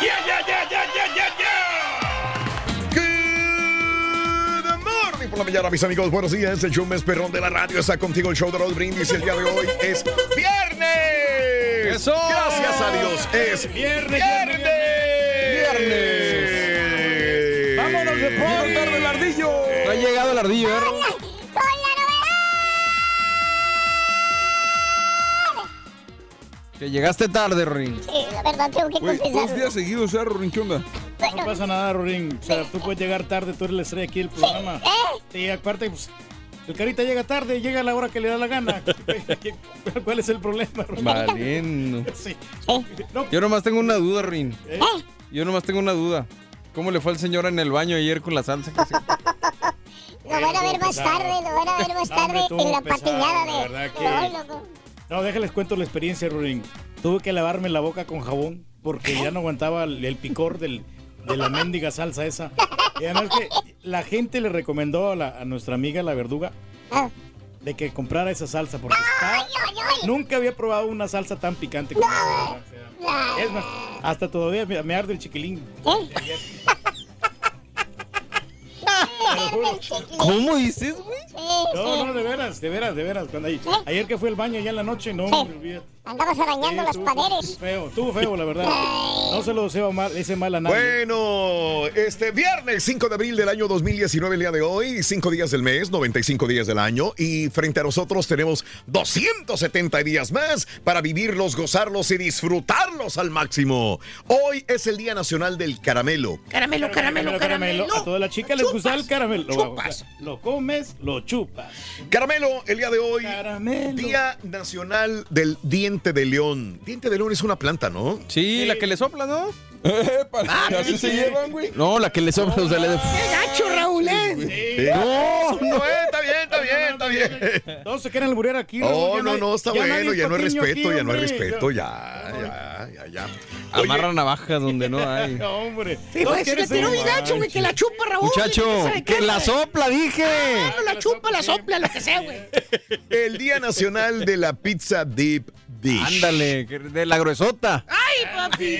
¡Ya, ya, ya, ya, ya, ya, ya! Good morning por la mañana, mis amigos. Buenos días. El show más perrón de la radio está contigo. El show de Raúl Brindis. Y el día de hoy es viernes. ¡Eso! Gracias a Dios. Es Viernes, viernes. Viernes. ¡Vámonos de por tarde el ardillo! Ha llegado el ardillo, ¿eh? Que llegaste tarde, Ring. Sí, la verdad tengo que Güey, confesar. dos días seguidos, ¿eh, Ring? ¿Qué onda? No pasa nada, Rorín. O sea, tú puedes llegar tarde, tú eres la estrella aquí del programa. ¿Eh? Y aparte, pues, el carita llega tarde, llega a la hora que le da la gana. ¿Qué- ¿Cuál es el problema, Rorín? Valiendo. Sí. Yo nomás tengo una duda, Ring. ¿Eh? Yo nomás tengo una duda. ¿Cómo le fue al señor en el baño ayer con la salsa? que se- Lo van a ver más tarde, lo van a ver más No, tarde hombre, estuvo en la pesado, patillada la de. verdad que- loco. No, déjales cuento la experiencia, Rorín. Tuve que lavarme la boca con jabón porque ya no aguantaba el, el picor del, de la mendiga salsa esa. Y además que la gente le recomendó a, la- a nuestra amiga la verduga Ah. de que comprara esa salsa porque está- nunca había probado una salsa tan picante como esa. o sea, Es más, hasta todavía me, me arde el chiquilín. ¿Cómo dices, güey? No, no, de veras, de veras, de veras. Cuando ayer, ayer que fue al baño ya en la noche, no, me olvidé. Andabas arañando las paredes. Feo, estuvo feo, la verdad. No se lo deseo mal, ese mal a nadie. Bueno, este viernes 5 de abril del año 2019, el día de hoy, 5 días del mes, 95 días del año, y frente a nosotros tenemos 270 días más para vivirlos, gozarlos y disfrutarlos al máximo. Hoy es el Día Nacional del Caramelo. Caramelo, caramelo, caramelo. A todas las chicas les gusta el caramelo. Lo- chupas. Lo comes, lo chupas. Caramelo, el día de hoy, Día Nacional del Diente de León. Diente de León es una planta, ¿no? Sí, la que le sopla, ¿no? Ah, así se llevan, güey. No, la que le sopla, o sea, le de... gacho, Raúl, ¿eh? No, no, eh, está bien, está bien, está bien. Todos se quieren alburear aquí. Oh, no, no, está ya bueno, ya no hay respeto, aquí, ya no hay respeto, ya, ya, ya, ya. Amarra navajas donde no hay. No, hombre. Sí, pues, quieren que tiró ser- mi gacho, güey, que la chupa, Raúl. Muchacho, ¿sabe que qué, la sopla, dije. Ah, la chupa, la sopla, lo que sea, güey. El Día Nacional de la Pizza Deep Dish. Ándale, de la gruesota. Ay, papi.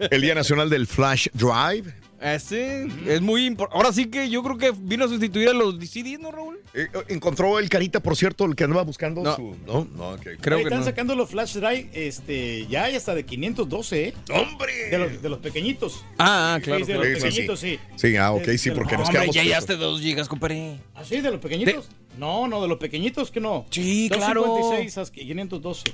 El Día Nacional del Flash Drive. Ese es muy importante. Ahora sí que yo creo que vino a sustituir a los CDs, ¿no, Raúl? Eh, encontró el carita, por cierto, el que andaba buscando No. su. No, no, ok. Creo Ahí que están no. sacando los flash drive, este, ya hay hasta de 512, ¿eh? ¡Hombre! De los, de los pequeñitos. Ah, ah, claro. Sí, de claro. los Sí, pequeñitos, sí. sí. Sí, ah, ok, De- sí, de porque los- nos Hombre, quedamos. ya cortos. llegaste dos gigas, compadre. ¿Ah, sí? ¿De los pequeñitos? No, no, de los pequeñitos que no. Sí, claro. 256 a 512.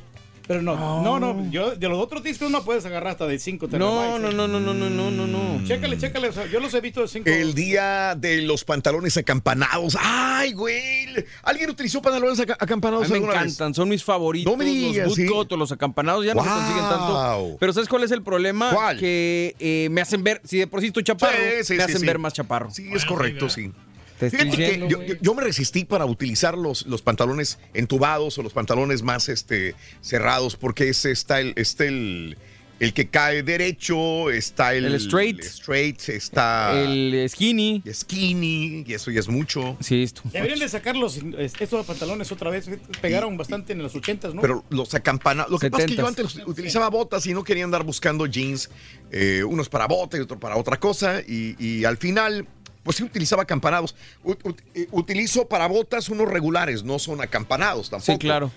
Pero no, no, no, yo de los otros discos no puedes agarrar hasta de 5 No, no, no, no, no, no, no, no, no. Chécale, chécale, o sea, yo los he visto de 5. El día de los pantalones acampanados. ¡Ay, güey! ¿Alguien utilizó pantalones aca- A acampanados mí me alguna vez? encantan, son mis favoritos. No me digas, los ¿sí? bootcut o los acampanados ya no se consiguen tanto. Pero ¿sabes cuál es el problema? ¿Cuál? Que eh, me hacen ver, si de por sí estoy chaparro, Sí, sí, me sí, hacen sí. ver más chaparro. Sí, es correcto, sí. Te estoy Fíjate que diciendo, yo, güey. yo- yo me resistí para utilizar los, los pantalones entubados o los pantalones más este, cerrados porque es, está el, está el, el que cae derecho, está el, El straight. el straight, está El skinny. skinny, y eso ya es mucho. Sí, esto. Deberían de sacar los, estos pantalones otra vez. Pegaron bastante en los ochentas, ¿no? Pero los acampanados. Lo que pasa es que yo 70s. antes utilizaba botas y no quería andar buscando jeans, eh, unos para bota y otro para otra cosa. Y, y al final, pues sí utilizaba acampanados. Ut- eh, utilizo para botas unos regulares, no son acampanados tampoco. Sí, claro.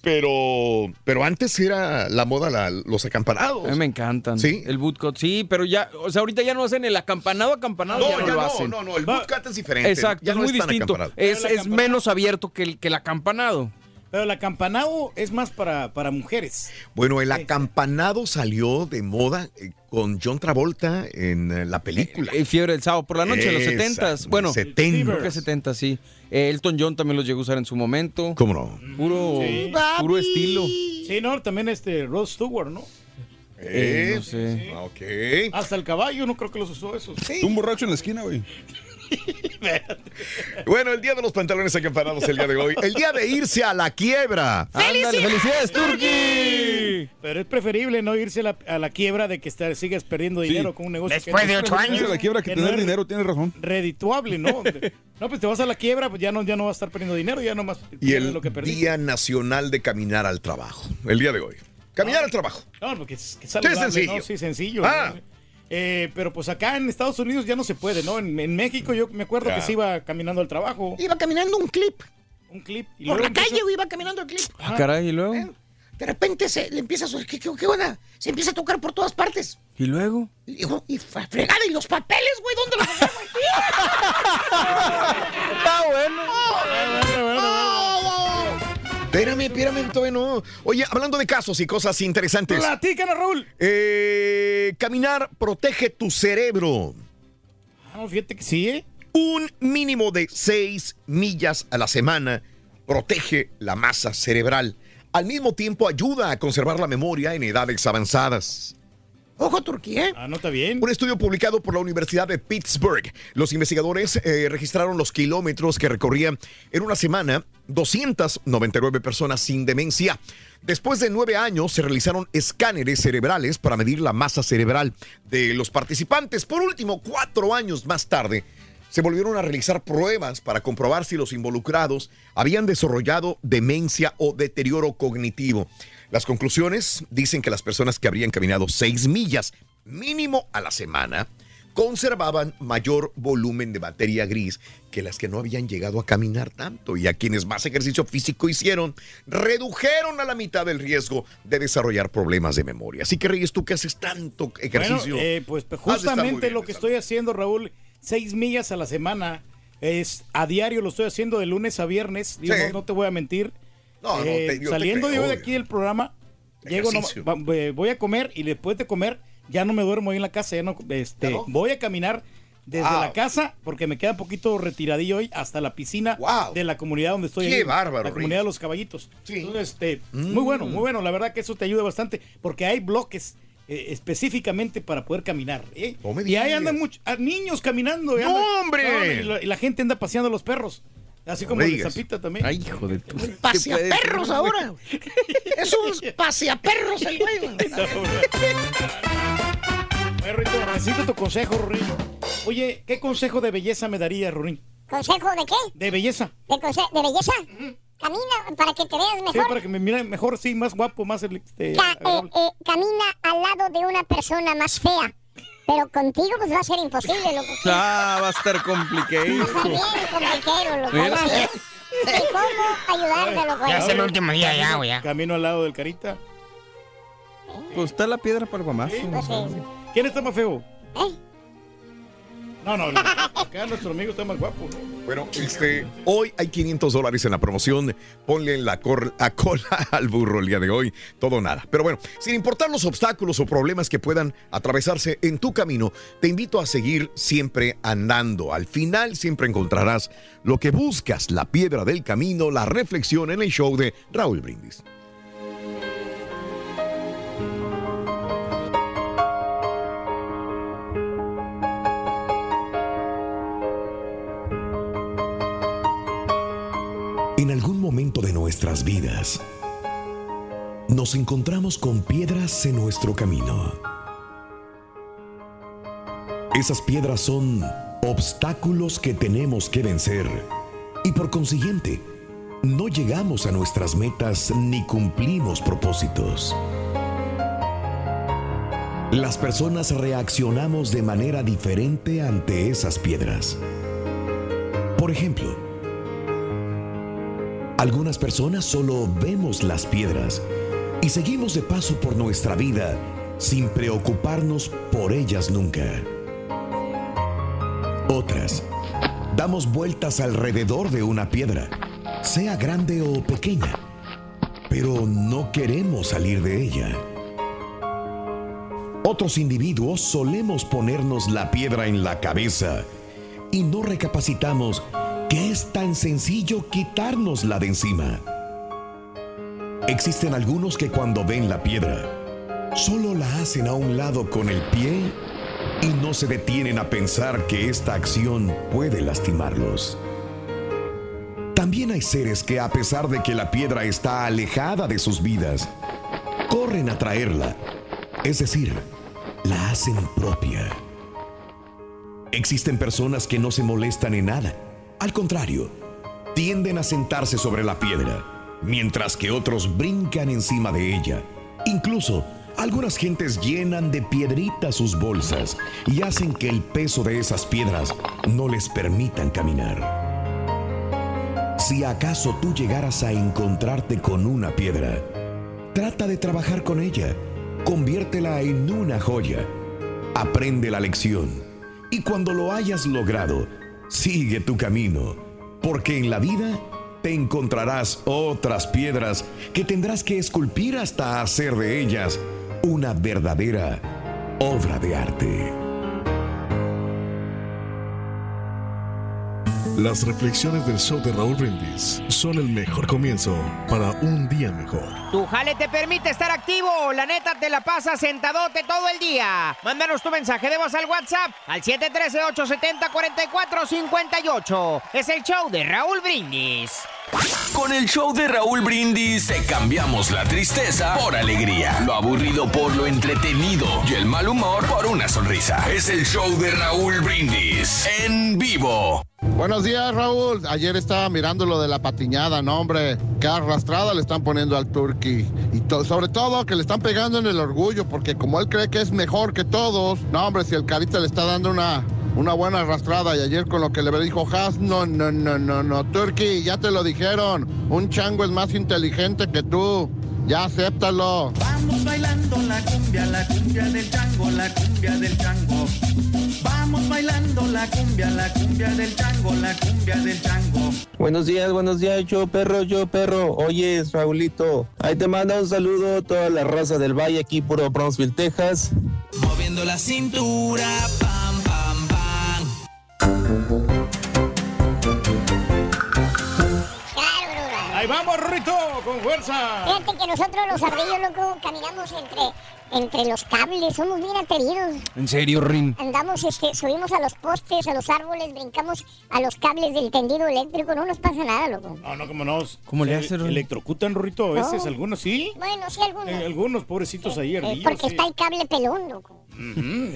Pero, pero antes era la moda la- los acampanados. A mí me encantan. Sí. El bootcut, sí, pero ya, o sea, ahorita ya no hacen el acampanado, acampanado, No, ya no ya lo no, hacen. no, no, el bootcut es diferente. Exacto, Ya es no muy es tan distinto. acampanado. Es, es menos abierto que el, que el acampanado. Pero el acampanado es más para, para mujeres. Bueno, el acampanado salió de moda eh, con John Travolta en eh, la película. El fiebre del sábado por la noche, en los 70s. Bueno, 70s. creo que 70 sí. Eh, Elton John también los llegó a usar en su momento. ¿Cómo no? Puro, Sí. puro estilo. Sí, no, también este Rod Stewart, ¿no? Eh, Eh, no sé. Ok. Hasta el caballo, no creo que los usó esos. Un borracho en la esquina, güey. Bueno, el día de los pantalones acampanados el día de hoy. El día de irse a la quiebra. ¡Ándale, felicidades, Turki! Pero es preferible no irse a la, a la quiebra de que estar- sigas perdiendo dinero con un negocio. Después que de ocho años. La quiebra que tener dinero, tienes razón. Redituable, ¿no? No, pues te vas a la quiebra, pues ya no, ya no vas a estar perdiendo dinero, ya no más Y pierdes el lo que perdiste. Día Nacional de Caminar al Trabajo. El día de hoy. Caminar al trabajo. No, porque es, que es saludable, sencillo. ¿no? Sí, sencillo. Ah. ¿no? Eh, pero pues acá en Estados Unidos ya no se puede, ¿no? En, en México yo me acuerdo que se iba caminando al trabajo. Iba caminando un clip. Un clip. Y Por luego la empezó- calle güey, iba caminando el clip. Ah, caray, ¿y luego? De repente se le empieza a... su- ¿Qué, qué, qué onda? Se empieza a tocar por todas partes. ¿Y luego? Y y fue fregada, ¿y los papeles, güey? ¿Dónde los? Está bueno. Espérame, espérame, todavía no. Oye, hablando de casos y cosas interesantes. Platícanos, Raúl. Eh, caminar protege tu cerebro. Ah, no, fíjate que sí, ¿eh? Un mínimo de 6 millas a la semana protege la masa cerebral. Al mismo tiempo ayuda a conservar la memoria en edades avanzadas. Ojo, Turquía. Ah, no está bien. Un estudio publicado por la Universidad de Pittsburgh. Los investigadores eh, registraron los kilómetros que recorrían en una semana 299 personas sin demencia. Después de nueve años se realizaron escáneres cerebrales para medir la masa cerebral de los participantes. Por último, cuatro años más tarde, se volvieron a realizar pruebas para comprobar si los involucrados habían desarrollado demencia o deterioro cognitivo. Las conclusiones dicen que las personas que habrían caminado seis millas mínimo a la semana conservaban mayor volumen de materia gris que las que no habían llegado a caminar tanto y a quienes más ejercicio físico hicieron redujeron a la mitad el riesgo de desarrollar problemas de memoria. Así que Reyes, tú que haces tanto ejercicio. Bueno, eh, pues muy justamente bien lo que estoy haciendo, Raúl, seis millas a la semana. Es a diario, lo estoy haciendo de lunes a viernes. Digo, Sí. no, no te voy a mentir. No, no, Eh, te- yo te saliendo de güey. aquí del programa, llego, no- eh, voy a comer y después de comer ya no me duermo ahí en la casa. Ya no, este, ¿Ya no? Voy a caminar desde la casa porque me queda un poquito retiradillo hoy hasta la piscina Wow. de la comunidad donde estoy. Qué ahí, bárbaro, La comunidad de los caballitos. Sí. Entonces, este, Mm. muy bueno, muy bueno. La verdad que eso te ayuda bastante porque hay bloques eh, específicamente para poder caminar. ¿eh? No y ahí andan muchos ah, niños caminando. ¡No, andan- hombre! y, la, y la gente anda paseando a los perros. Así No como el. Zapita también. Ay, hijo de tu. Paseaperros ahora. Es un paseaperros el güey. Oye, Rorrito, necesito tu consejo, Rorín. Oye, ¿qué consejo de belleza me daría, Rorín? ¿Consejo de qué? De belleza. ¿De, conse- de belleza? Camina para que te veas Sí, mejor. para que me miren mejor, sí, más guapo, más este, Ca- eh, eh, camina al lado de una persona más fea. Pero contigo pues va a ser imposible, loco. Ah, va a estar complicado. Está bien compliquero, loco. Mira. No sé cómo ayudarte, loco. Ya es el último día ya, güey. ya. Camino al lado del carita. Pues está la piedra para el guamazo. Pues sí. ¿Quién está más feo? ¿Eh? No, no. Acá nuestro amigo está más guapo. ¿no? Bueno, este, hoy hay 500 dólares en la promoción. Ponle la cor- a cola al burro el día de hoy. Todo nada. Pero bueno, sin importar los obstáculos o problemas que puedan atravesarse en tu camino, te invito a seguir siempre andando. Al final siempre encontrarás lo que buscas, la piedra del camino, la reflexión en el show de Raúl Brindis. De nuestras vidas, nos encontramos con piedras en nuestro camino. Esas piedras son obstáculos que tenemos que vencer y por consiguiente no llegamos a nuestras metas ni cumplimos propósitos. Las personas reaccionamos de manera diferente ante esas piedras. Por ejemplo, algunas personas solo vemos las piedras y seguimos de paso por nuestra vida sin preocuparnos por ellas nunca. Otras, damos vueltas alrededor de una piedra, sea grande o pequeña, pero no queremos salir de ella. Otros individuos solemos ponernos la piedra en la cabeza y no recapacitamos que es tan sencillo quitárnosla de encima. Existen algunos que cuando ven la piedra, solo la hacen a un lado con el pie y no se detienen a pensar que esta acción puede lastimarlos. También hay seres que a pesar de que la piedra está alejada de sus vidas, corren a traerla, es decir, la hacen propia. Existen personas que no se molestan en nada al contrario, tienden a sentarse sobre la piedra, mientras que otros brincan encima de ella. Incluso, algunas gentes llenan de piedritas sus bolsas y hacen que el peso de esas piedras no les permitan caminar. Si acaso tú llegaras a encontrarte con una piedra, trata de trabajar con ella, conviértela en una joya, aprende la lección y cuando lo hayas logrado, sigue tu camino, porque en la vida te encontrarás otras piedras que tendrás que esculpir hasta hacer de ellas una verdadera obra de arte. Las reflexiones del show de Raúl Brindis son el mejor comienzo para un día mejor. Tu jale te permite estar activo. La neta te la pasa sentadote todo el día. Mándanos tu mensaje de voz al WhatsApp al 713-870-4458. Es el show de Raúl Brindis. Con el show de Raúl Brindis te cambiamos la tristeza por alegría, lo aburrido por lo entretenido y el mal humor por una sonrisa. Es el show de Raúl Brindis en vivo. Buenos días, Raúl. Ayer estaba mirando lo de la patiñada, no, hombre. Qué arrastrada le están poniendo al Turkey. Y sobre todo que le están pegando en el orgullo, porque como él cree que es mejor que todos, no, hombre, si el Carita le está dando una, una buena arrastrada. Y ayer con lo que le dijo Haas, no, no, no, no, no, Turkey, ya te lo dijeron. Un chango es más inteligente que tú. Ya acéptalo. Vamos bailando la cumbia, la cumbia del chango, la cumbia del chango. Vamos bailando la cumbia, la cumbia del chango, la cumbia del chango. Buenos días, buenos días, yo perro, yo perro. Oye, Raulito, ahí te manda un saludo a toda la raza del Valle aquí, puro Brownsville, Texas. Moviendo la cintura, pam. Ahí vamos, Rito, con fuerza. Fíjate que nosotros los ardillos, loco, caminamos entre, entre los cables, somos bien atrevidos. ¿En serio, Rin? Andamos, este, subimos a los postes, a los árboles, brincamos a los cables del tendido eléctrico, no nos pasa nada, loco. No, no, como no. ¿Cómo le hacen? Electrocutan, Rito, a veces, algunos sí. Bueno, sí, algunos. Eh, algunos pobrecitos ahí, Eh, ardillos. porque sí. está el cable pelón, loco.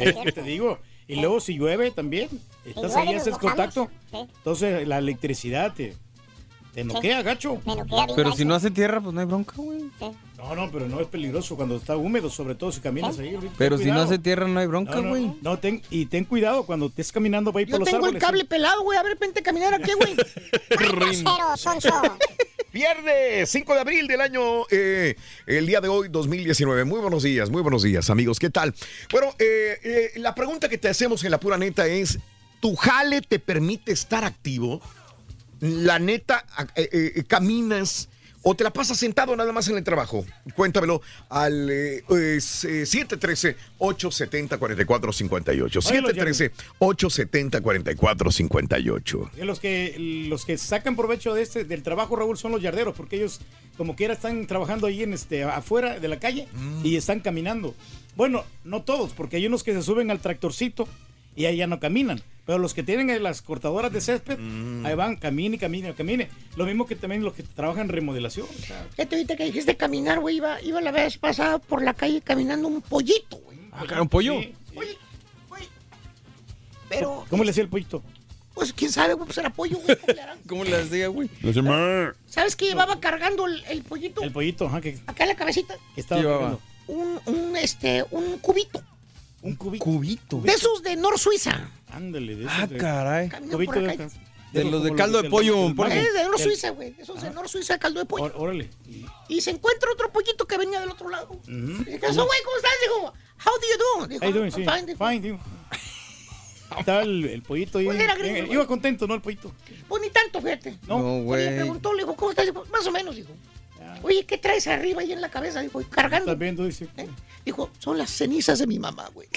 Es que te digo. Y luego si llueve también, estás ahí, haces contacto. Entonces la electricidad te, te noquea, gacho. Me noquea bien Pero gacho. si no hace tierra, pues no hay bronca, güey. No, no, pero no es peligroso cuando está húmedo, sobre todo si caminas ahí. ahorita, Pero si no cuidado. hace tierra, no hay bronca, No, no, güey. no, no, ten, y ten cuidado cuando estés caminando va a ir Yo por los tengo el árboles. cable pelado, güey. A ver, vente a caminar aquí, güey. Cero, sonso. Viernes 5 de abril del año, eh, el día de hoy, 2019. Muy buenos días, muy buenos días, amigos. ¿Qué tal? Bueno, eh, eh, la pregunta que te hacemos en la pura neta es: ¿tu jale te permite estar activo? La neta, eh, eh, caminas. ¿O te la pasas sentado nada más en el trabajo? Cuéntamelo al eh, es, eh, 713-870-4458. Oye, los 713-870-4458. Y Los que, los que sacan provecho de este, del trabajo, Raúl, son los yarderos, porque ellos, como quiera, están trabajando ahí en este, afuera de la calle y están caminando. Bueno, no todos, porque hay unos que se suben al tractorcito y ahí ya no caminan. Pero los que tienen las cortadoras de césped, Mm. ahí van, camine, camine, camine. Lo mismo que también los que trabajan en remodelación. Fíjate, ahorita que dijiste caminar, güey, iba, iba la vez pasada por la calle caminando un pollito, güey. Ah, cara, un pollo. Sí. Pero, ¿Cómo le hacía el pollito? pues, quién sabe, güey, pues era pollo, güey. ¿cómo le harán? ¿Cómo le hacía, güey? ¿Sabes qué llevaba cargando el, el pollito? El pollito, ajá, que, Acá en la cabecita. que estaba Llevaba. Un, un, este, un cubito. Un cubito. Cubito. De esos de Nor Suiza. Ándale, de esos Ah, de- caray. Cubito por de, los de caldo de pollo, por mango. Eh, de Nor Suiza, güey. Esos de Nor Suiza, caldo de pollo. Órale. Y se encuentra otro pollito que venía del otro lado. Ujú. Y dice, "So, güey, ¿cómo estás? Dijo, how do you do? Dijo, How you doing? "I'm Sí. fine", dijo. Fine, digo. Estaba el, el pollito ahí. Pues era eh, iba contento, ¿no? El pollito. Pues ni tanto, fíjate. No. No, Oye, güey. preguntó, le dijo, ¿cómo estás? Dijo, más o menos, dijo. Oye, ¿qué traes arriba ahí en la cabeza? Dijo, "Y cargando. ¿Estás viendo? Dice. ¿Eh? Dijo, son las cenizas de mi mamá, güey.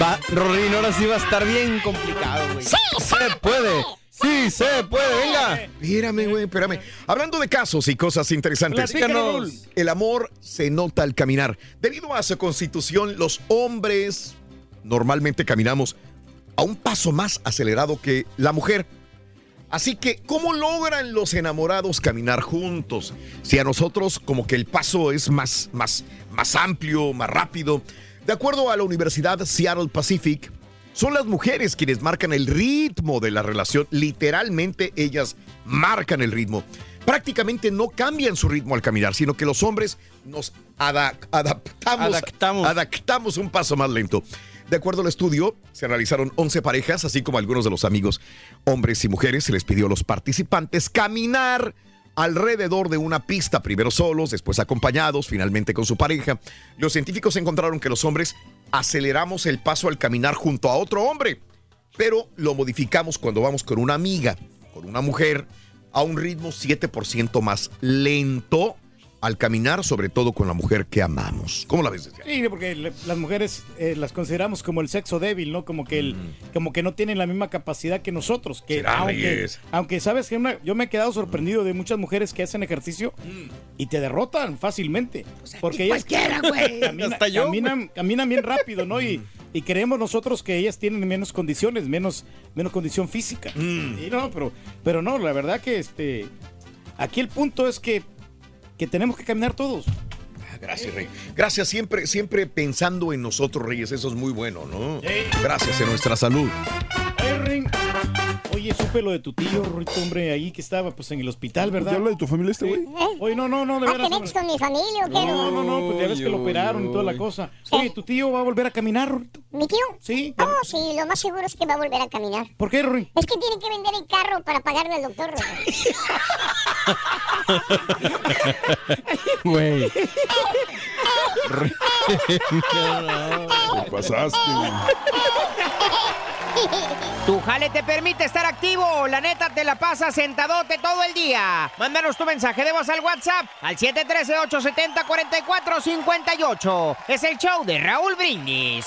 Va, Rorín, ahora sí va a estar bien complicado, güey. ¡Sí, se puede! ¡Sí, se puede! ¡Venga! Espérame, güey, espérame. Hablando de casos y cosas interesantes. Platícanos. El amor se nota al caminar. Debido a su constitución, los hombres normalmente caminamos a un paso más acelerado que la mujer. Así que, ¿cómo logran los enamorados caminar juntos? Si a nosotros como que el paso es más, más, más amplio, más rápido. De acuerdo a la Universidad Seattle Pacific, son las mujeres quienes marcan el ritmo de la relación. Literalmente ellas marcan el ritmo. Prácticamente no cambian su ritmo al caminar, sino que los hombres nos ada- adaptamos, Adaptamos. adaptamos un paso más lento. De acuerdo al estudio, se analizaron 11 parejas, así como algunos de los amigos, hombres y mujeres, se les pidió a los participantes caminar alrededor de una pista, primero solos, después acompañados, finalmente con su pareja. Los científicos encontraron que los hombres aceleramos el paso al caminar junto a otro hombre, pero lo modificamos cuando vamos con una amiga, con una mujer, a un ritmo 7% más lento al caminar, sobre todo con la mujer que amamos. ¿Cómo la ves? Desde Sí, porque le- las mujeres eh, las consideramos como el sexo débil, ¿no? Como que el, como que no tienen la misma capacidad que nosotros. Que Será, aunque, aunque sabes que una- yo me he quedado sorprendido de muchas mujeres que hacen ejercicio y te derrotan fácilmente. porque ellas cualquiera, güey. camina- Hasta yo, caminan, caminan bien rápido, ¿no? Y, y creemos nosotros que ellas tienen menos condiciones, menos, menos condición física. Y no, pero, pero no, la verdad que este aquí el punto es que, que tenemos que caminar todos. Gracias, Rey. Gracias, siempre, siempre pensando en nosotros, Reyes. Eso es muy bueno, ¿no? Gracias en nuestra salud. Oye, supe lo de tu tío, Rorito, hombre, ahí que estaba pues en el hospital, ¿verdad? ¿Ya habla de tu familia este güey? Oye, no, no, no, de ¿Ah, veras. hombre. con mi familia o qué? No, no, no, pues ya ves que lo operaron y toda la cosa. Oye, tu tío va a volver a caminar, Rorito. ¿Mi tío? Sí. Oh, sí, lo más seguro es que va a volver a caminar. ¿Por qué, Rory? Es que tiene que vender el carro para pagarle al doctor. Güey. Te pasaste. Tu jale te permite estar activo. La neta te la pasa sentadote todo el día. Mándanos tu mensaje de voz al WhatsApp al 713-870-4458. Es el show de Raúl Brindis.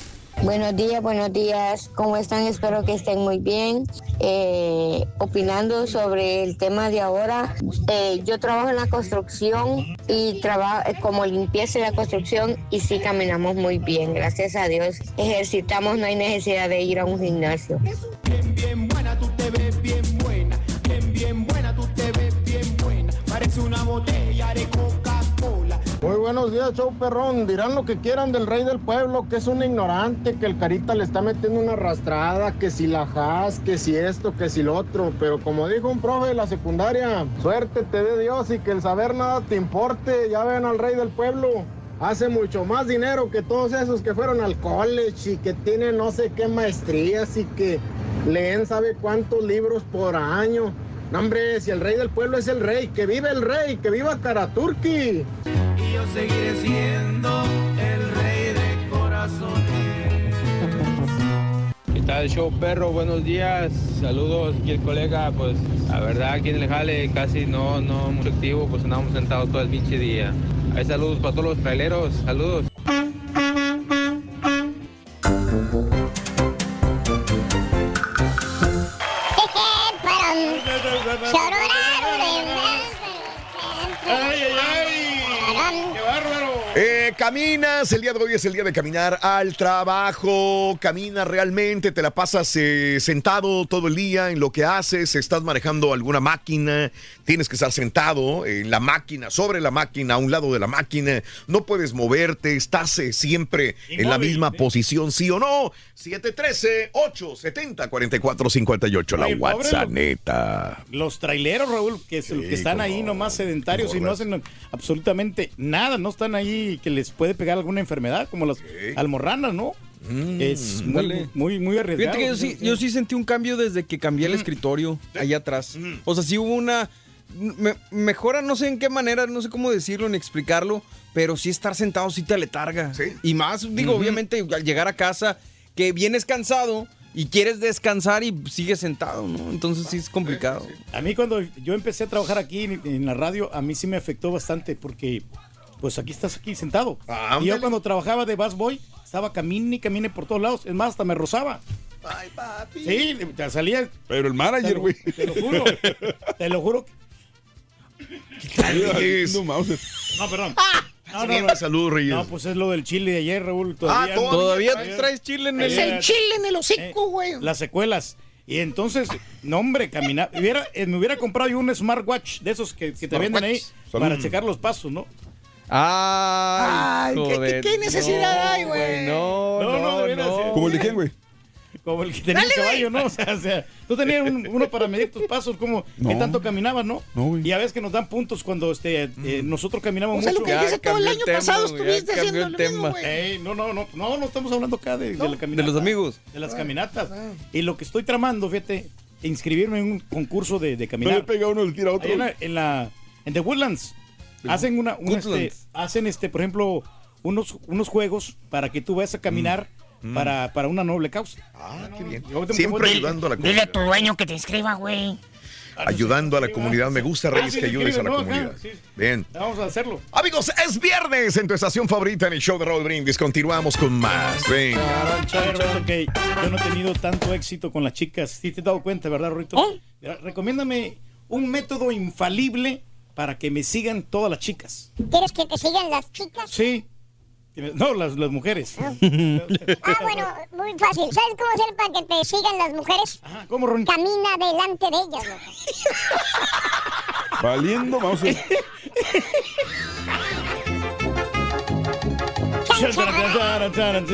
Buenos días, buenos días. ¿Cómo están? Espero que estén muy bien. Eh, opinando sobre el tema de ahora, eh, yo trabajo en la construcción y trabajo como limpieza en la construcción y sí caminamos muy bien, gracias a Dios. Ejercitamos, no hay necesidad de ir a un gimnasio. Bien bien buena. Tú te ves bien buena. Muy buenos días, show perrón. Dirán lo que quieran del rey del pueblo, que es un ignorante, que el carita le está metiendo una arrastrada, que si la has, que si esto, que si lo otro. Pero como dijo un profe de la secundaria, suerte te dé Dios y que el saber nada te importe. Ya ven al rey del pueblo. Hace mucho más dinero que todos esos que fueron al college y que tienen no sé qué maestrías y que leen sabe cuántos libros por año. No, hombre, si el rey del pueblo es el rey, que vive el rey, que viva Karaturki. Yo seguiré siendo el rey de corazones. tal show perro? Buenos días, saludos aquí el colega, pues la verdad aquí en el jale casi no, no muy activo, pues andamos sentados todo el pinche día. Hay saludos para todos los traileros, saludos. ¡Ay, Eh, caminas, el día de hoy es el día de caminar al trabajo, caminas realmente, te la pasas eh, sentado todo el día en lo que haces, estás manejando alguna máquina, tienes que estar sentado en la máquina, sobre la máquina, a un lado de la máquina, no puedes moverte, estás eh, siempre en la misma posición, sí o no. 713-870-4458, la WhatsApp, neta. Los traileros, Raúl, que, es- que están ahí nomás sedentarios y no hacen absolutamente nada, no están ahí que les puede pegar alguna enfermedad, como las almorranas, ¿no? es muy, muy, muy arriesgado. Fíjate que yo sí, yo sí sentí un cambio desde que cambié el escritorio allá atrás. O sea, sí hubo una me- mejora, no sé en qué manera, no sé cómo decirlo ni explicarlo, pero sí estar sentado sí te aletarga. Y más, digo, obviamente al llegar a casa, que vienes cansado y quieres descansar y sigues sentado, ¿no? Entonces sí es complicado. A mí cuando yo empecé a trabajar aquí en, en la radio, a mí sí me afectó bastante porque pues aquí estás aquí sentado. Ah, y yo cuando trabajaba de bus boy, estaba camine y camine por todos lados. Es más, hasta me rozaba. Ay, papi. Sí, te salía. Pero el manager, Te lo- güey. Te lo juro. te lo juro. Reyes. No, perdón. No, no, Bien, no. Salud, Reyes. No, pues es lo del chile de ayer, Raúl. Ah, Todavía, ¿todavía ¿Todavía traes chile en Es el chile en el hocico, güey. Las secuelas. Y entonces, no, hombre, caminar. Hubiera, eh, me hubiera comprado yo un smartwatch de esos que, que te venden ahí para checar los pasos, ¿no? Ay, Ay, ¿qué- qué- qué necesidad hay, güey? No, No, no, no, no. eh. ¿Como el de quién, güey? Como el que tenía el caballo, ¿no? O sea, o sea, tú tenías un- uno para medir tus pasos, como qué No. tanto caminabas, ¿no? No, güey. Y a veces que nos dan puntos cuando este, eh, nosotros caminamos O sea, mucho. lo que dice todo el año pasado estuviste cambió haciendo el lo tema. mismo, güey. Ey, no, no, no, no, no estamos hablando acá de, de la caminata. De los amigos. De las caminatas. Y lo que estoy tramando, fíjate, inscribirme en un concurso de, de No caminar. le pega uno, le tira otro. En, la, en la- en The Woodlands hacen una, un, este, hacen este, por ejemplo, unos, unos juegos para que tú vayas a caminar Mm. para, para una noble causa. Ah, qué bien. Siempre ayudando a la Dile comunidad. a tu dueño que te inscriba, güey. Ayudando a la comunidad. Me gusta, Ah, Reyes, sí, que ayudes a la comunidad. sí. Bien. Vamos a hacerlo. Amigos, es viernes en tu estación favorita en el show de Raúl Brindis. Continuamos con más. Que yo no he tenido tanto éxito con las chicas. Sí te has dado cuenta, ¿verdad, Rorito? Mira, Recomiéndame un método infalible para que me sigan todas las chicas. ¿Quieres que te sigan las chicas? Sí. No, las, las mujeres. Ah, bueno, muy fácil. ¿Sabes cómo hacer para que te sigan las mujeres? ¿Cómo, Ron? Camina delante de ellas, loco. Valiendo, vamos a ver.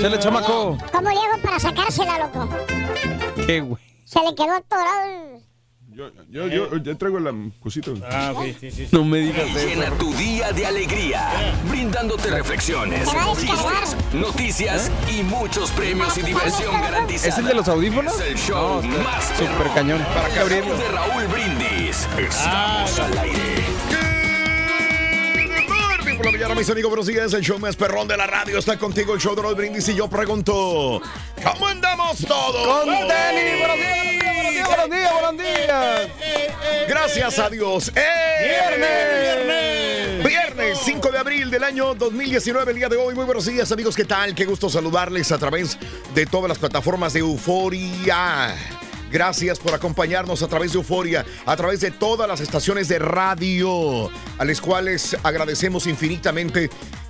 Chale, chamaco. ¿Cómo le hago para sacársela, loco? ¿Qué, güey? Se le quedó atorado el... Yo, yo, yo, ya traigo la cosita. Ah, ok, sí, sí. No me digas Llena eso. tu día de alegría, brindándote reflexiones, chistes, noticias y muchos premios y diversión garantizada. ¿Es el de los audífonos? Es el show No, más perrón. cañón. ¿Para qué abrirlo? de Raúl Brindis. Ah, Estamos al aire. Por la mañana, mis amigos, buenos días. El show más perrón de la radio está contigo, el show de Raúl Brindis. Y yo pregunto, ¿cómo andamos todos? Con buenos días, buenos días, buenos días. Gracias a Dios. ¡Eh! Viernes. Viernes 5 de abril del año 2019, el día de hoy. Muy buenos días, amigos. ¿Qué tal? Qué gusto saludarles a través de todas las plataformas de Euforia. Gracias por acompañarnos a través de Euforia, a través de todas las estaciones de radio, a las cuales agradecemos infinitamente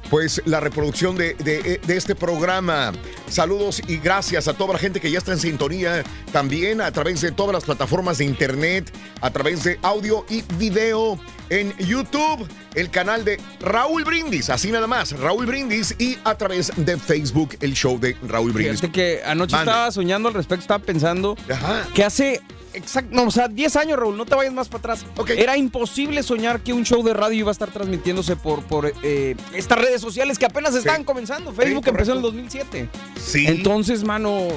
pues la reproducción de, de- de este programa. Saludos y gracias a toda la gente que ya está en sintonía, también a través de todas las plataformas de internet, a través de audio y video en YouTube, el canal de Raúl Brindis, así nada más, Raúl Brindis, y a través de Facebook, el show de Raúl Brindis. Fíjate que anoche Mande. estaba soñando al respecto, estaba pensando Ajá. que hace exacto, no, o sea, 10 años, Raúl, no te vayas más para atrás. Era imposible soñar que un show de radio iba a estar transmitiéndose por, por eh, estas redes sociales que apenas están comenzando. Facebook Sí, empezó en el correcto. 2007. Sí. Entonces, mano,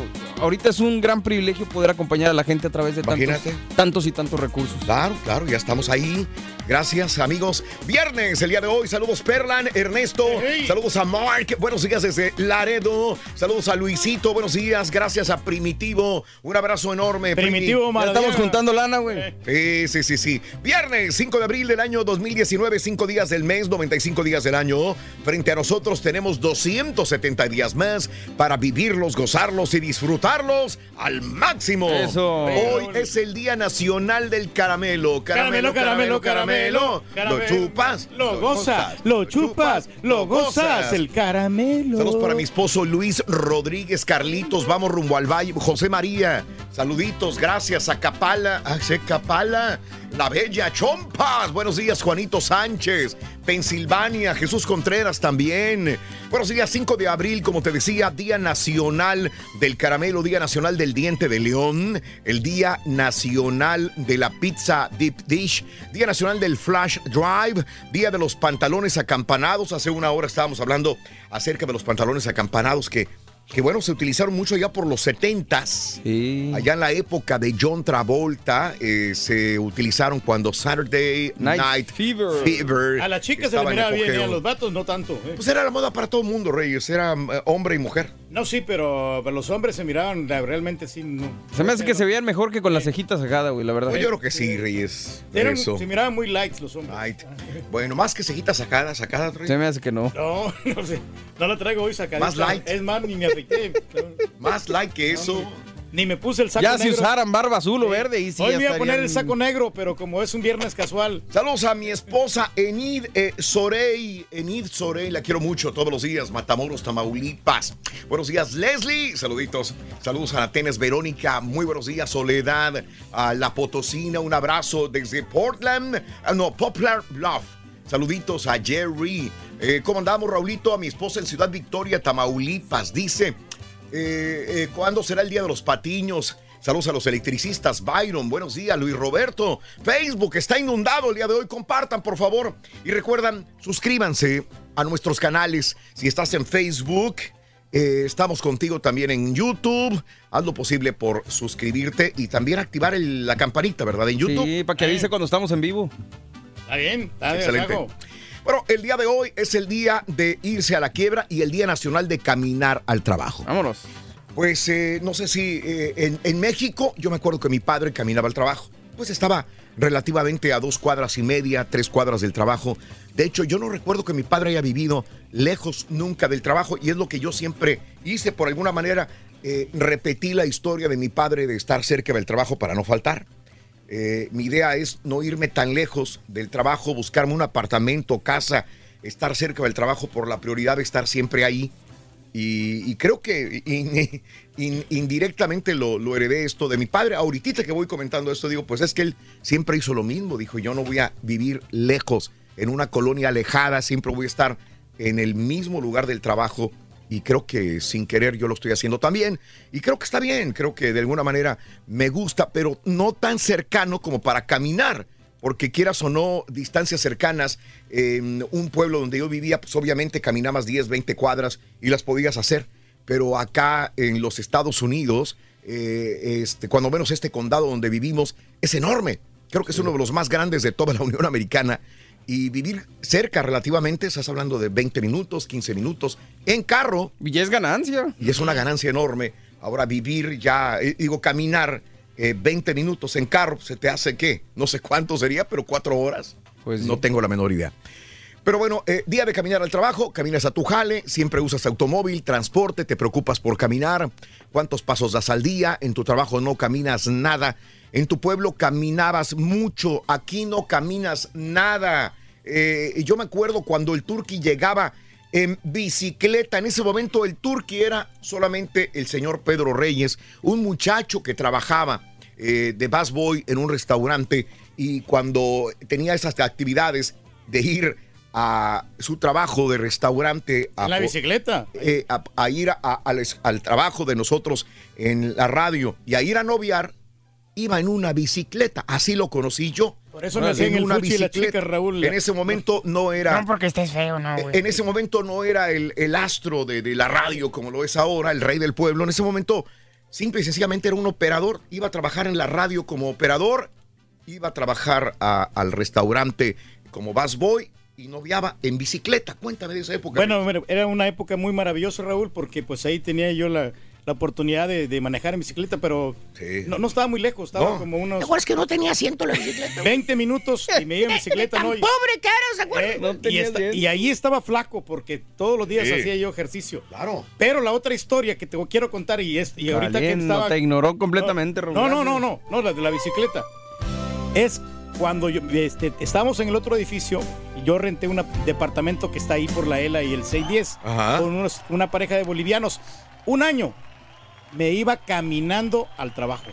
ahorita es un gran privilegio poder acompañar a la gente a través de tantos, tantos y tantos recursos. Claro, claro, ya estamos ahí. Gracias, amigos. Viernes, el día de hoy. Saludos, Perlan, Ernesto. Saludos a Mark. Buenos días desde Laredo. Saludos a Luisito. Buenos días. Gracias a Primitivo. Un abrazo enorme. Primitivo, Primi. Estamos juntando lana, güey. Sí, sí, sí, sí. Viernes, 5 de abril del año 2019, 5 días del mes, 95 días del año. Frente a nosotros tenemos 270 días más para vivirlos, gozarlos y disfrutarlos al máximo. Eso. Hoy es el Día Nacional del Caramelo. Caramelo, caramelo, caramelo. Lo chupas. Lo gozas, lo chupas, lo gozas. El caramelo. Saludos para mi esposo Luis Rodríguez Carlitos. Vamos rumbo al valle. José María. Saluditos. Gracias a Capala. A Capala. La Bella Chompas. Buenos días, Juanito Sánchez. Pensilvania. Jesús Contreras también. Buenos días, 5 de abril, como te decía, Día Nacional del Caramelo, Día Nacional del Diente de León, el Día Nacional de la Pizza Deep Dish, Día Nacional del Flash Drive, Día de los Pantalones Acampanados. Hace una hora estábamos hablando acerca de los pantalones acampanados que que bueno, se utilizaron mucho ya por los 70s. Allá en la época de John Travolta, eh, se utilizaron cuando Saturday Night Night, Fever. Fever A las chicas se estaba le en miraba bien, y a los vatos no tanto. ¿eh? Pues era la moda para todo el mundo, Reyes. Era eh, hombre y mujer. No, sí, pero, pero los hombres se miraban la- realmente sí. No. Se me hace que se veían mejor que con la cejita sacada, güey, la verdad. Pues yo creo que sí, Reyes. Eran- Eso. se miraban muy lights los hombres. Light. Bueno, más que cejitas sacadas, sacadas, Reyes. Se me hace que no. No, no sé. No la traigo hoy sacadita. Más light. Es más, ni me afeité. Más light que eso. Ni me puse el saco Ya negro. si usaran barba azul o verde, y sí Hoy ya me iba a poner el saco negro, pero como es un viernes casual. Saludos a mi esposa Enid eh, Sorey. Enid Sorey, la quiero mucho todos los días. Matamoros, Tamaulipas. Buenos días, Leslie. Saluditos. Saludos a Atenas Verónica. Muy buenos días, Soledad. A La Potosina, un abrazo desde Portland. Ah, no, Poplar Bluff. Saluditos a Jerry. Eh, ¿Cómo andamos, Raulito? A mi esposa en Ciudad Victoria, Tamaulipas. Dice, eh, eh, ¿cuándo será el Día de los Patiños? Saludos a los electricistas. Byron, buenos días. Luis Roberto. Facebook está inundado el día de hoy. Compartan, por favor. Y recuerdan, suscríbanse a nuestros canales. Si estás en Facebook, eh, estamos contigo también en YouTube. Haz lo posible por suscribirte y también activar el- la campanita, ¿verdad? En YouTube. Sí, para que avise cuando estamos en vivo. Está bien, está bien. Excelente. saco. Bueno, el día de hoy es el día de irse a la quiebra y el Día Nacional de Caminar al Trabajo. Vámonos. Pues eh, no sé si eh, en, en México, yo me acuerdo que mi padre caminaba al trabajo. Pues estaba relativamente a dos cuadras y media, tres cuadras del trabajo. De hecho, yo no recuerdo que mi padre haya vivido lejos nunca del trabajo y es lo que yo siempre hice. Por alguna manera, eh, repetí la historia de mi padre de estar cerca del trabajo para no faltar. Eh, mi idea es no irme tan lejos del trabajo, buscarme un apartamento, casa, estar cerca del trabajo por la prioridad de estar siempre ahí. Y, creo que in- in- indirectamente lo, lo heredé esto de mi padre. Ahorita que voy comentando esto, digo, pues es que él siempre hizo lo mismo. Dijo, yo no voy a vivir lejos, en una colonia alejada, siempre voy a estar en el mismo lugar del trabajo. Y creo que sin querer yo lo estoy haciendo también. Y creo que está bien, creo que de alguna manera me gusta, pero no tan cercano como para caminar porque quieras o no, distancias cercanas, en un pueblo donde yo vivía, pues obviamente caminabas 10, 20 cuadras y las podías hacer. Pero acá en los Estados Unidos, eh, este, cuando menos este condado donde vivimos, es enorme. Creo que es uno de los más grandes de toda la Unión Americana. Y vivir cerca relativamente, estás hablando de 20 minutos, 15 minutos, en carro. Y es ganancia. Y es una ganancia enorme. Ahora vivir ya, eh, digo, caminar eh, 20 minutos en carro, ¿se te hace qué? No sé cuánto sería, pero cuatro horas. Pues no tengo la menor idea. Pero bueno, eh, día de caminar al trabajo, caminas a tu jale, siempre usas automóvil, transporte, te preocupas por caminar, cuántos pasos das al día, en tu trabajo no caminas nada, en tu pueblo caminabas mucho, aquí no caminas nada. Eh, yo me acuerdo cuando el turqui llegaba en bicicleta, en ese momento el turqui era solamente el señor Pedro Reyes, un muchacho que trabajaba eh, de busboy en un restaurante y cuando tenía esas actividades de ir a su trabajo de restaurante a, En la bicicleta. eh, a, a ir a- al trabajo de nosotros en la radio y a ir a noviar, iba en una bicicleta. Así lo conocí yo. Por eso me el y la chica, Raúl. En ese momento no era. No porque estés feo, no, güey. En ese momento no era el, el astro de, de la radio como lo es ahora, el rey del pueblo. En ese momento, simple y sencillamente era un operador. Iba a trabajar en la radio como operador iba a trabajar a- al restaurante como Bass Boy y noviaba en bicicleta. Cuéntame de esa época. Bueno, era una época muy maravillosa, Raúl, porque pues ahí tenía yo la, la oportunidad de, de manejar en bicicleta, pero no, no estaba muy lejos, estaba No. como unos ¿Te acuerdas que no tenía asiento la bicicleta? 20 minutos y me iba en bicicleta, ¿no? Y- pobre que eras, ¿se acuerdan? Eh, y, esta- y ahí estaba flaco porque todos los días Sí. hacía yo ejercicio. Claro. Pero la otra historia que te quiero contar y, es, y ahorita que Caliente, estaba... te ignoró completamente. No, no, no, no, no, la de la bicicleta. Es cuando yo, este, estábamos en el otro edificio y yo renté un departamento que está ahí por la ELA y el 610 Ajá. con unos- una pareja de bolivianos. Un año me iba caminando al trabajo.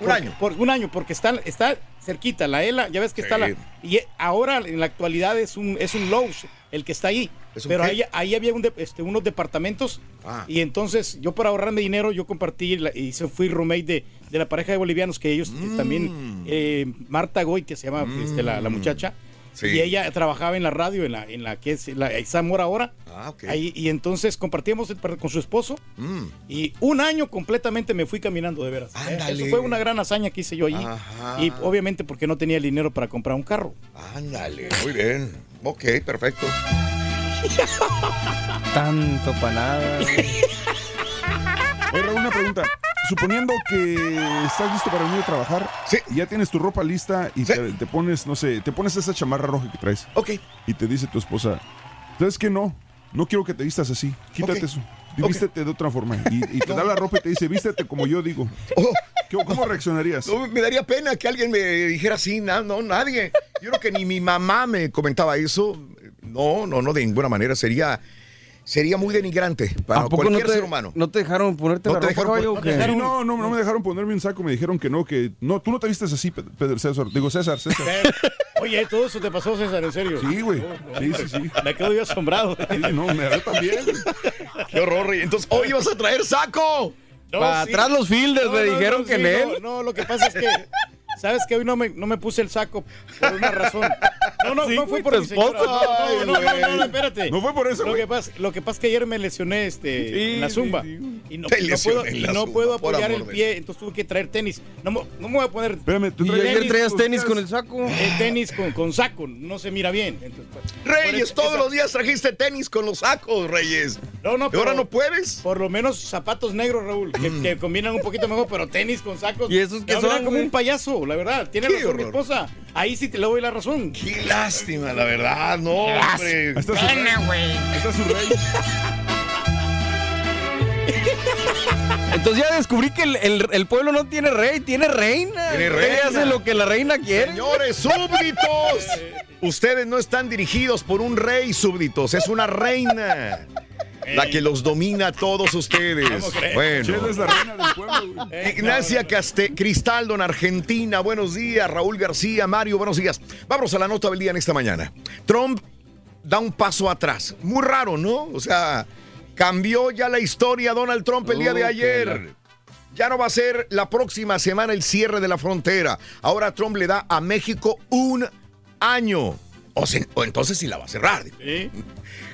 Un Por- año. Por un año, porque está, está cerquita, la ELA, ya ves que está la... Y ahora en la actualidad es un, es un Lowe's el que está ahí. ¿Es un Pero ahí, ahí había un de- este, unos departamentos Ah. y entonces yo para ahorrarme dinero yo compartí la- y se- fui roommate de, de la pareja de bolivianos que ellos eh, también, eh, Marta Goy, que se llama este, la, la muchacha, Mm. Sí. y ella trabajaba en la radio, en la, en la que es la Zamora ahora. Ah, ok. Ahí, y entonces compartíamos el- con su esposo Mm. y un año completamente me fui caminando de veras. Eh, Ándale. Eso fue una gran hazaña que hice yo allí. Ajá. Y obviamente porque no tenía el dinero para comprar un carro. Ándale, muy bien. Ok, perfecto. Tanto para nada. Raúl, una pregunta. Suponiendo que estás listo para venir a trabajar, y ya tienes tu ropa lista y te, te pones, no sé, te pones esa chamarra roja que traes. Ok. Y te dice tu esposa, ¿sabes qué? No, no quiero que te vistas así. Quítate eso. Vístete de otra forma. Y, y te da la ropa y te dice, vístete como yo digo. ¿Qué- ¿Cómo reaccionarías? No, me daría pena que alguien me dijera así, no, no, nadie. Yo creo que ni mi mamá me comentaba eso. No, no, no, de ninguna manera. Sería, sería muy denigrante para ¿A poco no cualquier te, ser humano. no te dejaron ponerte No la te ropa, dejaron caballo, pon- o qué? Sí, no, no, no me dejaron ponerme un saco, me dijeron que no, que no, tú no te vistes así, Pe- Pedro César. Digo, César, César. Oye, todo eso te pasó, César, en serio. Sí, güey. Sí, sí, sí. Me quedo yo asombrado. Sí, no, me da también. Qué horror. Rey. Entonces, hoy vas a traer saco. No, Para sí. atrás los fielders No, me no, dijeron no, que sí, en él. No, no, lo que pasa es que, ¿sabes que Hoy no me, no me puse el saco por una razón. No, no, Sí, no fue por mi esposa. No, no, no, no, no, no, espérate. No fue por eso, Lo que, pasa, lo que pasa es que ayer me lesioné este, Sí, en la zumba. sí. Y no, Te no lesioné puedo, en y la no zumba, puedo por apoyar el pie, entonces tuve que traer tenis. No, me- no me voy a poner Espérame, tú Y traes ayer traías tenis con el saco. eh, tenis con, con saco, no se mira bien. Entonces, pues, Reyes, eso- todos esa- los días trajiste tenis con los sacos, Reyes. No, no, ¿Y ahora pero- no puedes? Por lo menos zapatos negros, Raúl, que, Mm. que combinan un poquito mejor, pero tenis con sacos. ¿Y esos hablan son, como un payaso, la verdad. Tiene Qué razón mi horror. esposa. Ahí sí te le doy la razón. Qué lástima, la verdad. No, hombre. Ahí está su rey. Ahí está su rey. Entonces ya descubrí que el, el- el pueblo no tiene rey, tiene reina. Tiene reina. hace lo que la reina quiere. Señores, súbditos. Ustedes no están dirigidos por un rey, súbditos. Es una reina. La que los domina a todos ustedes. Bueno. Chela es la reina del pueblo, güey. Eh, Ignacia Caste Cristaldo en Argentina, buenos días. Raúl García, Mario, buenos días. Vamos a la nota del día en esta mañana. Trump da un paso atrás. Muy raro, ¿no? O sea, cambió ya la historia Donald Trump el día de ayer. Ya no va a ser la próxima semana el cierre de la frontera. Ahora Trump le da a México un año. O, se- o entonces sí la va a cerrar. digo.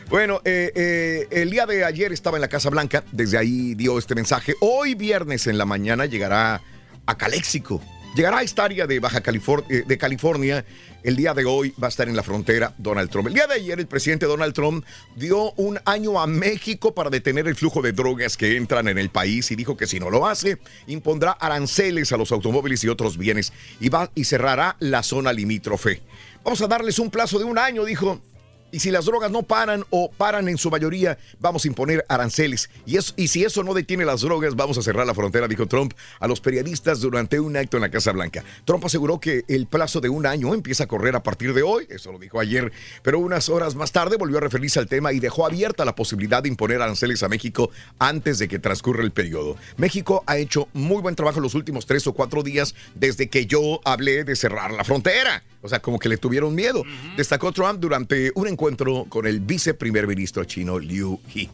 Bueno, eh, eh, el día de ayer estaba en la Casa Blanca, desde ahí dio este mensaje. Hoy viernes en la mañana llegará a Caléxico. Llegará a esta área de Baja California, de California. El día de hoy va a estar en la frontera Donald Trump. El día de ayer el presidente Donald Trump dio un año a México para detener el flujo de drogas que entran en el país y dijo que si no lo hace, impondrá aranceles a los automóviles y otros bienes y, va, y cerrará la zona limítrofe. Vamos a darles un plazo de un año, dijo. Y si las drogas no paran o paran en su mayoría, vamos a imponer aranceles. Y, eso, y si eso no detiene las drogas, vamos a cerrar la frontera, dijo Trump a los periodistas durante un acto en la Casa Blanca. Trump aseguró que el plazo de un año empieza a correr a partir de hoy, eso lo dijo ayer, pero unas horas más tarde volvió a referirse al tema y dejó abierta la posibilidad de imponer aranceles a México antes de que transcurra el periodo. México ha hecho muy buen trabajo los últimos tres o cuatro días desde que yo hablé de cerrar la frontera. O sea, como que le tuvieron miedo. Destacó Trump durante un encuentro con el viceprimer ministro chino Liu He.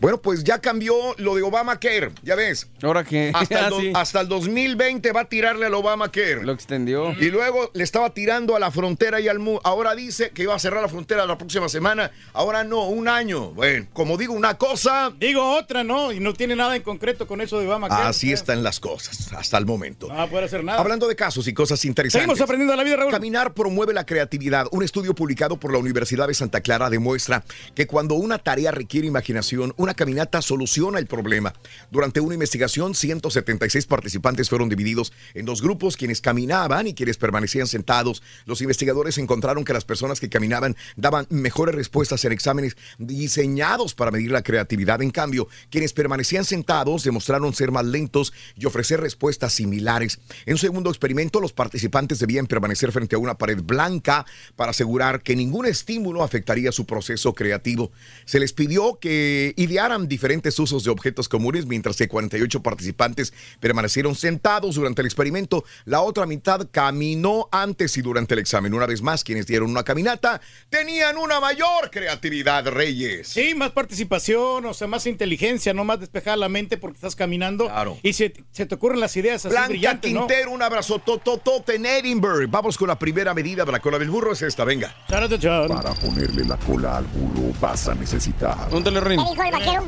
Bueno, pues ya cambió lo de Obamacare, ya ves. ¿Ahora qué? Hasta, el, Ah, do- sí. hasta el 2020 va a tirarle al Obamacare. Lo extendió. Y luego le estaba tirando a la frontera y al muro. Ahora dice que iba a cerrar la frontera la próxima semana. Ahora no, un año. Bueno, como digo una cosa. Digo otra, ¿no? Y no tiene nada en concreto con eso de Obamacare. Así están las cosas hasta el momento. No va a poder hacer nada. Hablando de casos y cosas interesantes. Seguimos aprendiendo la vida, Raúl. Caminar promueve la creatividad. Un estudio publicado por la Universidad de Santa Clara demuestra que cuando una tarea requiere imaginación, una caminata soluciona el problema. Durante una investigación, 176 participantes fueron divididos en dos grupos, quienes caminaban y quienes permanecían sentados. Los investigadores encontraron que las personas que caminaban daban mejores respuestas en exámenes diseñados para medir la creatividad. En cambio, quienes permanecían sentados demostraron ser más lentos y ofrecer respuestas similares. En un segundo experimento, los participantes debían permanecer frente a una pared blanca para asegurar que ningún estímulo afectaría su proceso creativo. Se les pidió que idearan diferentes usos de objetos comunes, mientras que 48 participantes permanecieron sentados durante el experimento. La otra mitad caminó antes y durante el examen. Una vez más, quienes dieron una caminata tenían una mayor creatividad, Reyes. Sí, más participación, o sea, más inteligencia, no más despejar la mente porque estás caminando. Y se, se te ocurren las ideas así Blanca brillantes, ¿no? Quintero, un abrazo tototote en Edinburgh. Vamos con la primera medida de la cola del burro, es esta, venga. Para ponerle la cola al burro vas a necesitar ¿Dónde le rin? ¿Qué dijo el vaquero?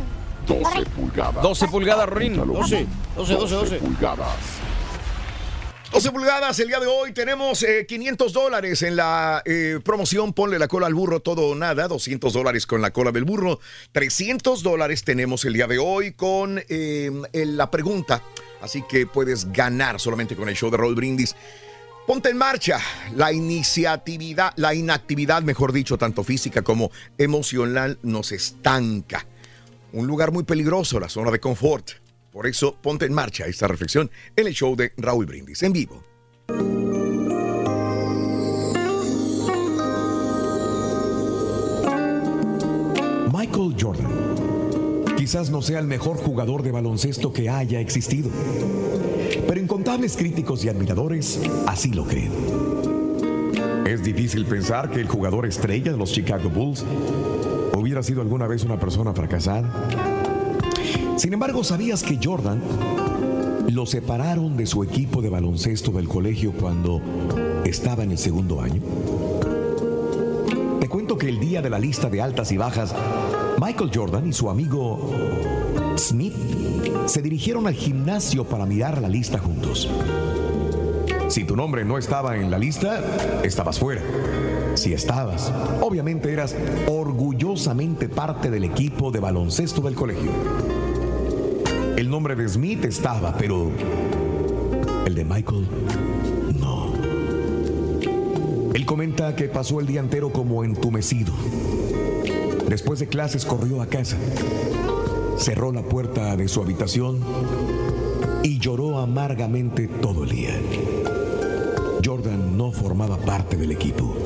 12 pulgadas. 12 pulgadas, Rin. 12, 12, 12, 12. pulgadas. 12 pulgadas, el día de hoy tenemos eh, 500 dólares en la eh, promoción Ponle la cola al burro, todo o nada, 200 dólares con la cola del burro, 300 dólares tenemos el día de hoy con eh, el- la pregunta, así que puedes ganar solamente con el show de Roll Brindis. Ponte en marcha. La iniciatividad, la inactividad, mejor dicho, tanto física como emocional, nos estanca. Un lugar muy peligroso, la zona de confort. Por eso, ponte en marcha esta reflexión en el show de Raúl Brindis en vivo. Michael Jordan. Quizás no sea el mejor jugador de baloncesto que haya existido, pero incontables críticos y admiradores así lo creen. Es difícil pensar que el jugador estrella de los Chicago Bulls hubiera sido alguna vez una persona fracasada. Sin embargo, ¿sabías que Jordan lo separaron de su equipo de baloncesto del colegio cuando estaba en el segundo año? Te cuento que el día de la lista de altas y bajas, Michael Jordan y su amigo Smith se dirigieron al gimnasio para mirar la lista juntos. Si tu nombre no estaba en la lista, estabas fuera. Si estabas, obviamente eras orgullosamente parte del equipo de baloncesto del colegio. El nombre de Smith estaba, pero el de Michael no. Él comenta que pasó el día entero como entumecido. Después de clases corrió a casa, cerró la puerta de su habitación y lloró amargamente todo el día. Jordan no formaba parte del equipo.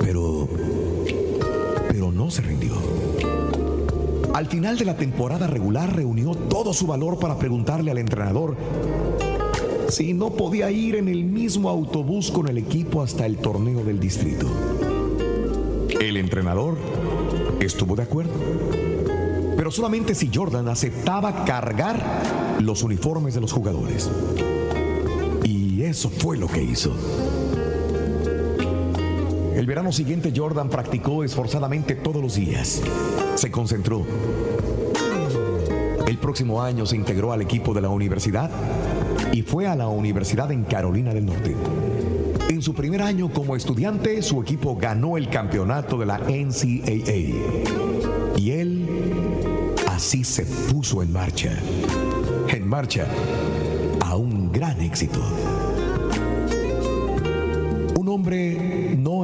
Pero... Pero no se rindió. Al final de la temporada regular reunió todo su valor para preguntarle al entrenador si no podía ir en el mismo autobús con el equipo hasta el torneo del distrito. El entrenador estuvo de acuerdo, pero solamente si Jordan aceptaba cargar los uniformes de los jugadores. Y eso fue lo que hizo. El verano siguiente Jordan practicó esforzadamente todos los días. Se concentró. El próximo año se integró al equipo de la universidad y fue a la universidad en Carolina del Norte. En su primer año como estudiante, su equipo ganó el campeonato de la NCAA. Y él así se puso en marcha. En marcha a un gran éxito.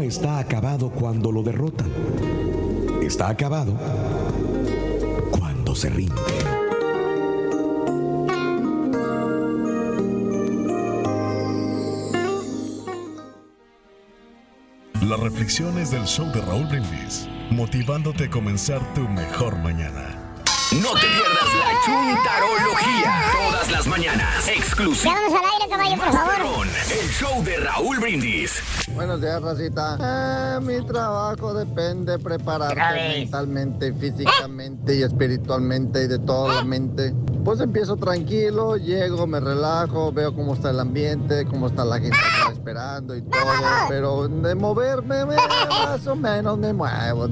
Está acabado cuando lo derrotan. Está acabado cuando se rinde. Las reflexiones del show de Raúl Brindis, motivándote a comenzar tu mejor mañana. No te pierdas la chuntarología todas las mañanas. Exclusivo. Al aire, caballo, por favor. El show de Raúl Brindis. Buenos días, Racita. Eh, mi trabajo depende prepararte mentalmente, físicamente y espiritualmente y de toda la mente. Pues empiezo tranquilo, llego, me relajo, veo cómo está el ambiente, cómo está la gente esperando y todo. Pero de moverme, me- más o menos me muevo.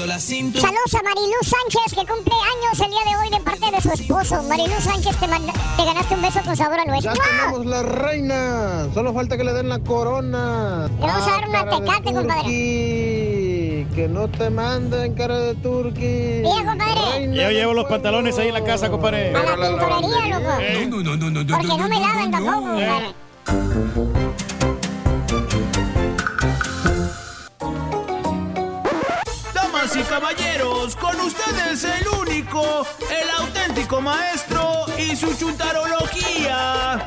Moviendo la cintura. Saludos a Marilú Sánchez, que cumple años el día de hoy de parte de su esposo. Marilú Sánchez, te, manda- te ganaste un beso con sabor a nuez. Ya la reina. Solo falta que le den la corona. Le vamos a dar una de tecate, compadre. Que no te manden cara de turqui. Mira, compadre. Yo llevo los pantalones ahí en la casa, compadre. A la tintorería, loco. No, no, no, no, Porque no me lavan tampoco, compadre. Caballeros, con ustedes el único, el auténtico maestro y su chuntarología.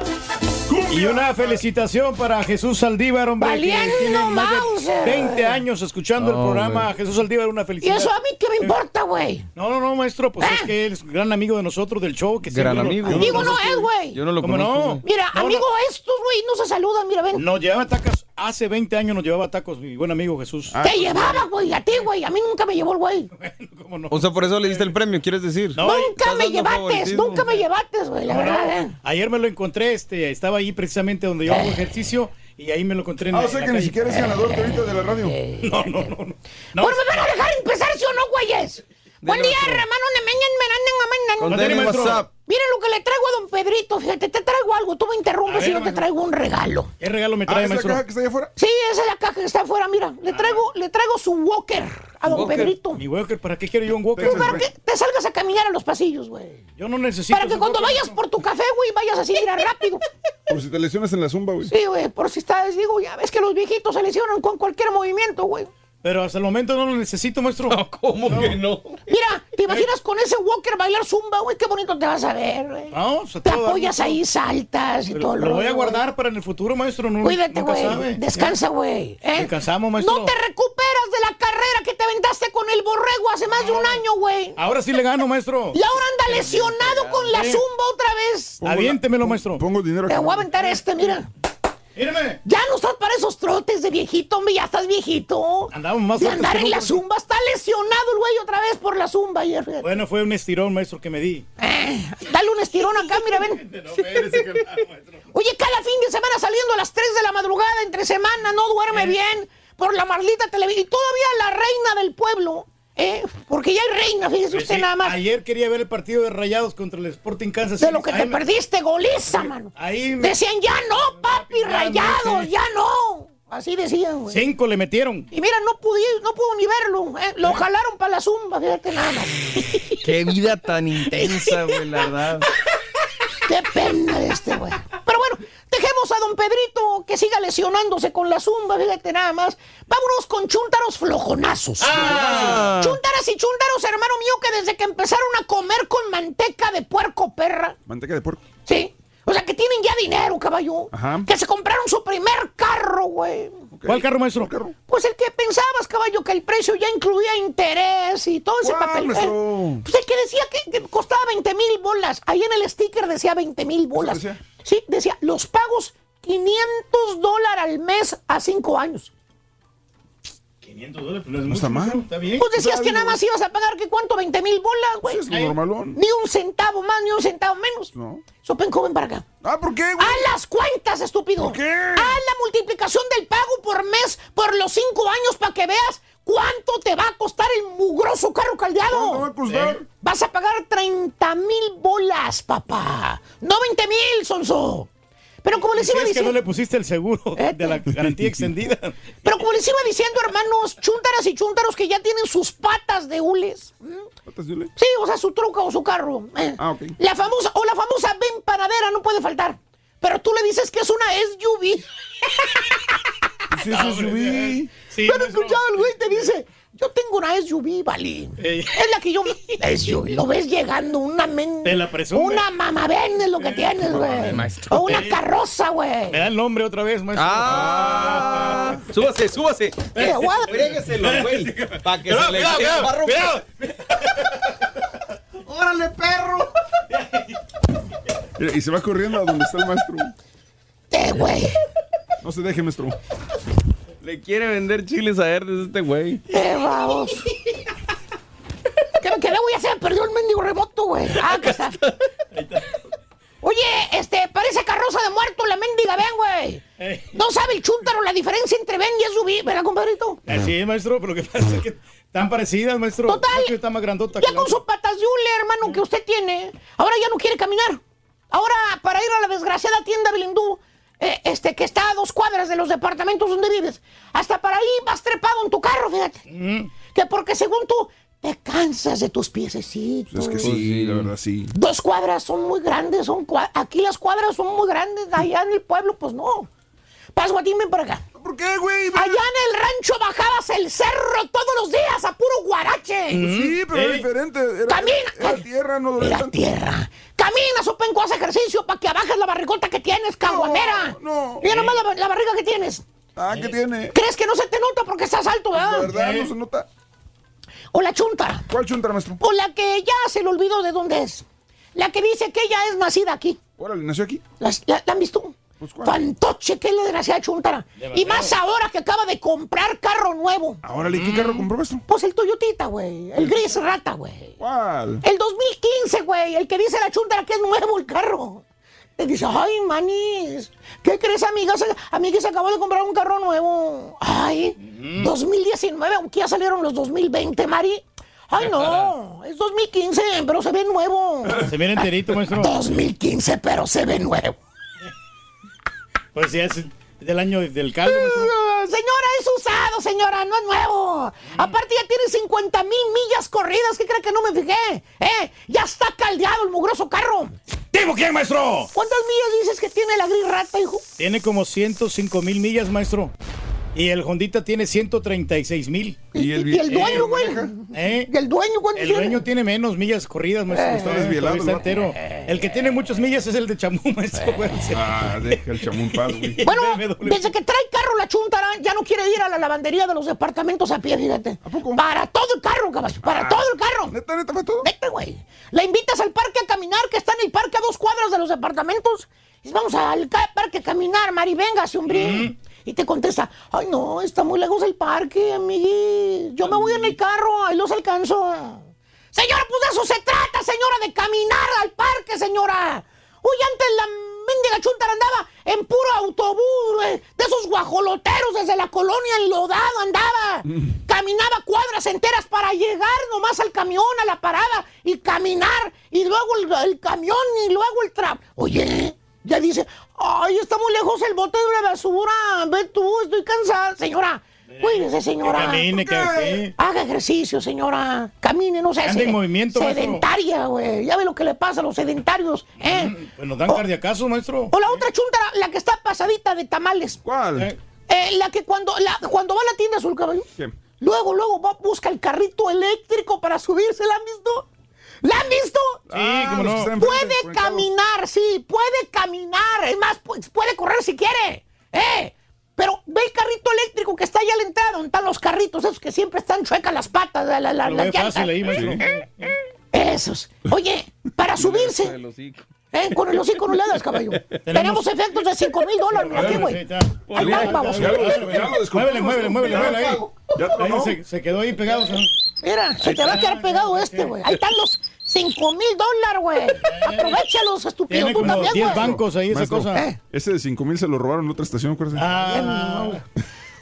Y una felicitación para Jesús Saldívar, hombre. que tiene más de Mauser. 20 años escuchando el No, programa. güey. Jesús Saldívar, una ¿Y felicidad. eso a mí qué me importa, güey? No, no, no, maestro, pues es que él es un gran amigo de nosotros del show. Que Gran lo- amigo. Digo, no es, güey. Yo no lo ¿Cómo conozco. no? Mira, No, amigo, no. estos, güey, no se saludan, mira, ven. Nos llevaba tacos, hace 20 años nos llevaba tacos, mi buen amigo Jesús. Ah, Te llevaba, güey, a ti, güey. A mí nunca me llevó el güey. O sea, por eso le diste el premio, ¿quieres decir? Nunca me llevaste, favoritismo. nunca me llevaste, güey, la ¿Cómo no? verdad, eh. Ayer me lo encontré, este, estaba ahí precisamente donde yo hago ejercicio y ahí me lo encontré en Ah, la- o sea en que ni siquiera es ganador de ahorita de la radio. No, no, no. no. No, Bueno, ¿me van a dejar empezar, sí o no, güeyes? Buen día, hermano. ne- meñan, menan, menan, menan. Contén en WhatsApp. Miren lo que le traigo a don Pedrito, fíjate, te traigo algo, tú me interrumpes y yo te traigo un regalo. ¿Qué regalo me Ah, trae, ¿es la maestro? caja que está allá afuera? Sí, esa es la caja que está afuera, mira. Le traigo, le traigo su walker a don Walker. Pedrito. Mi Walker, ¿para qué quiero yo un Walker? Pues para que te salgas a caminar a los pasillos, güey. Yo no necesito. Para que cuando Walker. vayas por tu café, güey, vayas así, mira, rápido. Por si te lesionas en la zumba, güey. Sí, güey, por si estás, digo, ya ves que los viejitos se lesionan con cualquier movimiento, güey. Pero hasta el momento no lo necesito, maestro. ¿Cómo que no? Mira, ¿te imaginas con ese walker bailar zumba, güey? Qué bonito te vas a ver, güey. Vamos, a Te apoyas ahí, saltas y Pero todo el Lo voy a guardar para en el futuro, maestro. No. Cuídate, güey. Descansa, güey. ¿eh? Descansamos, maestro. No te recuperas de la carrera que te aventaste con el borrego hace más de un año, güey. Ahora sí le gano, maestro. Y ahora anda lesionado con la zumba otra vez. Aviéntemelo, maestro. Pongo dinero Te voy a aventar este, mira. Mírame. Ya no estás para esos trotes de viejito, hombre, ya estás viejito. Andamos más De andar en la zumba, está lesionado el güey otra vez por la zumba ayer. Bueno, fue un estirón, maestro, que me di. Dale un estirón acá, mira, ven. Oye, cada fin de semana saliendo a las 3 de la madrugada, entre semana, no duerme bien por la maldita televisión. Y todavía la reina del pueblo, ¿eh? Porque ya hay reina, fíjese Pues usted sí, nada más. Ayer quería ver el partido de Rayados contra el Sporting Kansas De City. lo que Ahí te me- perdiste, goliza, mano. Ahí me- Decían, ya no, papi, rayados, sí. ya no. Así decían, güey. Cinco le metieron. Y mira, no pude, no pudo ni verlo. ¿eh? Lo jalaron para la zumba, fíjate nada más. Qué vida tan intensa, güey, la verdad. Qué pena de este, güey. Dejemos a don Pedrito que siga lesionándose con la zumba, fíjate nada más. Vámonos con chúntaros flojonazos. Ah. Chúntaras y chúntaros, hermano mío, que desde que empezaron a comer con manteca de puerco perra, Manteca de puerco. sí. O sea, que tienen ya dinero, caballo. Ajá. Que se compraron su primer carro, güey. ¿Cuál carro, maestro? Pues el que pensabas, caballo, que el precio ya incluía interés y todo ese ¿Cuál, papel. maestro? Pues el que decía que, que costaba 20 mil bolas. Ahí en el sticker decía 20 mil bolas. Sí, decía, los pagos 500 dólares al mes a 5 años. 500 dólares, pues no es No está mucho, mal. Está bien. Pues decías Está que bien, nada más ibas a pagar, que cuánto? 20 mil bolas, güey. Es lo normalón. Ni un centavo más, ni un centavo menos. No. Sopen joven para acá. Ah, ¿por qué, güey? ¡A las cuentas, estúpido! ¿Por qué? ¡A la multiplicación del pago por mes por los cinco años para que veas cuánto te va a costar el mugroso carro caldeado! ¿Cuánto va a costar? Eh, Vas a pagar 30 mil bolas, papá. No 20 mil, Sonso. Pero como les iba es que diciendo... no le pusiste el seguro de la garantía extendida. Pero como les iba diciendo, hermanos, chúntaras y chúntaros que ya tienen sus patas de hules. ¿Patas de hule? Sí, o sea, su truca o su carro. eh. Ah, ok. La famosa, o la famosa ven panadera no puede faltar. Pero tú le dices que es una SUV. Sí, sí, subí. Sí, ¿No has maestro. escuchado? El güey te dice, yo tengo una SUV, Vali. Ey. Es la que yo... SUV, lo ves llegando, una men... Te la presume. Una mamá es lo que tienes, güey. O una carroza, güey. Me da el nombre otra vez, maestro. ¡Ah! súbase, súbase. Eh. Frégueselo, güey. Para que Cuidado, se le cuidado, quede cuidado, barro. cuidado. ¡Órale, perro! Mira, Y se va corriendo a donde está el maestro. Eh, güey. No se deje, maestro. Le quiere vender chiles a Herdes este güey. ¡Qué vamos! ¿Qué, ¿Qué le voy a hacer? Perdió el mendigo remoto, güey. Ah, que está. Oye, este, parece carroza de muerto la mendiga, ven, güey. No sabe el chúntaro la diferencia entre Ben y Subí, ¿verdad, compadrito? Así es, maestro, pero lo que pasa es que están parecidas, maestro. Total. Está más grandota Ya la con otra. sus patas de hule, hermano, que usted tiene, ahora ya no quiere caminar. Ahora, para ir a la desgraciada tienda Belindú, eh, este, que está a dos cuadras de los departamentos donde vives, hasta para ahí vas trepado en tu carro, fíjate. Que porque según tú, te cansas de tus piececitos. Es que sí, la verdad, sí. Dos cuadras son muy grandes, son cua- aquí las cuadras son muy grandes, allá en el pueblo, pues no. Paz, Guatín, ven para acá. ¿Por qué, güey? Allá en el rancho bajabas el cerro todos los días a puro guarache. Pues sí, pero era diferente. Era, Camina. era tierra, no Era tanto. tierra. Camina, sopenco, haz ejercicio tienes, caguamera. no. Mira nomás la, la barriga que tienes. Ah, ¿qué tiene? ¿Crees que no se te nota porque estás alto, verdad? La verdad, no se nota. O la chunta. ¿Cuál chunta, maestro? O la que ya se le olvidó de dónde es. La que dice que ella es nacida aquí. Órale, nació aquí. ¿Las- ¿La, la han visto? Pues, ¿cuál? Fantoche, que le desgraciada chuntara. Y más ahora que acaba de comprar carro nuevo. Órale, ¿qué carro compró, maestro? Pues el Toyotita, güey. El gris rata, güey. ¿Cuál? El 2015, güey. El que dice la chuntara que es nuevo el carro. Te dice, ay, manis. ¿Qué crees, amiga? Amiga, se acabó de comprar un carro nuevo. Ay, 2019, aunque ya salieron los 2020, Mari. Ay, no. Es 2015, pero se ve nuevo. Se mira enterito, maestro. 2015, pero se ve nuevo. Pues sí, es del año del caldo. Ah, Señora, es usado, señora, no es nuevo. Aparte ya tiene 50 mil millas corridas. ¿Qué cree que no me fijé? ¿Eh? Ya está caldeado el mugroso carro. ¿Tipo quién, maestro? ¿Cuántas millas dices que tiene la gris rata, hijo? Tiene como 105 mil millas, maestro. Y el Hondita tiene 136 mil. ¿Y el, ¿Y el dueño, güey? ¿Eh? ¿Y el dueño cuánto El tiene? dueño tiene menos millas corridas, maestro. Eh, entero. El que tiene muchas millas es el de Chamú, maestro. Ah, deja el chamún paz, güey. Bueno, desde que trae carro la chuntara, ya no quiere ir a la lavandería de los departamentos a pie, fíjate. ¿A poco? Para todo el carro, caballo, para Ah. todo el carro. ¿Neta, neta, para todo? Vete, güey. La invitas al parque a caminar, que está en el parque a dos cuadras de los departamentos. Y vamos al parque a caminar, Mari, venga, hombre. Y te contesta, ay, no, está muy lejos el parque, amigui. Yo me voy en el carro, ahí los alcanzo. Señora, pues de eso se trata, señora, de caminar al parque, señora. Uy, antes la mendiga chuntara andaba en puro autobús, güey, de esos guajoloteros desde la colonia enlodado andaba. Caminaba cuadras enteras para llegar nomás al camión, a la parada, y caminar, y luego el, el camión, y luego el trap. Oye, ya dice, ay, está muy lejos el bote de la basura, ve tú, estoy cansada. Señora, cuídese, señora. Que camine, que aquí. Haga ejercicio, señora. Camine, no sé. Ande en movimiento. Sedentaria, güey. Ya ve lo que le pasa a los sedentarios, ¿eh? Pues nos dan Oh. cardiacazos, maestro. O la otra chuntara, la que está pasadita de tamales. ¿Cuál? Eh, Eh, la que cuando, la, cuando va a la tienda azul, caballo. ¿Qué? Luego, luego va, busca el carrito eléctrico para subirse. ¿La han visto? ¿La han visto? Sí, los que no. enfrente, Puede caminar, sí, puede caminar. Es más, pu- puede correr si quiere. ¿Eh? Pero ve el carrito eléctrico que está allá a la entrada, donde están los carritos, esos que siempre están chuecas las patas, la, la, Lo fácil ahí, maestro. Esos. Oye, para subirse, El hocico. ¿eh? con el hocico no le das, caballo. Tenemos efectos de 5 mil dólares, aquí, güey. está. Ahí va, vamos. Muévele, muévele, muévele, muévele ahí. Ahí se, quedó ahí pegado. Mira, se te va a quedar pegado este, güey. Ahí están los 5 mil dólares, güey. Aprovechalos, estúpido. Tiene Tú como también, 10 güey. bancos ahí esa Maestro, cosa. Eh. Ese de 5 mil se lo robaron en otra estación, acuérdese. Ah,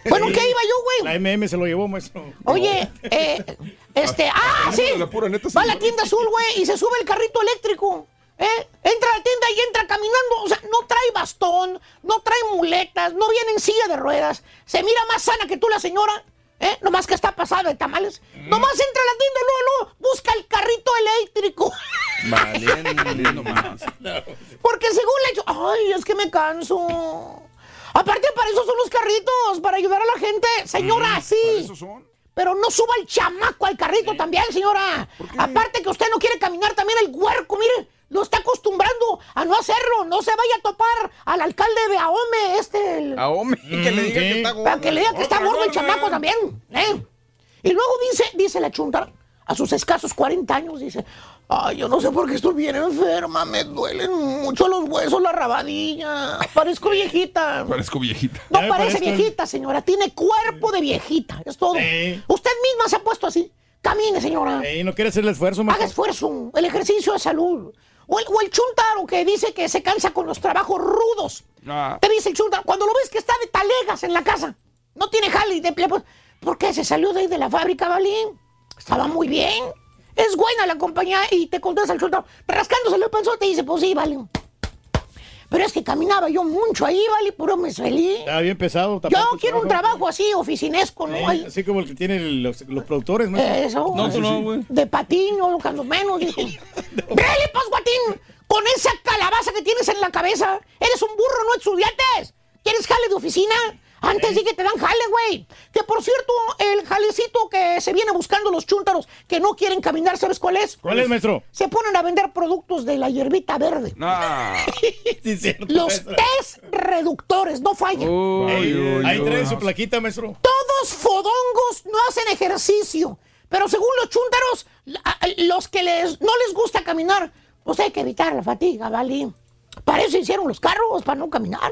Bueno, ¿qué iba yo, la güey? MM se lo llevó, maestro. Oye, eh, este, ah, sí. la pura neta, Va a la tienda azul, güey, y se sube el carrito eléctrico. ¿Eh? Entra a la tienda y entra caminando. O sea, no trae bastón, no trae muletas, no viene en silla de ruedas. Se mira más sana que tú, la señora. ¿Eh? Nomás que está pasada de tamales. Nomás entra a la tienda y luego, luego busca el carrito eléctrico. Valiendo, valiendo más. Porque según le he dicho, ay, es que me canso. Aparte, para eso son los carritos, para ayudar a la gente. Señora, sí. ¿Esos son? Pero no suba el chamaco al carrito también, señora. Aparte que usted no quiere caminar, también el huerco, mire, lo está acostumbrando a no hacerlo. No se vaya a topar al alcalde de Ahome, este. el- A Ome, que le diga sí. que está gordo. para que le diga que está gordo el chamaco también. ¿eh? Y luego dice, dice la chunta, a sus escasos 40 años, dice, ay, yo no sé por qué estoy bien enferma, me duelen mucho los huesos, la rabadilla, parezco viejita. Parezco viejita. No parece viejita, señora, tiene cuerpo de viejita, es todo. Usted misma se ha puesto así. Camine, señora. Ey, ¿No quiere hacer el esfuerzo, Haga esfuerzo, el ejercicio de salud. O el, o el chuntaro que dice que se cansa con los trabajos rudos. Ah. Te dice el chuntaro, cuando lo ves que está de talegas en la casa, no tiene jale, le pon- ¿por qué se salió de ahí de la fábrica, Balín? Estaba muy bien. Es buena la compañía y te contesta el chuntaro, rascándose el panzón, te dice, pues sí, Balín. Pero es que caminaba yo mucho ahí, Vale, puro me feliz. Está bien pesado. Yo quiero un trabajo así, oficinesco, ¿no? Sí, así como el que tienen los, los productores, maestro. Eso. No, tú no, güey. De patiño, cuando menos, dijo. ¡Vele, pues, guatín! Con esa calabaza que tienes en la cabeza. Eres un burro, no estudiantes. ¿Quieres jale de oficina? Antes sí que te dan jale, güey. Que por cierto, el jalecito que se viene buscando los chúntaros que no quieren caminar, ¿sabes cuál es? ¿Cuál es, maestro? Se ponen a vender productos de la hierbita verde. Sí, cierto, Los maestro. test reductores, no fallan. Ey, Ahí trae su plaquita, maestro. Todos fodongos no hacen ejercicio. Pero según los chúntaros, los que les, no les gusta caminar, pues hay que evitar la fatiga, ¿vale? Para eso hicieron los carros, para no caminar.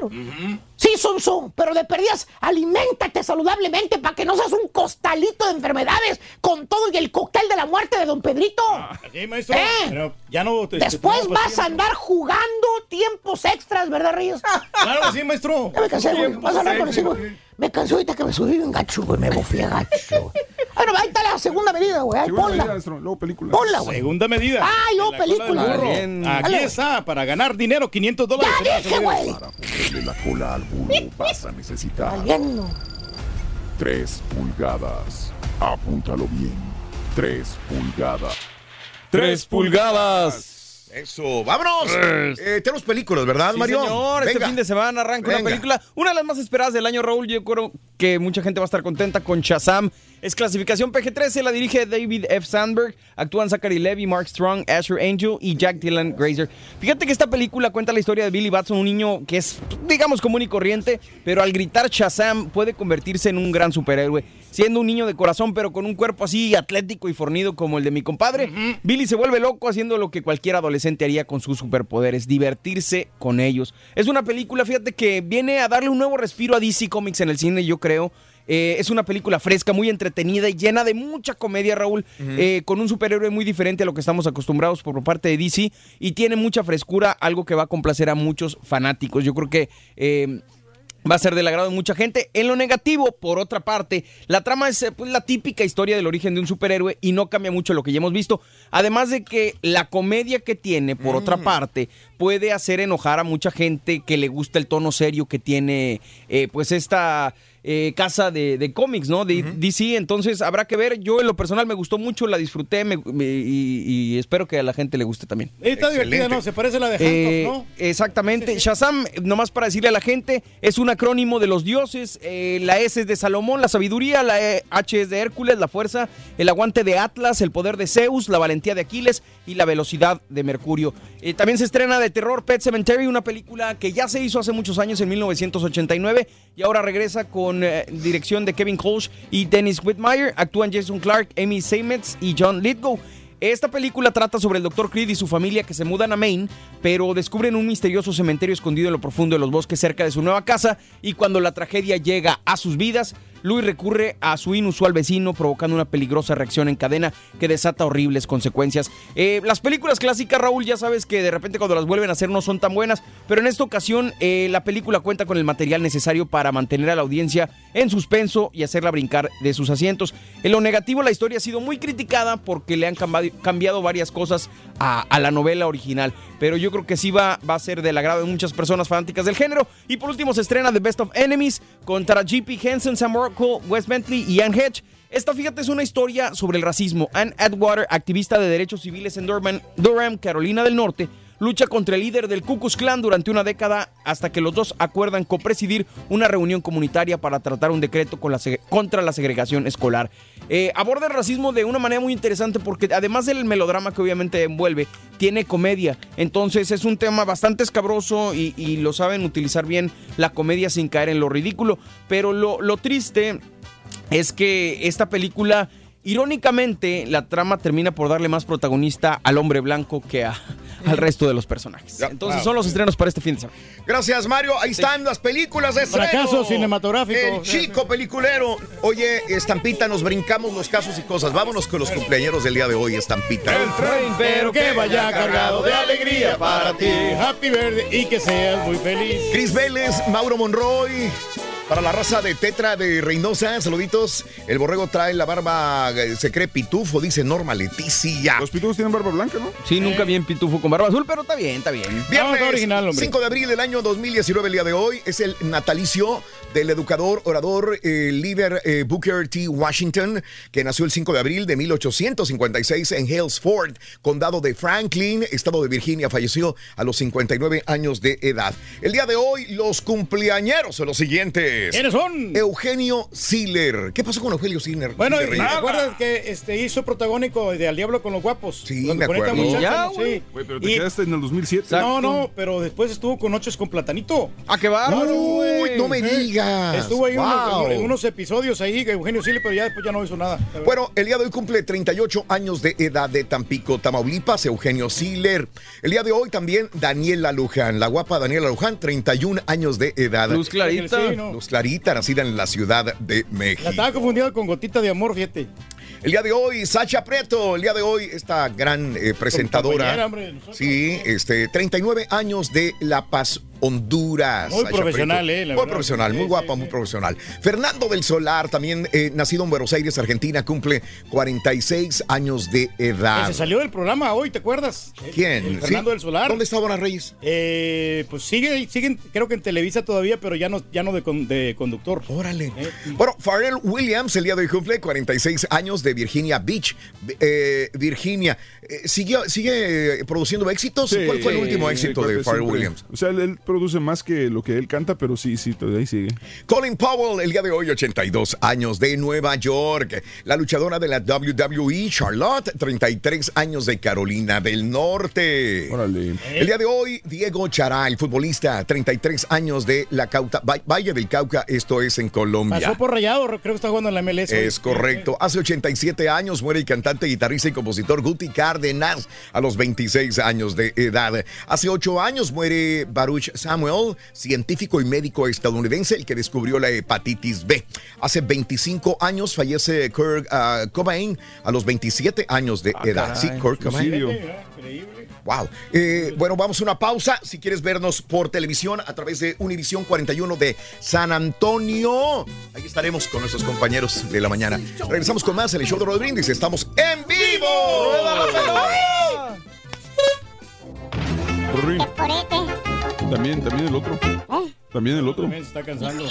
Sí, son, son, pero de perdidas, aliméntate saludablemente para que no seas un costalito de enfermedades con todo y el cóctel de la muerte de don Pedrito. Sí, maestro. ¿Eh? Pero ya no. este, Después vas a andar jugando tiempos extras, ¿verdad, Ríos? Claro que sí, maestro. Ya me cansé, güey. Vas a hablar con ese, güey. Me cansé ahorita que me subí bien gacho, güey. Me bofé gacho. Bueno, ahí está la segunda medida, güey. Ahí Segunda ponla. medida, maestro, luego película. Ponla, güey. Segunda medida. Ay, luego película. Aquí Dale. está, para ganar dinero, 500 dólares. Ya dije, güey. Para ponerle la cola al vas a necesitar Valiendo. 3 pulgadas. Apúntalo bien. 3 pulgadas. 3 pulgadas. Eso, vámonos. Eh, tenemos películas, ¿verdad, Sí, Mario? señor, este fin de semana arranca una película, una de las más esperadas del año, Raúl. Yo creo que mucha gente va a estar contenta con Shazam. Es clasificación PG-13, la dirige David F. Sandberg. Actúan Zachary Levy, Mark Strong, Asher Angel y Jack Dylan Grazer. Fíjate que esta película cuenta la historia de Billy Batson, un niño que es, digamos, común y corriente, pero al gritar Shazam puede convertirse en un gran superhéroe. Siendo un niño de corazón, pero con un cuerpo así atlético y fornido como el de mi compadre, Billy se vuelve loco haciendo lo que cualquier adolescente haría con sus superpoderes, divertirse con ellos. Es una película, fíjate, que viene a darle un nuevo respiro a DC Comics en el cine, yo creo. Eh, es una película fresca, muy entretenida y llena de mucha comedia, Raúl, eh, con un superhéroe muy diferente a lo que estamos acostumbrados por parte de DC y tiene mucha frescura, algo que va a complacer a muchos fanáticos. Yo creo que... eh, Va a ser del agrado de mucha gente. En lo negativo, por otra parte, la trama es eh, pues, la típica historia del origen de un superhéroe y no cambia mucho lo que ya hemos visto. Además de que la comedia que tiene, por otra parte, puede hacer enojar a mucha gente que le gusta el tono serio que tiene eh, pues esta eh, casa de, de cómics, ¿no? De DC. Entonces habrá que ver. Yo en lo personal me gustó mucho, la disfruté me- me- y, y espero que a la gente le guste también. Está divertida, ¿no? Se parece a la de Eh, Hancock, ¿no? Exactamente. Shazam, nomás para decirle a la gente, es un acrónimo de los dioses. eh, la S es de Salomón, la sabiduría, la eh, H es de Hércules, la fuerza, el aguante de Atlas, el poder de Zeus, la valentía de Aquiles y la velocidad de Mercurio. Eh, también se estrena de terror Pet Cemetery, una película que ya se hizo hace muchos años, en 1989, y ahora regresa con eh, dirección de Kevin Colch y Dennis Whitmire. Actúan Jason Clark, Amy Seymetz y John Lithgow. Esta película trata sobre el Dr. Creed y su familia que se mudan a Maine, pero descubren un misterioso cementerio escondido en lo profundo de los bosques cerca de su nueva casa y cuando la tragedia llega a sus vidas, Louis recurre a su inusual vecino provocando una peligrosa reacción en cadena que desata horribles consecuencias. Eh, las películas clásicas, Raúl, ya sabes que de repente cuando las vuelven a hacer no son tan buenas, pero en esta ocasión eh, la película cuenta con el material necesario para mantener a la audiencia en suspenso y hacerla brincar de sus asientos. En lo negativo, la historia ha sido muy criticada porque le han cambiado varias cosas a, la novela original, pero yo creo que sí va, a ser del agrado de muchas personas fanáticas del género. Y por último se estrena The Best of Enemies contra J.P. Henson, Sam Rockwell, Wes Bentley y Anne Hedge. Esta, fíjate, es una historia sobre el racismo. Anne Atwater, activista de derechos civiles en Durham, Carolina del Norte, lucha contra el líder del Ku Klan durante una década hasta que los dos acuerdan copresidir una reunión comunitaria para tratar un decreto contra la segregación escolar. Eh, aborda el racismo de una manera muy interesante porque además del melodrama que obviamente envuelve, tiene comedia. Entonces es un tema bastante escabroso y, y lo saben utilizar bien la comedia sin caer en lo ridículo. Pero lo triste es que esta película Irónicamente, la trama termina por darle más protagonista al hombre blanco que a- al resto de los personajes. Entonces Wow. son los estrenos para este fin de semana. Gracias, Mario. Ahí están las películas de estreno. Fracaso cinematográfico. El chico peliculero. Oye, Estampita, nos brincamos los casos y cosas. Vámonos con los cumpleaños del día de hoy, Estampita. Pero que vaya cargado de alegría para ti. Happy birthday y que seas muy feliz. Cris Vélez, Mauro Monroy. Para la raza de Tetra de Reynosa, saluditos. El borrego trae la barba, eh, se cree pitufo, dice Norma Leticia. Los pitufos tienen barba blanca, ¿no? Sí, nunca vi en pitufo con barba azul, pero está bien, está bien. Viernes 5 de abril del año 2019, el día de hoy, es el natalicio del educador, orador, eh, líder eh, Booker T. Washington, que nació el 5 de abril de 1856 en Halesford, condado de Franklin, estado de Virginia. Falleció a los 59 años de edad. El día de hoy, los cumpleañeros son los siguientes. ¿Quiénes son? Eugenio Siller. ¿Qué pasó con Eugenio Siller? Bueno, Siller ¿te acuerdas que este, hizo protagónico de Al Diablo con los Guapos? Sí, me acuerdo. muchachas, Ya, güey. Sí. Güey, pero te Y- quedaste en el 2007. No, no, pero después estuvo con Noches con Platanito. ¿A qué va? Uy, no me Eh, digas. Estuvo ahí unos- Wow. en unos episodios ahí, Eugenio Sile, pero ya después ya no hizo nada. Bueno, el día de hoy cumple 38 años de edad de Tampico, Tamaulipas, Eugenio Siller. El día de hoy también Daniela Luján, la guapa Daniela Luján, 31 años de edad. Luz Clarita. Luz Clarita, nacida en la Ciudad de México. La estaba confundiendo con Gotita de Amor, fíjate. El día de hoy, Sacha Preto, el día de hoy, esta gran eh, presentadora. compañera, hombre, nosotros. sí, este, 39 años de La Paz, Honduras. Muy profesional, eh, la Muy verdad. profesional, muy Sí, guapa, muy profesional. Fernando del Solar, también eh, nacido en Buenos Aires, Argentina, cumple 46 años de Que edad. se salió del programa hoy, ¿te acuerdas? ¿Quién? El Fernando Sí. del Solar. ¿Dónde está Bona Reyes? Eh, pues sigue, siguen, creo que en Televisa todavía, pero ya no, ya no de, con- de conductor. Órale. Bueno, Pharrell Williams el día de hoy cumple 46 años de Virginia Beach, eh, Virginia. Eh, ¿Sigue, ¿Sigue produciendo éxitos? Sí, ¿Cuál fue el último éxito de Pharrell siempre. Williams? O sea, él produce más que lo que él canta, pero sí, sí, todavía ahí sigue. Colin Powell, el día de hoy, 82 años de Nueva York. La luchadora de la WWE, Charlotte, 33 años de Carolina del Norte. El día de hoy, Diego Chará, el futbolista, 33 años de la Cauta, Va- Valle del Cauca, esto es en Colombia. Pasó por rayado, creo que está jugando en la MLS. hoy. Es correcto. Hace 87 años muere el cantante, guitarrista y compositor Guti Cárdenas a los 26 años de edad. Hace 8 años muere Baruch Samuel, científico y médico estadounidense, el que descubrió la hepatitis B. Hace 25 años fallece Kurt ah, Cobain a los 27 años de edad. caray. Sí, Kurt Cobain. Suicidio. Wow. Eh, bueno, vamos a una pausa. Si quieres vernos por televisión a través de Univisión 41 de San Antonio, ahí estaremos con nuestros compañeros de la mañana. Regresamos con más en el show de Rod Brindis. Estamos en vivo. Rory, También, también el otro. También el otro. También se está cansando.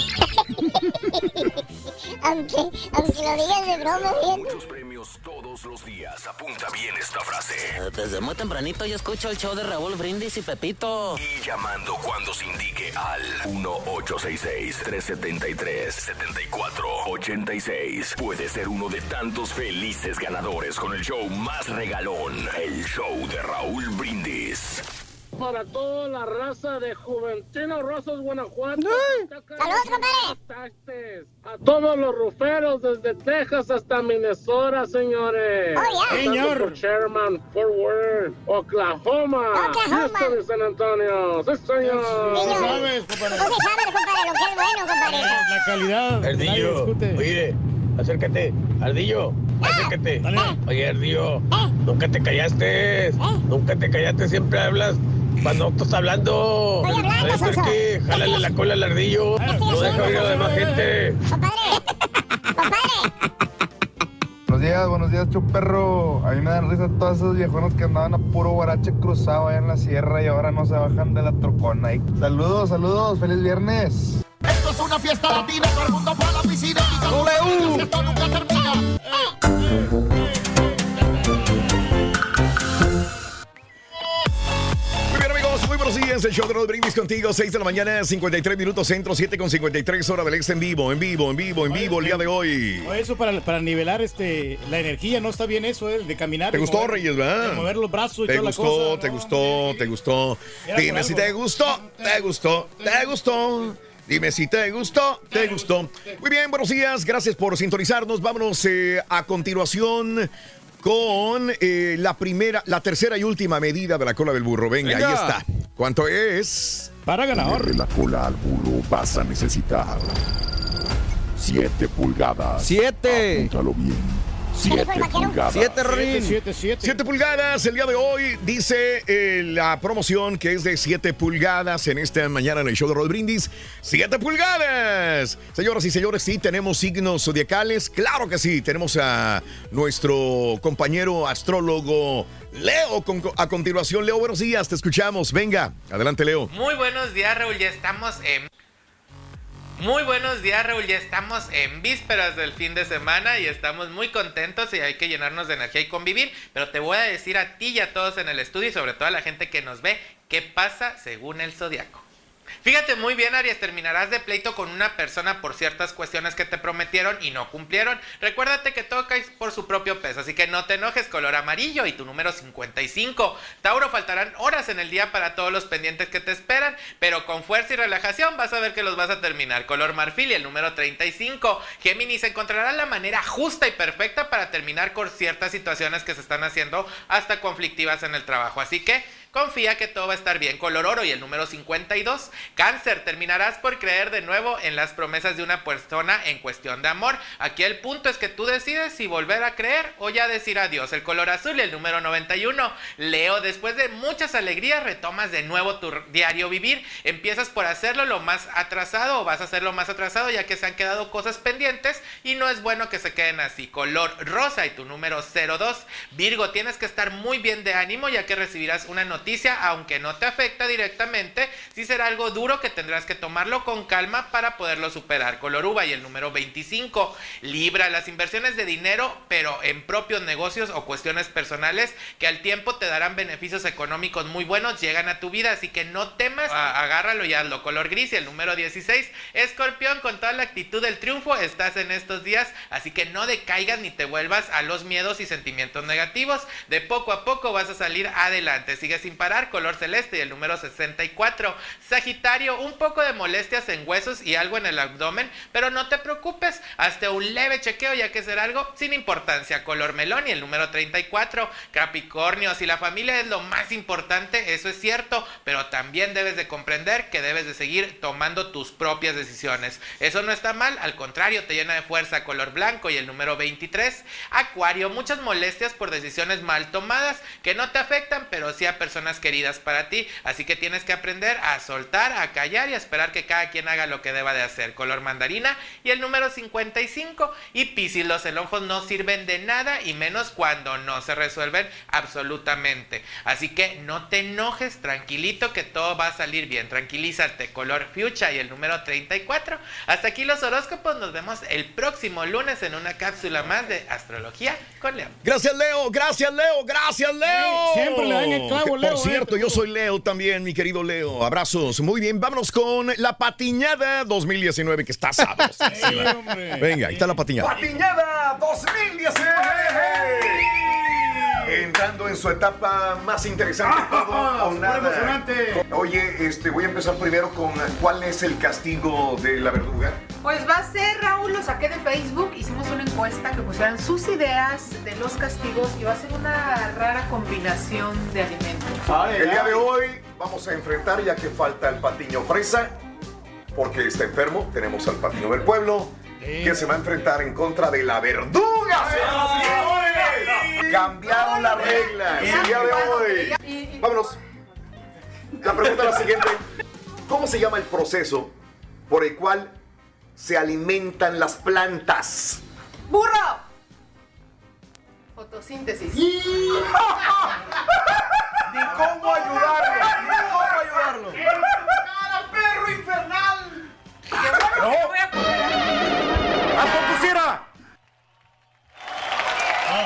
aunque, aunque lo digas de broma, bien. premios todos los días. Apunta bien esta frase. Desde muy tempranito yo escucho el show de Raúl Brindis y Pepito. Y llamando cuando se indique al 1-866-373-7486. Puede ser uno de tantos felices ganadores con el show más regalón. El show de Raúl Brindis. Para toda la raza de Juventino Rosas, Guanajuato. ¡Saludos, compadre! A todos los ruferos desde Texas hasta Minnesota, señores. Oh, yeah. Señor. por Sherman, Fort Worth, Oklahoma. Oklahoma. Y San Antonio. Sí, señor. ¿Qué sabes, compadre? No se sabe, compadre, lo que es bueno, compadre. La calidad. Ardillo, discute. oye, acércate, Ardillo, acércate. Oye, Ardillo, nunca te callaste, nunca te callaste, siempre hablas cuando tú estás hablando. Estoy hablando, jálale la cola al Ardillo, no deja oír a la demás gente. Buenos días, buenos días, chuperro. A mí me dan risa todos esos viejones que andaban a puro guarache cruzado allá en la sierra y ahora no se bajan de la trocona. Y saludos, saludos, feliz viernes. Esto es una fiesta latina, todo el mundo fue a la piscina. y La fiesta nunca termina. Muy bien, amigos, muy buenos días. El show de Rod Brindis contigo, 6 de la mañana, 53 minutos centro, 7 con 53 hora del este en vivo, en vivo, en vivo, en vivo el día de hoy. No, Eso para, para nivelar este, la energía, no está bien eso, eh, de caminar. ¿Te gustó, mover- Reyes, verdad? De mover los brazos y ¿Te toda gustó, la cosa. te gustó, te gustó? Era por Dime si algo. te gustó, te gustó, te gustó. Dime si te gustó, te gustó. Muy bien, buenos días, gracias por sintonizarnos. Vámonos eh, a continuación con eh, la primera, la tercera y última medida de la cola del burro. Venga, Venga. ahí está. ¿Cuánto es? Para Ponerle la cola al burro vas a necesitar 7 pulgadas. ¡Siete! Apúntalo bien. 7 pulgadas. ¡Siete, Rorín! 7 pulgadas el día de hoy, dice eh, la promoción que es de 7 pulgadas en esta mañana en el show de Rod Brindis. 7 pulgadas. Señoras y señores, sí tenemos signos zodiacales. Claro que sí. Tenemos a nuestro compañero astrólogo Leo con- a continuación. Leo, buenos días, te escuchamos. Venga, adelante, Leo. Muy buenos días, Raúl. Ya estamos en. Muy buenos días, Raúl. Ya estamos en vísperas del fin de semana y estamos muy contentos y hay que llenarnos de energía y convivir. Pero te voy a decir a ti y a todos en el estudio y sobre todo a la gente que nos ve qué pasa según el zodiaco. Fíjate muy bien, Aries, terminarás de pleito con una persona por ciertas cuestiones que te prometieron y no cumplieron. Recuérdate que todo cae por su propio peso, así que no te enojes, color amarillo y tu número 55. Tauro, faltarán horas en el día para todos los pendientes que te esperan, pero con fuerza y relajación vas a ver que los vas a terminar. Color marfil y el número 35. Géminis encontrará la manera justa y perfecta para terminar con ciertas situaciones que se están haciendo hasta conflictivas en el trabajo, así que... Confía que todo va a estar bien. Color oro y el número 52. Cáncer, terminarás por creer de nuevo en las promesas de una persona en cuestión de amor. Aquí el punto es que tú decides si volver a creer o ya decir adiós. El color azul y el número 91. Leo, después de muchas alegrías, retomas de nuevo tu diario vivir. Empiezas por hacerlo lo más atrasado o vas a hacerlo más atrasado ya que se han quedado cosas pendientes y no es bueno que se queden así. Color rosa y tu número 02. Virgo, tienes que estar muy bien de ánimo ya que recibirás una noticia, aunque no te afecta directamente, sí será algo duro que tendrás que tomarlo con calma para poderlo superar. Color uva y el número 25. Libra, las inversiones de dinero, pero en propios negocios o cuestiones personales que al tiempo te darán beneficios económicos muy buenos, llegan a tu vida, así que no temas, a- agárralo y hazlo. Color gris y el número 16. Escorpión, con toda la actitud del triunfo, estás en estos días, así que no decaigas ni te vuelvas a los miedos y sentimientos negativos. De poco a poco vas a salir adelante. Sigue sin parar, color celeste y el número 64. Sagitario, un poco de molestias en huesos y algo en el abdomen, pero no te preocupes, hasta un leve chequeo ya que será algo sin importancia. Color melón y el número 34. Capricornio, si la familia es lo más importante, eso es cierto, pero también debes de comprender que debes de seguir tomando tus propias decisiones. Eso no está mal, al contrario, te llena de fuerza. Color blanco y el número 23. Acuario, muchas molestias por decisiones mal tomadas que no te afectan, pero sí a personas queridas para ti. Así que tienes que aprender a soltar, a callar y a esperar que cada quien haga lo que deba de hacer. Color mandarina y el número 55. Y Piscis, los enojos no sirven de nada y menos cuando no se resuelven absolutamente. Así que no te enojes, tranquilito que todo va a salir bien. Tranquilízate. Color fuchsia y el número 34. Hasta aquí los horóscopos. Nos vemos el próximo lunes en una cápsula más de astrología con León. Gracias, Leo. Gracias, Leo. Gracias, Leo. Sí, siempre le dan el clavo, Por Leo, cierto, eh. yo soy Leo también, mi querido Leo. Abrazos. Muy bien, vámonos con la patiñada 2019 que está sabrosa. Venga, ahí está la patiñada. Patiñada 2019. Entrando en su etapa más interesante, todo o nada. Oye, este, voy a empezar primero con cuál es el castigo de la verduga. Pues va a ser, Raúl, lo saqué de Facebook, hicimos una encuesta que pusieran sus ideas de los castigos y va a ser una rara combinación de alimentos. El día de hoy vamos a enfrentar, ya que falta el patiño fresa, porque está enfermo, tenemos al patiño del pueblo, que se va a enfrentar en contra de la verduga. y señores. Cambiaron las reglas el día de hoy. Vámonos. La pregunta es la siguiente. ¿Cómo se llama el proceso por el cual se alimentan las plantas? ¡Burro! Fotosíntesis. Ni cómo ayudarlo. Ni cómo ayudarlo. ¡Cara, perro infernal! ¡A poco sí era!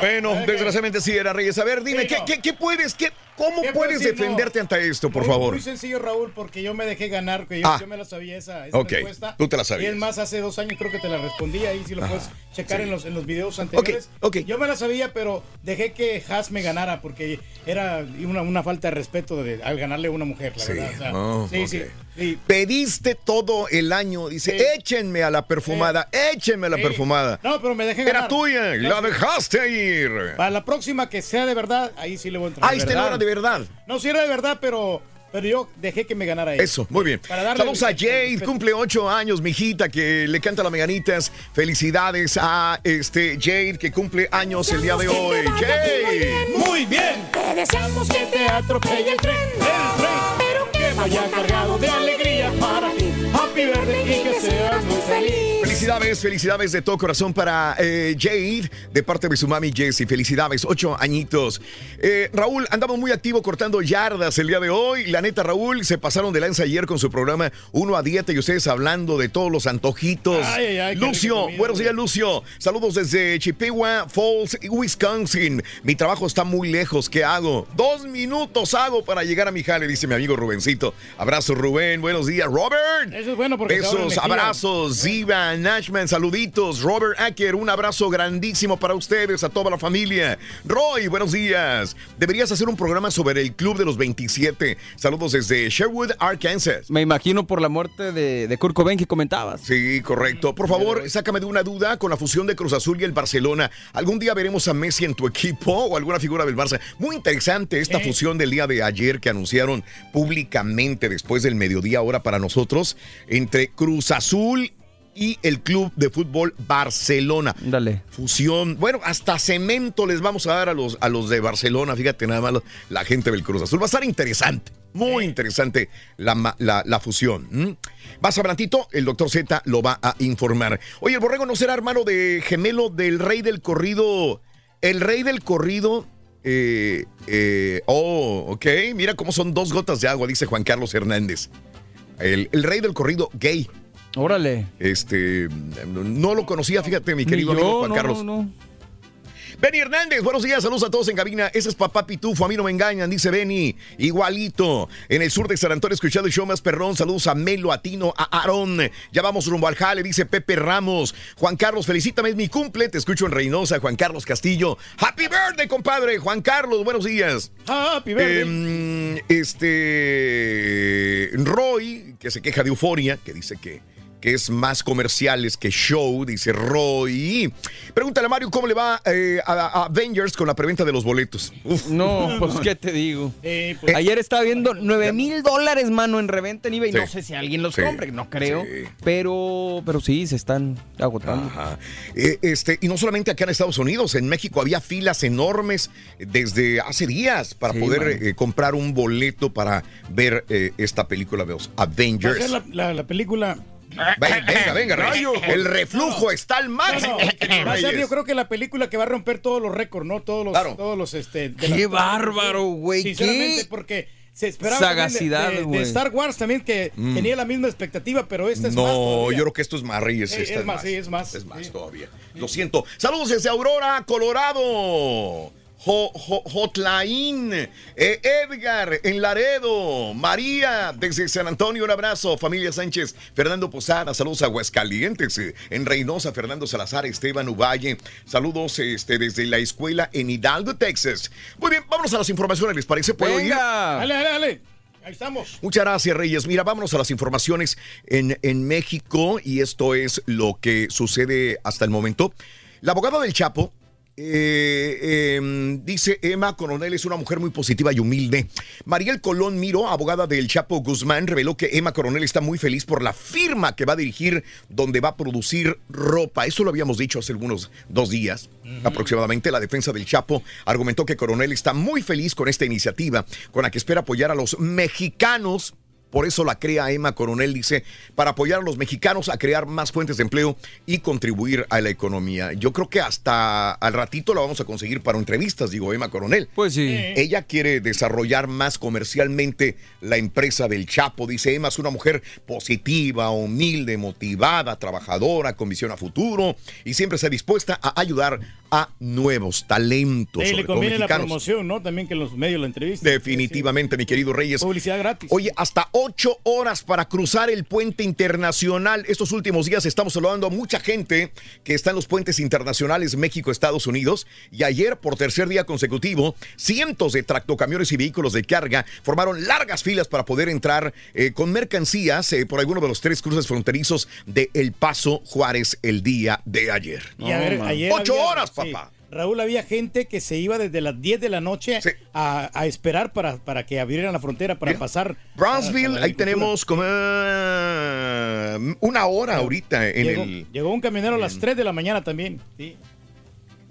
Bueno, desgraciadamente sí era Reyes. A ver, dime, ¿qué, qué- qué puedes, qué, cómo ¿Qué puedo puedes decir? No. defenderte ante esto, por Muy- favor? Muy sencillo, Raúl, porque yo me dejé ganar, que yo, Ah. yo me la sabía esa, esa Ok, respuesta. tú te la Y sabías. es más, hace dos años creo que te la respondí ahí, si lo Ajá, puedes checar sí. en, los, en los videos anteriores. Yo me la sabía, pero dejé que Haas me ganara, porque era una, una falta de respeto de, al ganarle a una mujer, la Sí, verdad. o sea, oh, sí, sí, sí. Pediste todo el año, dice, échenme a la perfumada, échenme a la Sí. perfumada. No, pero me dejé Era ganar. tuya, y la dejaste ir. Para la próxima que sea de verdad, ahí sí le voy a entrar. Ah, este no era de verdad. No, sí era de verdad, pero, pero yo dejé que me ganara ella. Eso, muy bien. Para darle Saludos a el- el Jade, cumple ocho años, mijita, que le canta las meganitas. Felicidades a este Jade, que cumple años el día de hoy. Jade. Muy bien. Te deseamos que te atropelle el tren, el tren, pero que vaya cargado de alegría para ti. Happy birthday y que seas muy feliz. Felicidades, felicidades de todo corazón para eh, Jade, de parte de su mami Jessie. Felicidades, ocho añitos. Eh, Raúl, andamos muy activo cortando yardas el día de hoy. La neta, Raúl, se pasaron de lanza ayer con su programa Uno a Dieta y ustedes hablando de todos los antojitos. Ay, ay, Lucio, buenos días, Lucio. Saludos desde Chippewa Falls, Wisconsin. Mi trabajo está muy lejos. ¿Qué hago? Dos minutos hago para llegar a mi jale, dice mi amigo Rubencito. Abrazo, Rubén. Buenos días, Robert. Eso es bueno porque Besos, abrazos, Ziva, Nashman, saluditos. Robert Acker, un abrazo grandísimo para ustedes, a toda la familia. Roy, buenos días. Deberías hacer un programa sobre el Club de los 27. Saludos desde Sherwood, Arkansas. Me imagino por la muerte de, de Kurt Cobain que comentabas. Sí, correcto. Por favor, sácame de una duda con la fusión de Cruz Azul y el Barcelona. ¿Algún día veremos a Messi en tu equipo o alguna figura del Barça? Muy interesante esta Eh. fusión del día de ayer que anunciaron públicamente después del mediodía ahora para nosotros entre Cruz Azul y el Club de Fútbol Barcelona. Dale. Fusión. Bueno, hasta cemento les vamos a dar a los, a los de Barcelona. Fíjate nada más la gente del Cruz Azul. Va a estar interesante. Muy interesante la, la, la fusión. ¿m? Más adelantito, el doctor Z lo va a informar. Oye, el borrego no será hermano de gemelo del rey del corrido. El rey del corrido. eh, eh, oh, ok. Mira cómo son dos gotas de agua, dice Juan Carlos Hernández. El, el rey del corrido gay. Órale. Este, no lo conocía, fíjate, mi querido Ni amigo yo, Juan no, Carlos. no, no. Benny Hernández, buenos días, saludos a todos en cabina. Ese es papá Pitufo, a mí no me engañan, dice Benny. Igualito. En el sur de San Antonio, escuchando el show más perrón. Saludos a Melo, a Tino, a Aarón. Ya vamos rumbo al jale, dice Pepe Ramos. Juan Carlos, felicítame, es mi cumple. Te escucho en Reynosa, Juan Carlos Castillo. Happy birthday, compadre. Juan Carlos, buenos días. Happy birthday. Em, este Roy, que se queja de euforia, que dice que, que es más comerciales que show, dice Roy. Pregúntale a Mario cómo le va eh, a, a Avengers con la preventa de los boletos. Uf. No, pues qué te digo. Eh, pues, Ayer estaba viendo 9 mil dólares, mano, en reventa en eBay. Sí. No sé si alguien los Sí. compre, no creo. Sí. Pero, pero sí, se están agotando. Ajá. Eh, este, y no solamente acá en Estados Unidos, en México había filas enormes desde hace días para Sí, poder eh, comprar un boleto para ver eh, esta película de los Avengers. ser la, la- la película. Venga, venga, Rey. El reflujo está al máximo. no, va a ser, yo creo que la película que va a romper todos los récords, ¿no? Todos los, Claro. todos los, este. de ¡Qué las- bárbaro, güey! Sinceramente, ¡Qué porque se esperaba sagacidad, de, de-! Star Wars también que Mm. tenía la misma expectativa, pero esta es más. No, yo creo que esto es más, Reyes. Esta es más, sí, es más. Es más Sí. todavía. Lo siento. Saludos desde Aurora, Colorado. Jo- jo- Hotline, Eh, Edgar en Laredo, María desde San Antonio, un abrazo, familia Sánchez, Fernando Posada, saludos a Aguascalientes, eh, en Reynosa, Fernando Salazar, Esteban Uvalle, saludos este, desde la escuela en Hidalgo, Texas. Muy bien, vámonos a las informaciones, ¿les parece? ¿Puedo ir? ¡Venga! Dale, dale, dale. Ahí estamos. Muchas gracias, Reyes. Mira, vámonos a las informaciones en, en México y esto es lo que sucede hasta el momento. La abogada del Chapo eh, em, dice Emma Coronel es una mujer muy positiva y humilde. Mariel Colón Miro, abogada del Chapo Guzmán, reveló que Emma Coronel está muy feliz por la firma que va a dirigir donde va a producir ropa. Eso lo habíamos dicho hace algunos dos días aproximadamente. La defensa del Chapo argumentó que Coronel está muy feliz con esta iniciativa con la que espera apoyar a los mexicanos por eso la crea Emma Coronel, dice, para apoyar a los mexicanos a crear más fuentes de empleo y contribuir a la economía. Yo creo que hasta al ratito la vamos a conseguir para entrevistas, digo, Emma Coronel. Pues sí. Ella quiere desarrollar más comercialmente la empresa del Chapo. Dice Emma es una mujer positiva, humilde, motivada, trabajadora, con visión a futuro y siempre está dispuesta a ayudar a nuevos talentos. Sí, sobre le todo conviene la promoción, ¿no? También que los medios la entrevisten. Definitivamente, mi querido Reyes. Publicidad gratis. Oye, hasta ocho horas para cruzar el puente internacional. Estos últimos días estamos saludando a mucha gente que está en los puentes internacionales México-Estados Unidos. Y ayer, por tercer día consecutivo, cientos de tractocamiones y vehículos de carga formaron largas filas para poder entrar eh, con mercancías eh, por alguno de los tres cruces fronterizos de El Paso Juárez el día de ayer. Y a ver, ayer ocho había- horas, sí, papá. Raúl, había gente que se iba desde las 10 de la noche a, a esperar para, para que abrieran la frontera, para pasar. Brownsville, ahí tenemos como eh, una hora ahorita en llegó, el... llegó un camionero a las 3 de la mañana también. Sí.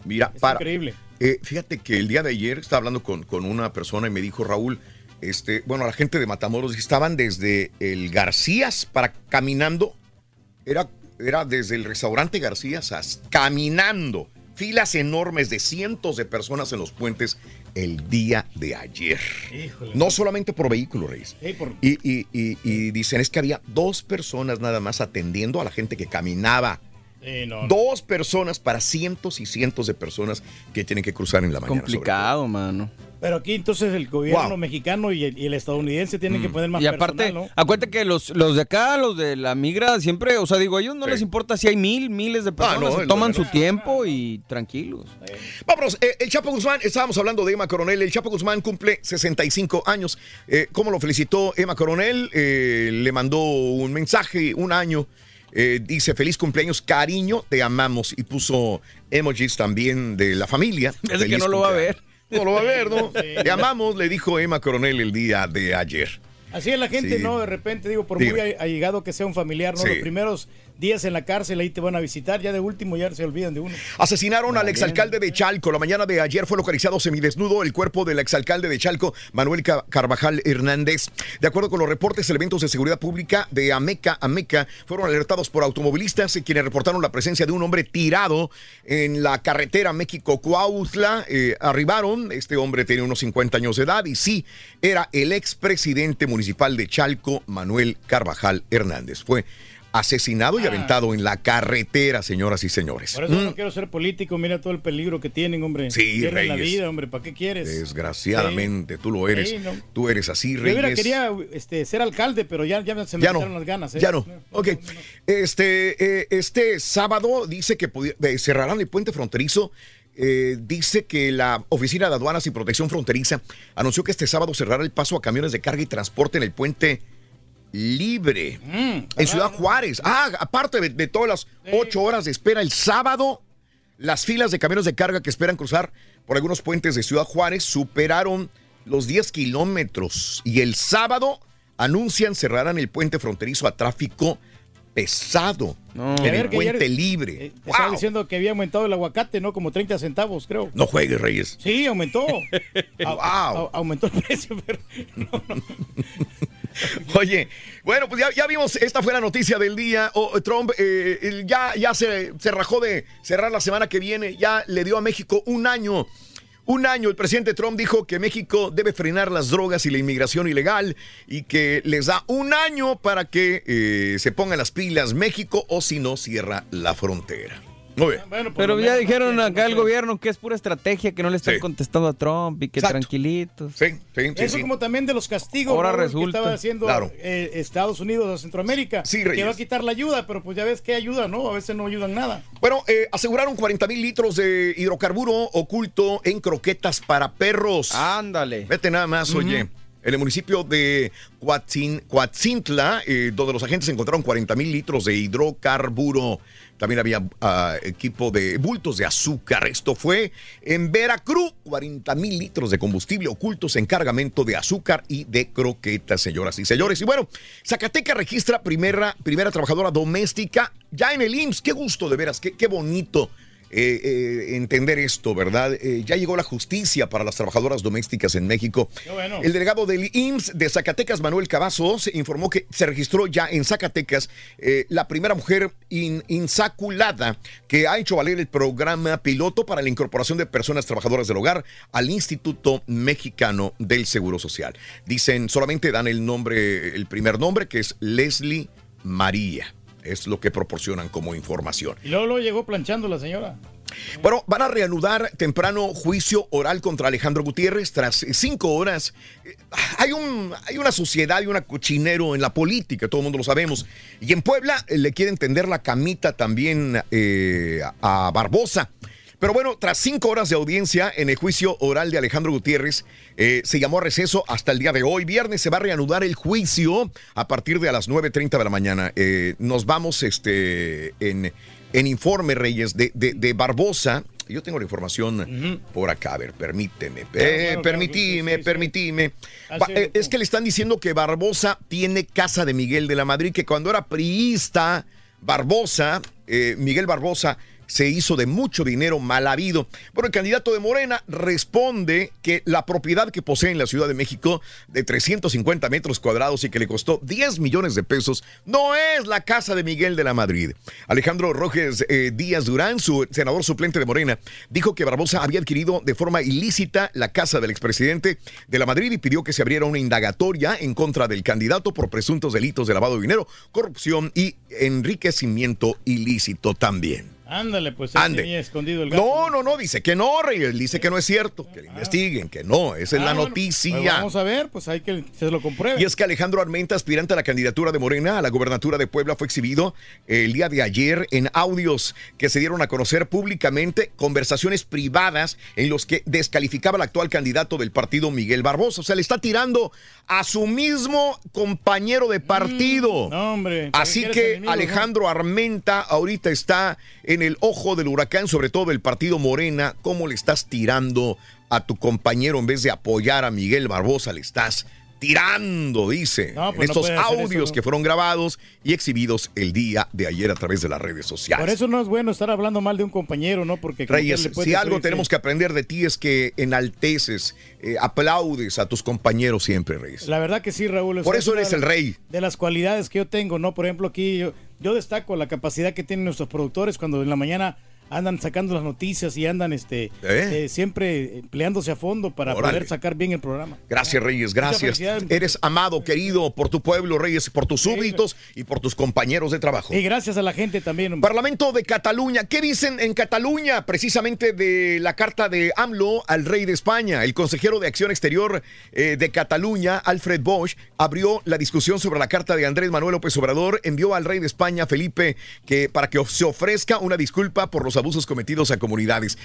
Mira, Es para. increíble. Eh, fíjate que el día de ayer estaba hablando con, con una persona y me dijo, Raúl, este, bueno, la gente de Matamoros estaban desde el Garcías para caminando, era, era desde el restaurante Garcías hasta- caminando, filas enormes de cientos de personas en los puentes el día de ayer. No solamente por vehículos, Reyes. Por- Y, y- y- y dicen es que había dos personas nada más atendiendo a la gente que caminaba. Sí, no, no. Dos personas para cientos y cientos de personas que tienen que cruzar en la mañana. Complicado, mano. Pero aquí entonces el gobierno Wow. mexicano y el, y el estadounidense tienen que poner más Y aparte, personal, ¿no? acuérdate que los, los de acá, los de la migra, siempre, o sea, digo, a ellos no les importa si hay mil, miles de personas, no, se el- toman su tiempo y tranquilos. Vámonos, eh, el Chapo Guzmán, estábamos hablando de Emma Coronel, el Chapo Guzmán cumple 65 años. Eh, ¿Cómo lo felicitó Emma Coronel? Eh, le mandó un mensaje, un año. Eh, dice, feliz cumpleaños, cariño, te amamos. Y puso emojis también de la familia. Que Feliz no lo va a cumpleaños. No lo va a ver, ¿no? Sí. Te amamos, le dijo Emma Coronel el día de ayer. Así es la gente, Sí. ¿no? De repente, digo, por muy allegado que sea un familiar, ¿no? Sí. Los primeros días en la cárcel ahí te van a visitar, ya de último ya se olvidan de uno. Asesinaron al exalcalde de Chalco. La mañana de ayer fue localizado semidesnudo el cuerpo del exalcalde de Chalco, Manuel Ca- Carvajal Hernández. De acuerdo con los reportes, elementos de seguridad pública de Ameca, Ameca, fueron alertados por automovilistas quienes reportaron la presencia de un hombre tirado en la carretera México-Cuautla. Eh, arribaron, este hombre tenía unos 50 años de edad y sí, era el expresidente municipal de Chalco, Manuel Carvajal Hernández. Fue asesinado y Ah. aventado en la carretera, señoras y señores. Por eso Mm. no quiero ser político, mira todo el peligro que tienen, hombre. Sí, la Reyes. vida, hombre, ¿para qué quieres? Desgraciadamente, tú lo eres. Sí, no. Tú eres así, Yo hubiera Reyes. quería este, ser alcalde, pero ya, ya se me Ya no, las ganas. ¿eh? ya no. Ok. Este, eh, este sábado dice que eh, cerrarán el puente fronterizo. Eh, dice que la Oficina de Aduanas y Protección Fronteriza anunció que este sábado cerrará el paso a camiones de carga y transporte en el puente libre en Ciudad Juárez. Ah, aparte de, de todas las ocho horas de espera, el sábado las filas de camiones de carga que esperan cruzar por algunos puentes de Ciudad Juárez superaron los 10 kilómetros y el sábado anuncian cerrarán el puente fronterizo a tráfico pesado en ver, el ayer, puente libre. eh, te Estaba diciendo que había aumentado el aguacate, ¿no? Como 30 centavos, creo. No juegues, Reyes. Sí, aumentó. A- Wow. a- aumentó el precio, pero Oye, bueno, pues ya, vimos, esta fue la noticia del día. Trump eh, ya, ya se, se rajó de cerrar la semana que viene, ya le dio a México un año. Un año, el presidente Trump dijo que México debe frenar las drogas y la inmigración ilegal y que les da un año para que eh, se pongan las pilas México o si no cierra la frontera. Muy bien. Pero ya dijeron acá el gobierno que es pura estrategia, que no le están contestando a Trump y que Exacto. tranquilitos. Sí, sí, Eso como también de los castigos Ahora Raúl, que estaba haciendo Claro. eh, Estados Unidos a Centroamérica. Sí, que va a quitar la ayuda, pero pues ya ves que ayuda, ¿no? A veces no ayudan nada. Bueno, eh, aseguraron 40 mil litros de hidrocarburo oculto en croquetas para perros. Ándale. Vete nada más, oye. En el municipio de Coatzin- Coatzintla, eh, donde los agentes encontraron 40 mil litros de hidrocarburo. También había ah, equipo de bultos de azúcar. Esto fue en Veracruz. 40 mil litros de combustible ocultos en cargamento de azúcar y de croquetas, señoras y señores. Y bueno, Zacatecas registra primera, primera trabajadora doméstica ya en el IMSS. Qué gusto, de veras, qué, qué bonito. Eh, eh, entender esto, ¿verdad? Eh, ya llegó la justicia para las trabajadoras domésticas en México. bueno. El delegado del IMSS de Zacatecas, Manuel Cavazos, informó que se registró ya en Zacatecas la primera mujer in- insaculada que ha hecho valer el programa piloto para la incorporación de personas trabajadoras del hogar al Instituto Mexicano del Seguro Social. Dicen, solamente dan el nombre, el primer nombre, que es Leslie María. Es lo que proporcionan como información. Y luego, luego llegó planchando la señora. Bueno, van a reanudar temprano juicio oral contra Alejandro Gutiérrez tras cinco horas. Hay, un, hay una suciedad y un cochinero en la política, todo el mundo lo sabemos. Y en Puebla eh, le quieren tender la camita también eh, a Barbosa. Pero bueno, tras cinco horas de audiencia en el juicio oral de Alejandro Gutiérrez, eh, se llamó a receso hasta el día de hoy. Viernes se va a reanudar el juicio a partir de a las 9.30 de la mañana. Eh, nos vamos este, en, en informe, Reyes, de, de- de Barbosa. Yo tengo la información por acá. A ver, permíteme. Eh, permitime, permitime. Eh, es que le están diciendo que Barbosa tiene casa de Miguel de la Madrid, que cuando era priista, Barbosa, eh, Miguel Barbosa, se hizo de mucho dinero mal habido. Bueno, el candidato de Morena responde que la propiedad que posee en la Ciudad de México de 350 metros cuadrados y que le costó 10 millones de pesos no es la casa de Miguel de la Madrid. Alejandro Rojes eh, Díaz Durán, su senador suplente de Morena, dijo que Barbosa había adquirido de forma ilícita la casa del expresidente de la Madrid y pidió que se abriera una indagatoria en contra del candidato por presuntos delitos de lavado de dinero, corrupción y enriquecimiento ilícito también. Ándale, pues ahí Ande. tenía escondido el gato. No, no, no, dice que no, Reyes, dice que no es cierto, que le investiguen, que no, esa es Ah, la bueno, noticia. pues vamos a ver, pues hay que se lo compruebe. Y es que Alejandro Armenta, aspirante a la candidatura de Morena a la gobernatura de Puebla, fue exhibido el día de ayer en audios que se dieron a conocer públicamente, conversaciones privadas en los que descalificaba al actual candidato del partido Miguel Barbosa. O sea, le está tirando a su mismo compañero de partido. no, hombre. ¿para qué Así que no? Alejandro Armenta ahorita está en el ojo del huracán, sobre todo del partido Morena. ¿Cómo le estás tirando a tu compañero en vez de apoyar a Miguel Barbosa? Le estás tirando, dice. No, en pues estos audios eso. que fueron grabados y exhibidos el día de ayer a través de las redes sociales. Por eso no es bueno estar hablando mal de un compañero, ¿no? Porque Reyes, le si algo tenemos que aprender de ti es que enalteces, eh, aplaudes a tus compañeros siempre, Reyes. La verdad que sí, Raúl. Por eso eres el rey. De las cualidades que yo tengo, ¿no? Por ejemplo, aquí yo, yo destaco la capacidad que tienen nuestros productores cuando en la mañana andan sacando las noticias y andan este ¿Eh? eh, siempre empleándose a fondo para poder sacar bien el programa. Gracias, Reyes, gracias. Eres amado, querido por tu pueblo, Reyes, por tus súbditos y por tus compañeros de trabajo. Y gracias a la gente también. hombre. Parlamento de Cataluña. ¿Qué dicen en Cataluña? Precisamente de la carta de AMLO al rey de España. El consejero de Acción Exterior eh, de Cataluña, Alfred Bosch, abrió la discusión sobre la carta de Andrés Manuel López Obrador. Envió al rey de España, Felipe, que para que se ofrezca una disculpa por los abusos cometidos a comunidades.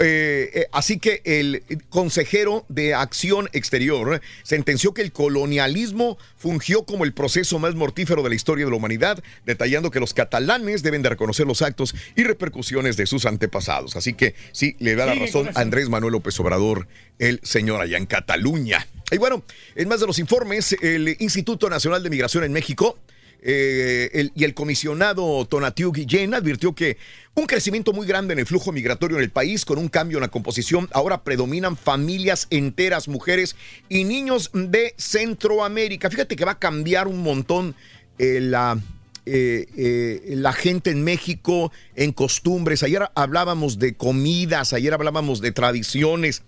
Eh, eh, así que el consejero de Acción Exterior sentenció que el colonialismo fungió como el proceso más mortífero de la historia de la humanidad, detallando que los catalanes deben de reconocer los actos y repercusiones de sus antepasados. Así que sí, le da la razón a Andrés Manuel López Obrador, el señor allá en Cataluña. Y bueno, en más de los informes, el Instituto Nacional de Migración en México eh, y el comisionado Tonatiu Guillén advirtió que un crecimiento muy grande en el flujo migratorio en el país, con un cambio en la composición, ahora predominan familias enteras, mujeres y niños de Centroamérica. Fíjate que va a cambiar un montón eh, la, eh, la gente en México en costumbres. Ayer hablábamos de comidas, ayer hablábamos de tradiciones.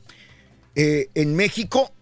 En México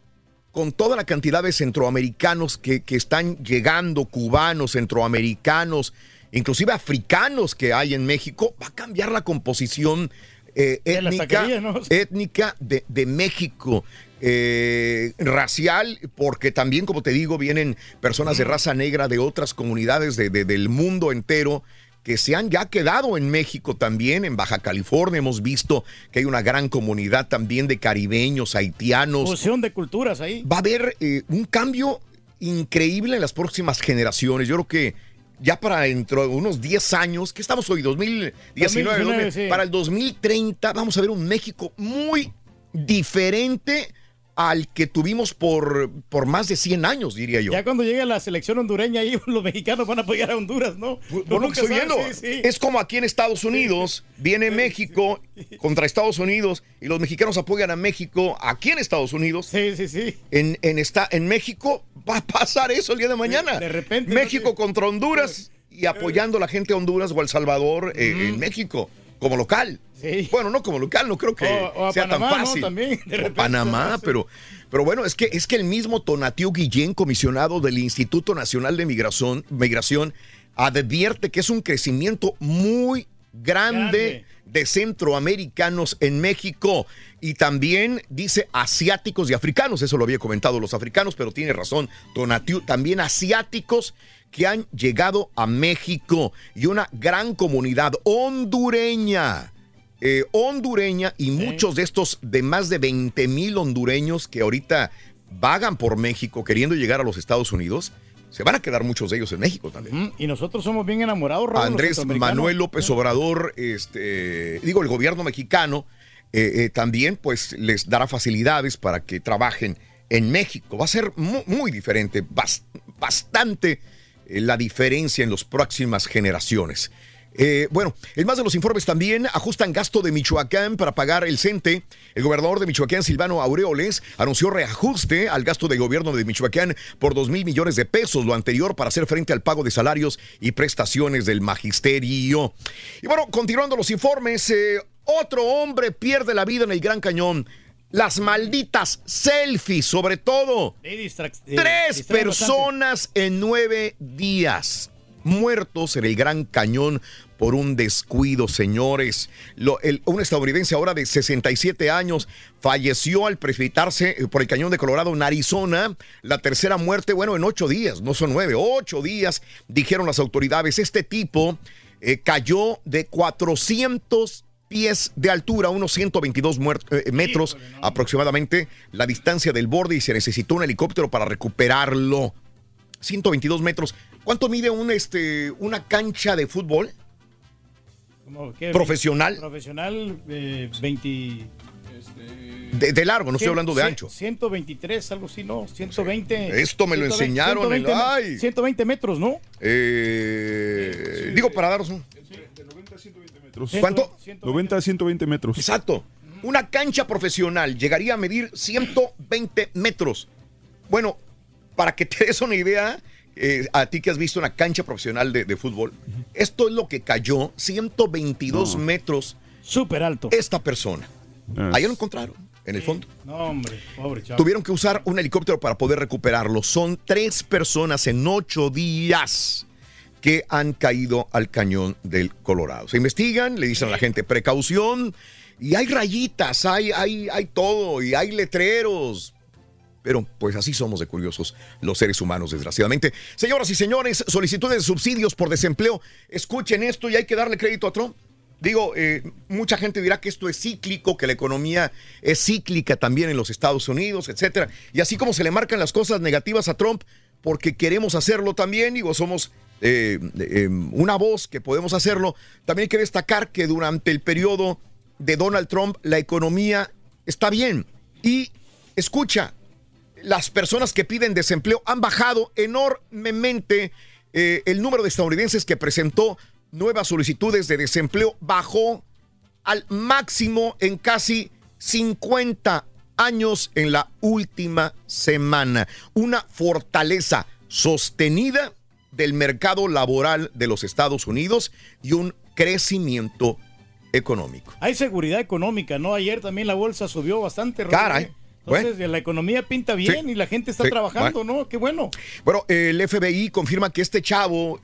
con toda la cantidad de centroamericanos que, que están llegando, cubanos, centroamericanos, inclusive africanos que hay en México, va a cambiar la composición eh, étnica, taquerías, ¿no? étnica de, de México. eh, racial, porque también, como te digo, vienen personas de raza negra de otras comunidades de- de- del mundo entero que se han ya quedado en México también, en Baja California. Hemos visto que hay una gran comunidad también de caribeños, haitianos, Fusión de culturas ahí. va a haber eh, un cambio increíble en las próximas generaciones. Yo creo que ya para dentro de unos 10 años, que estamos hoy? 2019, 2019, 2000, sí. para el 2030 vamos a ver un México muy diferente al que tuvimos por, por más de 100 años, diría yo. Ya cuando llegue la selección hondureña ahí los mexicanos van a apoyar a Honduras, ¿no? Por lo que estoy viendo. sí, sí. Es como aquí en Estados Unidos, viene México contra Estados Unidos y los mexicanos apoyan a México aquí en Estados Unidos. Sí, sí, sí. En, en, esta, en México va a pasar eso el día de mañana. De repente, México contra Honduras y apoyando a la gente de Honduras o El Salvador eh, en México como local. Bueno, no como local, no creo que O- o a sea Panamá, tan ¿no? fácil. También, de O Panamá, ¿no? Pero, pero bueno, es que, es que el mismo Tonatiu Guillén, comisionado del Instituto Nacional de Migración, Migración, advierte que es un crecimiento muy grande, de centroamericanos en México y también dice asiáticos y africanos, eso lo había comentado los africanos, pero tiene razón Donatiu, también asiáticos que han llegado a México y una gran comunidad hondureña. eh, hondureña y muchos de estos de más de 20 mil hondureños que ahorita vagan por México queriendo llegar a los Estados Unidos, se van a quedar muchos de ellos en México también. Y nosotros somos bien enamorados, Raúl, Andrés. Manuel López Obrador, este, digo, el gobierno mexicano eh, eh, también pues les dará facilidades para que trabajen en México. Va a ser mu- muy, diferente, bas- bastante la diferencia en las próximas generaciones. Eh, bueno, en más de los informes también ajustan gasto de Michoacán para pagar el CENTE. El gobernador de Michoacán, Silvano Aureoles, anunció reajuste al gasto de gobierno de Michoacán por 2 mil millones de pesos, lo anterior para hacer frente al pago de salarios y prestaciones del magisterio. Y bueno, continuando los informes, eh, otro hombre pierde la vida en el Gran Cañón. Las malditas selfies, sobre todo. Eh, Tres bastante. personas en nueve días muertos en el Gran Cañón por un descuido, señores. Lo- el- un estadounidense ahora de 67 años falleció al precipitarse eh, por el Cañón de Colorado en Arizona. La tercera muerte, bueno, en ocho días, no son nueve, ocho días, dijeron las autoridades. Este tipo eh, cayó de 400 pies de altura, unos 122 muer- eh, metros aproximadamente, la distancia del borde y se necesitó un helicóptero para recuperarlo. 122 metros. ¿Cuánto mide un, este, una cancha de fútbol? Como, ¿qué? Profesional. Profesional, eh, 20. De, de largo, no estoy hablando de ancho. 123, algo así, ¿no? 120. Esto me lo 120, enseñaron en 120, la- ay. 120 metros, ¿no? Eh, digo, para daros un... ¿Cuánto? 90 a 120 metros. Exacto. Una cancha profesional llegaría a medir 120 metros. Bueno, para que te des una idea, eh, a ti que has visto una cancha profesional de, de fútbol, esto es lo que cayó, 122 metros. Súper alto. Esta persona. Ahí lo encontraron, en el fondo. No, hombre, pobre chavo. Tuvieron que usar un helicóptero para poder recuperarlo. Son tres personas en ocho días que han caído al cañón del Colorado. Se investigan, le dicen a la gente precaución y hay rayitas, hay, hay, hay todo y hay letreros. Pero pues así somos de curiosos los seres humanos, desgraciadamente. Señoras y señores, solicitudes de subsidios por desempleo. Escuchen esto y hay que darle crédito a Trump. Digo, eh, mucha gente dirá que esto es cíclico, que la economía es cíclica también en los Estados Unidos, etcétera. Y así como se le marcan las cosas negativas a Trump, porque queremos hacerlo también, digo, somos eh, eh, una voz que podemos hacerlo. También hay que destacar que durante el periodo de Donald Trump la economía está bien. Y escucha, las personas que piden desempleo han bajado enormemente. Eh, el número de estadounidenses que presentó nuevas solicitudes de desempleo bajó al máximo en casi 50 años en la última semana. Una fortaleza sostenida del mercado laboral de los Estados Unidos y un crecimiento económico. Hay seguridad económica, ¿no? Ayer también la bolsa subió bastante. Caray. ¿eh? Entonces, la economía pinta bien Sí. y la gente está Sí. trabajando, ¿no? Qué bueno. Bueno, el FBI confirma que este chavo,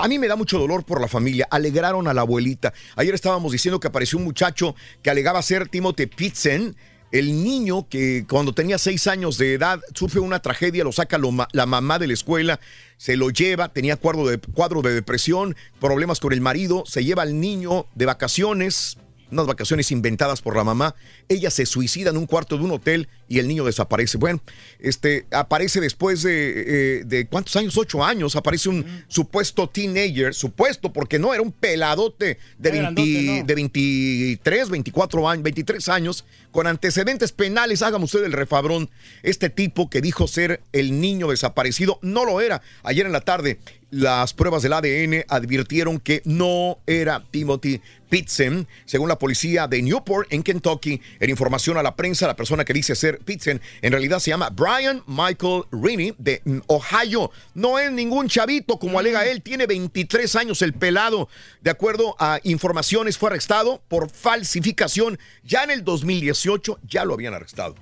a mí me da mucho dolor por la familia, alegraron a la abuelita. Ayer estábamos diciendo que apareció un muchacho que alegaba ser Timothy Pitzen, el niño que cuando tenía seis años de edad sufre una tragedia, lo saca la mamá de la escuela, se lo lleva, tenía cuadro de, cuadro de depresión, problemas con el marido, se lleva al niño de vacaciones, unas vacaciones inventadas por la mamá. Ella se suicida en un cuarto de un hotel y el niño desaparece. Bueno, este aparece después de, eh, de ¿cuántos años? Ocho años. Aparece un supuesto teenager, supuesto, porque no era un peladote de, Era 20 grandote, no. de 23, 24 años, 23 años, con antecedentes penales. Hágame usted el refabrón. Este tipo que dijo ser el niño desaparecido no lo era. Ayer en la tarde, las pruebas del ADN advirtieron que no era Timothy Pitzen. Según la policía de Newport, en Kentucky, en información a la prensa, la persona que dice ser Pitzen en realidad se llama Brian Michael Rini de mm, Ohio. No es ningún chavito, como alega él, tiene 23 años el pelado. De acuerdo a informaciones, fue arrestado por falsificación. Ya en el 2018 ya lo habían arrestado.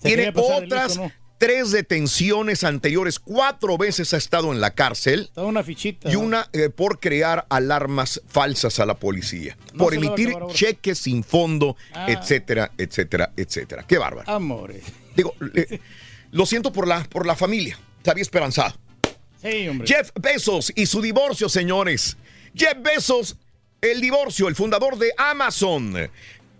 Se Tiene otras tres detenciones anteriores, cuatro veces ha estado en la cárcel. Toda una fichita. Y una eh, por crear alarmas falsas a la policía. No por emitir cheques sin fondo, Ah. etcétera, etcétera, etcétera. Qué bárbaro. Amores. Digo, lo siento por la, por la familia. Se había esperanzado. Sí, hombre. Jeff Bezos y su divorcio, señores. Jeff Bezos, el divorcio, el fundador de Amazon,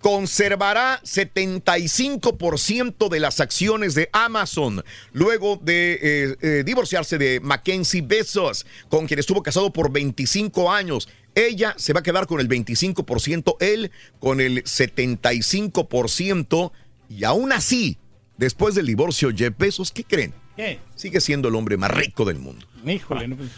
conservará 75% de las acciones de Amazon luego de eh, eh, divorciarse de Mackenzie Bezos, con quien estuvo casado por 25 años. Ella se va a quedar con el 25%, él con el 75%, y aún así, después del divorcio, Jeff Bezos, ¿qué creen? ¿Qué? Sigue siendo el hombre más rico del mundo. Híjole, no, pues,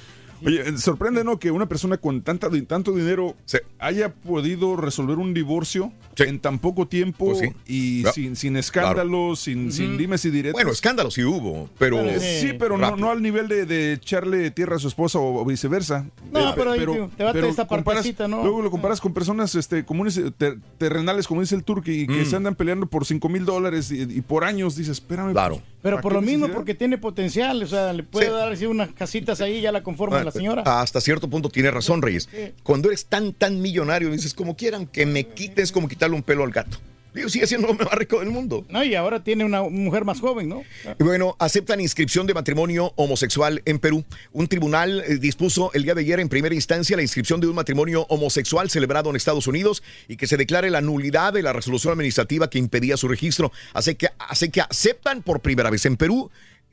Oye, eh, sorprende, ¿no? Que una persona con tanta, tanto dinero haya podido resolver un divorcio en tan poco tiempo Pues sí. y sin, sin escándalos, sin, sin dimes y diretes. Bueno, escándalos sí hubo, pero... Sí, pero no, no al nivel de, de echarle tierra a su esposa o, viceversa. No, Eh, pero ahí te- te bate esta partecita, ¿no? Luego lo comparas con personas este, comunes, ter- terrenales, como dice el Turqui, que Mm. se andan peleando por 5 mil dólares y, y por años. Dices, espérame. Claro. Pero ¿para por lo mismo, porque tiene potencial. O sea, le puede Sí. dar así unas casitas ahí, ya la conforma la señora. Hasta cierto punto tiene razón, Reyes. Sí. Cuando eres tan, tan millonario, dices, como quieran que me quites, como quitarle un pelo al gato. Digo, sigue siendo el hombre más rico del mundo. No, y ahora tiene una mujer más joven, ¿no? Y bueno, aceptan inscripción de matrimonio homosexual en Perú. Un tribunal eh, dispuso el día de ayer en primera instancia la inscripción de un matrimonio homosexual celebrado en Estados Unidos y que se declare la nulidad de la resolución administrativa que impedía su registro. Así que, así que aceptan por primera vez en Perú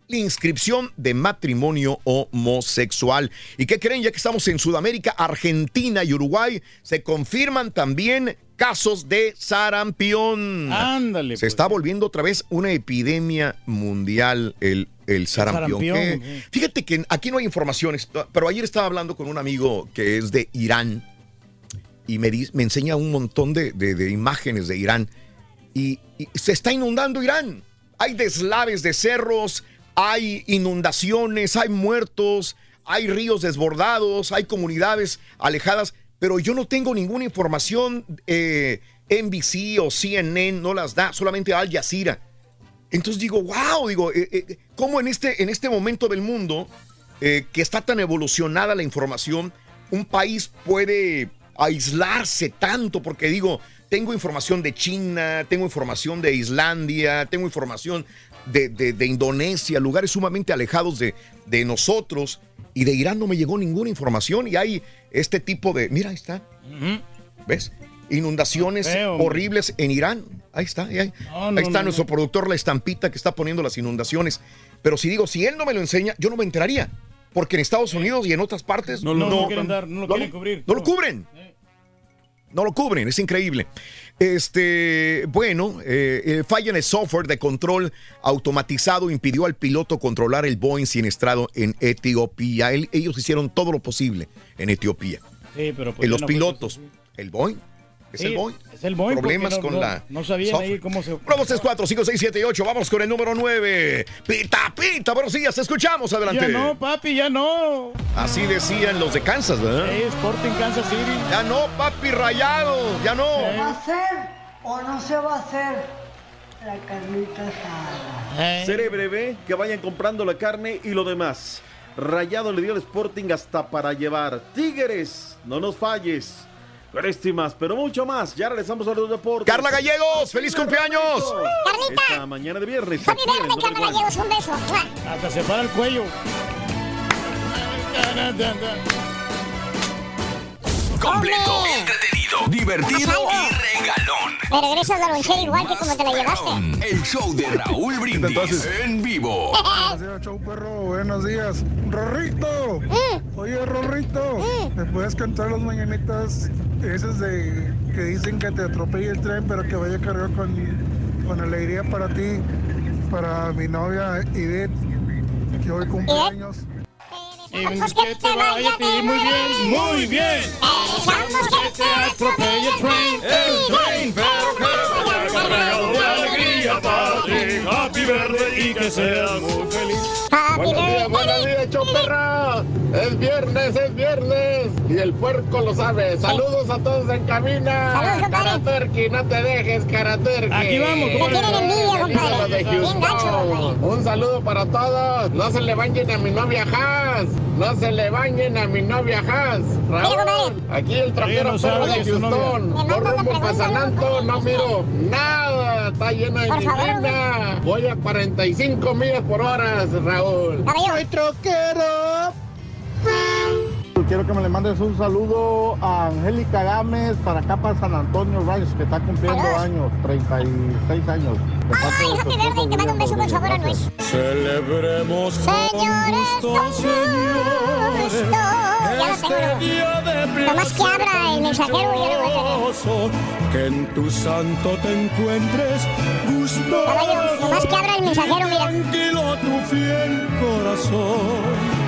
la inscripción de matrimonio homosexual. ¿Y qué creen? Ya que estamos en Sudamérica, Argentina y Uruguay, se confirman también casos de sarampión. Ándale. pues. Se está volviendo otra vez una epidemia mundial el, el sarampión. sarampión, que- sí. Fíjate que aquí no hay informaciones, pero ayer estaba hablando con un amigo que es de Irán y me, di- me enseña un montón de, de- de imágenes de Irán y, y se está inundando Irán. Hay deslaves de cerros, hay inundaciones, hay muertos, hay ríos desbordados, hay comunidades alejadas, pero yo no tengo ninguna información. Eh, NBC o CNN no las da, solamente Al Jazeera. Entonces digo, wow, digo, eh, eh, ¿cómo en este, en este momento del mundo que está tan evolucionada la información, un país puede aislarse tanto? Porque digo, tengo información de China, tengo información de Islandia, tengo información de, de- de Indonesia, lugares sumamente alejados de, de nosotros, y de Irán no me llegó ninguna información, y hay este tipo de, mira, ahí está, ¿ves? Inundaciones Feo, horribles en Irán. Ahí está, ahí, ahí. No, no, Ahí está no, nuestro productor, la estampita que está poniendo las inundaciones. Pero si digo, si él no me lo enseña, yo no me enteraría. Porque en Estados Unidos y en otras partes No, lo quieren dar, no lo quieren cubrir. No lo cubren. No lo cubren, es increíble. Este, bueno, eh, eh, falla en el software de control automatizado impidió al piloto controlar el Boeing siniestrado en Etiopía. Él- ellos hicieron todo lo posible en Etiopía. Sí, pero pues En ya los no pilotos, el Boeing. Es Sí, el Boeing. es el Boeing, Problemas no- con no- la. no sabían software. ahí cómo se- 1, 2, 3, 4, 5, 6, 7 y 8. Vamos con el número 9. Pita, pita, buenos días, escuchamos. Adelante. Ya no, papi, ya no. Así decían los de Kansas, ¿verdad? Sí, Sporting Kansas City. Ya no, papi, rayado. Ya no. ¿Se va a hacer o no se va a hacer la carnita asada? Seré breve, que vayan comprando la carne y lo demás. Rayado le dio el Sporting hasta para llevar. Tigres, no nos falles. Más, pero mucho más. Ya regresamos a los deportes. Carla Gallegos, feliz cumpleaños. Carlita. Esta mañana de viernes. Happy birthday, Number Carla. Gallegos, un beso. Hasta se para el cuello. Completo, entretenido, divertido y regalón. Me regresas la lonchera igual que como te la llevaste. El show de Raúl Brindis en vivo. Buenos días, show perro. Buenos días. Rorrito. Oye, Rorrito. ¿Me puedes cantar las mañanitas esas de que dicen que te atropelle el tren, pero que vaya cargado con, con alegría para ti, para mi novia Edith, que hoy cumple que te vaya a ti muy bien, muy bien. Que te atropelle el tren, el tren, pero que vaya cargado de alegría para ti. Happy birthday y que seas muy Buenos días, buenos días, show perra. Es es viernes, es viernes. Y el puerco lo sabe. Saludos a todos en cabina. Saludos, no te dejes, Cara Turkey. Aquí vamos, compadre. Me tienen envidia, compadre. Saludos de Bien Houston. gacho, Un saludo para todos. No se le bañen a mi novia Haas. No se le bañen a mi novia Haas. Raúl, aquí el trapero perro de. Houston. No rumbo para San Anto, no miro nada. Está llena de Por neblina. Voy a 45 millas por hora, Raúl. Soy troquero. Quiero que me le mandes un saludo a Angélica Gámez para acá para San Antonio Rayos, que está cumpliendo años, 36 años. De Ay, de su Happy esposo, birthday, te mando un beso con William sabor a nuez. Celebremos Señores, con gusto. Ya lo tengo. Nomás que abra el mensajero y ya lo voy a tener. que en tu santo te encuentres gusto. Caballo, nomás que abra el mensajero, mira. Tranquilo tu fiel corazón.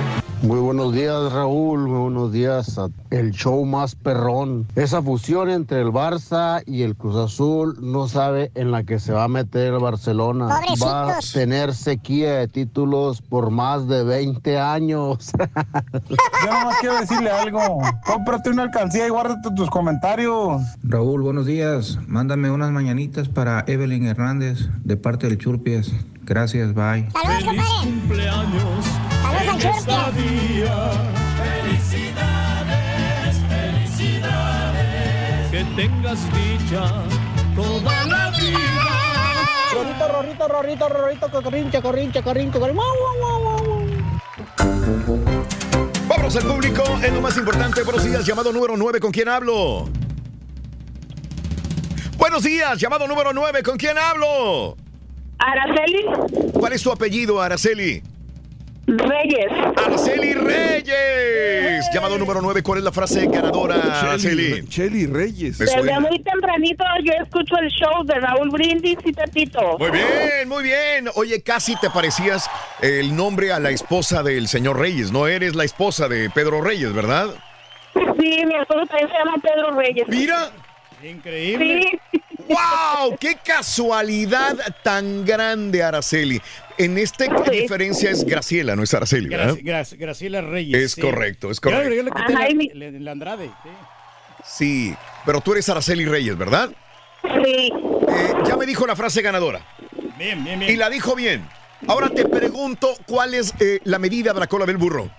Muy buenos días, Raúl. Muy buenos días. a El show más perrón. Esa fusión entre el Barça y el Cruz Azul no sabe en la que se va a meter el Barcelona. Pobrecitos. Va a tener sequía de títulos por más de 20 años. Yo nomás quiero decirle algo. Cómprate una alcancía y guárdate tus comentarios. Raúl, buenos días. Mándame unas mañanitas para Evelyn Hernández de parte del Churpias. Gracias, bye. Saludos, compadre. cumpleaños. Día. Felicidades, felicidades. Que tengas dicha toda la vida. Rorrito, rorrito, rorrito, rorrito, corrinche, corrinche, corrinche, corrinche. Vámonos al público, es lo más importante. Buenos días, llamado número 9, ¿con quién hablo? Buenos días, llamado número 9, ¿con quién hablo? Araceli ¿Cuál es tu apellido, Araceli? Reyes. Araceli Reyes. Llamado número 9, ¿cuál es la frase ganadora, Araceli? Chelly Reyes. Desde muy tempranito yo escucho el show de Raúl Brindis y Pepito. Muy bien, muy bien. Oye, casi te parecías el nombre a la esposa del señor Reyes. No eres la esposa de Pedro Reyes, ¿verdad? Sí, mi esposo también se llama Pedro Reyes. Mira. Increíble. Sí. ¡Wow! ¡Qué casualidad tan grande, Araceli! En este, ¿qué diferencia es Graciela, no es Araceli, Graciela Reyes. Es correcto, es correcto. Yo, yo le quité Ajá, la, y mi- la- la Andrade. sí. Sí, pero tú eres Araceli Reyes, ¿verdad? Sí. Eh, ya me dijo la frase ganadora. Bien, bien, bien. Y la dijo bien. Ahora te pregunto, ¿cuál es eh, la medida de la cola del burro?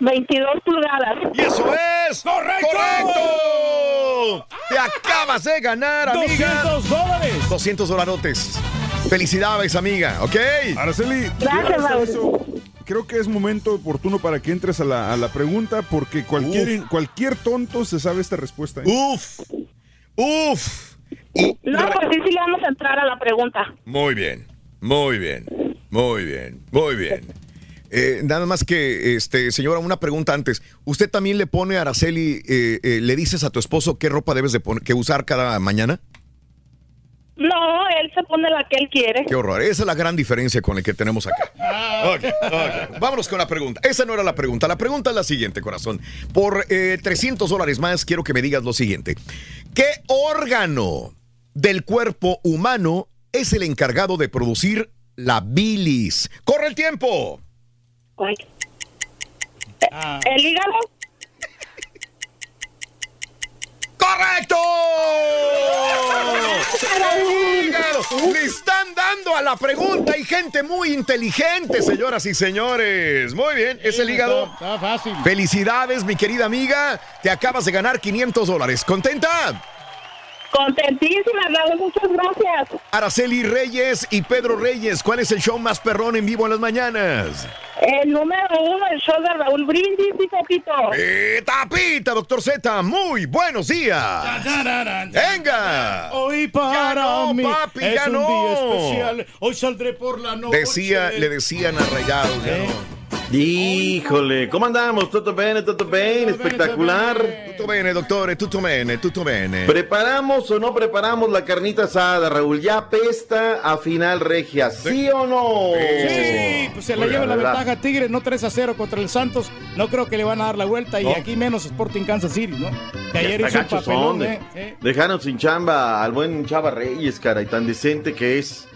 22 pulgadas. ¡Y eso es! ¡Correcto! ¡Correcto! Te acabas de ganar, amiga. 200 dólares. 200 dolarotes. Felicidades, amiga, ¿ok? Araceli, Gracias. Creo que es momento oportuno para que entres a la, a la pregunta porque cualquier, cualquier tonto se sabe esta respuesta. ¿eh? Uf, uf. Y No, pues sí, sí le vamos a entrar a la pregunta. Muy bien, muy bien, muy bien, muy bien. Eh, nada más que, este, señora, una pregunta antes. ¿Usted también le pone a Araceli, eh, eh, le dices a tu esposo qué ropa debes de poner, que usar cada mañana? No, él se pone la que él quiere. Qué horror. Esa es la gran diferencia con el que tenemos acá. Ok, ok. Vámonos con la pregunta. Esa no era la pregunta. La pregunta es la siguiente, corazón. Por eh, 300 dólares más, quiero que me digas lo siguiente. ¿Qué órgano del cuerpo humano es el encargado de producir la bilis? ¡Corre el tiempo! Ah, ¿El hígado? ¡Correcto! Hígado. Le están dando a la pregunta. Hay gente muy inteligente, señoras y señores. Muy bien, es el hígado. Está, está fácil. Felicidades, mi querida amiga. Te acabas de ganar 500 dólares. ¿Contenta? Contentísima, Raúl, muchas gracias. Araceli Reyes y Pedro Reyes. ¿Cuál es el show más perrón en vivo en las mañanas? El número uno, el show de Raúl Brindis y Pepito. Eh, tapita, doctor Z. Muy buenos días. Venga. Hoy para no, mí papi, es ya un no. día especial. Hoy saldré por la noche. Decía, le decían arraigados. ya no. Híjole, ¿cómo andamos? ¿Todo bien? ¿Todo bien? Espectacular. Tutto bene, doctor, tutto bene, tutto bene. ¿Preparamos o no preparamos la carnita asada, Raúl? ¿Ya pesta a final regia? ¿Sí o no? Sí, pues se Oiga, lleva la ventaja Tigres, no 3 a 0 contra el Santos. No creo que le van a dar la vuelta. Y aquí menos Sporting Kansas City, ¿no? Que ayer hizo un papelón, ¿eh? de- Dejaron sin chamba al buen Chava Reyes, cara, y tan decente que es.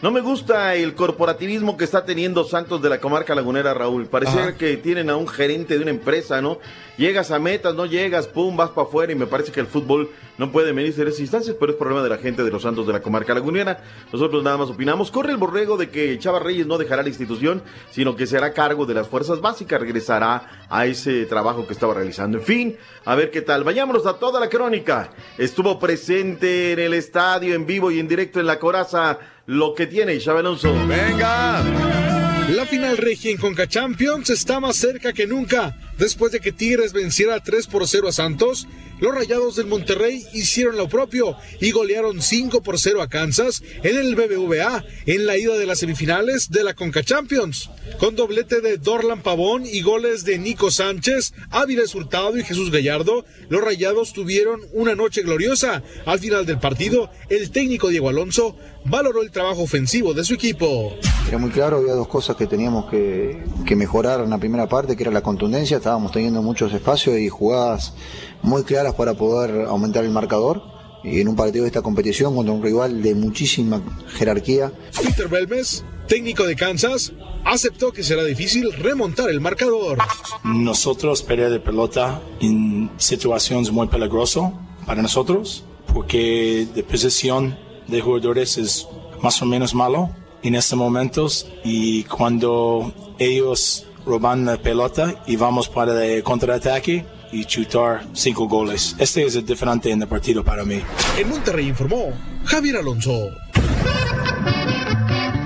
No me gusta el corporativismo que está teniendo Santos de la comarca lagunera, Raúl. Parece Ajá. que tienen a un gerente de una empresa, ¿no? Llegas a metas, no llegas, pum, vas para afuera y me parece que el fútbol no puede medirse en esas instancias, pero es problema de la gente de los Santos de la comarca lagunera. Nosotros nada más opinamos. Corre el borrego de que Chava Reyes no dejará la institución, sino que se hará cargo de las fuerzas básicas, regresará a ese trabajo que estaba realizando. En fin, a ver qué tal. Vayámonos a toda la crónica. Estuvo presente en el estadio, en vivo y en directo en la coraza, lo que tiene Chava Alonso. Venga. La final regia en Conca Champions está más cerca que nunca. Después de que Tigres venciera 3 por 0 a Santos, los Rayados del Monterrey hicieron lo propio y golearon 5 por 0 a Kansas en el BBVA en la ida de las semifinales de la Conca Champions. Con doblete de Dorlan Pavón y goles de Nico Sánchez, Áviles Hurtado y Jesús Gallardo, los Rayados tuvieron una noche gloriosa. Al final del partido, el técnico Diego Alonso valoró el trabajo ofensivo de su equipo. Era muy claro, había dos cosas que teníamos que, que mejorar en la primera parte, que era la contundencia, estábamos teniendo muchos espacios y jugadas muy claras para poder aumentar el marcador. Y en un partido de esta competición contra un rival de muchísima jerarquía, Peter Belmes, técnico de Kansas, aceptó que será difícil remontar el marcador. Nosotros perder de pelota en situaciones muy peligrosas para nosotros, porque de posición de jugadores es más o menos malo en estos momentos y cuando ellos roban la pelota y vamos para el contraataque y chutar cinco goles. Este es el diferente en el partido para mí. En Monterrey informó Javier Alonso.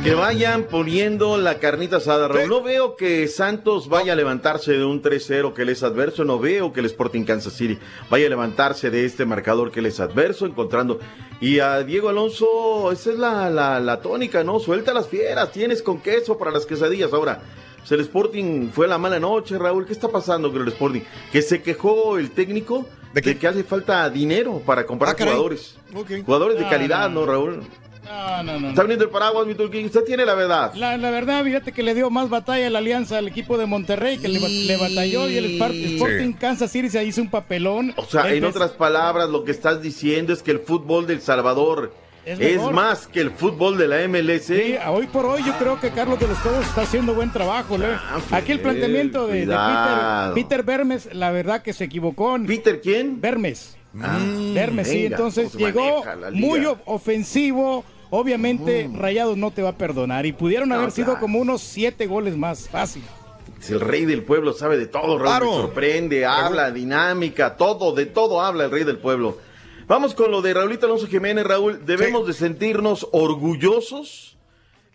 Que vayan poniendo la carnita asada, Raúl. No veo que Santos vaya a levantarse de un 3-0 que les es adverso. No veo que el Sporting Kansas City vaya a levantarse de este marcador que les es adverso, encontrando. Y a Diego Alonso, esa es la, la, la tónica, ¿no? Suelta las fieras, tienes con queso para las quesadillas. Ahora, pues el Sporting fue la mala noche, Raúl. ¿Qué está pasando con el Sporting? Que se quejó el técnico de, que hace falta dinero para comprar jugadores. Jugadores de Ah, calidad, ¿no, Raúl? No, no, no. Está viniendo el paraguas, mi Turquín. Usted tiene la verdad. La, la verdad, fíjate que le dio más batalla a la alianza al equipo de Monterrey, que le, ba- le batalló y el Sporting Kansas City se hizo un papelón. O sea, en otras palabras, lo que estás diciendo es que el fútbol del Salvador Es más que el fútbol de la MLS. Sí, hoy por hoy yo creo que Carlos de los Cobos está haciendo buen trabajo. ¿no? Aquí el planteamiento de, de Peter. Peter Vermes, la verdad que se equivocó. ¿Peter quién? Vermes. Ah, Vermes, sí. Entonces llegó muy ofensivo. Obviamente Rayados no te va a perdonar. Y pudieron No, haber sido como unos siete goles más. Fácil. Es el rey del pueblo, sabe de todo, Raúl. Claro. Me sorprende, habla, dinámica, todo, de todo habla el rey del pueblo. Vamos con lo de Raulito Alonso Jiménez, Raúl. Debemos de sentirnos orgullosos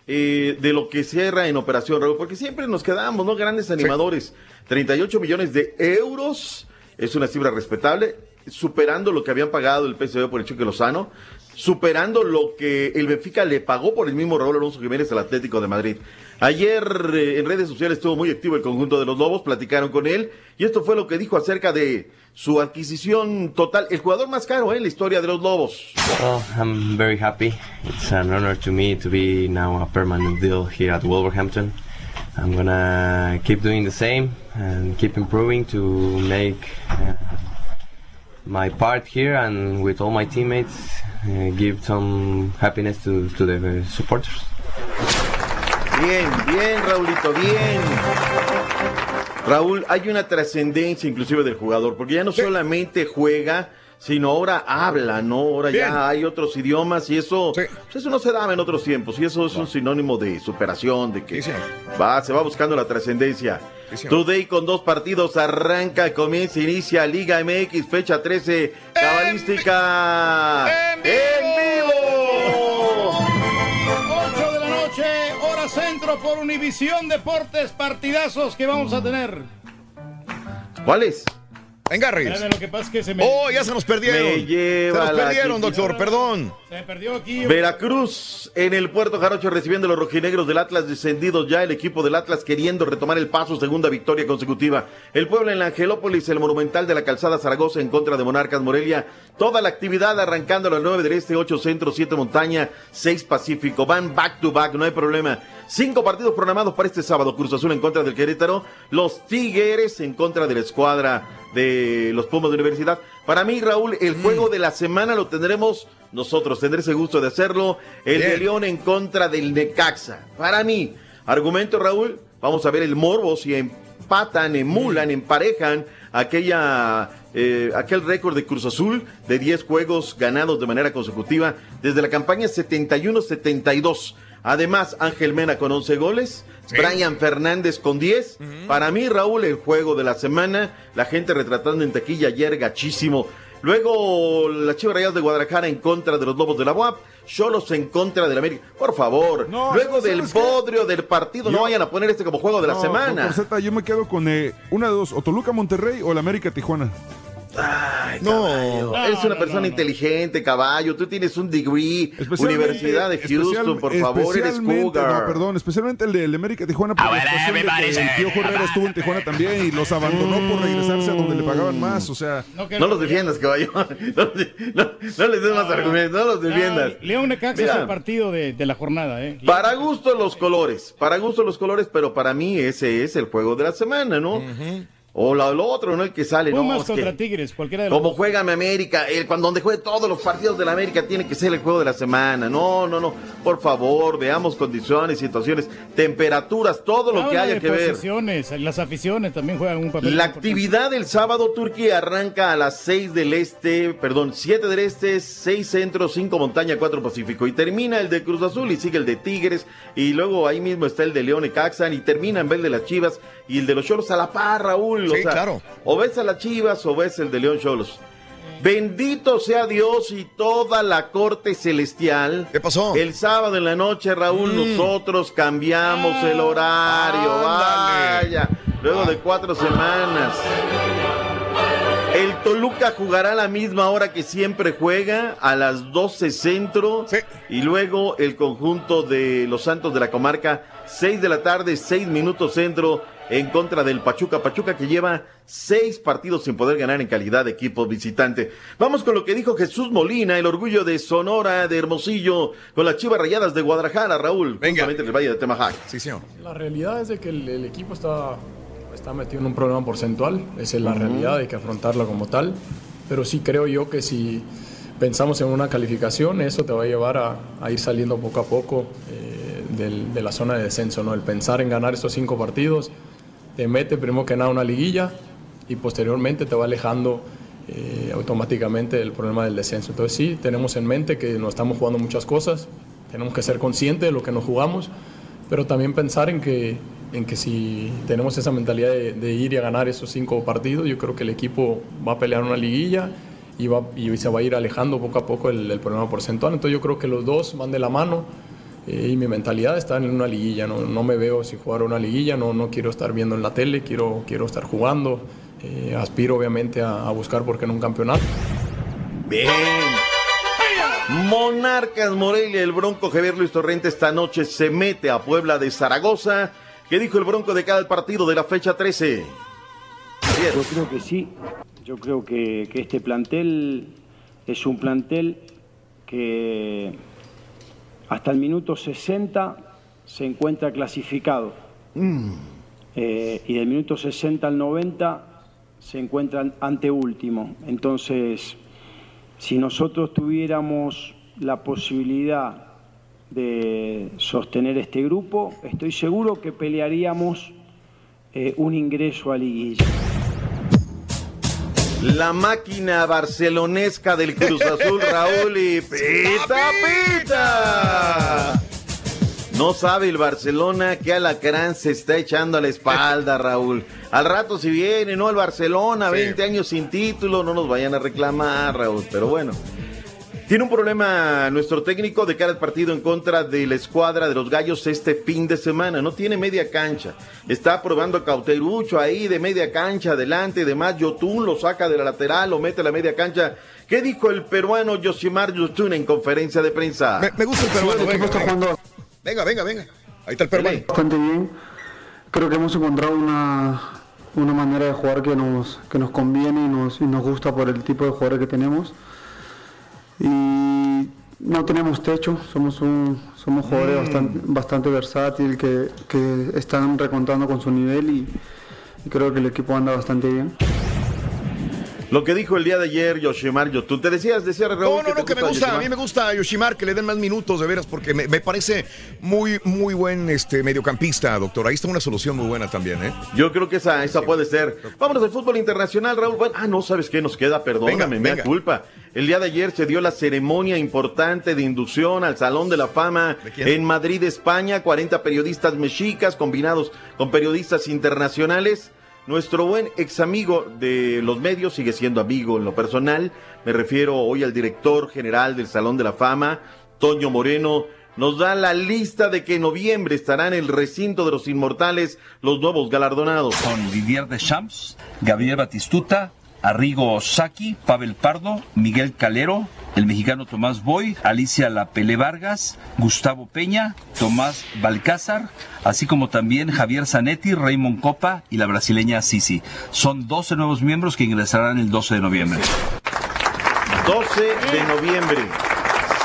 eh, de lo que cierra en operación, Raúl, porque siempre nos quedamos, ¿no? Grandes animadores. 38 millones de euros es una cifra respetable, superando lo que habían pagado el PSV por el Chuque Lozano, superando lo que el Benfica le pagó por el mismo Raúl Alonso Jiménez al Atlético de Madrid. Ayer eh, en redes sociales estuvo muy activo el conjunto de los Lobos, platicaron con él y esto fue lo que dijo acerca de su adquisición total, el jugador más caro ¿eh? en la historia de los Lobos. Well, I'm very happy. It's an honor to me to be now a permanent deal here at Wolverhampton. I'm gonna keep doing the same and keep improving to make uh, my part here and with all my teammates give some happiness to, to the supporters. Bien, bien, Raulito, bien. Raúl, hay una trascendencia inclusive del jugador, porque ya no solamente juega, sino ahora habla, ¿no? Ahora Bien. ya hay otros idiomas y eso, pues eso no se daba en otros tiempos y eso es un sinónimo de superación, de que va, se va buscando la trascendencia. Today con dos partidos arranca, comienza, inicia Liga MX, fecha 13, cabalística. ¡En vivo! 8 de la noche, hora centro por Univisión Deportes, partidazos que vamos a tener. ¿Cuáles? Venga, Reyes. Espérame, lo que pasa es que se me... Oh, ya se nos perdieron. Me lleva se nos perdieron, doctor, perdón. Se perdió aquí. Veracruz en el Puerto Jarocho recibiendo a los rojinegros del Atlas descendidos ya el equipo del Atlas queriendo retomar el paso, segunda victoria consecutiva. El pueblo en la Angelópolis, el monumental de la calzada Zaragoza en contra de Monarcas Morelia. Toda la actividad arrancando a las 9 del Este, 8 Centro, 7 Montaña, 6 Pacífico. Van back to back, no hay problema. Cinco partidos programados para este sábado. Cruz Azul en contra del Querétaro. Los Tigres en contra de la escuadra de los Pumas de Universidad. Para mí, Raúl, el juego de la semana lo tendremos nosotros. Tendré ese gusto de hacerlo. El de. León en contra del Necaxa. Para mí, argumento, Raúl, vamos a ver el morbo si empatan, emulan, emparejan aquella, eh, aquel récord de Cruz Azul de 10 juegos ganados de manera consecutiva desde la campaña 71-72. Además, Ángel Mena con 11 goles, Brian Fernández con 10. Para mí, Raúl, el juego de la semana, la gente retratando en taquilla ayer gachísimo. Luego, las Chivas Rayadas de Guadalajara en contra de los Lobos de la UAP, Cholos en contra del América. Por favor, luego del podrio del partido, no vayan a poner este como juego de la No, semana. Yo me quedo con eh, una de dos, o Toluca Monterrey o el América Tijuana. No, eres una persona inteligente, caballo. Tú tienes un degree, Universidad de Houston, especial- por favor, eres cougar. No, perdón, especialmente el de el América Tijuana por la situación de que el tío Herrera estuvo en Tijuana también y los abandonó por regresarse a donde le pagaban más, o sea... No los defiendas, caballo. No, no- no les des más argumentos, no los defiendas. León Necaxa es el partido de, de la jornada, ¿eh? Para gusto los colores, para gusto los colores, pero para mí ese es el juego de la semana, ¿no? O la- lo otro, ¿no? El que sale, Pumas no, es contra que- Tigres, cualquiera de los Como juega mi América, el, cuando donde juegue todos los partidos de la América tiene que ser el juego de la semana. No, no, no. Por favor, veamos condiciones, situaciones, temperaturas, todo lo que haya que ver. las aficiones también juegan un papel. La actividad del sábado Turquía arranca a las 6 del este, perdón, 7 del este, 6 centro, 5 montaña, 4 pacífico. Y termina el de Cruz Azul y sigue el de Tigres. Y luego ahí mismo está el de León y Caxan. Y termina en vez de las Chivas y el de los Cholos a la par, Raúl. Sí, claro. O ves a las Chivas o ves el de León Cholos. Bendito sea Dios y toda la corte celestial. ¿Qué pasó? El sábado en la noche, Raúl, nosotros cambiamos el horario. Ándale. Vaya. Luego de cuatro semanas. El Toluca jugará a la misma hora que siempre juega, a las 12 centro. Y luego el conjunto de los Santos de la Comarca, 6 de la tarde, 6 minutos centro, en contra del Pachuca. Pachuca que lleva seis partidos sin poder ganar en calidad de equipo visitante. Vamos con lo que dijo Jesús Molina, el orgullo de Sonora, de Hermosillo, con las chivas rayadas de Guadalajara, Raúl. Justamente en el Valle de Temajac. Sí, señor. La realidad es de que el, el equipo está, está metido en un problema porcentual, esa es la realidad, hay que afrontarla como tal, pero sí creo yo que si pensamos en una calificación, eso te va a llevar a, a ir saliendo poco a poco eh, del- de la zona de descenso, ¿no? El pensar en ganar estos cinco partidos te mete primero que nada una liguilla y posteriormente te va alejando eh, automáticamente del problema del descenso. Entonces sí, tenemos en mente que nos estamos jugando muchas cosas, tenemos que ser conscientes de lo que nos jugamos, pero también pensar en que, en que si tenemos esa mentalidad de, de ir y a ganar esos cinco partidos, yo creo que el equipo va a pelear una liguilla y, va, y se va a ir alejando poco a poco el, el problema porcentual. Entonces yo creo que los dos van de la mano eh, y mi mentalidad está en una liguilla. No, no me veo sin jugar una liguilla, no, no quiero estar viendo en la tele, quiero, quiero estar jugando. Eh, aspiro obviamente a, a buscar por qué no un campeonato. Bien. Monarcas Morelia, el Bronco Javier Luis Torrente esta noche se mete a Puebla de Zaragoza. ¿Qué dijo el Bronco de cada partido de la fecha 13? Yo creo que sí. Yo creo que, que este plantel es un plantel que hasta el minuto 60 se encuentra clasificado. Eh, y del minuto 60 al 90 se encuentran anteúltimo. Entonces, si nosotros tuviéramos la posibilidad de sostener este grupo, estoy seguro que pelearíamos eh, un ingreso a liguilla. La máquina barcelonesca del Cruz Azul, Raúl y pita, pita. No sabe el Barcelona que Alacrán se está echando a la espalda, Raúl. Al rato si viene, ¿no? El Barcelona, 20 años sin título, no nos vayan a reclamar, Raúl. Pero bueno. Tiene un problema nuestro técnico de cara al partido en contra de la escuadra de los Gallos este fin de semana. No tiene media cancha. Está probando a Cauterucho ahí de media cancha adelante. Además, Yotun lo saca de la lateral, lo mete a la media cancha. ¿Qué dijo el peruano Yosimar Yotun en conferencia de prensa? Me, me gusta el peruano. el equipo venga, está venga. jugando venga, venga, venga. Ahí está el peruano. bastante bien. Creo que hemos encontrado una, una manera de jugar que nos, que nos conviene y nos, y nos gusta por el tipo de jugadores que tenemos. Y no tenemos techo, somos, un, somos jugadores Mm. bastante, bastante versátiles que, que están recontando con su nivel y, y creo que el equipo anda bastante bien. Lo que dijo el día de ayer Yoshimar Yotun. Te decías, decía Raúl. No, no, te no, que me gusta, a mí me gusta Yoshimar, que le den más minutos, de veras, porque me, me parece muy, muy buen este, mediocampista, doctor. Ahí está una solución muy buena también, ¿eh? Yo creo que esa, esa puede ser. Vámonos al fútbol internacional, Raúl. Bueno, ah, no, ¿sabes qué nos queda? Perdóname, Venga, me venga. da culpa. El día de ayer se dio la ceremonia importante de inducción al Salón de la Fama en Madrid, España. 40 periodistas mexicas combinados con periodistas internacionales. Nuestro buen ex amigo de los medios sigue siendo amigo en lo personal. Me refiero hoy al director general del Salón de la Fama, Toño Moreno. Nos da la lista de que en noviembre estarán en el recinto de los inmortales los nuevos galardonados. Con Vivier Deschamps, Gabriel Batistuta, Arrigo Saki, Pavel Pardo, Miguel Calero, el mexicano Tomás Boy, Alicia Lapele Vargas, Gustavo Peña, Tomás Balcázar, así como también Javier Zanetti, Raymond Copa y la brasileña Sisi. Son 12 nuevos miembros que ingresarán el 12 de noviembre. 12 de noviembre,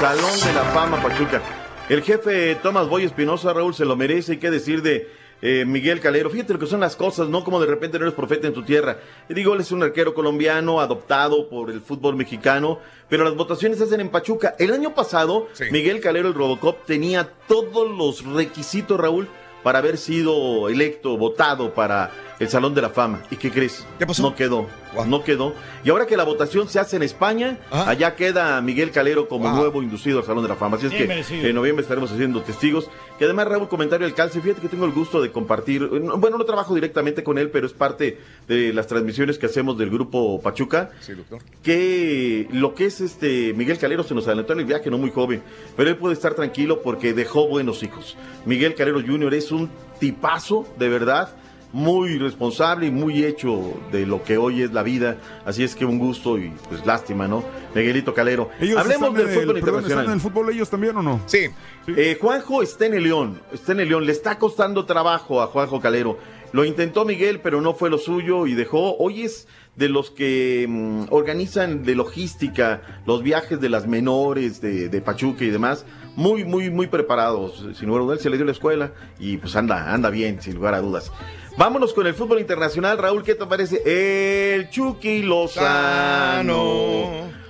Salón de la Fama Pachuca. El jefe Tomás Boy Espinosa, Raúl, se lo merece. ¿Y qué decir de eh, Miguel Calero? Fíjate lo que son las cosas, ¿no? Como de repente no eres profeta en tu tierra. Y digo, él es un arquero colombiano adoptado por el fútbol mexicano, pero las votaciones se hacen en Pachuca. El año pasado, Miguel Calero, el Robocop, tenía todos los requisitos, Raúl, para haber sido electo, votado para el Salón de la Fama. ¿Y qué crees? No quedó. No quedó. Y ahora que la votación se hace en España, allá queda Miguel Calero como Wow. nuevo inducido al Salón de la Fama. Así es Bien que merecido. en noviembre estaremos haciendo testigos. Que además, Raúl, comentario del calce. Fíjate que tengo el gusto de compartir. no- Bueno, no trabajo directamente con él, pero es parte de las transmisiones que hacemos del grupo Pachuca Sí, doctor. que lo que es este Miguel Calero se nos adelantó en el viaje, no muy joven, pero él puede estar tranquilo porque dejó buenos hijos. Miguel Calero Jr. es un tipazo, de verdad, muy responsable y muy hecho de lo que hoy es la vida, así es que un gusto y pues lástima, ¿no? Miguelito Calero. Ellos Hablemos están del en el- fútbol perdón, internacional. ¿Están en el fútbol ellos también o no? Sí. Eh, Juanjo está en el León, está en el León, le está costando trabajo a Juanjo Calero. Lo intentó Miguel, pero no fue lo suyo y dejó. Hoy es de los que mm, organizan de logística los viajes de las menores de, de Pachuca y demás. Muy, muy, muy preparados. Sin lugar a dudas, se le dio la escuela y pues anda, anda bien, sin lugar a dudas. Vámonos con el fútbol internacional. Raúl, ¿qué te parece? El Chucky Lozano.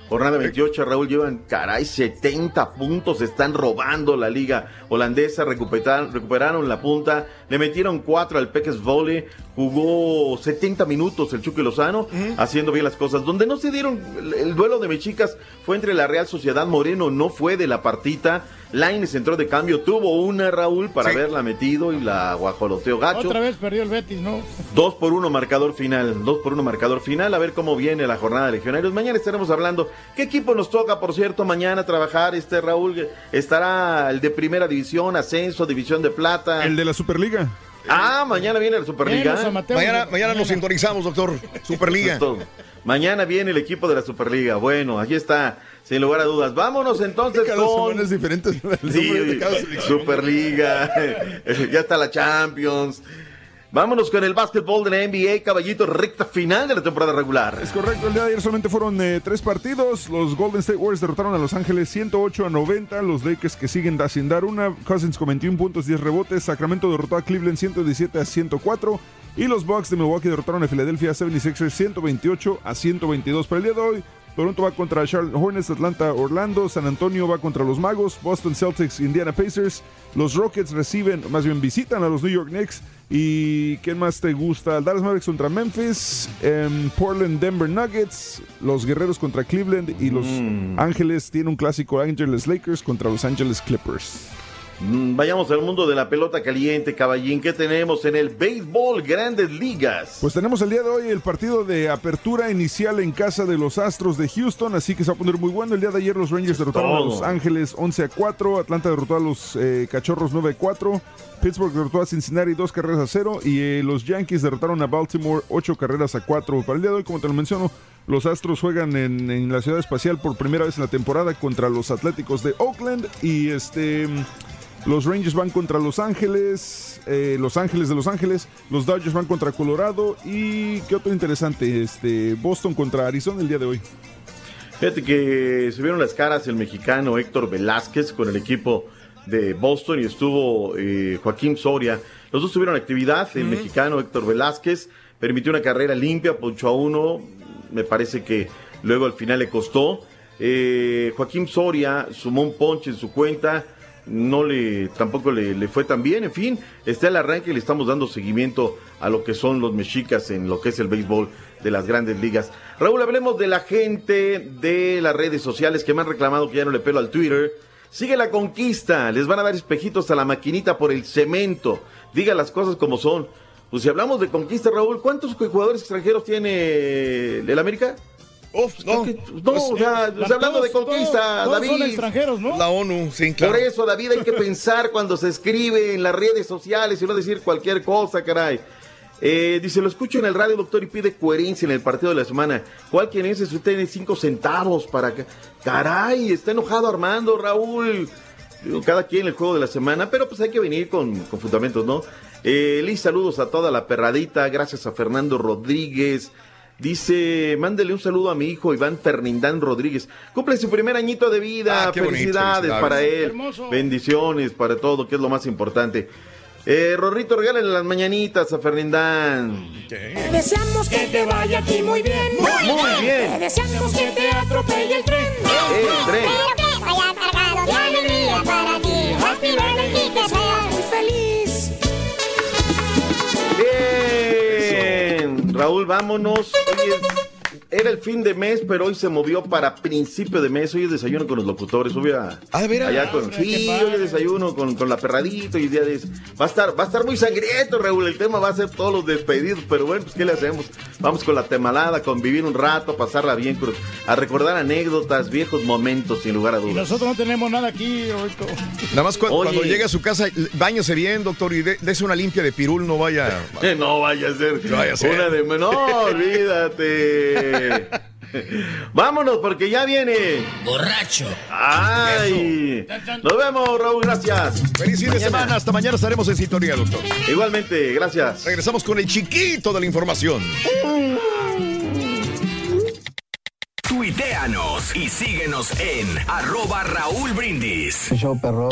Jornada 28, Raúl, llevan, caray, 70 puntos, están robando la liga holandesa, recuperaron, recuperaron la punta, le metieron 4 al Peques Volley, jugó 70 minutos el Chucky Lozano, haciendo bien las cosas. Donde no se dieron, el, el duelo de mexicas fue entre la Real Sociedad Moreno, no fue de la partita, Laines entró de cambio, tuvo una, Raúl, para Sí. haberla metido y la guajoloteó gacho. Otra vez perdió el Betis, ¿no? Dos por uno marcador final, dos por uno marcador final, a ver cómo viene la jornada de legionarios. Mañana estaremos hablando. ¿Qué equipo nos toca, por cierto, mañana trabajar? Este Raúl estará el de primera división, ascenso, división de plata. El de la Superliga. Ah, mañana viene la Superliga. Mañana, mañana nos sintonizamos, doctor. Superliga. Mañana viene el equipo de la Superliga. Bueno, aquí está, sin lugar a dudas. Vámonos entonces Cada con... semana es diferente. Sí. Superliga, ya está la Champions. Vámonos con el básquetbol de la NBA, caballito, recta final de la temporada regular. Es correcto, el día de ayer solamente fueron eh, tres partidos. Los Golden State Warriors derrotaron a Los Ángeles 108 a 90. Los Lakers que siguen sin dar una. Cousins con 21 puntos, 10 rebotes. Sacramento derrotó a Cleveland 117 a 104. Y los Bucks de Milwaukee derrotaron a Philadelphia 76ers 128 a 122. Para el día de hoy, Toronto va contra Charlotte Hornets, Atlanta, Orlando, San Antonio va contra los Magos, Boston Celtics, Indiana Pacers, los Rockets reciben, más bien visitan a los New York Knicks y ¿quién más te gusta? Dallas Mavericks contra Memphis, em, Portland, Denver Nuggets, los Guerreros contra Cleveland y los Ángeles tiene un clásico Angeles Lakers contra los Angeles Clippers. Mm, Vayamos al mundo de la pelota caliente, caballín. ¿Qué tenemos en el béisbol Grandes Ligas? Pues tenemos el día de hoy el partido de apertura inicial en casa de los Astros de Houston, así que se va a poner muy bueno. El día de ayer los Rangers derrotaron a. Los Ángeles 11 a 4, Atlanta derrotó a los eh, Cachorros 9 a 4, Pittsburgh derrotó a Cincinnati 2 carreras a 0 y eh, los Yankees derrotaron a Baltimore 8 carreras a 4. Para el día de hoy, como te lo menciono, los Astros juegan en, en la ciudad espacial por primera vez en la temporada contra los Atléticos de Oakland y este... Los Rangers van contra Los Ángeles, eh, Los Ángeles de Los Ángeles, los Dodgers van contra Colorado y qué otro interesante, este Boston contra Arizona el día de hoy. Fíjate que se vieron las caras el mexicano Héctor Velázquez con el equipo de Boston y estuvo eh, Joaquín Soria. Los dos tuvieron actividad. El mexicano Héctor Velázquez permitió una carrera limpia, poncho a uno. me parece que luego al final le costó. Eh, Joaquín Soria sumó un ponche en su cuenta, no le tampoco le, le fue tan bien, en fin, está el arranque y le estamos dando seguimiento a lo que son los mexicas en lo que es el béisbol de las grandes ligas. Raúl, hablemos de la gente de las redes sociales que me han reclamado que ya no le pelo al Twitter. Sigue la conquista, les van a dar espejitos a la maquinita por el cemento. Diga las cosas como son. Pues si hablamos de conquista, Raúl, ¿cuántos jugadores extranjeros tiene el América? Uf, no. No, o sea, la- o sea, hablando de todos- conquista, todos- todos David. son extranjeros, ¿no? La ONU, sí, claro. Por eso, David, hay que pensar cuando se escribe en las redes sociales y no decir cualquier cosa, caray. Eh, dice, lo escucho en el radio, doctor, y pide coherencia en el partido de la semana. ¿Cuál quien es? Usted tiene cinco centavos para... que- Caray, está enojado Armando, Raúl. Digo, cada quien el juego de la semana, pero pues hay que venir con, con fundamentos, ¿no? Eh, Liz, saludos a toda la perradita, gracias a Fernando Rodríguez. Dice, mándele un saludo a mi hijo Iván Fernindán Rodríguez. Cumple su primer añito de vida. Ah, bonito, felicidades, para él. Hermoso. Bendiciones para todo, que es lo más importante. Eh, Rorrito, regálale las mañanitas a Fernindán. Te deseamos que te vaya aquí muy bien. Muy bien. Te deseamos que te atropelle el tren. El tren. Pero que vaya cargado de alegría para ti. Happy birthday y que seas muy feliz. Bien. Raúl, vámonos. Era el fin de mes, pero hoy se movió para principio de mes. Hoy es desayuno con los locutores. Hoy a, Ah, de veras. allá con, Qué sí, padre. hoy es desayuno con, con la perradito y día de va a estar va a estar muy sangriento, Raúl. El tema va a ser todos los despedidos, pero bueno, pues qué le hacemos. Vamos con la temalada, convivir un rato, pasarla bien, cruz- a recordar anécdotas, viejos momentos, sin lugar a Y dudas. nosotros no tenemos nada aquí, Roberto. Nada más cu- Oye. cuando llegue a su casa, bañese bien, doctor, y dé- dese una limpia de pirul, no vaya. No vaya a ser. No vaya a ser. Una de. No, olvídate. Vámonos, porque ya viene. Borracho. ¡Ay! Nos vemos, Raúl, gracias. Feliz fin de Mañana. semana, hasta mañana estaremos en sintonía, doctor. Igualmente, gracias. Regresamos con el chiquito de la información. Tuiteanos y síguenos en arroba Raúl Brindis. Show perrón,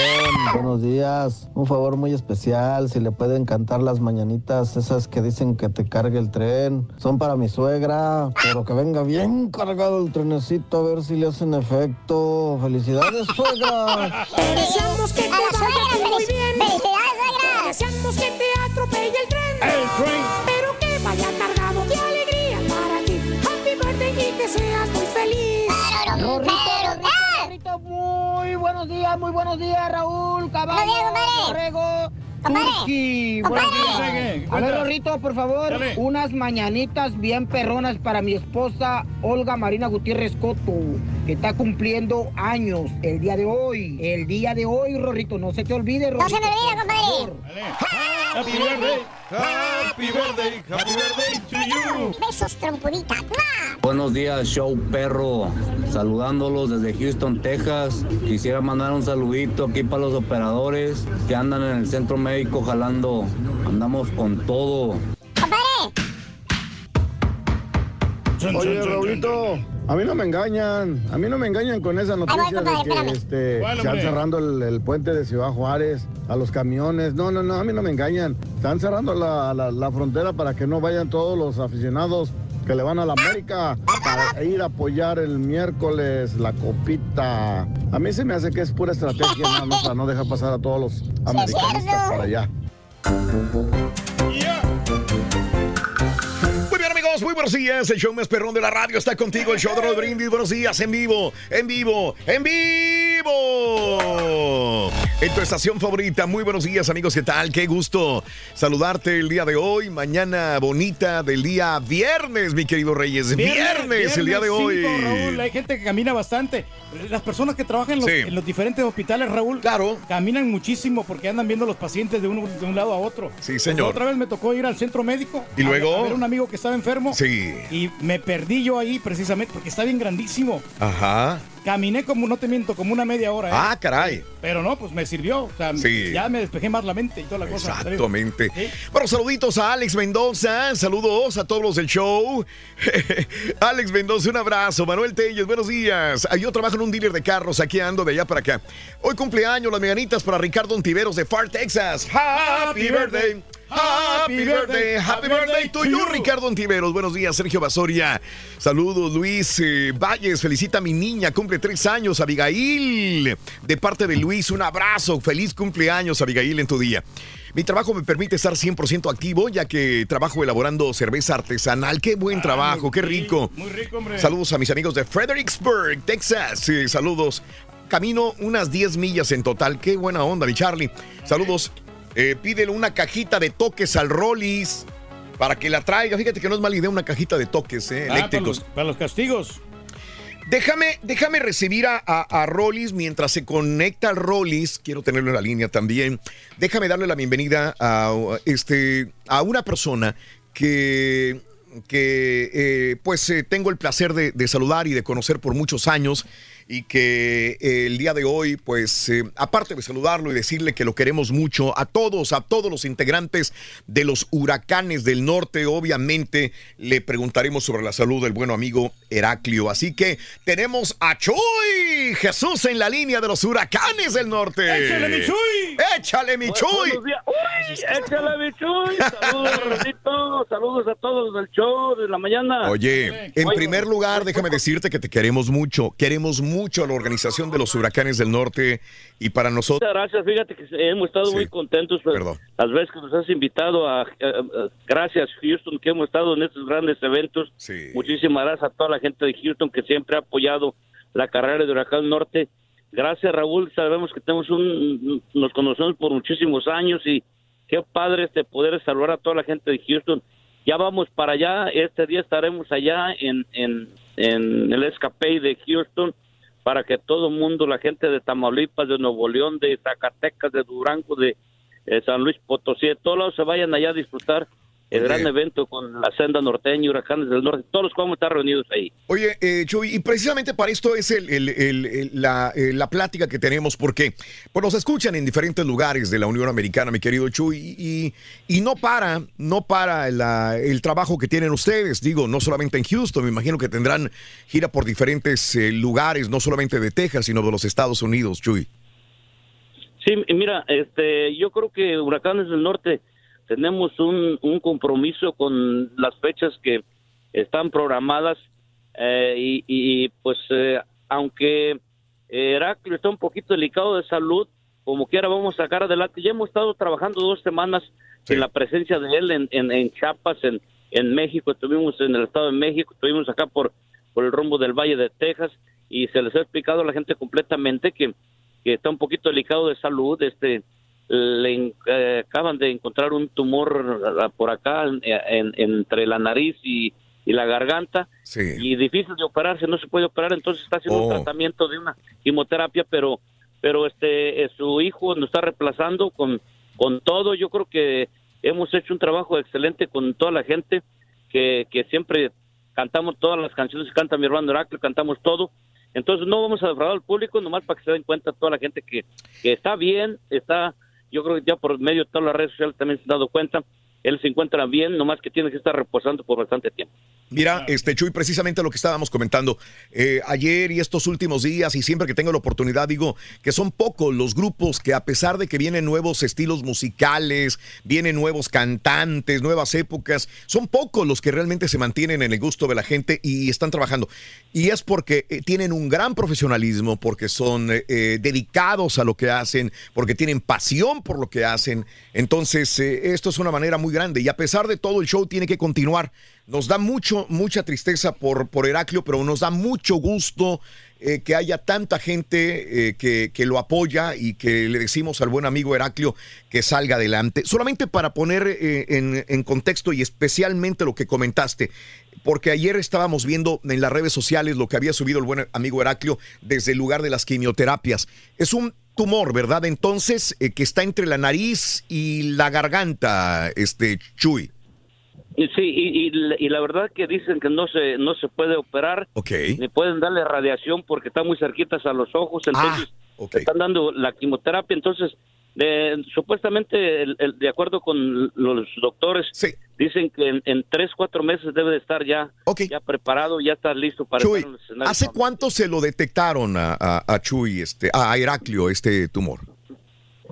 buenos días. Un favor muy especial, si le pueden cantar las mañanitas, esas que dicen que te cargue el tren. Son para mi suegra, pero que venga bien cargado el trenecito a ver si le hacen efecto. Felicidades, suegra. Deseamos que te vaya muy feliz- bien. felicidades, suegra. Te deseamos que te atropelle el tren. El tren. Seas muy feliz. Rorrito. Rorrito, muy buenos días, muy buenos días, Raúl, Caballo. Borrego. Compadre. Buenos días. A ver. Rorrito, por favor, Dale. unas mañanitas bien perronas para mi esposa Olga Marina Gutiérrez Coto, que está cumpliendo años el día de hoy. El día de hoy, Rorrito, no se te olvide, No Rorrito. se me olvide, compadre. favor. Happy birthday. Happy birthday. Happy birthday to you. Besos, trompudita. Buenos días, show perro. Saludándolos desde Houston, Texas. Quisiera mandar un saludito aquí para los operadores que andan en el centro médico jalando. Andamos con todo. Oye, Raulito, a mí no me engañan, a mí no me engañan con esa noticia compadre, de que este, ¿Cuál, están cerrando el, el puente de Ciudad Juárez a los camiones. No, no, no, a mí no me engañan. Están cerrando la, la- la frontera para que no vayan todos los aficionados que le van a la América para ir a apoyar el miércoles la copita. A mí se me hace que es pura estrategia nada más para no dejar pasar a todos los americanistas para allá. Amigos, muy buenos días. El show más perrón de la radio está contigo. El show de Raúl Brindis. Buenos días, en vivo, en vivo, en vivo. En tu estación favorita. Muy buenos días, amigos. ¿Qué tal? Qué gusto saludarte el día de hoy. Mañana bonita del día viernes, mi querido Reyes. Viernes, el día de hoy. cinco, Raúl, hay gente que camina bastante. Las personas que trabajan en los, Sí. en los diferentes hospitales, Raúl, Claro. caminan muchísimo porque andan viendo los pacientes de un, de un lado a otro. Sí, señor. Otra vez me tocó ir al centro médico. ¿Y a- luego? A ver un amigo que estaba enfermo. Sí. Y me perdí yo ahí precisamente porque está bien grandísimo. Ajá. Caminé como, no te miento, como una media hora. ¿eh? Ah, caray. Pero no, pues me sirvió. O sea, Sí. ya me despejé más la mente y toda la cosa. Exactamente. Sí. Bueno, saluditos a Alex Mendoza, saludos a todos los del show. Alex Mendoza, un abrazo. Manuel Telles, buenos días. Ah, Yo trabajo en un dealer de carros, aquí ando de allá para acá. Hoy cumpleaños, las meganitas para Ricardo Ontiveros de Far, Texas. Happy birthday. Happy birthday, happy birthday to you, Ricardo Antiveros. Buenos días, Sergio Basoria. Saludos, Luis eh, Valles. Felicita a mi niña, cumple tres años, Abigail. De parte de Luis, un abrazo. Feliz cumpleaños, Abigail, en tu día. Mi trabajo me permite estar 100% activo, ya que trabajo elaborando cerveza artesanal. Qué buen trabajo, qué rico. Muy rico, hombre. Saludos a mis amigos de Fredericksburg, Texas. Eh, saludos. Camino unas 10 millas en total. Qué buena onda, mi Charlie. Saludos. Eh, pídele una cajita de toques al Rollis para que la traiga. Fíjate que no es mala idea una cajita de toques eh, Ah, eléctricos. Para los, para los castigos. Déjame, déjame recibir a, a, a Rollis mientras se conecta al Rollis. Quiero tenerlo en la línea también. Déjame darle la bienvenida a, este, a una persona que, que eh, pues eh, tengo el placer de, de saludar y de conocer por muchos años y que eh, el día de hoy, pues, eh, aparte de saludarlo y decirle que lo queremos mucho a todos, a todos los integrantes de los huracanes del norte, obviamente le preguntaremos sobre la salud del bueno amigo Heraclio. Así que tenemos a Chuy Jesús en la línea de los huracanes del norte. ¡Échale, mi Chuy! ¡Échale, mi Chuy! Uy, échale, mi Chuy. Saludos, Rosito. Saludos a todos del show de la mañana. Oye, en primer lugar, déjame decirte que te queremos mucho. Queremos mucho a la organización de los huracanes del norte y para nosotros. Muchas gracias, fíjate que hemos estado muy contentos pues, las veces que nos has invitado a, a- a- gracias Houston que hemos estado en estos grandes eventos. Muchísimas gracias a toda la gente de Houston que siempre ha apoyado la carrera de Huracán Norte. Gracias Raúl, sabemos que tenemos un, nos conocemos por muchísimos años y qué padre este poder saludar a toda la gente de Houston. Ya vamos para allá, este día estaremos allá en, en, en el escape de Houston para que todo el mundo, la gente de Tamaulipas, de Nuevo León, de Zacatecas, de Durango, de eh, San Luis Potosí, de todos lados se vayan allá a disfrutar el gran evento con la senda norteña, huracanes del norte, todos los que vamos a estar reunidos ahí. Oye, eh, Chuy, y precisamente para esto es el- el- el- el- la, eh, la plática que tenemos, porque pues, nos escuchan en diferentes lugares de la Unión Americana, mi querido Chuy, y, y no para, no para la- el trabajo que tienen ustedes, digo, no solamente en Houston, me imagino que tendrán gira por diferentes eh, lugares, no solamente de Texas, sino de los Estados Unidos, Chuy. Sí, mira, este, yo creo que Huracanes del Norte tenemos un, un compromiso con las fechas que están programadas eh, y, y, pues eh, aunque Heraclio está un poquito delicado de salud, como quiera vamos a sacar adelante. Ya hemos estado trabajando dos semanas en la presencia de él en, en, en Chiapas, en, en México, estuvimos en el Estado de México, estuvimos acá por, por el rumbo del Valle de Texas y se les ha explicado a la gente completamente que, que está un poquito delicado de salud, este le eh, acaban de encontrar un tumor ah, por acá en- en- entre la nariz y, y la garganta y difícil de operarse, no se puede operar, entonces está haciendo un Oh. tratamiento de una quimioterapia, pero pero este eh, su hijo nos está reemplazando con con todo, yo creo que hemos hecho un trabajo excelente con toda la gente que, que siempre cantamos todas las canciones que canta mi hermano Heraclio, cantamos todo. Entonces no vamos a defraudar al público, nomás para que se den cuenta toda la gente que, que está bien, está, yo creo que ya por medio de todas las redes sociales también se han dado cuenta, él se encuentra bien, nomás que tiene que estar reposando por bastante tiempo. Mira, este Chuy, precisamente lo que estábamos comentando eh, ayer y estos últimos días, y siempre que tengo la oportunidad, digo que son pocos los grupos que, a pesar de que vienen nuevos estilos musicales, vienen nuevos cantantes, nuevas épocas, son pocos los que realmente se mantienen en el gusto de la gente y están trabajando. Y es porque eh, tienen un gran profesionalismo, porque son eh, eh, dedicados a lo que hacen, porque tienen pasión por lo que hacen. Entonces, eh, esto es una manera muy grande. Y a pesar de todo, el show tiene que continuar. Nos da mucho, mucha tristeza por, por Heraclio, pero nos da mucho gusto eh, que haya tanta gente eh, que, que lo apoya y que le decimos al buen amigo Heraclio que salga adelante. Solamente para poner eh, en, en contexto y especialmente lo que comentaste, porque ayer estábamos viendo en las redes sociales lo que había subido el buen amigo Heraclio desde el lugar de las quimioterapias. Es un tumor, ¿verdad? Entonces, eh, que está entre la nariz y la garganta, este Chuy. Sí, y, y la- y la verdad que dicen que no se no se puede operar, ni pueden darle radiación porque están muy cerquitas a los ojos, entonces están dando la quimioterapia, entonces de- supuestamente el- el- de acuerdo con los doctores dicen que en, en tres cuatro meses debe de estar ya ya preparado, ya está listo para Chuy, estar en el escenario. ¿hace cuánto se lo detectaron a, a- a Chuy, este, a Heraclio, este tumor?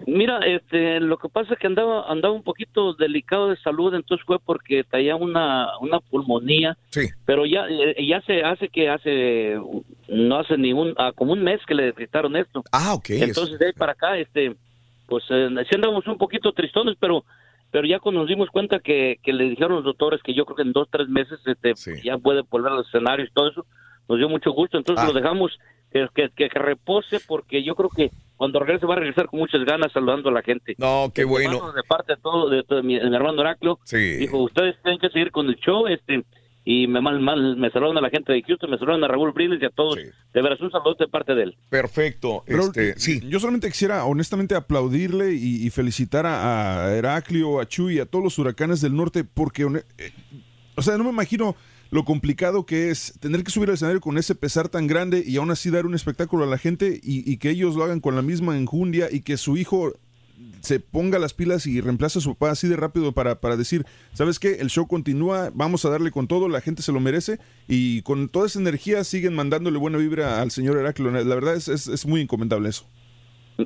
Mira, este, lo que pasa es que andaba, andaba un poquito delicado de salud, entonces fue porque traía una, una pulmonía. Sí. Pero ya, eh, ya se hace que hace, no hace ni un, ah, como un mes que le detectaron esto. Ah, ok. Entonces de ahí para acá, este, pues eh, sí andamos un poquito tristones, pero, pero ya cuando nos dimos cuenta que, que le dijeron los doctores que yo creo que en dos, tres meses, este, ya puede volver a los escenarios y todo eso, nos dio mucho gusto, entonces Ah. lo dejamos que, que, que- repose porque yo creo que cuando regrese va a regresar con muchas ganas saludando a la gente. No, qué Mi bueno. hermano, De parte de todo, de, todo mi, mi hermano Heraclio, Sí. dijo, ustedes tienen que seguir con el show, este, y me, mal, mal- me saludan a la gente de Houston, me saludan a Raúl Brindis y a todos. De veras, un saludo de parte de él. Perfecto. Raúl, Este, sí. Yo solamente quisiera honestamente aplaudirle y, y felicitar a, a Heraclio, a Chuy, a todos los huracanes del norte, porque, eh, o sea, no me imagino lo complicado que es tener que subir al escenario con ese pesar tan grande y aún así dar un espectáculo a la gente y, y que ellos lo hagan con la misma enjundia y que su hijo se ponga las pilas y reemplace a su papá así de rápido para, para decir, ¿sabes qué? El show continúa, vamos a darle con todo, la gente se lo merece y con toda esa energía siguen mandándole buena vibra al señor Heraclio. La verdad es, es, es muy encomendable eso.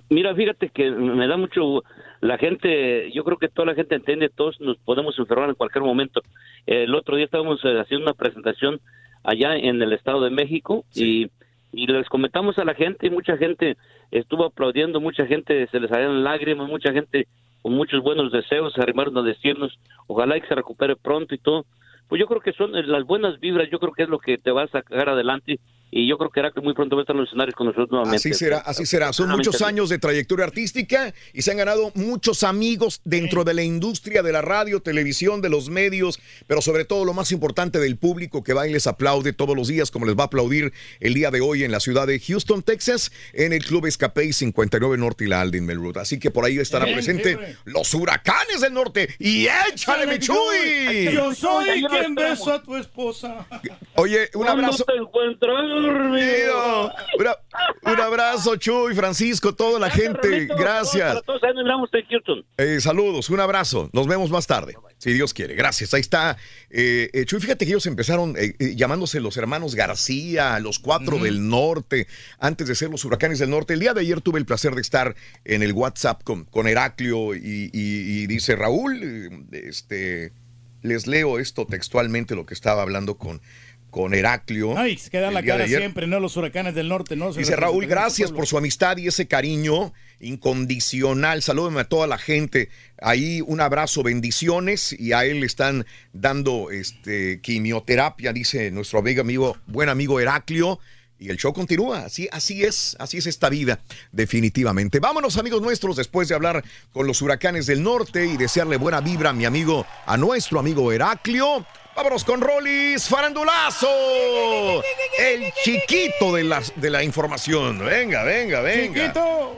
Mira, fíjate que me da mucho, la gente, yo creo que toda la gente entiende, todos nos podemos enfermar en cualquier momento. El otro día estábamos eh, haciendo una presentación allá en el Estado de México y, y les comentamos a la gente y mucha gente estuvo aplaudiendo, mucha gente se les salieron lágrimas, mucha gente con muchos buenos deseos se arrimaron a decirnos, ojalá que se recupere pronto y todo. Pues yo creo que son las buenas vibras, yo creo que es lo que te va a sacar adelante y yo creo que era que muy pronto va a estar en los escenarios con nosotros nuevamente. Así será, así será. Son muchos años de trayectoria artística y se han ganado muchos amigos dentro de la industria de la radio, televisión, de los medios, pero sobre todo lo más importante del público que va y les aplaude todos los días, como les va a aplaudir el día de hoy en la ciudad de Houston, Texas, en el Club Escape 59 Norte y la Alden Melroot. Así que por ahí estará Bien, presente los huracanes del norte. ¡Y échale, mi Chuy! Yo soy quien beso a tu esposa. Oye, un ¿Cuándo abrazo. te encuentras, Una- un abrazo, Chuy, Francisco, toda la gente. Carlitos, Gracias. Todos. Eh, saludos, un abrazo. Nos vemos más tarde, si Dios quiere. Gracias. Ahí está. Eh, eh, Chuy, fíjate que ellos empezaron eh, eh, llamándose los hermanos García, los cuatro del norte, antes de ser los huracanes del norte. El día de ayer tuve el placer de estar en el WhatsApp con, con Heraclio y, y- y dice Raúl, este, les leo esto textualmente, lo que estaba hablando con, con Heraclio. Ay, se queda la cara siempre, ¿no? Los huracanes del norte, ¿no? Dice Raúl, gracias por su amistad y ese cariño incondicional. Salúdeme a toda la gente. Ahí un abrazo, bendiciones. Y a él le están dando este, quimioterapia, dice nuestro amigo, amigo, buen amigo Heraclio. Y el show continúa. Así, así es, así es esta vida, definitivamente. Vámonos, amigos nuestros, después de hablar con los huracanes del norte y desearle buena vibra a mi amigo, a nuestro amigo Heraclio. Vámonos con Rolis Farandulazo, el chiquito de la, de la información. Venga, venga, venga. Chiquito.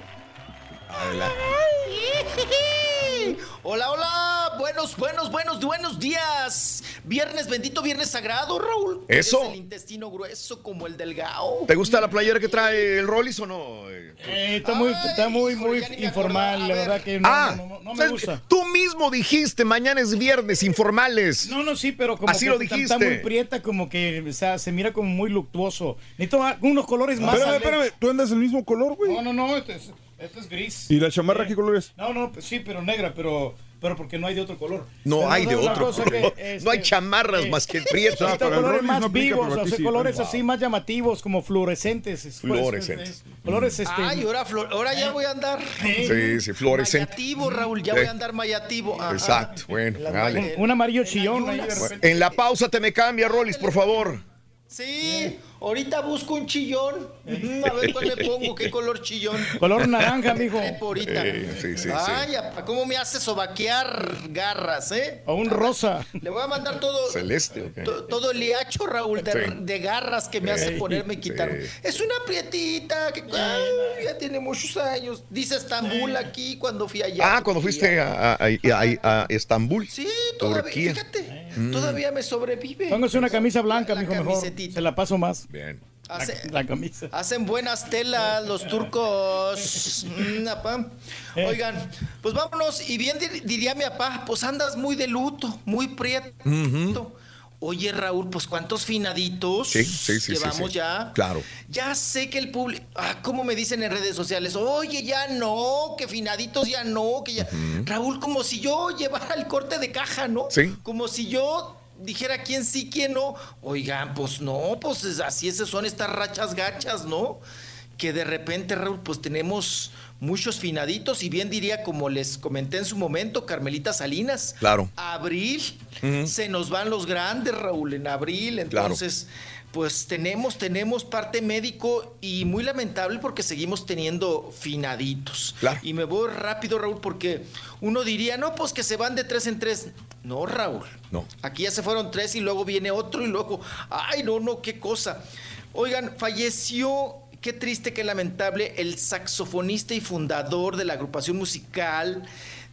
Hola, hola, buenos, buenos, buenos, buenos días. Viernes, bendito viernes sagrado, Raúl. Eso. Eres el intestino grueso como el del Gao. ¿Te gusta la playera que trae el Rollis o no? Eh, está muy, está muy, muy informal, la verdad que no, ah, no, no, no me gusta. tú mismo dijiste, mañana es viernes, informales. No, no, sí, pero como Así que lo está- dijiste. Está muy prieta, como que o sea, se mira como muy luctuoso. Necesito unos colores más. Espérame, espérame, tú andas el mismo color, güey. No, no, no, este es, este es gris. ¿Y la chamarra qué color es? No, no, pues sí, pero negra, pero, pero porque no hay de otro color. No Pero hay de otro color. que, este, No hay chamarras más que el prieto. Necesito colores más vivos, o sea, colores así más llamativos, como fluorescentes. es- Fluorescentes. es- es- Colores este. Ay, ahora, flor- ahora ya voy a andar. Sí, sí, fluorescente. Mayativo, Raúl, ya Sí. voy a andar mayativo. Ajá. Exacto, bueno, dale. Un amarillo chillón ahí de repente. En la pausa te me cambia, Rollis, por favor. Sí, ahorita busco un chillón. Ujú, A ver cuál me pongo, qué color chillón. Color naranja, mijo. Ahorita. Sí, sí, sí, sí. Ay, apa, ¿cómo me hace sobaquear garras, eh? O un rosa. Le voy a mandar todo, Celeste, ok. to- todo el liacho, Raúl, de, Sí. de garras que me hace ponerme y quitarme. sí. Es una prietita que ay, ya tiene muchos años. Dice Estambul aquí cuando fui allá. Ah, cuando fuiste a, a- a- a Estambul. Sí, todavía, Turquía. fíjate, Mm. todavía me sobrevive. Póngase una camisa blanca, mijo, mejor. Se la paso más. Bien. Hace- La camisa. Hacen buenas telas los turcos. Mm, apá. Eh. Oigan, pues vámonos. Y bien dir- diría mi papá, pues andas muy de luto, muy prieto. Oye, Raúl, pues cuántos finaditos Sí, sí, sí, llevamos ya. Claro. Ya sé que el público, ah, ¿cómo me dicen en redes sociales? Oye, ya no, que finaditos ya no, que ya. Raúl, como si yo llevara el corte de caja, ¿no? Sí. Como si yo dijera quién sí, quién no. Oigan, pues no, pues es- así esas son estas rachas gachas, ¿no? Que de repente, Raúl, pues tenemos muchos finaditos y bien diría, como les comenté en su momento, Carmelita Salinas. Claro. Abril, se nos van los grandes, Raúl, en abril. Claro. Entonces, pues tenemos, tenemos parte médico y muy lamentable porque seguimos teniendo finaditos. Claro. Y me voy rápido, Raúl, porque uno diría, no, pues que se van de tres en tres. No, Raúl. No. Aquí ya se fueron tres y luego viene otro y luego, ay, no, no, qué cosa. Oigan, falleció, qué triste, qué lamentable, el saxofonista y fundador de la agrupación musical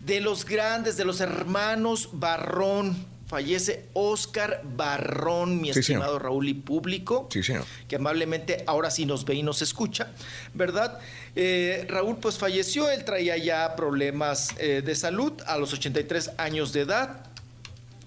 de los grandes, de los hermanos Barrón. Fallece Oscar Barrón, mi Sí, señor. estimado Raúl y público Sí, señor. que amablemente ahora sí nos ve y nos escucha, ¿verdad? Eh, Raúl pues falleció, él traía ya problemas eh, de salud a los 83 años de edad.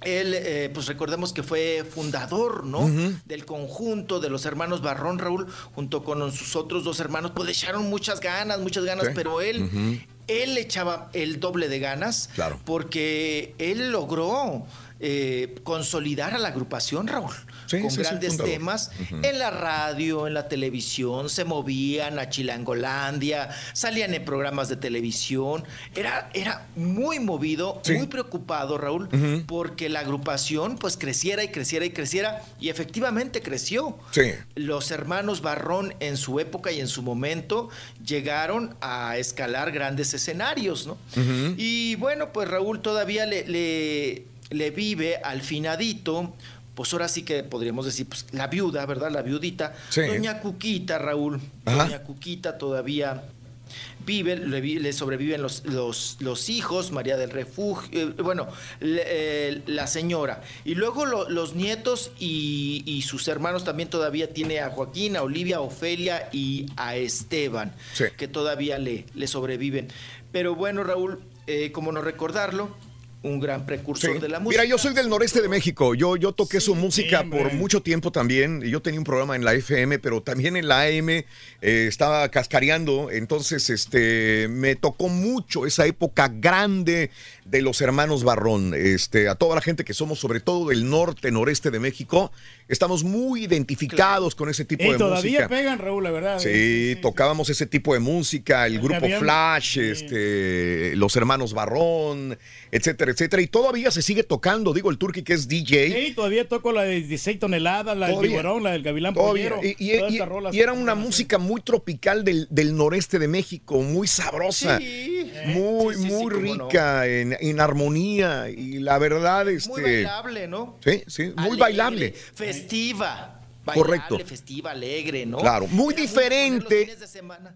Él, eh, pues recordemos que fue fundador, ¿no? Del conjunto de los hermanos Barrón, Raúl, junto con sus otros dos hermanos, pues le echaron muchas ganas, muchas ganas, Sí. pero él, él echaba el doble de ganas, Claro. porque él logró eh, consolidar a la agrupación, Raúl, Sí, con sí, grandes temas en la radio, en la televisión, se movían a Chilangolandia, salían en programas de televisión. Era, era muy movido, Sí. muy preocupado, Raúl, porque la agrupación pues creciera y creciera y creciera, y efectivamente creció. Sí. Los hermanos Barrón en su época y en su momento llegaron a escalar grandes escenarios, ¿no? Y bueno, pues Raúl todavía le, le, le vive al finadito, pues ahora sí que podríamos decir, pues la viuda, ¿verdad? La viudita. Sí. Doña Cuquita, Raúl. Ajá. Doña Cuquita todavía vive, le, le sobreviven los, los, los hijos, María del Refugio, eh, bueno, le- eh, la señora. Y luego lo- los nietos y, y sus hermanos también todavía tiene a Joaquín, a Olivia, a Ofelia y a Esteban, Sí. que todavía le, le sobreviven. Pero bueno, Raúl, eh, como no recordarlo, un gran precursor Sí. de la música. Mira, yo soy del noreste de México. Yo, yo toqué su música por mucho tiempo también. Yo tenía un programa en la FM, pero también en la AM eh, estaba cascareando. Entonces, este, me tocó mucho esa época grande de los hermanos Barrón. Este, a toda la gente que somos, sobre todo del norte, noreste de México, estamos muy identificados con ese tipo Y de todavía música. pegan, Raúl, la verdad. Sí, tocábamos ese tipo de música, el grupo Flash, este, los hermanos Barrón, etcétera, etcétera. Y todavía se sigue tocando, digo, el Turki que es DJ. Sí, todavía toco la de 16 toneladas, la del Todavía. Biberón, la del Gavilán Todavía. Pollero. Y, y- era una buenas, música muy tropical del, del noreste de México, muy sabrosa, Sí. muy, Sí, sí, sí, muy cómo no. rica en, en armonía. Y la verdad, este. Muy bailable, ¿no? Sí, sí, muy Alegre, bailable. Festiva. Correcto. Bailable, festiva, alegre, ¿no? Claro, muy Era diferente.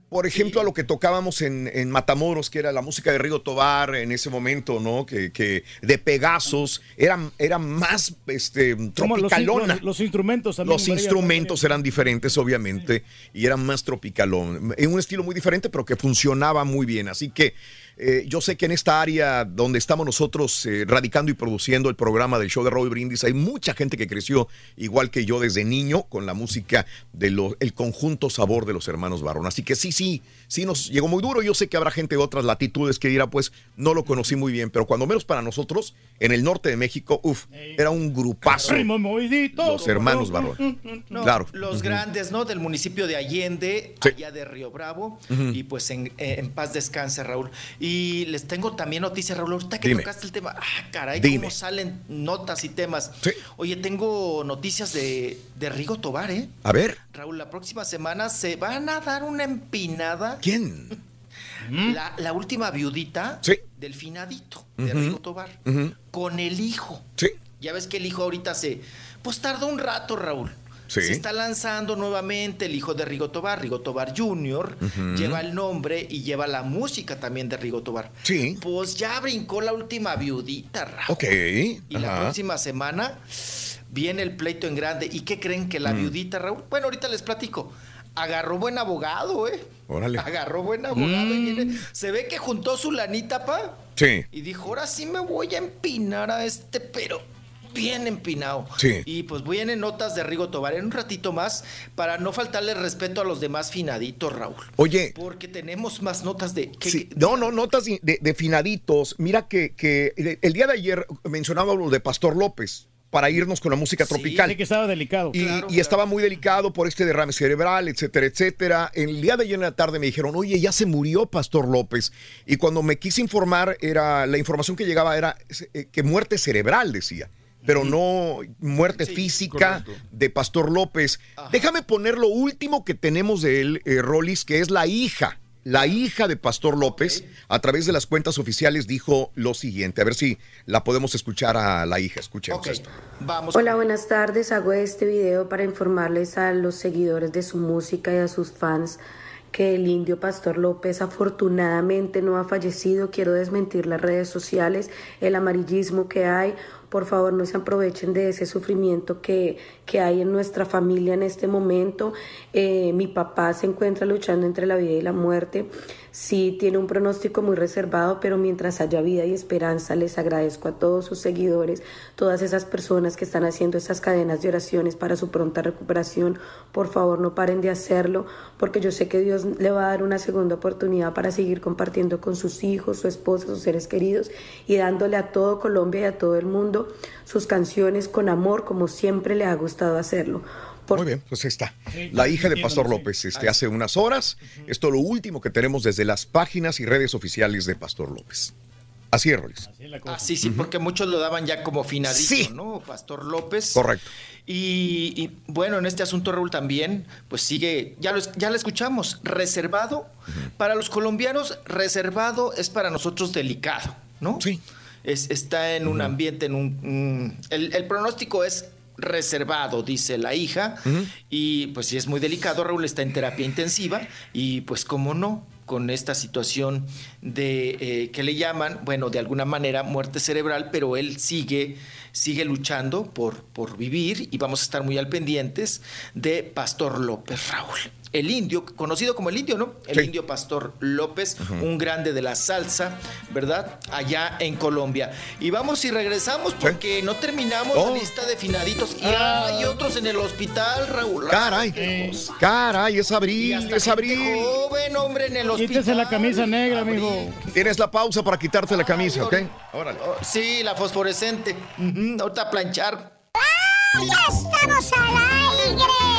Por ejemplo, a lo que tocábamos en, en Matamoros, que era la música de Rigo Tobar en ese momento, ¿no? Que, que de Pegasos, era, era más este, tropicalona. los- los instrumentos también. Los instrumentos eran diferentes, obviamente, y eran más tropicalón. En un estilo muy diferente, pero que funcionaba muy bien. Así que eh, yo sé que en esta área donde estamos nosotros eh, radicando y produciendo el programa del show de Roy Brindis, hay mucha gente que creció igual que yo desde niño con la música del el conjunto sabor de los hermanos Barrón. Así que sí, sí, sí nos llegó muy duro. Yo sé que habrá gente de otras latitudes que dirá, pues no lo conocí muy bien, pero cuando menos para nosotros, en el norte de México, uff, era un grupazo. Los hermanos Barrón. No, Claro. Los grandes, ¿no? Del municipio de Allende, Sí. allá de Río Bravo. Y pues en, eh, en paz descanse, Raúl. Y les tengo también noticias, Raúl. Ahorita que Dime. tocaste el tema, ah, caray, Dime. cómo salen notas y temas. Oye, tengo noticias de, de Rigo Tobar, ¿eh? A ver, Raúl, la próxima semana se van a dar una empinada. ¿Quién? La, la última viudita del finadito de. Rigo Tobar. Con el hijo. Sí. Ya ves que el hijo ahorita se. Pues tardó un rato, Raúl. Sí. Se está lanzando nuevamente el hijo de Rigo Tobar, Rigo Tobar Jr. Lleva el nombre y lleva la música también de Rigo Tobar. Sí. Pues ya brincó la última viudita, Raúl. Ok. Y la próxima semana viene el pleito en grande. ¿Y qué creen que la Mm. viudita, Raúl? Bueno, ahorita les platico. Agarró buen abogado, ¿eh? Órale. Agarró buen abogado Mm. y viene- Se ve que juntó su lanita, pa. Sí. Y dijo, ahora sí me voy a empinar a este, pero bien empinado. Sí. Y pues vienen notas de Rigo Tobar en un ratito más para no faltarle respeto a los demás finaditos, Raúl. Oye. Porque tenemos más notas de... que- Sí, no, no, notas de, de finaditos. Mira que, que el día de ayer mencionaba lo de Pastor López para irnos con la música tropical. Sí, que estaba delicado. Y, y estaba muy delicado por este derrame cerebral, etcétera, etcétera. El día de ayer en la tarde me dijeron, oye, ya se murió Pastor López. Y cuando me quise informar, era la información que llegaba era eh, que muerte cerebral, decía. Pero no muerte física de Pastor López. Déjame poner lo último que tenemos de él, eh, Rolis, que es la hija. La hija de Pastor López, a través de las cuentas oficiales, dijo lo siguiente. A ver si la podemos escuchar a la hija. Escuchemos esto. Vamos. Hola, buenas tardes. Hago este video para informarles a los seguidores de su música y a sus fans que el indio Pastor López afortunadamente no ha fallecido. Quiero desmentir las redes sociales, el amarillismo que hay. Por favor, no se aprovechen de ese sufrimiento que, que hay en nuestra familia en este momento. Eh, mi papá se encuentra luchando entre la vida y la muerte. Sí, tiene un pronóstico muy reservado, pero mientras haya vida y esperanza, les agradezco a todos sus seguidores, todas esas personas que están haciendo esas cadenas de oraciones para su pronta recuperación. Por favor, no paren de hacerlo, porque yo sé que Dios le va a dar una segunda oportunidad para seguir compartiendo con sus hijos, su esposa, sus seres queridos y dándole a todo Colombia y a todo el mundo sus canciones con amor, como siempre le ha gustado hacerlo. Muy bien, pues ahí está. La hija de Pastor López, este, hace unas horas. Esto es lo último que tenemos desde las páginas y redes oficiales de Pastor López. Así es, Rolis. Ah, sí, sí, porque muchos lo daban ya como finadito, ¿no? Pastor López. Correcto. Y, y, bueno, en este asunto, Raúl, también, pues sigue, ya lo, ya lo escuchamos, reservado. Para los colombianos, reservado es para nosotros delicado, ¿no? Sí. Es, está en un ambiente, en un... mm, el, el pronóstico es reservado, dice la hija, y pues sí es muy delicado, Raúl está en terapia intensiva, y pues cómo no, con esta situación de eh, que le llaman, bueno, de alguna manera muerte cerebral, pero él sigue, sigue luchando por, por vivir y vamos a estar muy al pendientes de Pastor López Raúl. El indio, conocido como el indio, ¿no? El indio Pastor López, un grande de la salsa, ¿verdad? Allá en Colombia. Y vamos y regresamos porque no terminamos Oh. la lista de finaditos. Y hay otros en el hospital, Raúl. Caray, caray, es abril, es abril. joven, hombre, en el hospital. Quítese la camisa negra, mijo. Tienes la pausa para quitarte la camisa, ¿ok? Órale. Oh, Sí, la fosforescente. Ujú, Ahorita a planchar. ¡Ya estamos al aire!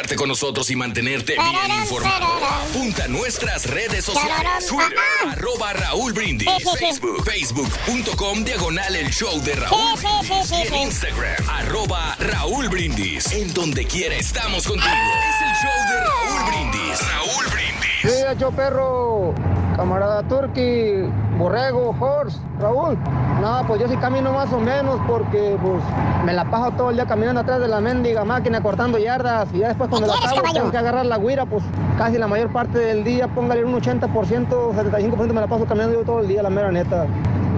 Comunicarte con nosotros y mantenerte bien informado? Apunta a nuestras redes sociales. Twitter, arroba Raúl Brindis. Facebook, facebook.com, diagonal el show de Raúl Brindis. Y en. Instagram, arroba Raúl Brindis. En donde quiera estamos contigo. Es el show de Raúl Brindis. Raúl Brindis. Sí, yo perro, camarada Turki, Borrego, Horse, Raúl. No, pues yo sí camino más o menos porque pues me la paso todo el día caminando atrás de la mendiga máquina cortando yardas y ya después cuando la acabo tengo que agarrar la guira, pues casi la mayor parte del día, póngale un 80%, 75% me la paso caminando yo todo el día, la mera neta.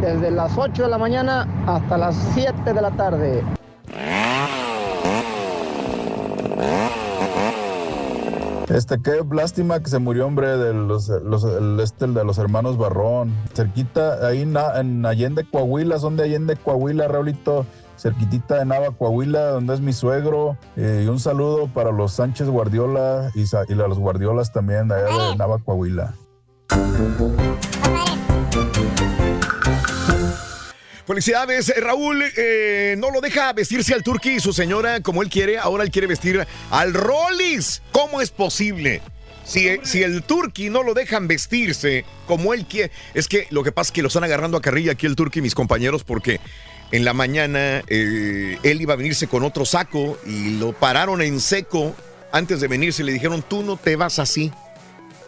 Desde las 8 de la mañana hasta las 7 de la tarde. Este, qué lástima que se murió, hombre, de los, los- el, este, el de los hermanos Barrón. Cerquita, ahí na- en Allende, Coahuila, son de Allende, Coahuila, Raulito. Cerquitita de Nava, Coahuila, donde es mi suegro. Eh, y un saludo para los Sánchez Guardiola y, y los Guardiolas también, de allá de Nava, Coahuila. Felicidades, eh, Raúl. eh, no lo deja vestirse al Turqui y su señora como él quiere. Ahora él quiere vestir al Rollis. ¿Cómo es posible? Si, si el Turqui no lo dejan vestirse como él quiere. Es que lo que pasa es que lo están agarrando a carrilla aquí el Turqui y mis compañeros porque en la mañana eh, él iba a venirse con otro saco y lo pararon en seco. Antes de venirse le dijeron, tú no te vas así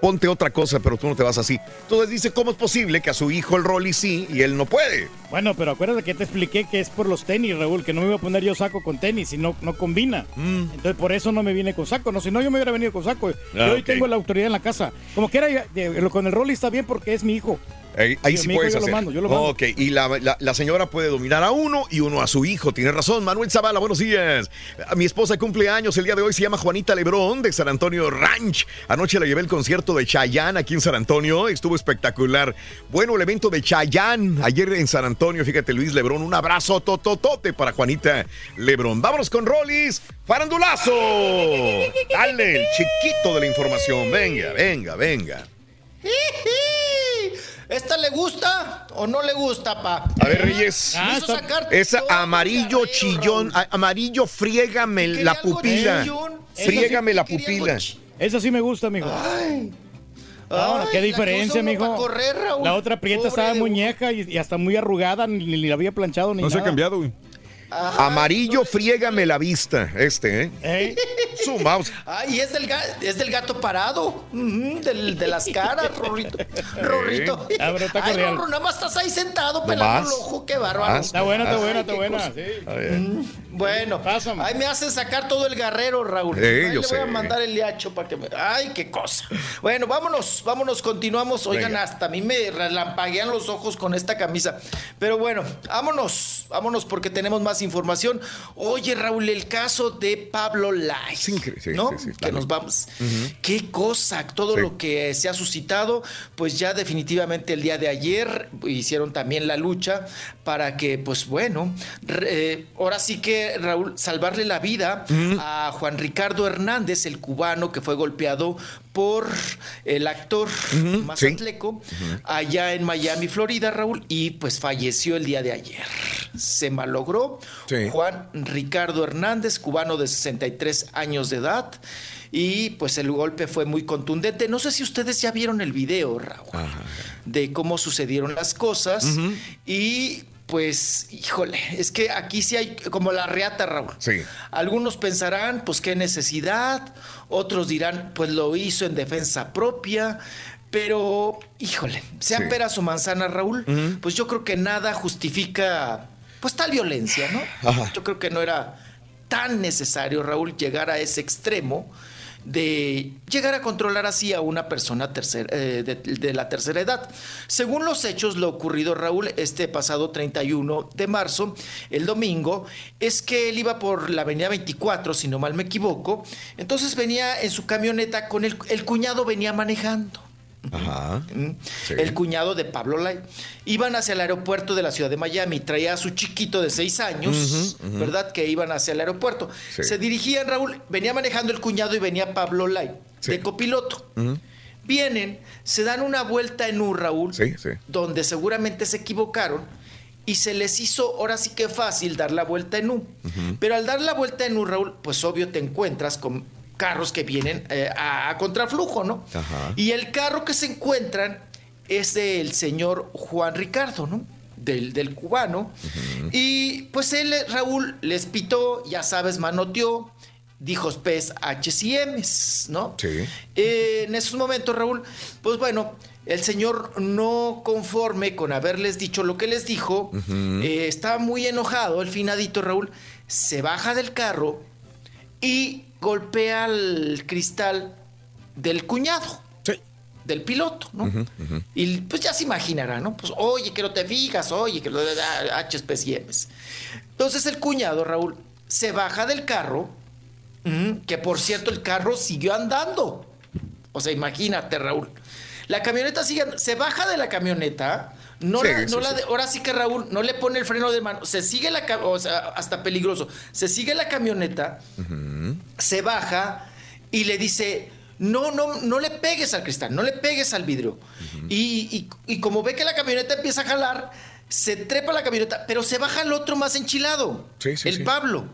ponte otra cosa, pero tú no te vas así. Entonces dice, ¿cómo es posible que a su hijo el Rolly sí y él no puede? Bueno, pero acuérdate que te expliqué que es por los tenis, Raúl, que no me iba a poner yo saco con tenis y no, no combina. Entonces por eso no me vine con saco. No, si no, yo me hubiera venido con saco. Ah, yo hoy ok. tengo la autoridad en la casa. Como que era, con el Rolly está bien porque es mi hijo. Ahí, ahí Sí, sí puedes yo lo hacer. mando, yo lo mando. Ok, y la, la- la señora puede dominar a uno y uno a su hijo. Tiene razón. Manuel Zavala, buenos días. Mi esposa cumple años el día de hoy. Se llama Juanita Lebrón de San Antonio Ranch. Anoche la llevé al concierto de Chayanne aquí en San Antonio. Estuvo espectacular. Bueno, el evento de Chayanne ayer en San Antonio. Fíjate, Luis Lebrón. Un abrazo tototote para Juanita Lebrón. Vámonos con Rollis. Farandulazo. Dale, el chiquito de la información. Venga, venga, venga. ¿Esta le gusta o no le gusta, pa? A ver, Reyes. Me hizo sacar Es todo amarillo chillón. a- Amarillo, friégame la pupila. Friégame la pupila. Esa sí me gusta, mijo. Ay. Qué la diferencia, mijo. correr, Raúl. La otra prieta Pobre estaba muñeca y, y hasta muy arrugada, ni, ni la había planchado ni No se ha nada. cambiado, güey. Amarillo, friégame la vista. Este, ¿eh? Su mouse. Ay, es del, ga- es del gato parado. Del- de las caras, Rorrito. Rorrito. Está Ay. Rorro, nada más estás ahí sentado No pelando más. el ojo. Qué bárbaro. Está buena, está Ay, buena, está buena. sí. Bueno, ahí me hacen sacar todo el garrero, Raúl. Eh, ahí yo le sé. voy a mandar el liacho para que me... Ay, qué cosa. Bueno, vámonos, vámonos, continuamos. Oigan, Venga. hasta a mí me relampaguean los ojos con esta camisa. Pero bueno, vámonos, vámonos porque tenemos más información. Oye, Raúl, el caso de Pablo Lai, sí, ¿no? sí, sí, que claro. nos vamos. Qué cosa, todo Sí. lo que se ha suscitado, pues ya definitivamente el día de ayer hicieron también la lucha para que, pues bueno, eh, ahora sí que Raúl, salvarle la vida a Juan Ricardo Hernández, el cubano que fue golpeado por el actor Mazatleco allá en Miami, Florida, Raúl, y pues falleció el día de ayer. Se malogró. Sí. Juan Ricardo Hernández, cubano de 63 años de edad. Y pues el golpe fue muy contundente. No sé si ustedes ya vieron el video, Raúl, de cómo sucedieron las cosas. Y pues, híjole, es que aquí sí hay como la reata, Raúl. Sí. Algunos pensarán, pues qué necesidad, otros dirán, pues lo hizo en defensa propia, pero, híjole, sean Sí. peras o manzanas, Raúl, pues yo creo que nada justifica, pues tal violencia, ¿no? Ajá. Yo creo que no era tan necesario, Raúl, llegar a ese extremo de llegar a controlar así a una persona tercer- eh, de, la tercera edad. Según los hechos, lo ocurrido, Raúl, este pasado 31 de marzo, el domingo, es que él iba por la avenida 24, si no mal me equivoco, entonces venía en su camioneta con el, el cuñado venía manejando. Ajá. Sí. El cuñado de Pablo Lai. Iban hacia el aeropuerto de la ciudad de Miami. Traía a su chiquito de seis años. ¿verdad? Que iban hacia el aeropuerto. Sí. Se dirigían, Raúl, venía manejando el cuñado y venía Pablo Lai, de copiloto. Vienen, se dan una vuelta en U, Raúl, donde seguramente se equivocaron y se les hizo ahora sí que fácil dar la vuelta en U. Pero al dar la vuelta en U, Raúl, pues obvio te encuentras con carros que vienen eh, a, a contraflujo, ¿no? Ajá. Y el carro que se encuentran es del señor Juan Ricardo, ¿no? Del, del cubano. Y pues él, Raúl, les pitó, ya sabes, manoteó, dijo pes H y M's, ¿no? Sí. Eh, en esos momentos, Raúl, pues bueno, el señor no conforme con haberles dicho lo que les dijo, eh, estaba muy enojado, el finadito Raúl, se baja del carro y golpea el cristal del cuñado, del piloto, ¿no? Y pues ya se imaginará, ¿no? Pues oye, que no te fijas, oye, que lo de H y M's. Entonces el cuñado, Raúl, se baja del carro, que por cierto el carro siguió andando. O sea, imagínate, Raúl. La camioneta sigue, se baja de la camioneta, no, Sí, la- sí, no la de- ahora sí que Raúl no le pone el freno de mano, se sigue la, o sea, hasta peligroso, se sigue la camioneta, se baja y le dice, no, no, no le pegues al cristal, no le pegues al vidrio. y, y- y como ve que la camioneta empieza a jalar, se trepa la camioneta, pero se baja el otro más enchilado, Sí, sí, el sí. Pablo,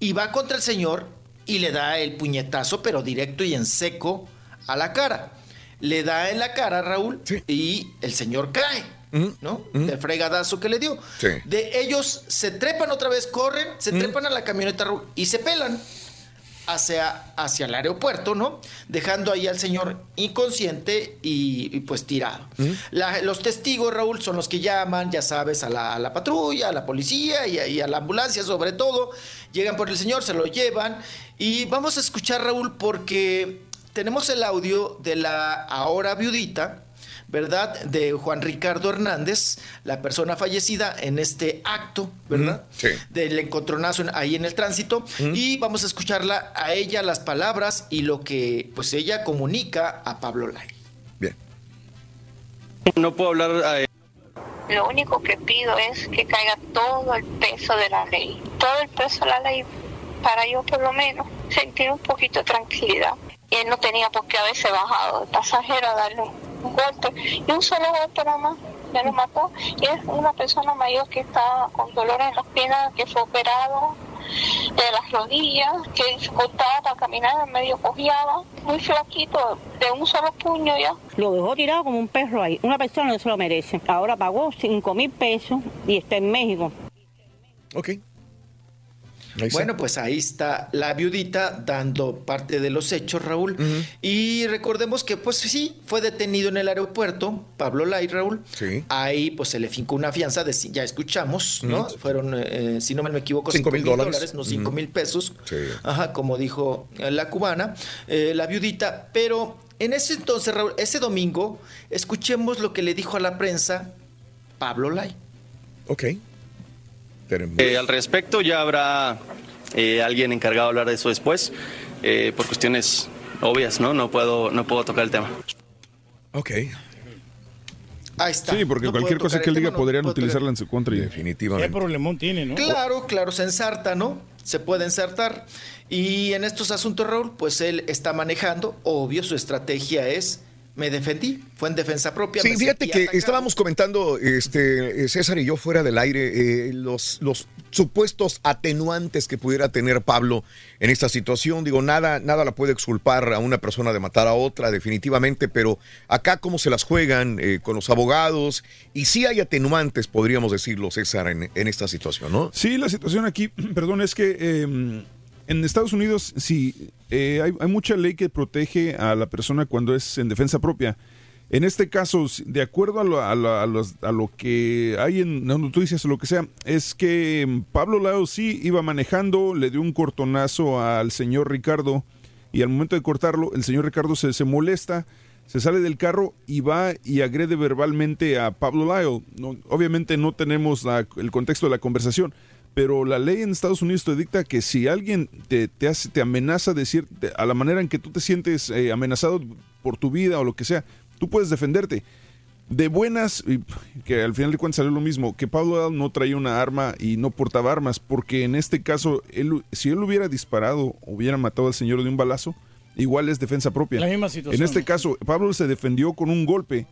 y va contra el señor y le da el puñetazo, pero directo y en seco a la cara. Le da en la cara, Raúl, y el señor cae, ¿no? Del fregadazo que le dio. Sí. De ellos se trepan otra vez, corren, se trepan a la camioneta Raúl, y se pelan hacia, hacia el aeropuerto, ¿no? Dejando ahí al señor inconsciente y, y, pues tirado. La- los testigos, Raúl, son los que llaman, ya sabes, a la, a la patrulla, a la policía y a, y a la ambulancia sobre todo. Llegan por el señor, se lo llevan. Y vamos a escuchar, Raúl, porque tenemos el audio de la ahora viudita, ¿verdad? De Juan Ricardo Hernández, la persona fallecida en este acto, ¿verdad? Sí. Del encontronazo en- ahí en el tránsito. Y vamos a escucharla a ella las palabras y lo que pues ella comunica a Pablo Lai. No puedo hablar eh, Lo único que pido es que caiga todo el peso de la ley, todo el peso de la ley, para yo por lo menos sentir un poquito de tranquilidad. Y él no tenía por qué haberse bajado de pasajero a darle un golpe, y un solo golpe nada más, me lo mató. Y es una persona mayor que está con dolores en las piernas, que fue operado de las rodillas, que dificultaba para caminar, medio cojeaba, muy flaquito, de un solo puño ya. Lo dejó tirado como un perro ahí. Una persona no se lo merece. Ahora pagó 5 mil pesos y está en México. Ok. Bueno, pues ahí está la viudita dando parte de los hechos, Raúl. Y recordemos que, pues sí, fue detenido en el aeropuerto, Pablo Lai, Raúl. Sí. Ahí, pues se le fincó una fianza de, ya escuchamos, ¿no? Fueron, eh, si no me equivoco, Cinco mil mil dólares. no cinco Ujú. mil pesos. Sí. Ajá, como dijo eh, la cubana, eh, la viudita. Pero en ese entonces, Raúl, ese domingo, escuchemos lo que le dijo a la prensa Pablo Lai. Ok. Eh, al respecto. Ya habrá eh, alguien encargado de hablar de eso después, eh, por cuestiones obvias, ¿no? No puedo, no puedo tocar el tema. Ok. Ahí está. Sí, porque No cualquier cosa que él diga tema, no podrían utilizarla en su contra. y- ¿Qué Definitivamente. problemón tiene, no? Claro, claro, se ensarta, ¿no? Se puede ensartar. Y en estos asuntos, Raúl, pues él está manejando, obvio, su estrategia es, me defendí, fue en defensa propia. Sí, fíjate que atacado. estábamos comentando, este, César y yo fuera del aire, eh, los, los supuestos atenuantes que pudiera tener Pablo en esta situación. Digo, nada, nada la puede exculpar a una persona de matar a otra, definitivamente, pero acá cómo se las juegan eh, con los abogados, y sí hay atenuantes, podríamos decirlo, César, en, en esta situación, ¿no? Sí, la situación aquí, perdón, es que eh, en Estados Unidos sí eh, hay, mucha ley que protege a la persona cuando es en defensa propia. En este caso, de acuerdo a lo, a lo- a los- a lo que hay en las noticias o lo que sea, es que mm, Pablo Lao sí iba manejando, le dio un cortonazo al señor Ricardo y al momento de cortarlo, el señor Ricardo se, se molesta, se sale del carro y va y agrede verbalmente a Pablo Lyle. Obviamente no tenemos la- el contexto de la conversación, pero la ley en Estados Unidos te dicta que si alguien te, te, hace, te amenaza decir a la manera en que tú te sientes eh, amenazado por tu vida o lo que sea, tú puedes defenderte. De buenas, y que al final de cuentas salió lo mismo, que Pablo no traía una arma y no portaba armas, porque en este caso, él, si él hubiera disparado o hubiera matado al señor de un balazo, igual es defensa propia. La misma situación. En este caso, Pablo se defendió con un golpe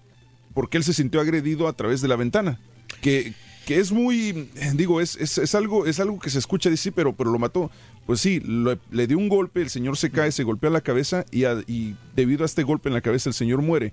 porque él se sintió agredido a través de la ventana. Que, que es muy, digo, es, es, es algo, es algo que se escucha decir, pero, pero lo mató. Pues sí, lo- le dio un golpe, el señor se cae, se golpea la cabeza y, a- y debido a este golpe en la cabeza el señor muere.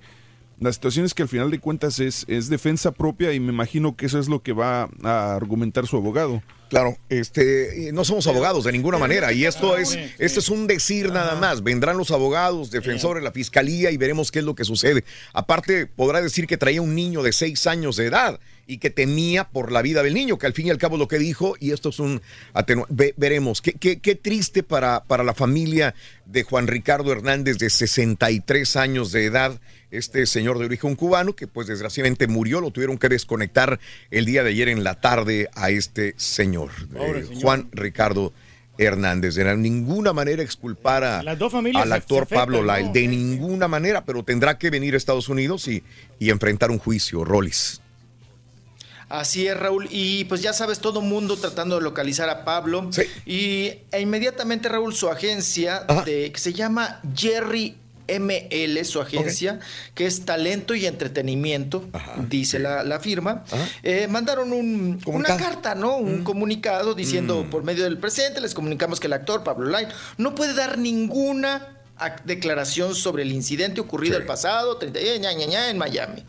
La situación es que al final de cuentas es, es defensa propia y me imagino que eso es lo que va a argumentar su abogado. Claro, este, no somos abogados de ninguna manera y esto es, esto es un decir nada más. Vendrán los abogados, defensores, la fiscalía y veremos qué es lo que sucede. Aparte, podrá decir que traía un niño de seis años de edad y que temía por la vida del niño, que al fin y al cabo lo que dijo y esto es un atenuante. veremos. Qué, qué, qué triste para, para la familia de Juan Ricardo Hernández de 63 años de edad este señor de origen cubano que pues desgraciadamente murió, lo tuvieron que desconectar el día de ayer en la tarde a este señor, eh, señor. Juan Ricardo Hernández. De ninguna manera exculpar a- al actor se Pablo ¿no? Lyle, de ninguna manera, pero tendrá que venir a Estados Unidos y, y enfrentar un juicio, Rollis. Así es, Raúl. Y pues ya sabes, todo mundo tratando de localizar a Pablo. Y e inmediatamente, Raúl, su agencia, de, que se llama Jerry ML, su agencia, que es talento y entretenimiento, dice la, la firma, eh, mandaron un- una carta, ¿no? Un comunicado diciendo por medio del presidente, les comunicamos que el actor Pablo Line no puede dar ninguna declaración sobre el incidente ocurrido el pasado 30, eh, ña, ña, ña, en Miami.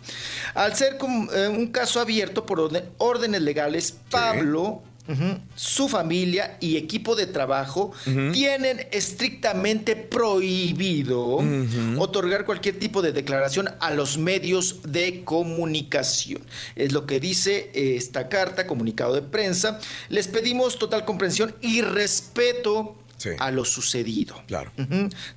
Al ser eh, un caso abierto por órdenes legales, Pablo, su familia y equipo de trabajo tienen estrictamente prohibido otorgar cualquier tipo de declaración a los medios de comunicación. Es lo que dice eh, esta carta, comunicado de prensa. Les pedimos total comprensión y respeto a lo sucedido. Claro.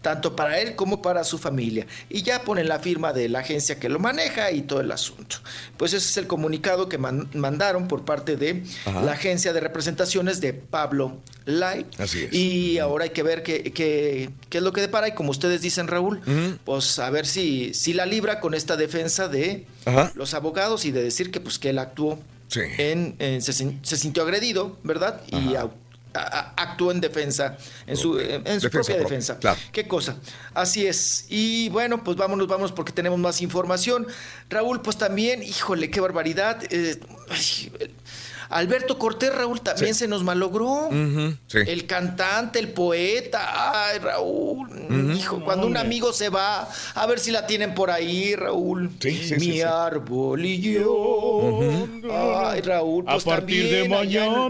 Tanto para él como para su familia. Y ya ponen la firma de la agencia que lo maneja y todo el asunto. Pues ese es el comunicado que man- mandaron por parte de Ajá. la agencia de representaciones de Pablo Lai. Así es. Y ahora hay que ver qué, qué- qué es lo que depara. Y como ustedes dicen, Raúl, pues a ver si, si la libra con esta defensa de Ajá. los abogados y de decir que pues que él actuó Sí. en, en- se, sin- se sintió agredido, ¿verdad? Y au- a- a- actuó en defensa, en su, en, su Defensa propia propia, defensa. claro. Qué cosa. Así es. Y bueno, pues vámonos, vámonos porque tenemos más información. Raúl, pues también, híjole, qué barbaridad. eh, ay, Alberto Cortés, Raúl, también se nos malogró. Sí. El cantante, el poeta, ay Raúl, hijo, cuando un amigo se va, a ver si la tienen por ahí, Raúl. sí, sí, Mi sí. árbol y yo. Ay, Raúl, A pues partir de también mañana.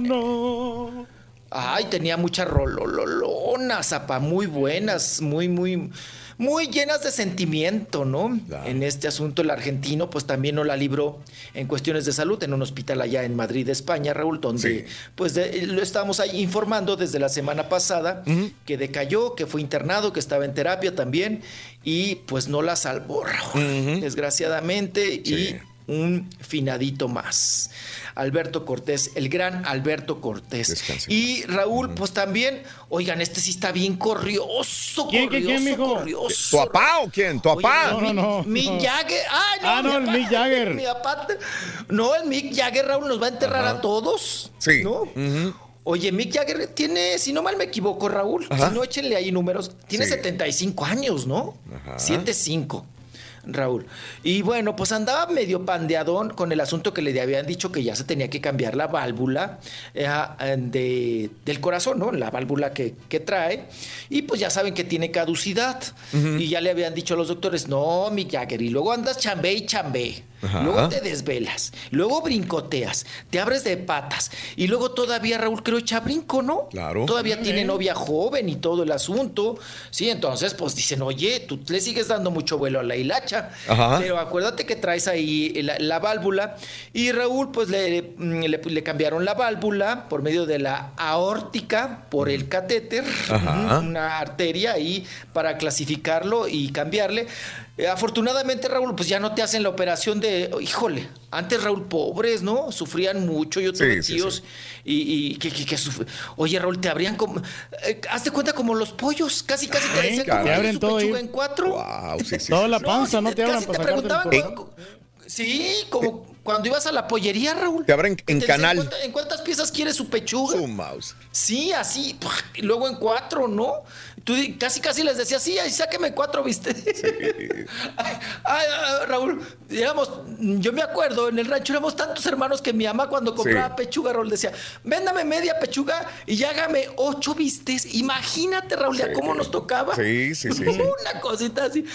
Ay, tenía muchas rololonas, zapa, muy buenas, muy, muy, muy llenas de sentimiento, ¿no? En este asunto el argentino pues también no la libró en cuestiones de salud en un hospital allá en Madrid, España, Raúl, donde pues de- lo estábamos ahí informando desde la semana pasada que decayó, que fue internado, que estaba en terapia también y pues no la salvó, Raúl, desgraciadamente y un finadito más. Alberto Cortés, el gran Alberto Cortés. Y Raúl, pues también, oigan, este sí está bien corrioso, ¿Quién, quién, corrioso, quién, mijo? corrioso. ¿Tu papá o quién? ¿Tu papá? Mick- no, Mick no. Jagger. Ay, no, Ah, no, mi el Mick Jagger. mi papá- no, el Mick Jagger, Raúl, nos va a enterrar a todos. Sí. ¿No? Oye, Mick Jagger tiene, si no mal me equivoco, Raúl, Ajá. si no échenle ahí números, tiene Sí. 75 años, ¿no? Ajá. 7-5. Raúl. Y bueno, pues andaba medio pandeadón con el asunto que le habían dicho que ya se tenía que cambiar la válvula eh, de, del corazón, ¿no? La válvula que, que trae. Y pues ya saben que tiene caducidad. Y ya le habían dicho a los doctores, no, mi Jagger. Y luego andas chambé y chambé. Ajá. Luego te desvelas. Luego brincoteas. Te abres de patas. Y luego todavía, Raúl, creo echa brinco, ¿no? Claro. Todavía tiene novia joven y todo el asunto. Sí, entonces, pues dicen, oye, tú le sigues dando mucho vuelo a la hilacha. Ajá. Pero acuérdate que traes ahí la, la válvula. Y Raúl, pues le, le- le cambiaron la válvula por medio de la aórtica por el catéter. Ajá. Una arteria ahí para clasificarlo y cambiarle. Eh, afortunadamente, Raúl, pues ya no te hacen la operación de, híjole, antes Raúl, pobres, ¿no? Sufrían mucho, yo tuve Sí, sí, tíos y, y que, que- que suf- Oye, Raúl, te abrían como, eh, hazte cuenta como los pollos, casi, casi te decían que caray. Te abren su todo en cuatro. Wow, sí, sí. Toda la panza, no te- te abran casi para te preguntaban corazón. Sí, como cuando ibas a la pollería, Raúl. Te abren en te canal. "¿Cuánta- ¿En cuántas piezas quieres su pechuga? Su mouse. Sí, así, y luego en cuatro, ¿no? Tú casi casi les decías, sí, ahí sáqueme cuatro, ¿viste? Ay, ay, ay, Raúl, éramos, yo me acuerdo, en el rancho éramos tantos hermanos que mi mamá cuando compraba Sí. pechuga, Raúl, decía, véndame media pechuga y hágame ocho vistes. Imagínate, Raúl, ya cómo nos tocaba. Sí, sí, sí, sí. Una cosita así.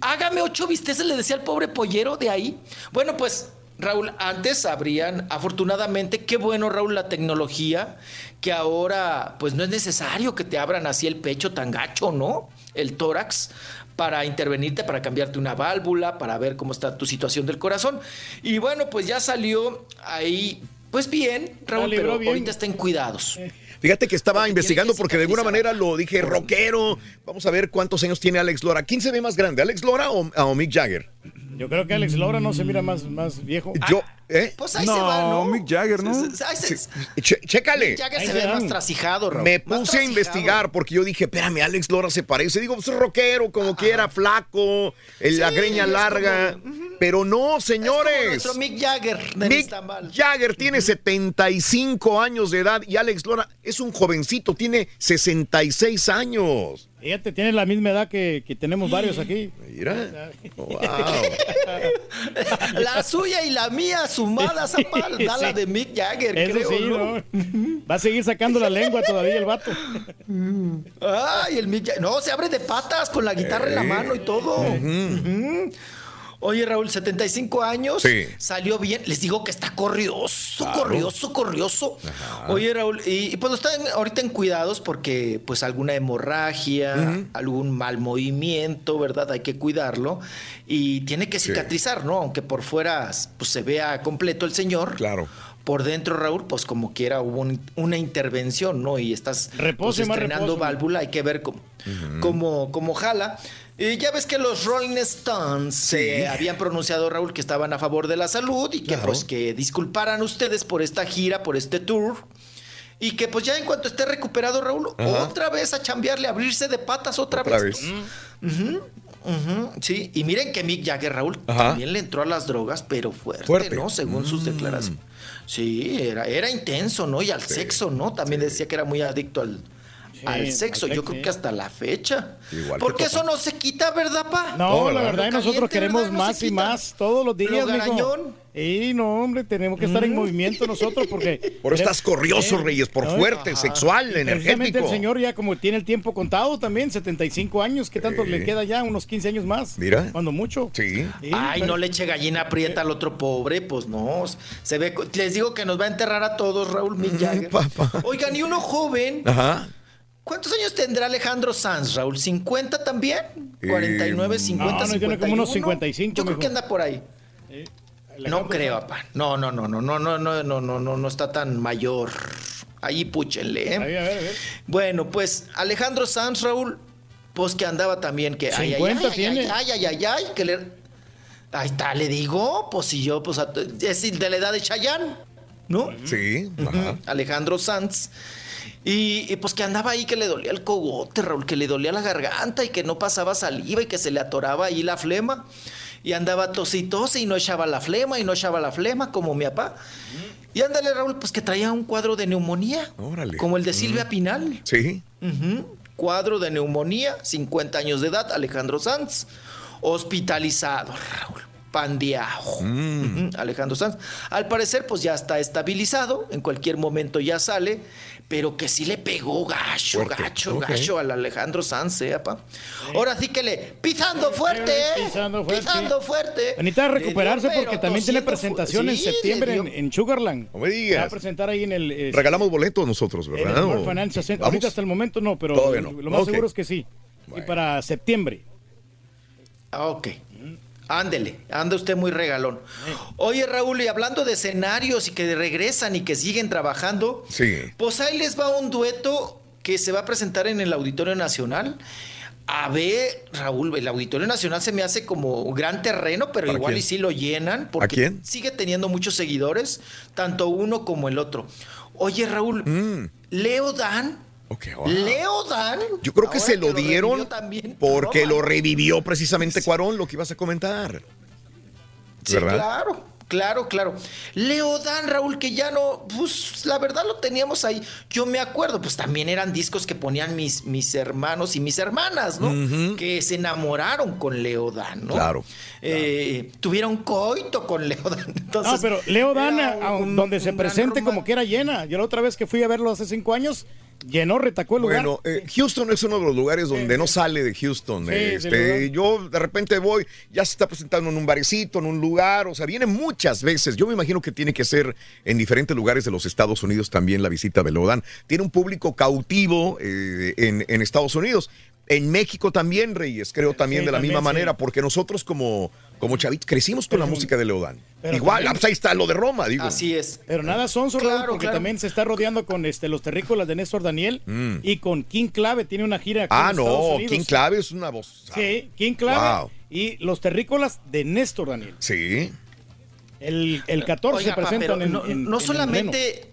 Hágame ocho bisteces, le decía al pobre pollero de ahí. Bueno, pues, Raúl, antes habrían, afortunadamente, qué bueno, Raúl, la tecnología, que ahora, pues no es necesario que te abran así el pecho tan gacho, ¿no? El tórax para intervenirte, para cambiarte una válvula, para ver cómo está tu situación del corazón. Y bueno, pues ya salió ahí, pues bien, Raúl, pero bien. ahorita estén cuidados. Fíjate que estaba Porque investigando porque de alguna manera lo dije rockero. Vamos a ver cuántos años tiene Alex Lora. ¿Quién se ve más grande, Alex Lora o, o Mick Jagger? Yo creo que Alex Laura no se mira más, más viejo. Yo, ¿eh? Pues ahí No, se va, ¿no? Mick Jagger, ¿no? Se- se- se- Che- chécale. Mick Jagger Ahí se ve más trasijado, Raúl. Me puse a trasijado. investigar porque yo dije, espérame, Alex Lora se parece. Digo, pues es rockero, como quiera, flaco, el- la Sí, greña es larga. como- Pero no, Es como señores. nuestro Mick Jagger de Mick Istanbul. Jagger tiene 75 años de edad y Alex Lora es un jovencito, tiene 66 años. Fíjate, tiene la misma edad que, que tenemos varios aquí. Mira. Wow. La suya y la mía sumadas a par, da la Sí. de Mick Jagger, Eso creo, sí, ¿no? ¿no? Va a seguir sacando la lengua todavía el vato. Ay, el Mick Jagger. No, se abre de patas con la guitarra en la mano y todo. Ujú. Oye, Raúl, 75 años. Sí. Salió bien. Les digo que está corrioso, corrioso, corrioso. Oye, Raúl, y, y pues están ahorita en cuidados porque pues alguna hemorragia, algún mal movimiento, ¿verdad? Hay que cuidarlo. Y tiene que cicatrizar, ¿no? Aunque por fuera pues se vea completo el señor. Claro. por dentro, Raúl, pues como quiera hubo un- una intervención, ¿no? Y estás Repose, pues, más estrenando reposo. válvula, hay que ver cómo, cómo, cómo jala. Eh, ya ves que los Rolling Stones se habían pronunciado, Raúl, que estaban a favor de la salud y que Claro. pues que disculparan ustedes por esta gira, por este tour. Y que pues ya en cuanto esté recuperado, Raúl, Ajá. otra vez a chambearle, a abrirse de patas otra, Otra vez. vez. Sí, y miren que Mick Jagger, Raúl, Ajá. también le entró a las drogas, pero fuerte, Fuerte. ¿no? Según sus Mm. declaraciones. Sí, era, era intenso, ¿no? Y al sexo, ¿no? También decía que era muy adicto al, al sexo. al Yo creo sí. que hasta la fecha. Igual Porque que eso no se quita, ¿verdad, pa? No, la verdad, nosotros caliente, queremos ¿verdad? No se más y más todos los días, Lo. Y no, hombre, tenemos que estar en movimiento nosotros porque... Por estás corrioso, Reyes, por fuerte, sexual, Y Precisamente energético. el señor ya como tiene el tiempo contado también, 75 años, ¿qué tanto le queda ya? Unos 15 años más. Mira. Cuando mucho. Sí. Sí, Ay, pero- no le eche gallina aprieta al otro pobre, pues no. Se ve, les digo que nos va a enterrar a todos, Raúl Jagger. Oigan, y uno joven, Ajá. ¿Cuántos años tendrá Alejandro Sanz, Raúl? ¿50 también? Eh, 49, 50, no, no, tiene 51. como unos 55, Yo creo que anda por ahí. No creo, papá. No, no, no, no, no, no, no, no, no, no, no está tan mayor. Ahí púchenle, ¿eh? Ahí, a ver, a ver. Bueno, pues Alejandro Sanz, Raúl, pues que andaba también que ay, ay, 50 ay, tiene. ay, ay, ay, ay, que le Ahí está, le digo, pues si yo pues a- es de la edad de Chayanne, ¿no? Sí. Ujú, Alejandro Sanz. Y, y, pues que andaba ahí que le dolía el cogote, Raúl, que le dolía la garganta y que no pasaba saliva y que se le atoraba ahí la flema. Y andaba tositose y no echaba la flema y no echaba la flema como mi papá. Y ándale, Raúl, pues que traía un cuadro de neumonía. Órale. Como el de Silvia Pinal. Sí. Cuadro de neumonía, 50 años de edad, Alejandro Sanz. Hospitalizado, Raúl. Pandeado. Ujú, Alejandro Sanz. Al parecer, pues ya está estabilizado. En cualquier momento ya sale. Pero que sí le pegó gacho, Fuerte. gacho, gacho al Alejandro Sanz, ¿eh, apa? Ahora sí que le. Pisando fuerte, ¿eh? Pisando fuerte. Pisando fuerte. Necesita recuperarse dio, porque también tiene presentación en sí, le septiembre en, en Sugarland. No me digas. Se va a presentar ahí en el... eh, Regalamos boletos nosotros, en ¿verdad? el World ¿O- Financial Center. ¿Vamos? Ahorita hasta el momento no, pero no. lo más Ok. seguro es que sí. Y para septiembre. Ah, Ok. Ándele, anda usted muy regalón. Oye, Raúl, y hablando de escenarios y que regresan y que siguen trabajando, Sí. pues ahí les va un dueto que se va a presentar en el Auditorio Nacional. A ver, Raúl, el Auditorio Nacional se me hace como gran terreno, pero ¿Para igual quién? y sí lo llenan, porque quién? sigue teniendo muchos seguidores, tanto uno como el otro. Oye, Raúl, Mm. Leo Dan, Ok, wow. Leo Dan. Yo creo que se lo dieron también porque Roma. lo revivió precisamente Cuarón, lo que ibas a comentar. Sí, ¿Verdad? claro, claro, claro. Leo Dan, Raúl, que ya no, pues la verdad lo teníamos ahí. Yo me acuerdo, pues también eran discos que ponían mis, mis hermanos y mis hermanas, ¿no? Que se enamoraron con Leo Dan, ¿no? Claro. Eh, tuvieron coito con Leo Dan. Entonces, No, pero Leo Dan, a- un- donde se presente como que era llena. Yo la otra vez que fui a verlo hace cinco años, llenó, retacó el lugar. Bueno, eh, Houston es uno de los lugares donde no sale de Houston. Sí, este, yo de repente voy, ya se está presentando en un barecito, en un lugar, o sea, viene muchas veces. Yo me imagino que tiene que ser en diferentes lugares de los Estados Unidos también la visita de Lodan. Tiene un público cautivo eh, en, en Estados Unidos. En México también, Reyes, creo también Sí, de la también, misma sí. manera, porque nosotros como, como chavitos crecimos con la música de Leodán. Igual, también- pues ahí está lo de Roma, digo. Así es. Pero nada son Raúl, Claro, porque claro. también se está rodeando con este los terrícolas de Néstor Daniel Mm. y con King Clave tiene una gira aquí Ah, en no, Unidos. King Clave es una voz. Sí, King Clave Wow. y los terrícolas de Néstor Daniel. Sí. El, el 14 Oiga, se pa, presentan pero en, no, en- no en el solamente.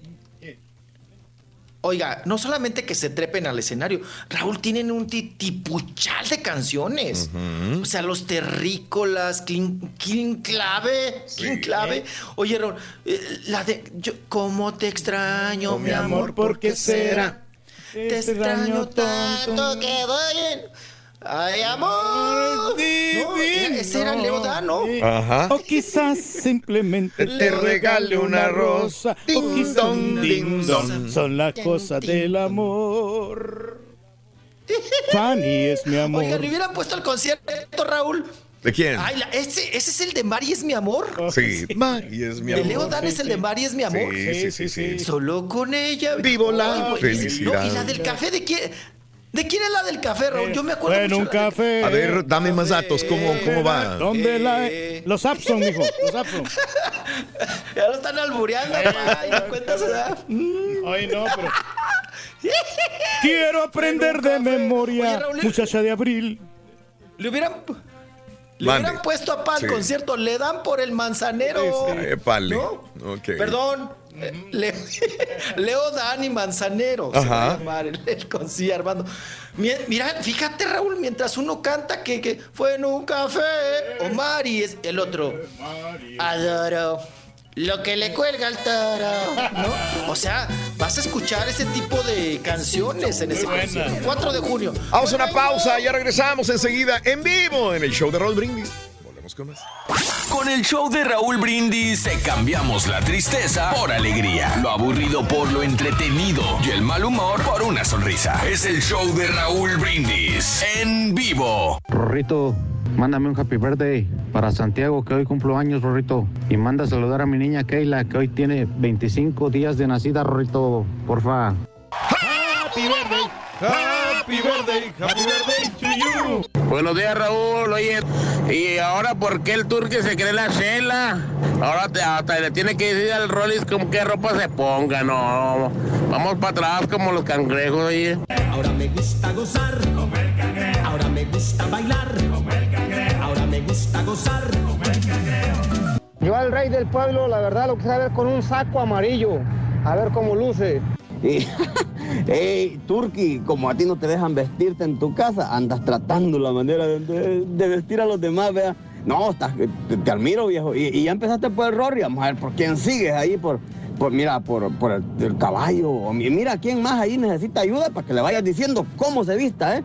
Oiga, no solamente que se trepen al escenario, Raúl, tienen un ti- tipuchal de canciones. O sea, los terrícolas, Clean, Clean Clave, Clean Clave. Oye, Raúl, eh, la de yo, ¿Cómo te extraño, Oh, mi amor? ¿Por qué será? Te extraño daño tanto que voy en... Ay, amor. No, era- ese era Leo Dan, ¿no? Ajá. O quizás simplemente Te regale una rosa. O Ding quizás dong, un ding dong. Son las cosas del amor. Fanny es mi amor. Oigan, le hubieran puesto el concierto, Raúl. ¿De quién? Ay, la- ese, ese es el de Mari es mi amor. Sí, Mari es mi De amor. Leo Dan es el de Mari es mi amor. Sí, sí, sí, sí. Solo con ella. Vivo la felicidad. no, y la del café, ¿de quién? ¿De quién es la del café, Raúl? Yo me acuerdo. En mucho un café. A ver, dame más datos. ¿Cómo, cómo va? ¿Dónde la.? Eh. Los Abson, mijo. Los Abson. Ya lo están albureando, pa, y no cuentas edad. Ay, no, pero. Quiero aprender de memoria, Oye, Raúl, muchacha de abril. Le hubieran, le Mande. hubieran puesto a Pan Sí. concierto, le dan por el manzanero. Épale. ¿No? Perdón. Le- Leo Dani Manzanero. se Ajá. va a llamar el, el Armando. Mi- Mira, fíjate, Raúl, mientras uno canta que, que fue en un café, Omar y es el otro. Adoro lo que le cuelga al toro. ¿no? O sea, vas a escuchar ese tipo de canciones en ese concierto. 4 de junio. Vamos a una pausa, ya regresamos enseguida en vivo en el show de Raúl Brindis. Volvemos con más. Con el show de Raúl Brindis te cambiamos la tristeza por alegría, lo aburrido por lo entretenido y el mal humor por una sonrisa. Es el show de Raúl Brindis en vivo. Rorrito, mándame un happy birthday para Santiago, que hoy cumplo años, Rorrito. Y manda a saludar a mi niña Keila, que hoy tiene 25 días de nacida, Rorrito, porfa. Happy birthday, happy birthday, happy birthday to you. Buenos días, Raúl. Oye, ¿y ahora por qué el turque se cree la chela? Ahora te- hasta le tiene que decir al Rollis con qué ropa se ponga, no. Vamos para atrás como los cangrejos, oye. Ahora me gusta gozar, como el cangrejo. Ahora me gusta bailar, como el cangrejo. Ahora me gusta gozar, como el cangrejo. Yo al rey del pueblo, la verdad, lo quisiera ver con un saco amarillo. A ver cómo luce. Y, Ey, Turki, como a ti no te dejan vestirte en tu casa, andas tratando la manera de, vestir a los demás, vea. No, estás, te, te admiro, viejo. Y, ya empezaste por el Rory, vamos a ver por quién sigues ahí, por, por mira, por, por el, el caballo. Mira quién más ahí necesita ayuda para que le vayas diciendo cómo se vista, ¿eh?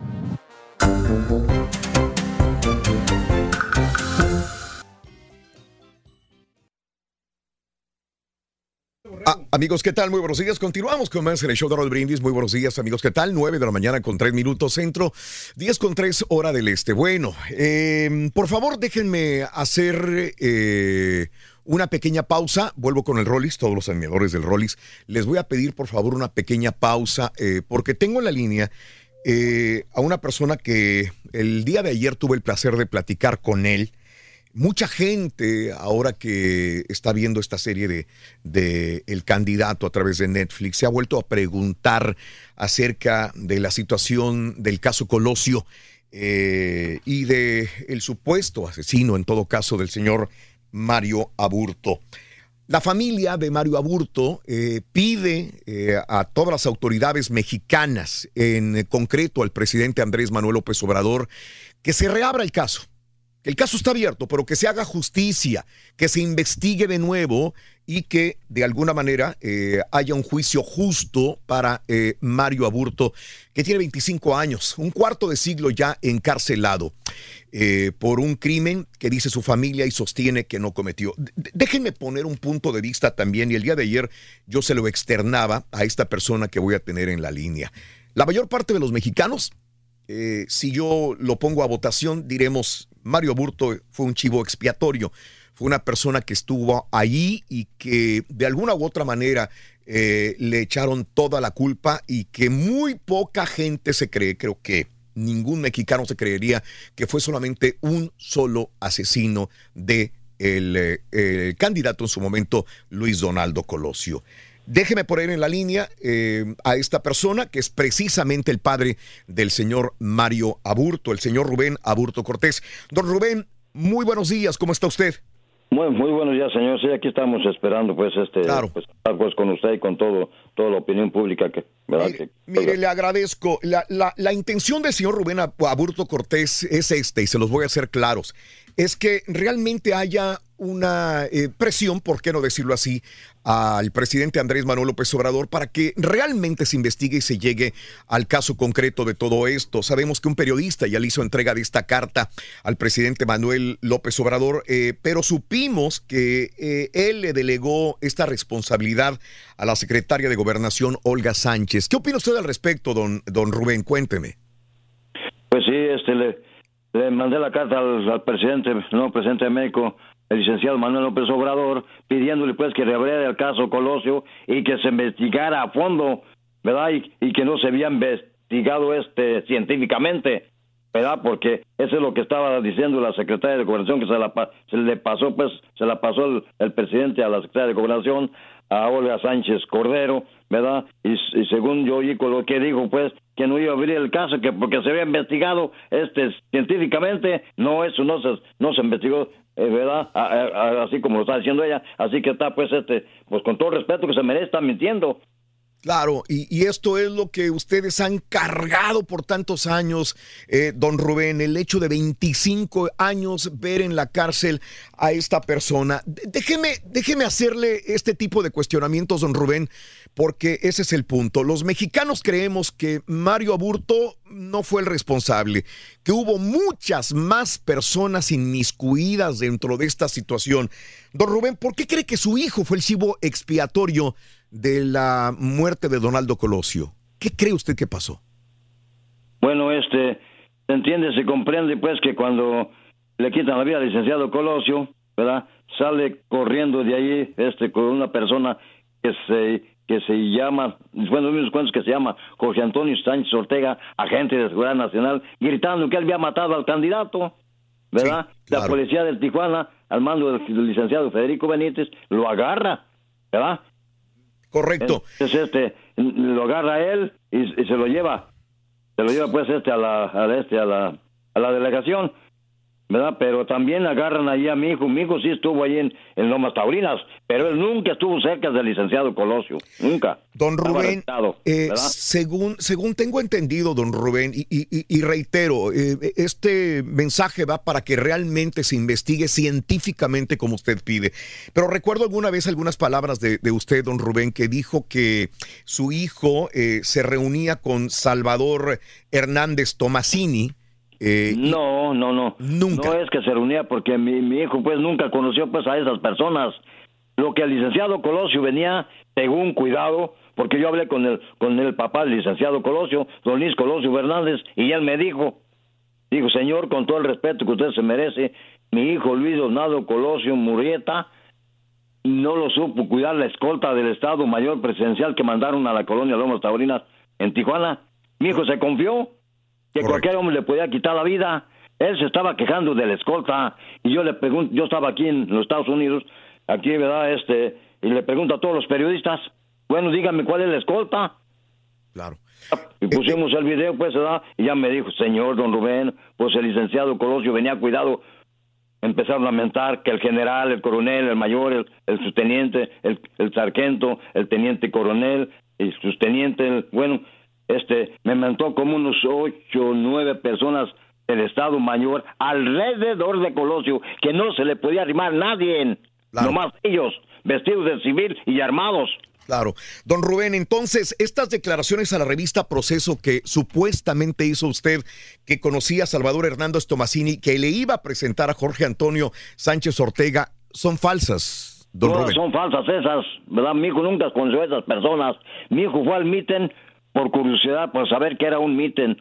Amigos, ¿qué tal? Muy buenos días. Continuamos con más en el show de Raúl Brindis. Muy buenos días, amigos. ¿Qué tal? 9 de la mañana con 3 minutos centro, 10 con 3 hora del este. Bueno, eh, por favor, déjenme hacer eh, una pequeña pausa. Vuelvo con el Rollis, todos los admiradores del Rollis. Les voy a pedir, por favor, una pequeña pausa, eh, porque tengo en la línea eh, a una persona que el día de ayer tuve el placer de platicar con él. Mucha gente, ahora que está viendo esta serie de, de El candidato a través de Netflix, se ha vuelto a preguntar acerca de la situación del caso Colosio eh, y de supuesto asesino, en todo caso, del señor Mario Aburto. La familia de Mario Aburto eh, pide eh, a todas las autoridades mexicanas, en concreto al presidente Andrés Manuel López Obrador, que se reabra el caso. El caso está abierto, pero que se haga justicia, que se investigue de nuevo y que de alguna manera eh, haya un juicio justo para eh, Mario Aburto, que tiene 25 años, un cuarto de siglo ya encarcelado eh, por un crimen que dice su familia y sostiene que no cometió. Déjenme poner un punto de vista también, y el día de ayer yo se lo externaba a esta persona que voy a tener en la línea. La mayor parte de los mexicanos eh, si yo lo pongo a votación, diremos, Mario Burto fue un chivo expiatorio, fue una persona que estuvo ahí y que de alguna u otra manera eh, le echaron toda la culpa y que muy poca gente se cree, creo que ningún mexicano se creería que fue solamente un solo asesino de el, eh, el candidato en su momento, Luis Donaldo Colosio. Déjeme poner en la línea eh, a esta persona que es precisamente el padre del señor Mario Aburto, el señor Rubén Aburto Cortés. Don Rubén, muy buenos días, ¿cómo está usted? Muy, muy buenos días, señor. Sí, aquí estamos esperando, pues, este, pues, hablar, pues, con usted y con todo, toda la opinión pública que, ¿verdad? que Mire, le agradezco. La, la- la intención del señor Rubén Aburto Cortés es esta, y se los voy a hacer claros, es que realmente haya una eh, presión, por qué no decirlo así, al presidente Andrés Manuel López Obrador para que realmente se investigue y se llegue al caso concreto de todo esto. Sabemos que un periodista ya le hizo entrega de esta carta al presidente Manuel López Obrador, eh, pero supimos que eh, él le delegó esta responsabilidad a la secretaria de Gobernación, Olga Sánchez. ¿Qué opina usted al respecto, don, don Rubén? Cuénteme. Pues sí, este, le, le mandé la carta al, al presidente, no, presidente de México, el licenciado Manuel López Obrador, pidiéndole pues que reabriera el caso Colosio y que se investigara a fondo, ¿verdad? Y, que no se había investigado este científicamente. ¿verdad? Porque eso es lo que estaba diciendo la secretaria de Gobernación, que se, la, se le pasó, pues, se la pasó el, el presidente a la secretaria de Gobernación, a Olga Sánchez Cordero, ¿verdad? Y, según yo oí con lo que dijo, pues, que no iba a abrir el caso, que porque se había investigado este científicamente, no, eso no se, no se investigó, ¿verdad? A- a- a- así como lo está diciendo ella, así que está, pues, este, pues, con todo el respeto que se merece, está mintiendo. Claro, y, esto es lo que ustedes han cargado por tantos años, eh, don Rubén, el hecho de 25 años ver en la cárcel a esta persona. Déjeme, déjeme hacerle este tipo de cuestionamientos, don Rubén, porque ese es el punto. Los mexicanos creemos que Mario Aburto no fue el responsable, que hubo muchas más personas inmiscuidas dentro de esta situación. Don Rubén, ¿por qué cree que su hijo fue el chivo expiatorio de la muerte de Donaldo Colosio? ¿Qué cree usted que pasó? Bueno, este, se entiende, se comprende pues que cuando le quitan la vida al licenciado Colosio, ¿verdad? Sale corriendo de ahí este con una persona que se que se llama, bueno, mismos cuentos que se llama Jorge Antonio Sánchez Ortega, agente de seguridad nacional, gritando que él había matado al candidato, ¿verdad? La policía de Tijuana, al mando del licenciado Federico Benítez, lo agarra, ¿verdad? Correcto. Entonces, este, lo agarra él y, se lo lleva, se lo lleva pues este a la, a este, a la, a la delegación, ¿verdad? Pero también agarran ahí a mi hijo, mi hijo sí estuvo ahí en, en Lomas Taurinas, pero él nunca estuvo cerca del licenciado Colosio, nunca. Don Rubén, eh, según, según tengo entendido, don Rubén, y, y- y- y reitero, eh, este mensaje va para que realmente se investigue científicamente como usted pide. Pero recuerdo alguna vez algunas palabras de, de usted, don Rubén, que dijo que su hijo eh, se reunía con Salvador Hernández Tomasini. Eh, No, no, no. Nunca. No es que se reunía porque mi, mi hijo pues nunca conoció pues a esas personas. Lo que el licenciado Colosio venía, según cuidado, porque yo hablé con el, con el papá del licenciado Colosio, don Luis Colosio Fernández, y él me dijo, dijo, señor, con todo el respeto que usted se merece, mi hijo Luis Donaldo Colosio Murrieta no lo supo cuidar la escolta del Estado Mayor Presidencial que mandaron a la colonia Lomas Taurinas en Tijuana. Mi hijo se confió que cualquier hombre le podía quitar la vida. Él se estaba quejando de la escolta y yo le pregunto, yo estaba aquí en los Estados Unidos, aquí, ¿verdad? Este, y le pregunto a todos los periodistas, bueno, dígame cuál es la escolta. Claro. Y pusimos el video, pues, ¿verdad? Y ya me dijo, señor don Rubén, pues el licenciado Colosio venía cuidado. Empezaron a lamentar que el general, el coronel, el mayor, el, el subteniente, el, el sargento, el teniente coronel, el subteniente, el- bueno, este, me mentó como unos ocho o nueve personas del Estado Mayor alrededor de Colosio, que no se le podía arrimar nadie, nomás ellos, vestidos de civil y armados. Claro. Don Rubén, entonces, estas declaraciones a la revista Proceso que supuestamente hizo usted, que conocía a Salvador Hernández Tomasini, que le iba a presentar a Jorge Antonio Sánchez Ortega, son falsas, don Todas Rubén. son falsas esas, ¿verdad? Mi hijo nunca conoció a esas personas. Mi hijo fue al miten por curiosidad, por saber que era un miten.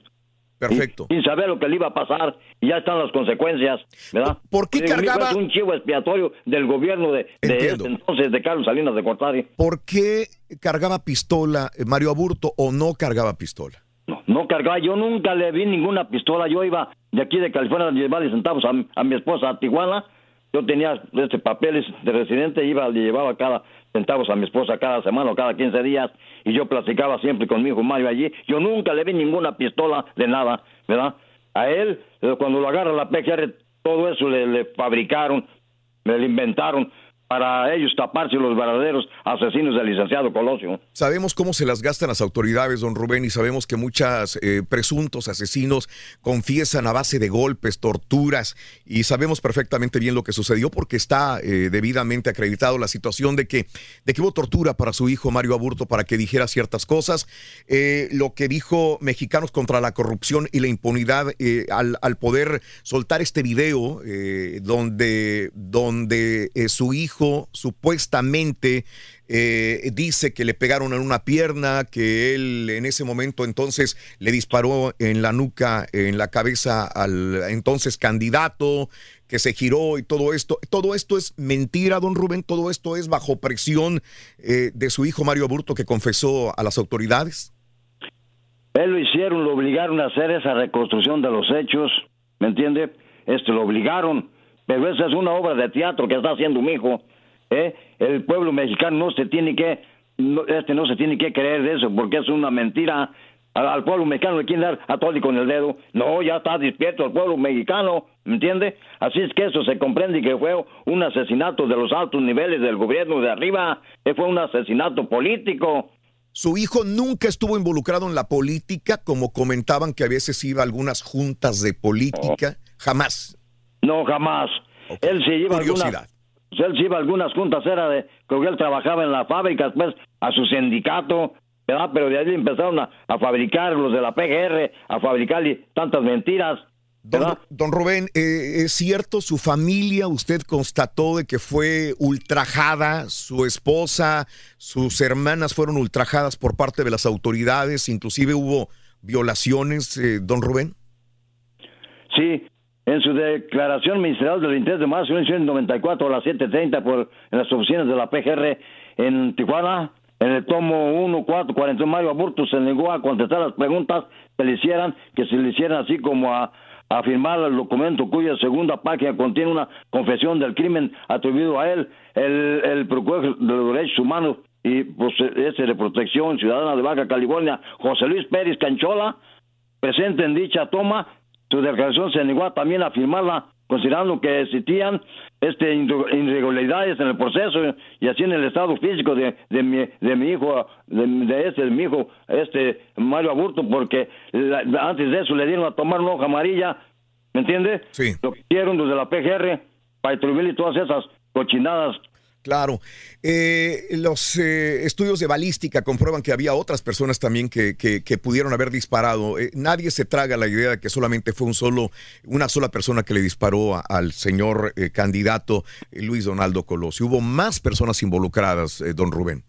Perfecto. Sin saber lo que le iba a pasar, y ya están las consecuencias, ¿verdad? ¿Por qué cargaba- Es un chivo expiatorio del gobierno de, este entonces, de Carlos Salinas de Cortari. ¿Por qué cargaba pistola eh, Mario Aburto o no cargaba pistola? No cargaba, yo nunca le vi ninguna pistola. Yo iba de aquí de California a llevarle centavos a, mi- a mi esposa a Tijuana. Yo tenía este papeles de residente, iba, le llevaba cada centavos a mi esposa cada semana o cada 15 días y yo platicaba siempre con mi hijo Mario allí. Yo nunca le vi ninguna pistola de nada, ¿verdad? A él, eh, cuando lo agarra la PGR, todo eso le, le fabricaron, le le inventaron para ellos taparse los verdaderos asesinos del licenciado Colosio. Sabemos cómo se las gastan las autoridades, don Rubén, y sabemos que muchos presuntos asesinos confiesan a base de golpes, torturas, y sabemos perfectamente bien lo que sucedió porque está eh, debidamente acreditado la situación de que, de que hubo tortura para su hijo Mario Aburto para que dijera ciertas cosas. Eh, lo que dijo Mexicanos contra la corrupción y la impunidad eh, al, al poder soltar este video eh, donde, donde eh, su hijo supuestamente eh, dice que le pegaron en una pierna, que él en ese momento entonces le disparó en la nuca, en la cabeza al entonces candidato, que se giró y todo esto. Todo esto es mentira, don Rubén, todo esto es bajo presión eh, de su hijo Mario Aburto que confesó a las autoridades. Él lo hicieron, lo obligaron a hacer esa reconstrucción de los hechos, ¿me entiende? Este lo obligaron, pero esa es una obra de teatro que está haciendo mi hijo. ¿eh? El pueblo mexicano no se tiene que, no- este no se tiene que creer de eso porque es una mentira. Al, al pueblo mexicano le quieren dar a y con el dedo. No, ya está despierto el pueblo mexicano, ¿me entiende? Así es que eso se comprende que fue un asesinato de los altos niveles del gobierno de arriba, eh, fue un asesinato político. Su hijo nunca estuvo involucrado en la política, como comentaban que a veces iba a algunas juntas de política. Jamás. No, jamás. Él se iba a algunas, él se iba a algunas juntas, era de, creo que él trabajaba en la fábrica, después a su sindicato, ¿verdad? Pero de ahí empezaron a, a fabricar los de la PGR, a fabricar tantas mentiras. Don, don Rubén, eh, ¿es cierto su familia, usted constató de que fue ultrajada, su esposa, sus hermanas fueron ultrajadas por parte de las autoridades, inclusive hubo violaciones, eh, don Rubén? Sí, en su declaración ministerial del 23 de marzo de 1994 a las 7.30 por, en las oficinas de la PGR en Tijuana, en el tomo 1, 4, 41, Mario Aburto se negó a contestar las preguntas que le hicieran, que se le hicieran así como a, a firmar el documento cuya segunda página contiene una confesión del crimen atribuido a él, el, el procurador de los derechos humanos y ese de protección ciudadana de Baja California, José Luis Pérez Canchola, presente en dicha toma, su declaración se negó también a firmarla, considerando que existían este irregularidades en el proceso y así en el estado físico de, de mi de mi hijo de, de este de mi hijo este Mario Aburto porque la- antes de eso le dieron a tomar una hoja amarilla ¿me entiende? Sí. lo que hicieron desde la PGR para distribuir y todas esas cochinadas Claro. Eh, los eh, estudios de balística comprueban que había otras personas también que, que- que pudieron haber disparado. Eh, nadie se traga la idea de que solamente fue un solo, una sola persona que le disparó al señor eh, candidato eh, Luis Donaldo Colosio. Hubo más personas involucradas, don Rubén.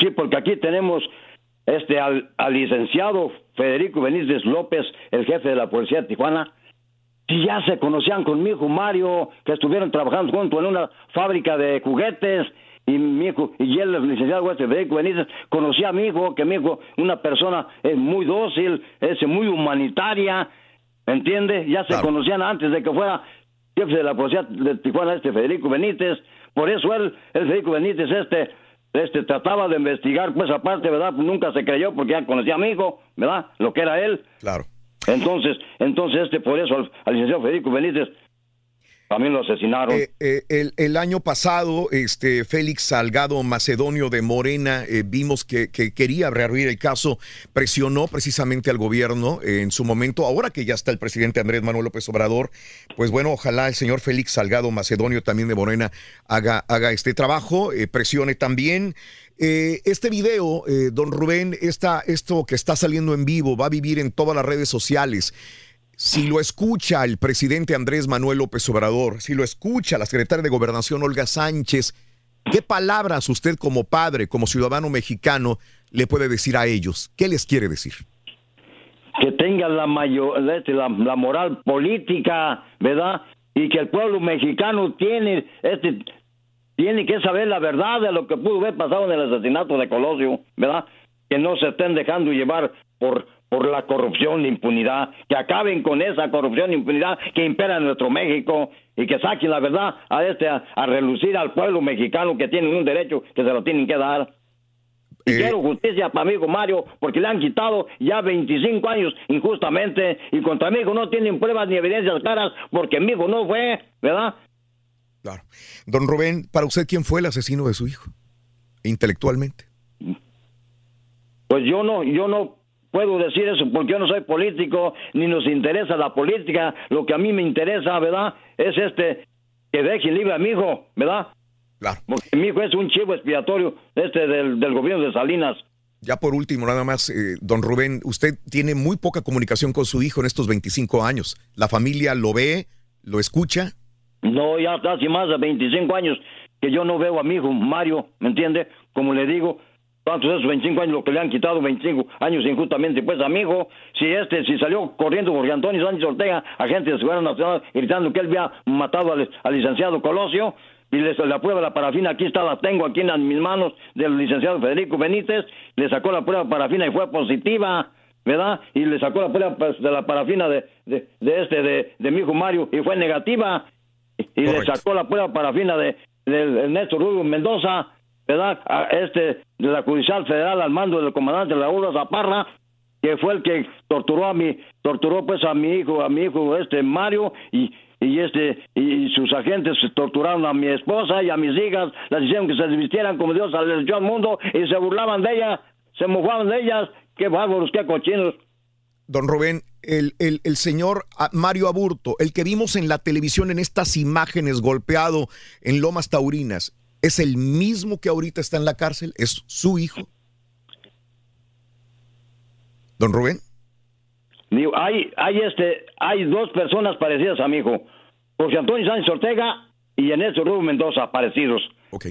Sí, porque aquí tenemos este al, al licenciado Federico Benítez López, el jefe de la policía de Tijuana. Si ya se conocían con mi hijo Mario, que estuvieron trabajando juntos en una fábrica de juguetes, y mi hijo, y él, el licenciado este Federico Benítez, conocía a mi hijo, que mi hijo, una persona es muy dócil, es muy humanitaria, ¿entiende? Ya se conocían antes de que fuera jefe de la policía de Tijuana, este Federico Benítez. Por eso él, el Federico Benítez, este, este trataba de investigar, pues aparte, ¿verdad? Nunca se creyó porque ya conocía a mi hijo, ¿verdad? Lo que era él. Claro. Entonces, entonces este, por eso al, al licenciado Federico Benítez también lo asesinaron. Eh, eh, el, año pasado, este Félix Salgado Macedonio de Morena, eh, vimos que, que quería reabrir el caso, presionó precisamente al gobierno en su momento. Ahora que ya está el presidente Andrés Manuel López Obrador, pues bueno, ojalá el señor Félix Salgado Macedonio también de Morena haga, este trabajo, presione también. Este video, don Rubén, esto que está saliendo en vivo va a vivir en todas las redes sociales. Si lo escucha el presidente Andrés Manuel López Obrador, si lo escucha la secretaria de Gobernación Olga Sánchez, ¿qué palabras usted como padre, como ciudadano mexicano, le puede decir a ellos? ¿Qué les quiere decir? que tenga la, mayor, moral política, ¿verdad? Y que el pueblo mexicano tiene, este, tiene que saber la verdad de lo que pudo haber pasado en el asesinato de Colosio, ¿verdad? Que no se estén dejando llevar por, por la corrupción e impunidad, que acaben con esa corrupción e impunidad que impera en nuestro México y que saquen la verdad a este a, a relucir al pueblo mexicano que tiene un derecho que se lo tienen que dar. Y quiero justicia para mi hijo Mario, porque le han quitado ya 25 años injustamente y contra mi hijo no tienen pruebas ni evidencias claras porque mi hijo no fue, ¿verdad? Don Rubén, para usted, ¿quién fue el asesino de su hijo? Intelectualmente. Pues yo no, yo no puedo decir eso porque yo no soy político ni nos interesa la política. Lo que a mí me interesa, ¿verdad? Es este que deje libre a mi hijo, ¿verdad? Claro. Porque mi hijo es un chivo expiatorio este del, del gobierno de Salinas. Ya por último, nada más, eh, don Rubén, usted tiene muy poca comunicación con su hijo en estos 25 años. ¿La familia lo ve, lo escucha? No, ya hace más de 25 años que yo no veo a mi hijo Mario, ¿me entiende? Como le digo, tantos esos 25 años lo que le han quitado 25 años injustamente, pues a mi hijo, si este, si salió corriendo Jorge Antonio Sánchez Ortega, agente de seguridad nacional, gritando que él había matado al, al licenciado Colosio, y les, la prueba de la parafina, aquí está, la tengo aquí en las- mis manos del licenciado Federico Benítez, le sacó la prueba de parafina y fue positiva, ¿verdad? Y le sacó la prueba pues, de la parafina de, de, de este, de, de mi hijo Mario, y fue negativa. Y le sacó la prueba parafina de, del Ernesto Rubio Mendoza, ¿verdad? A este, de la Judicial Federal al mando del comandante Raúl Zaparra, que fue el que torturó a mi, torturó pues a mi hijo, a mi hijo este Mario, y, y este, y sus agentes torturaron a mi esposa y a mis hijas, las hicieron que se vistieran como Dios les dio al mundo, y se burlaban de ellas, se mojaban de ellas, qué bárbaros, qué cochinos. Don Rubén, el, el, el señor Mario Aburto, el que vimos en la televisión en estas imágenes golpeado en Lomas Taurinas, ¿es el mismo que ahorita está en la cárcel? ¿Es su hijo? Don Rubén. Digo, hay, hay este, hay dos personas parecidas a mi hijo, José Antonio Sánchez Ortega y Ernesto Rubio Mendoza, parecidos. Ok.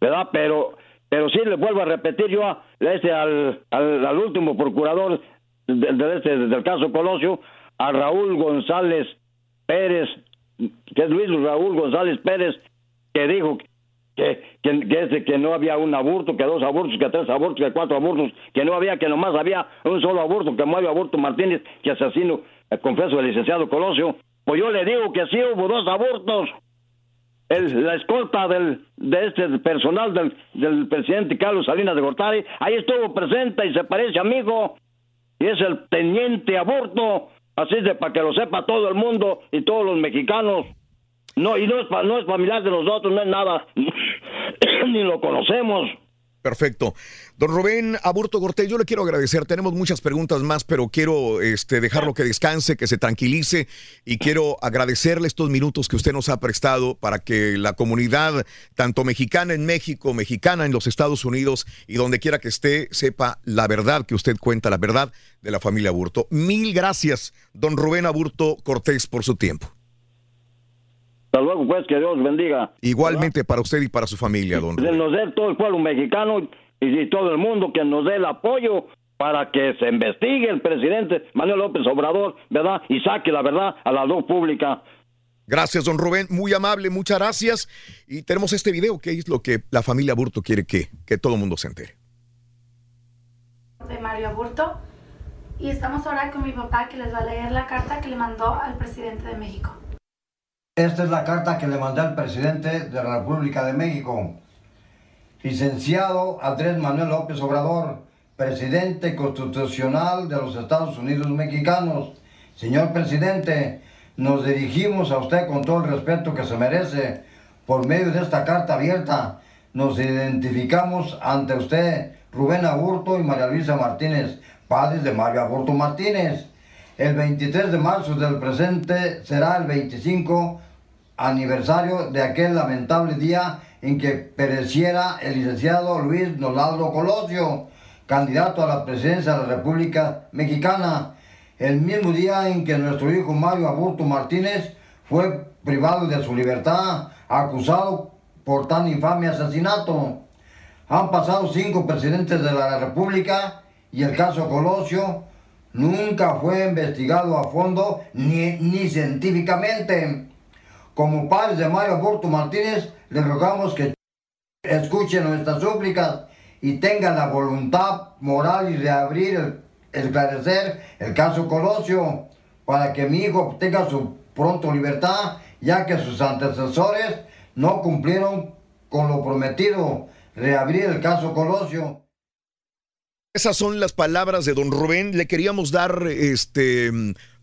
¿Verdad? Pero, pero sí le vuelvo a repetir yo a, este, al, al, al último procurador de, de este, del caso Colosio, a Raúl González Pérez, que es Luis Raúl González Pérez, que dijo que, que, que, este, que no había un aborto, que dos abortos, que tres abortos, que cuatro abortos, que no había, que nomás había un solo aborto, que Mario Aborto Martínez, que asesino, eh, confeso, el licenciado Colosio. Pues yo le digo que sí hubo dos abortos. El, la escolta del, de este personal del, del presidente Carlos Salinas de Gortari, ahí estuvo presente y se parece amigo. Y es el teniente aborto. Así de para que lo sepa todo el mundo y todos los mexicanos. No, y no es, no es familiar de nosotros, no es nada. Ni lo conocemos. Perfecto. Don Rubén Aburto Cortés, yo le quiero agradecer. Tenemos muchas preguntas más, pero quiero este, dejarlo que descanse, que se tranquilice y quiero agradecerle estos minutos que usted nos ha prestado para que la comunidad, tanto mexicana en México, mexicana en los Estados Unidos y donde quiera que esté, sepa la verdad que usted cuenta, la verdad de la familia Aburto. Mil gracias, don Rubén Aburto Cortés, por su tiempo. Hasta luego, pues, que Dios bendiga. Igualmente para usted y para su familia, don Que Rubén. nos dé todo el pueblo mexicano y, y todo el mundo que nos dé el apoyo para que se investigue el presidente Manuel López Obrador, ¿verdad? Y saque la verdad a la luz pública. Gracias, don Rubén. Muy amable, muchas gracias. Y tenemos este video que es lo que la familia Aburto quiere que, que todo el mundo se entere. de Mario Aburto y estamos ahora con mi papá que les va a leer la carta que le mandó al presidente de México. Esta es la carta que le mandé al presidente de la República de México. Licenciado Andrés Manuel López Obrador, presidente constitucional de los Estados Unidos mexicanos. Señor presidente, nos dirigimos a usted con todo el respeto que se merece. Por medio de esta carta abierta, nos identificamos ante usted, Rubén Aburto y María Luisa Martínez, padres de Mario Aburto Martínez. El 23 de marzo del presente será el 25 aniversario de aquel lamentable día en que pereciera el licenciado Luis Donaldo Colosio, candidato a la presidencia de la República Mexicana, el mismo día en que nuestro hijo Mario Aburto Martínez fue privado de su libertad, acusado por tan infame asesinato. Han pasado cinco presidentes de la República y el caso Colosio nunca fue investigado a fondo ni, ni científicamente. Como padres de Mario Aburto Martínez, le rogamos que escuchen nuestras súplicas y tengan la voluntad moral y reabrir, el, esclarecer el caso Colosio para que mi hijo tenga su pronto libertad, ya que sus antecesores no cumplieron con lo prometido, reabrir el caso Colosio. Esas son las palabras de don Rubén. Le queríamos dar este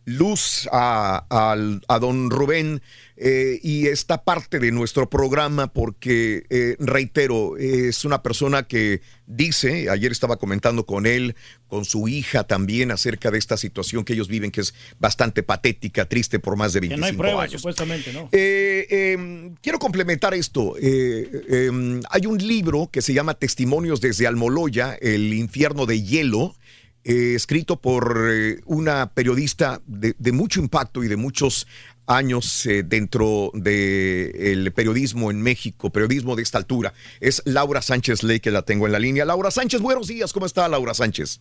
luz a, al- a don Rubén eh, y esta parte de nuestro programa porque, eh, reitero, es una persona que dice, ayer estaba comentando con él, con su hija también acerca de esta situación que ellos viven, que es bastante patética, triste por más de Que 25 no hay pruebas, años. supuestamente, ¿no? Eh, eh, quiero complementar esto. Eh, hay un libro que se llama Testimonios desde Almoloya, El infierno de hielo, eh, escrito por eh, una periodista de, de mucho impacto y de muchos años eh, dentro del periodismo en México, periodismo de esta altura. Es Laura Sánchez Ley que la tengo en la línea. Laura Sánchez, buenos días. ¿Cómo está Laura Sánchez?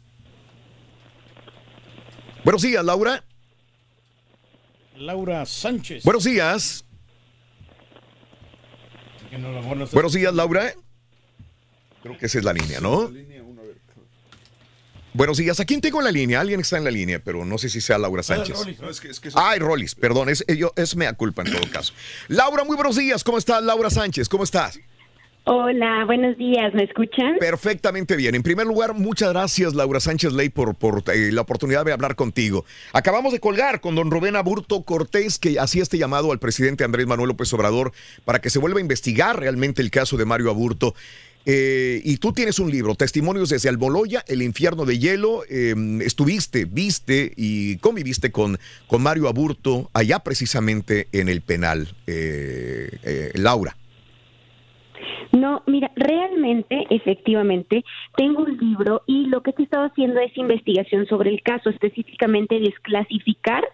Buenos días, Laura. Laura Sánchez. Buenos días. Buenos días, Laura. Creo que esa es la línea, ¿no? Buenos días. ¿A quién tengo en la línea? Alguien está en la línea, pero no sé si sea Laura Sánchez. Ay, Rolis, perdón, es, yo, es mea culpa en todo caso. Laura, muy buenos días. ¿Cómo estás, Laura Sánchez? ¿Cómo estás? Hola, buenos días, ¿me escuchan? Perfectamente bien. En primer lugar, muchas gracias, Laura Sánchez Ley, por, por eh, la oportunidad de hablar contigo. Acabamos de colgar con don Rubén Aburto Cortés, que hacía este llamado al presidente Andrés Manuel López Obrador para que se vuelva a investigar realmente el caso de Mario Aburto. Eh, y tú tienes un libro, Testimonios desde Almoloya, El infierno de hielo. Em, estuviste, viste y conviviste con, con Mario Aburto allá precisamente en el penal. Eh, Laura. No, mira, realmente, efectivamente, tengo un libro y lo que he estado haciendo es investigación sobre el caso, específicamente desclasificar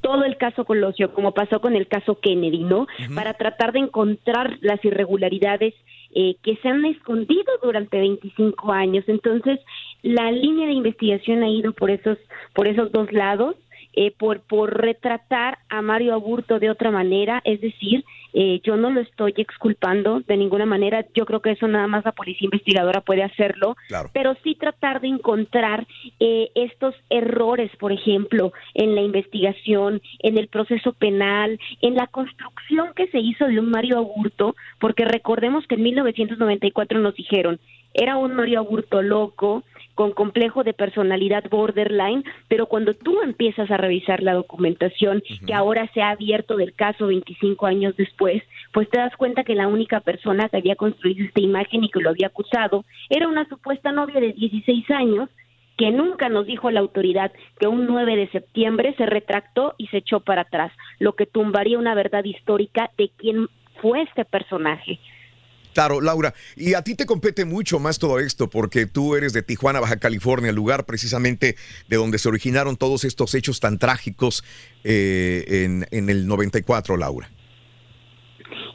todo el caso Colosio, como pasó con el caso Kennedy, ¿no? Para tratar de encontrar las irregularidades eh, que se han escondido durante 25 años. Entonces, la línea de investigación ha ido por esos, por esos dos lados. Eh, por, por retratar a Mario Aburto de otra manera, es decir, eh, yo no lo estoy exculpando de ninguna manera, yo creo que eso nada más la policía investigadora puede hacerlo, pero sí tratar de encontrar eh, estos errores, por ejemplo, en la investigación, en el proceso penal, en la construcción que se hizo de un Mario Aburto, porque recordemos que en 1994 nos dijeron, era un Mario Aburto loco, con complejo de personalidad borderline, pero cuando tú empiezas a revisar la documentación que ahora se ha abierto del caso 25 años después, pues te das cuenta que la única persona que había construido esta imagen y que lo había acusado era una supuesta novia de 16 años que nunca nos dijo la autoridad que un 9 de septiembre se retractó y se echó para atrás, lo que tumbaría una verdad histórica de quién fue este personaje. Claro, Laura, y a ti te compete mucho más todo esto porque tú eres de Tijuana, Baja California, el lugar precisamente de donde se originaron todos estos hechos tan trágicos eh, en, en el 94, Laura.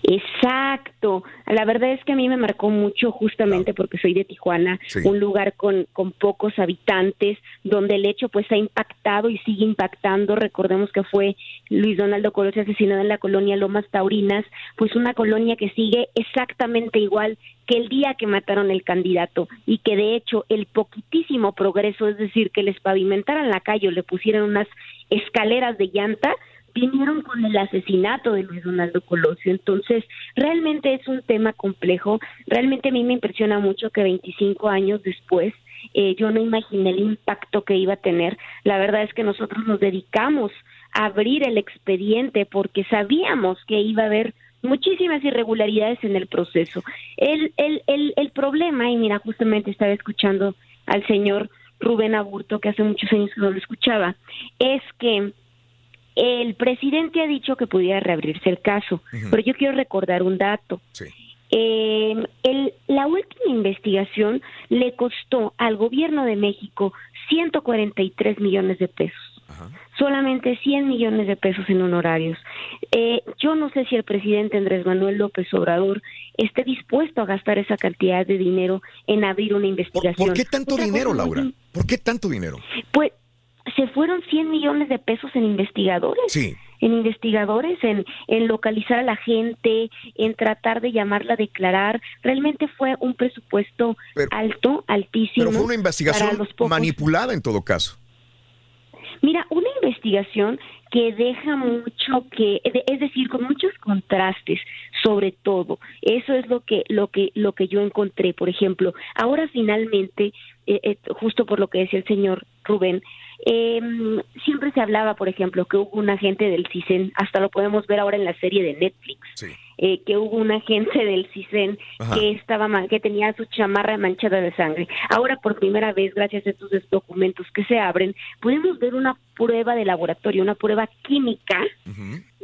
Exacto. La verdad es que a mí me marcó mucho justamente porque soy de Tijuana, un lugar con, con pocos habitantes, donde el hecho pues ha impactado y sigue impactando. Recordemos que fue Luis Donaldo Colosio asesinado en la colonia Lomas Taurinas, pues una colonia que sigue exactamente igual que el día que mataron el candidato y que de hecho el poquitísimo progreso, es decir, que les pavimentaran la calle o le pusieran unas escaleras de llanta, vinieron con el asesinato de Luis Donaldo Colosio. Entonces, realmente es un tema complejo. Realmente a mí me impresiona mucho que 25 años después eh, yo no imaginé el impacto que iba a tener. La verdad es que nosotros nos dedicamos a abrir el expediente porque sabíamos que iba a haber muchísimas irregularidades en el proceso. El, el, el, el problema, y mira, justamente estaba escuchando al señor Rubén Aburto, que hace muchos años no lo escuchaba, es que el presidente ha dicho que pudiera reabrirse el caso, pero yo quiero recordar un dato. Eh, el, la última investigación le costó al gobierno de México 143 millones de pesos. Solamente 100 millones de pesos en honorarios. Eh, yo no sé si el presidente Andrés Manuel López Obrador esté dispuesto a gastar esa cantidad de dinero en abrir una investigación. ¿Por, qué tanto dinero, Laura? ¿Por qué tanto dinero? Pues se fueron 100 millones de pesos en investigadores. Sí. En investigadores, en, en localizar a la gente, en tratar de llamarla a declarar. Realmente fue un presupuesto alto, altísimo. Pero fue una investigación manipulada en todo caso. Mira, una investigación que deja mucho que es decir con muchos contrastes sobre todo eso es lo que lo que lo que yo encontré por ejemplo ahora finalmente eh, eh, justo por lo que decía el señor Rubén eh, siempre se hablaba, por ejemplo, que hubo un agente del CISEN, hasta lo podemos ver ahora en la serie de Netflix, eh, que hubo un agente del CISEN que estaba que tenía su chamarra manchada de sangre. Ahora, por primera vez, gracias a estos documentos que se abren, podemos ver una prueba de laboratorio, una prueba química,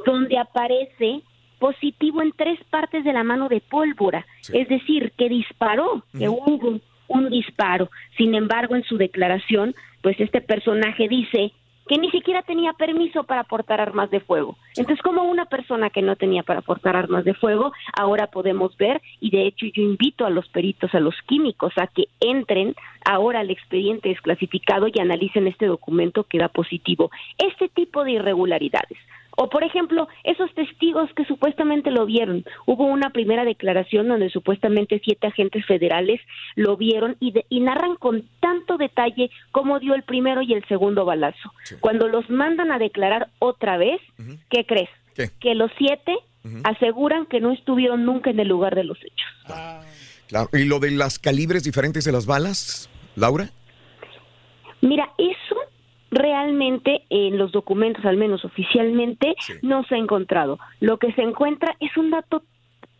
donde aparece positivo en tres partes de la mano de pólvora, es decir, que disparó, que hubo un disparo. Sin embargo, en su declaración pues este personaje dice que ni siquiera tenía permiso para portar armas de fuego. Entonces, como una persona que no tenía para portar armas de fuego, ahora podemos ver, y de hecho yo invito a los peritos, a los químicos, a que entren ahora al expediente desclasificado y analicen este documento que da positivo. Este tipo de irregularidades O, por ejemplo, esos testigos que supuestamente lo vieron. Hubo una primera declaración donde supuestamente siete agentes federales lo vieron y, de- y narran con tanto detalle cómo dio el primero y el segundo balazo. Cuando los mandan a declarar otra vez, ¿qué crees? Que los siete aseguran que no estuvieron nunca en el lugar de los hechos. Claro. ¿Y lo de las calibres diferentes de las balas, Laura? Mira, eso realmente en los documentos, al menos oficialmente, no se ha encontrado. Lo que se encuentra es un dato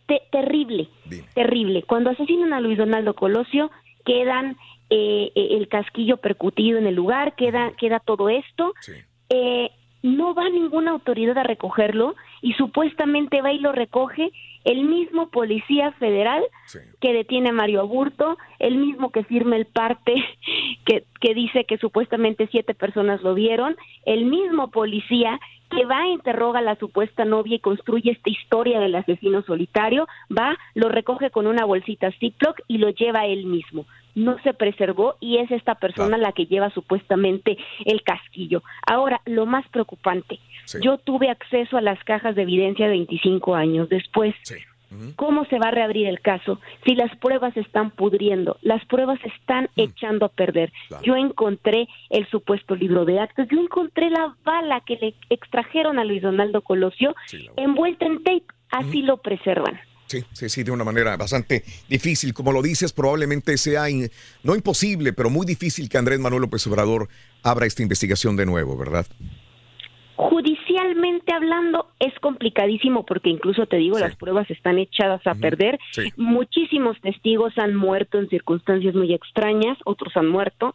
te- terrible, terrible. Cuando asesinan a Luis Donaldo Colosio, quedan eh, eh, el casquillo percutido en el lugar, queda, queda todo esto. Eh, no va ninguna autoridad a recogerlo y supuestamente va y lo recoge el mismo policía federal que detiene a Mario Aburto, el mismo que firma el parte que, que dice que supuestamente siete personas lo vieron, el mismo policía que va, interroga a la supuesta novia y construye esta historia del asesino solitario, va, lo recoge con una bolsita Ziploc y lo lleva él mismo. No se preservó y es esta persona la que lleva supuestamente el casquillo. Ahora, lo más preocupante, yo tuve acceso a las cajas de evidencia 25 años después. ¿Cómo se va a reabrir el caso si las pruebas están pudriendo? Las pruebas están echando a perder. Yo encontré el supuesto libro de actos, yo encontré la bala que le extrajeron a Luis Donaldo Colosio envuelta en tape. Así lo preservan. Sí, sí, sí, de una manera bastante difícil. Como lo dices, probablemente sea, in- no imposible, pero muy difícil que Andrés Manuel López Obrador abra esta investigación de nuevo, ¿verdad? Judicialmente hablando es complicadísimo porque incluso te digo, las pruebas están echadas a perder. Sí. Muchísimos testigos han muerto en circunstancias muy extrañas, otros han muerto.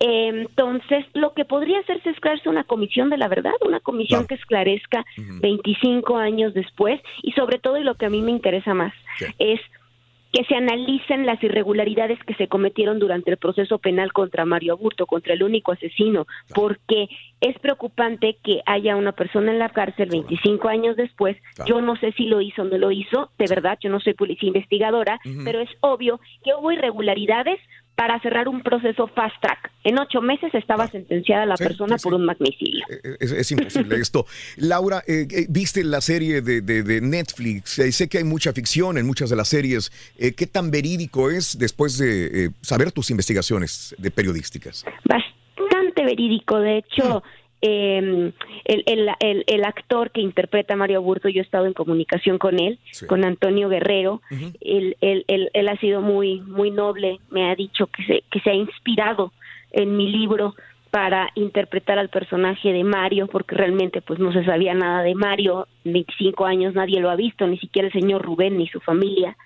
Eh, Entonces, lo que podría hacerse es crearse una comisión de la verdad, una comisión que esclarezca 25 años después y sobre todo, y lo que a mí me interesa más, es que se analicen las irregularidades que se cometieron durante el proceso penal contra Mario Aburto, contra el único asesino, porque es preocupante que haya una persona en la cárcel 25 años después. Yo no sé si lo hizo o no lo hizo, de verdad, yo no soy policía investigadora, pero es obvio que hubo irregularidades para cerrar un proceso fast track. En ocho meses estaba sentenciada la persona por un magnicidio. Es, es imposible esto. Laura, eh, eh, viste la serie de, de- de Netflix. Eh, sé que hay mucha ficción en muchas de las series. Eh, ¿Qué tan verídico es después de eh, saber tus investigaciones de periodísticas? bastante verídico. De hecho, eh, el, el- el- el actor que interpreta a Mario Burto, yo he estado en comunicación con él, con Antonio Guerrero. él, él- él- él ha sido muy, muy noble. Me ha dicho que se, que se ha inspirado en mi libro para interpretar al personaje de Mario, porque realmente pues no se sabía nada de Mario, 25 años nadie lo ha visto, ni siquiera el señor Rubén ni su familia.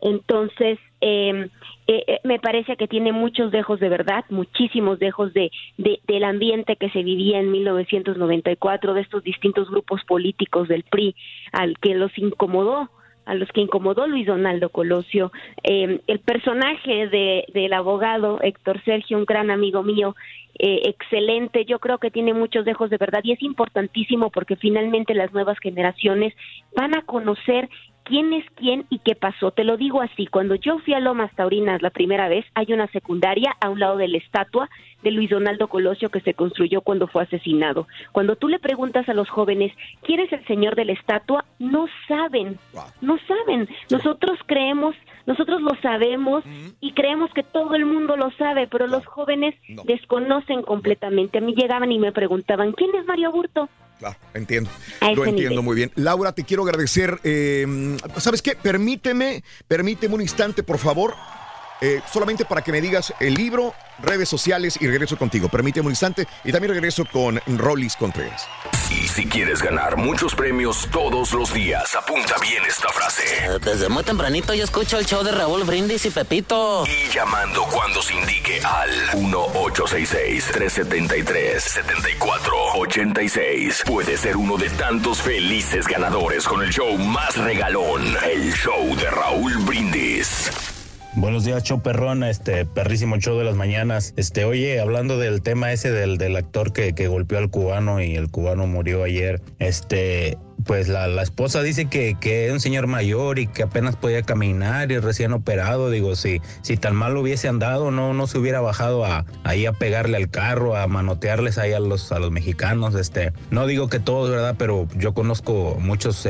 Entonces, eh, eh, eh, me parece que tiene muchos dejos de verdad, muchísimos dejos de, de- del ambiente que se vivía en 1994, de estos distintos grupos políticos del PRI, al que los incomodó a los que incomodó Luis Donaldo Colosio, eh, el personaje de, del abogado Héctor Sergio, un gran amigo mío, eh, excelente, yo creo que tiene muchos dejos de verdad y es importantísimo porque finalmente las nuevas generaciones van a conocer quién es quién y qué pasó. Te lo digo así, cuando yo fui a Lomas Taurinas la primera vez, hay una secundaria a un lado de la estatua de Luis Donaldo Colosio que se construyó cuando fue asesinado. Cuando tú le preguntas a los jóvenes, ¿quién es el señor de la estatua? No saben, no saben. Nosotros creemos, nosotros lo sabemos y creemos que todo el mundo lo sabe, pero los jóvenes desconocen completamente. A mí llegaban y me preguntaban, ¿quién es Mario Burto? Claro, entiendo. Lo entiendo nivel. muy bien. Laura, te quiero agradecer. eh, ¿Sabes qué? Permíteme, permíteme un instante, por favor. Eh, solamente para que me digas el libro, redes sociales y regreso contigo. Permíteme un instante y también regreso con Rollis Contreras. Y si quieres ganar muchos premios todos los días, apunta bien esta frase. Desde muy tempranito yo escucho el show de Raúl Brindis y Pepito. Y llamando cuando se indique al 1-866-373-7486. Puede ser uno de tantos felices ganadores con el show más regalón, el show de Raúl Brindis. Buenos días, show este perrísimo show de las mañanas. Este, oye, hablando del tema ese del, del actor que, que golpeó al cubano y el cubano murió ayer, este, pues la, la esposa dice que, que es un señor mayor y que apenas podía caminar y recién operado. Digo, si, si tan mal hubiese andado, no, no se hubiera bajado a, ahí a pegarle al carro, a manotearles ahí a los, a los mexicanos. Este, no digo que todos, ¿verdad? Pero yo conozco muchos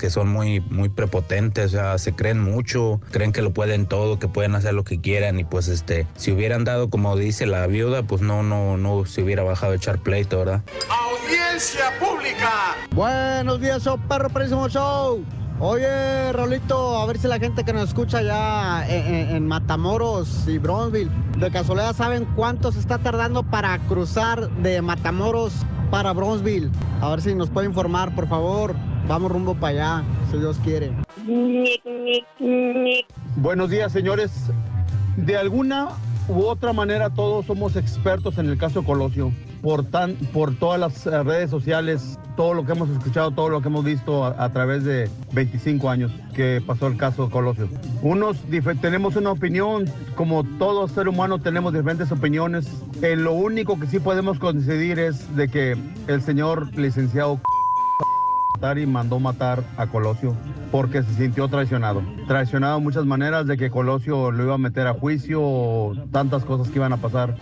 que son muy, muy prepotentes, o sea, se creen mucho, creen que lo pueden todo, que pueden hacer lo que quieran y pues este, si hubieran dado como dice la viuda, pues no, no, no se hubiera bajado a echar pleito, ¿verdad? Audiencia pública. Buenos días, show perro, próximo show. Oye, Rolito, a ver si la gente que nos escucha ya en, en- en Matamoros y Bronzeville, de casualidad saben cuánto se está tardando para cruzar de Matamoros para Bronzeville. A ver si nos puede informar, por favor. Vamos rumbo para allá, si Dios quiere. Buenos días, señores. De alguna u otra manera todos somos expertos en el caso Colosio. Por, tan, por todas las eh, redes sociales, todo lo que hemos escuchado, todo lo que hemos visto a, a través de 25 años que pasó el caso Colosio. Unos tenemos una opinión, como todo ser humano tenemos diferentes opiniones. Eh, lo único que sí podemos coincidir es de que el señor licenciado y mandó matar a Colosio porque se sintió traicionado. Traicionado de muchas maneras de que Colosio lo iba a meter a juicio tantas cosas que iban a pasar.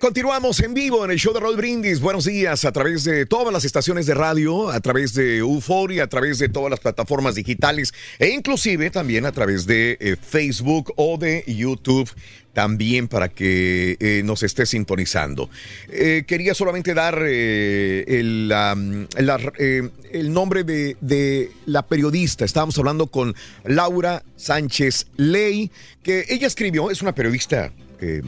Continuamos en vivo en el show de Roll Brindis. Buenos días a través de todas las estaciones de radio, a través de Euforia, a través de todas las plataformas digitales e inclusive también a través de eh, Facebook o de YouTube también para que eh, nos esté sintonizando. Eh, quería solamente dar el nombre de, de la periodista. Estábamos hablando con Laura Sánchez Ley, que ella escribió, es una periodista eh,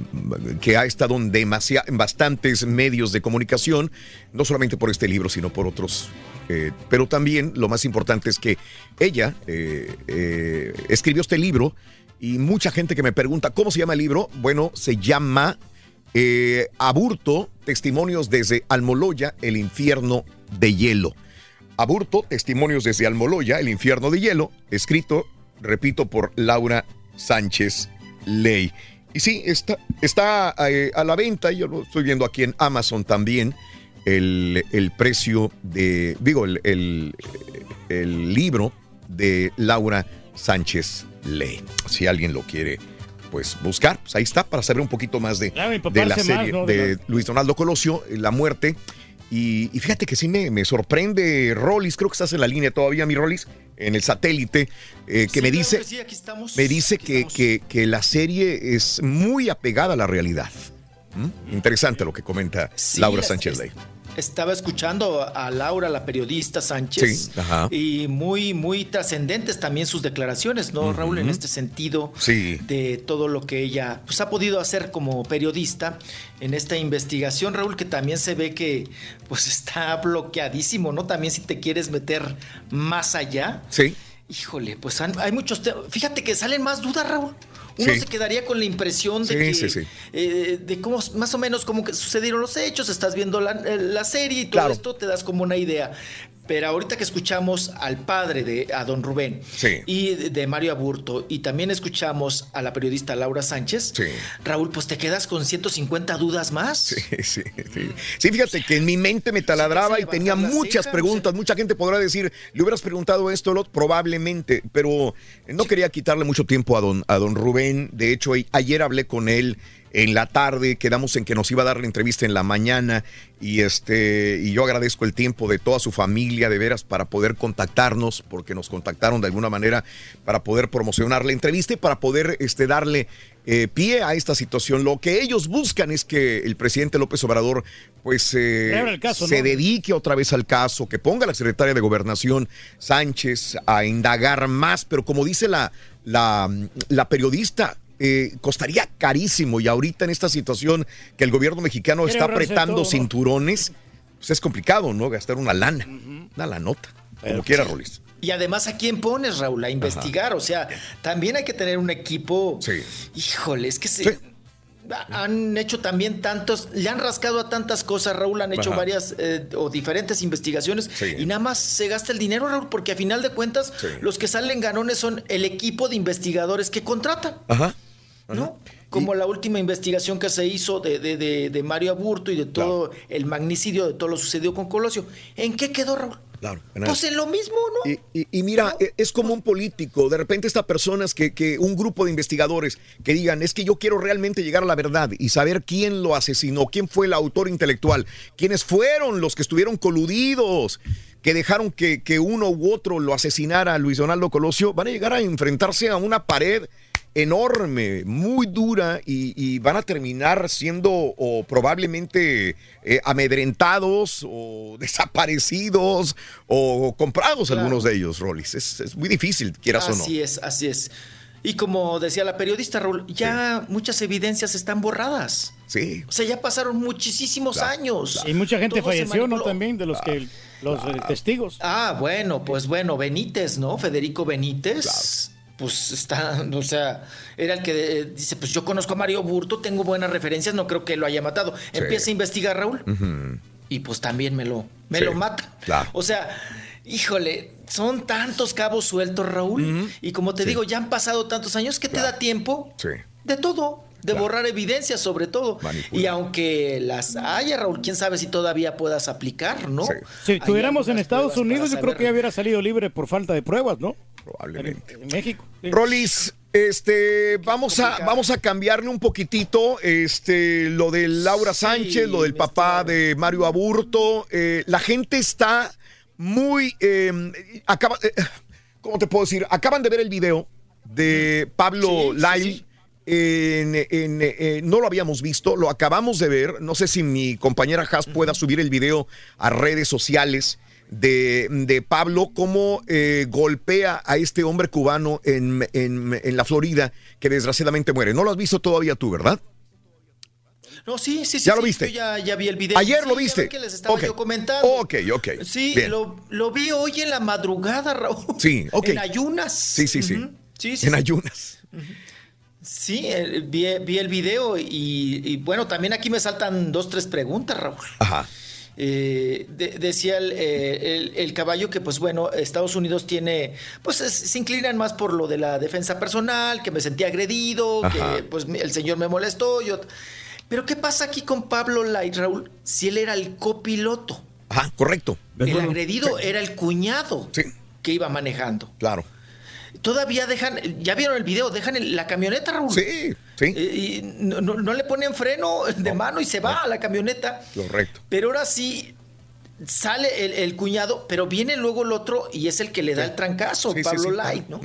que ha estado en, bastantes medios de comunicación, no solamente por este libro, sino por otros. eh, pero también lo más importante es que ella eh, escribió este libro y mucha gente que me pregunta, ¿cómo se llama el libro? Bueno, se llama Aburto, Testimonios desde Almoloya, el infierno de hielo. Aburto, Testimonios desde Almoloya, el infierno de hielo, escrito, repito, por Laura Sánchez Ley. Y sí, está, está eh, a la venta, yo lo estoy viendo aquí en Amazon también, el, el precio de, digo, el, el- el libro de Laura Sánchez Ley. Si alguien lo quiere, pues buscar, pues ahí está, para saber un poquito más de, de la más, serie ¿no? De Luis Donaldo Colosio, La Muerte. Y, y fíjate que sí me, me sorprende, Rollis, creo que estás en la línea todavía, mi Rollis, en el satélite, eh, que Sí, me dice, que sí, aquí estamos. me dice que, que- que la serie es muy apegada a la realidad. ¿Mm? Interesante lo que comenta Sí, Laura Sánchez Ley. Estaba escuchando a Laura, la periodista Sánchez, Sí, ajá. y muy, muy trascendentes también sus declaraciones, ¿no, Raúl? En este sentido Sí. de todo lo que ella pues, ha podido hacer como periodista en esta investigación, Raúl, que también se ve que pues está bloqueadísimo, ¿no? También si te quieres meter más allá, Sí. híjole, pues han- hay muchos temas. Fíjate que salen más dudas, Raúl. Uno Sí. se quedaría con la impresión de Sí, que sí, eh, de cómo más o menos cómo que sucedieron los hechos, estás viendo la, eh, la serie y todo Claro. esto te das como una idea. Pero ahorita que escuchamos al padre de a don Rubén Sí. y de, Mario Aburto y también escuchamos a la periodista Laura Sánchez, Raúl, pues te quedas con 150 dudas más. Sí, sí, sí. Sí, fíjate que en mi mente me taladraba y tenía muchas preguntas. Mucha gente podrá decir, le hubieras preguntado esto, lo probablemente, pero no quería quitarle mucho tiempo a don, a don Rubén. De hecho, ayer hablé con él en la tarde, quedamos en que nos iba a dar la entrevista en la mañana y este y yo agradezco el tiempo de toda su familia de veras para poder contactarnos porque nos contactaron de alguna manera para poder promocionar la entrevista y para poder este darle eh, pie a esta situación. Lo que ellos buscan es que el presidente López Obrador pues eh, caso, se ¿no? dedique otra vez al caso, que ponga a la secretaria de Gobernación Sánchez a indagar más, pero como dice la, la, la periodista, eh, costaría carísimo y ahorita en esta situación que el gobierno mexicano Quiere está apretando cinturones, pues es complicado, ¿no? Gastar una lana, una lanota, como quiera, Rolis. Y además, ¿a quién pones, Raúl? A investigar. O sea, también hay que tener un equipo. Híjole, es que se. han hecho también tantos, le han rascado a tantas cosas, Raúl, han hecho Ajá. varias eh, o diferentes investigaciones Sí. y nada más se gasta el dinero, Raúl, porque a final de cuentas Sí. los que salen ganones son el equipo de investigadores que contratan. Ajá. ¿No? Como la última investigación que se hizo de, de- de- de Mario Aburto y de todo el magnicidio de todo lo sucedido con Colosio. ¿En qué quedó, Raúl? Claro. Pues en lo mismo, ¿no? Y, y- y mira, e- es como un político. De repente estas personas que, que un grupo de investigadores que digan, es que yo quiero realmente llegar a la verdad y saber quién lo asesinó, quién fue el autor intelectual, quiénes fueron los que estuvieron coludidos, que dejaron que, que uno u otro lo asesinara a Luis Donaldo Colosio, van a llegar a enfrentarse a una pared enorme, muy dura y, y van a terminar siendo o probablemente eh, amedrentados o desaparecidos o comprados Claro. algunos de ellos, Rolis. Es, es muy difícil, quieras o no. Así es, así es. Y como decía la periodista, Raúl, ya muchas evidencias están borradas. Sí. O sea, ya pasaron muchísimos años. Y mucha gente Todo falleció, ¿no? También de los que los eh, testigos. Ah, bueno, pues bueno, Benítez, ¿no? Federico Benítez. Pues está, o sea, era el que eh, dice, pues yo conozco a Mario Burto, tengo buenas referencias, no creo que lo haya matado. Sí. Empieza a investigar Raúl y pues también me lo, me Sí, lo mata. claro. O sea, híjole, son tantos cabos sueltos, Raúl. Y como te digo, ya han pasado tantos años que te da tiempo de todo, de borrar evidencias sobre todo. Y aunque las haya, Raúl, quién sabe si todavía puedas aplicar, ¿no? Si estuviéramos en Estados Unidos, yo creo que ya hubiera salido libre por falta de pruebas, ¿no? Probablemente. En, en México. sí. Rolis, este, vamos a, vamos a cambiarle un poquitito, este, lo de Laura Sánchez, lo del papá de Mario Aburto. eh, la gente está muy, eh, acaba, eh, ¿cómo te puedo decir? Acaban de ver el video de Pablo Lyle. En- en- eh, no lo habíamos visto, lo acabamos de ver. No sé si mi compañera Haas pueda subir el video a redes sociales de, de Pablo, cómo eh, golpea a este hombre cubano en, en- la Florida que desgraciadamente muere. No lo has visto todavía tú, ¿verdad? No, sí, sí, sí. ¿Ya lo viste? yo ya, ya vi el video. Ayer Sí, lo viste. ve que les estaba Ok. yo comentando. Ok, ok. Sí, lo, lo vi hoy en la madrugada, Raúl. Sí, ok. En ayunas. Sí, sí, sí. Sí, sí, en ayunas. Sí, eh, vi, vi el video y, y, bueno, también aquí me saltan dos, tres preguntas, Raúl. Ajá. Eh, de- decía el, eh, el- el caballo que, pues bueno, Estados Unidos tiene, pues es- se inclinan más por lo de la defensa personal, que me sentí agredido, Ajá. que pues el señor me molestó. Yo, pero ¿qué pasa aquí con Pablo Light, Raúl? Si él era el copiloto, Ajá, correcto. el agredido era el cuñado que iba manejando. Claro. Todavía dejan, ya vieron el video, dejan el- la camioneta, Raúl. Sí, sí. y no, no- no le ponen freno de mano y se va a la camioneta. Correcto. Pero ahora sí sale el, el cuñado, pero viene luego el otro y es el que le da el trancazo, Sí, Pablo sí. Light, ¿no?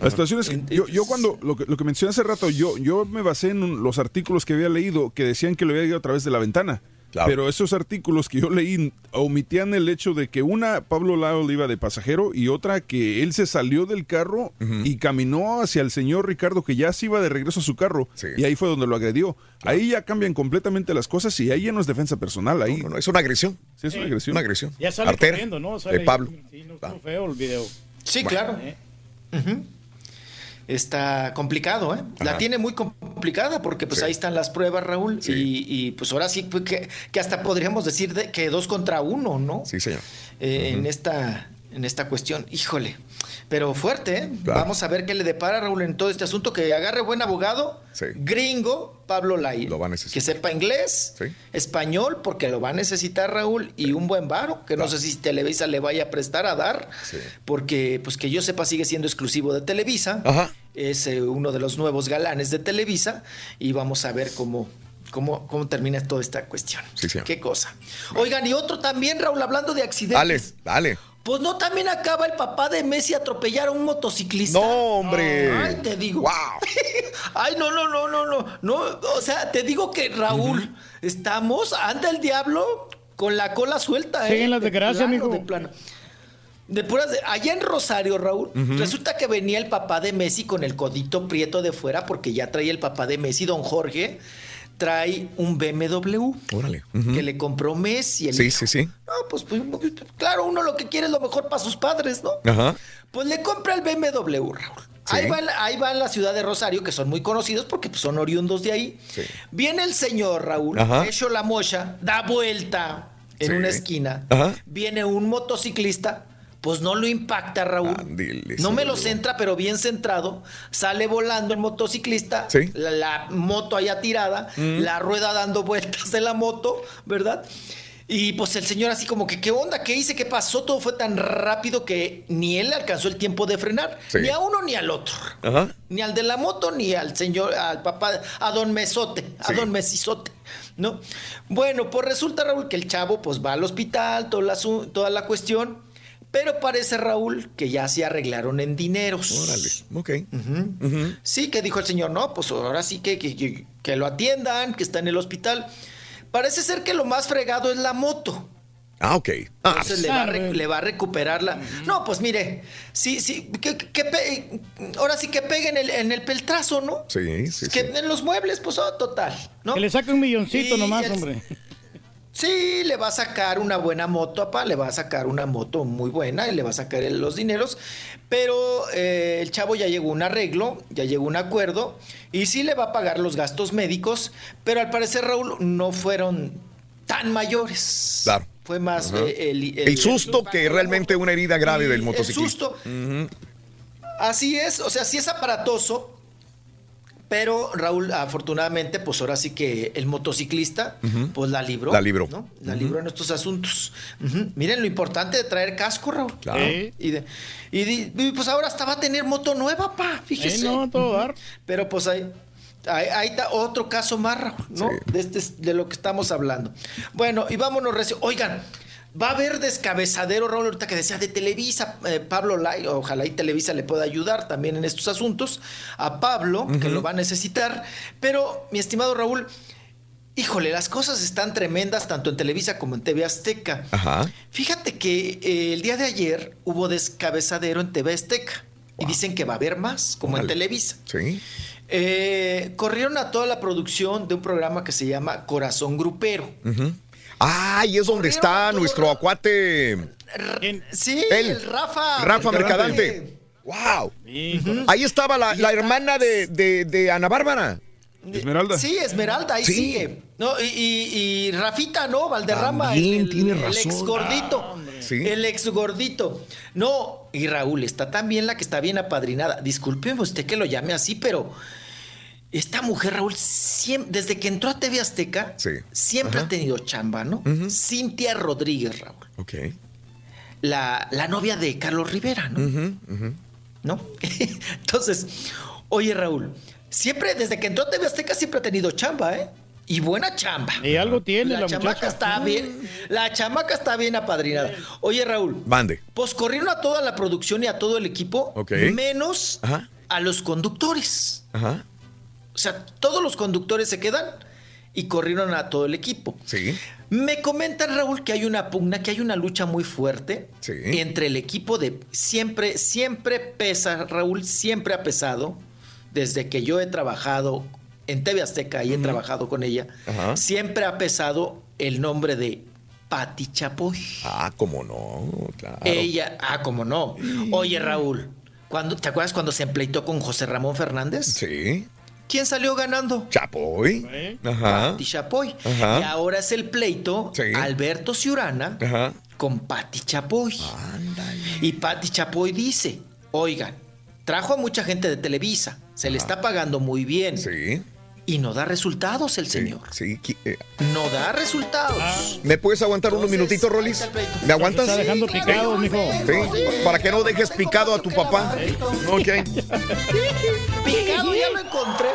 La situación es que yo, yo cuando, lo que, lo que mencioné hace rato, yo, yo me basé en un- los artículos que había leído que decían que lo había ido a través de la ventana. Pero esos artículos que yo leí omitían el hecho de que una, Pablo Lyle iba de pasajero y otra que él se salió del carro y caminó hacia el señor Ricardo que ya se iba de regreso a su carro y ahí fue donde lo agredió. Ahí ya cambian completamente las cosas y ahí ya no es defensa personal. Ahí no, es una agresión. Sí, es una agresión. Una agresión. Ya sale Artera corriendo, ¿no? Sale, de Pablo. Sí, no estuvo feo el video. Sí, Bueno, claro. eh. Está complicado, ¿eh? La tiene muy complicada porque pues Sí. ahí están las pruebas, Raúl, y, y, pues ahora sí pues, que, que hasta podríamos decir de- que dos contra uno, ¿no? Sí, señor. Eh, en esta en esta cuestión. Híjole, pero fuerte, ¿eh? Claro. Vamos a ver qué le depara Raúl en todo este asunto, que agarre buen abogado, Sí. gringo, Pablo Lai. Lo va a necesitar. Que sepa inglés, Sí. español, porque lo va a necesitar Raúl, y un buen varo, que no sé si Televisa le vaya a prestar a dar, Sí. porque pues que yo sepa sigue siendo exclusivo de Televisa. Ajá. Es eh, uno de los nuevos galanes de Televisa, y vamos a ver cómo... ¿Cómo, ¿Cómo termina toda esta cuestión? Sí. Qué cosa. Oigan, y otro también, Raúl, hablando de accidentes. Dale, dale. Pues no, también acaba el papá de Messi atropellar a un motociclista. No, hombre. Ay, te digo. Ay, no, no, no, no, no. No, o sea, te digo que Raúl, estamos, anda el diablo con la cola suelta, ¿eh? Siguen las De desgracias, mijo. De plano. De puras de- allá en Rosario, Raúl, resulta que venía el papá de Messi con el codito prieto de fuera, porque ya traía el papá de Messi, don Jorge, trae un BMW Órale. que le compró Messi. El Sí, hijo. sí, sí. No, pues, pues, claro, uno lo que quiere es lo mejor para sus padres, ¿no? Ajá. Pues le compra el BMW, Raúl. Ahí, va, en la- ahí va en la ciudad de Rosario, que son muy conocidos porque pues, son oriundos de ahí. Viene el señor Raúl, Ajá. hecho la mocha, da vuelta en Sí. una esquina. Ajá. Viene un motociclista, pues no lo impacta, Raúl. no me lo centra, pero bien centrado. Sale volando el motociclista, Sí. la, la moto allá tirada, Mm. la rueda dando vueltas de la moto, ¿verdad? Y pues el señor así como que, ¿qué onda? ¿Qué hice? ¿Qué pasó? Todo fue tan rápido que ni él alcanzó el tiempo de frenar. Sí. Ni a uno ni al otro. Ajá. Ni al de la moto, ni al señor, al papá, a don Mesote, a Sí. don Mesizote, ¿no? Bueno, pues resulta, Raúl, que el chavo pues va al hospital, toda la, toda la cuestión, pero parece, Raúl, que ya se arreglaron en dineros. Órale. Ok. Sí, que dijo el señor, no, pues ahora sí que, que, que- que lo atiendan, que está en el hospital. Parece ser que lo más fregado es la moto. Ah, ok. Ah, Entonces le va, a re- le va a recuperarla. No, pues mire, sí, sí, que, que pe- ahora sí que pegue en el, en el peltrazo, ¿no? Sí, sí, que en los muebles, pues oh, total, ¿no? Que le saque un milloncito Y nomás, el- hombre. Sí, le va a sacar una buena moto, papá, le va a sacar una moto muy buena y le va a sacar el- los dineros, pero eh, el chavo ya llegó a un arreglo, ya llegó a un acuerdo y sí le va a pagar los gastos médicos, pero al parecer, Raúl, no fueron tan mayores. Claro. Fue más eh, el, El susto que realmente una herida grave del el motociclista. susto. Ujú. Así es, o sea, sí es aparatoso, pero Raúl, afortunadamente, pues ahora sí que el motociclista, pues la libró. La libró. ¿no? La libró en estos asuntos. Miren lo importante de traer casco, Raúl. Claro. Y, de- y de- y pues ahora hasta va a tener moto nueva, pa, fíjese. Eh, no, todo dar. Pero pues ahí, ahí, ahí está otro caso más, Raúl, ¿no? De, este, de lo que estamos hablando. Bueno, y vámonos, recio. Oigan, va a haber descabezadero, Raúl, ahorita que decía de Televisa, eh, Pablo Lai, ojalá y Televisa le pueda ayudar también en estos asuntos, a Pablo, que lo va a necesitar. Pero, mi estimado Raúl, híjole, las cosas están tremendas tanto en Televisa como en TV Azteca. Ajá. Fíjate que eh, el día de ayer hubo descabezadero en TV Azteca. Y dicen que va a haber más, como en. Televisa. Sí. Eh, corrieron a toda la producción de un programa que se llama Corazón Grupero. Ujú. Ah, y es donde está nuestro acuate. Sí, el Rafa. Rafa Mercadante. ¡Wow! Ahí estaba la, la hermana de, de- de Ana Bárbara. Esmeralda. Sí, Esmeralda, ahí Sí. sigue. No, y, y- y Rafita, ¿no? Valderrama. También el, tiene el razón. ex gordito. Sí. El ex gordito. No, y Raúl, está también la que está bien apadrinada. Discúlpeme usted que lo llame así, pero esta mujer, Raúl, siem- desde que entró a TV Azteca, siempre Ajá. ha tenido chamba, ¿no? Cintia Rodríguez, Raúl. Ok. La, la novia de Carlos Rivera, ¿no? Ujú. ¿no? Entonces, oye Raúl, siempre, desde que entró a TV Azteca, siempre ha tenido chamba, ¿eh? Y buena chamba. Y algo tiene la, chamaca muchacha. está bien, la chamaca está bien apadrinada. Oye Raúl, Mande. pues corrieron a toda la producción y a todo el equipo, Ok. menos Ajá. a los conductores. Ajá. O sea, todos los conductores se quedan y corrieron a todo el equipo. Sí. Me comentan, Raúl, que hay una pugna, que hay una lucha muy fuerte entre el equipo de. Siempre, siempre pesa, Raúl, siempre ha pesado, desde que yo he trabajado en TV Azteca y he trabajado con ella, siempre ha pesado el nombre de Pati Chapoy. Ah, cómo no, claro. Ella, ah, cómo no. Oye, Raúl, cuando, ¿te acuerdas cuando se empleitó con José Ramón Fernández? Sí. ¿Quién salió ganando? Chapoy. Ajá. Pati Chapoy. Ajá. Y ahora es el pleito Alberto Ciurana Ajá. con Pati Chapoy. Y Pati Chapoy dice, oigan, trajo a mucha gente de Televisa, se le está pagando muy bien. Sí. Y no da resultados el señor. Sí. eh, No da resultados. ¿Me puedes aguantar unos minutitos, Rolis? ¿Me aguantas? Está dejando picado, mijo. Sí, para que no dejes picado a tu papá. Ok. Picado, ya lo encontré.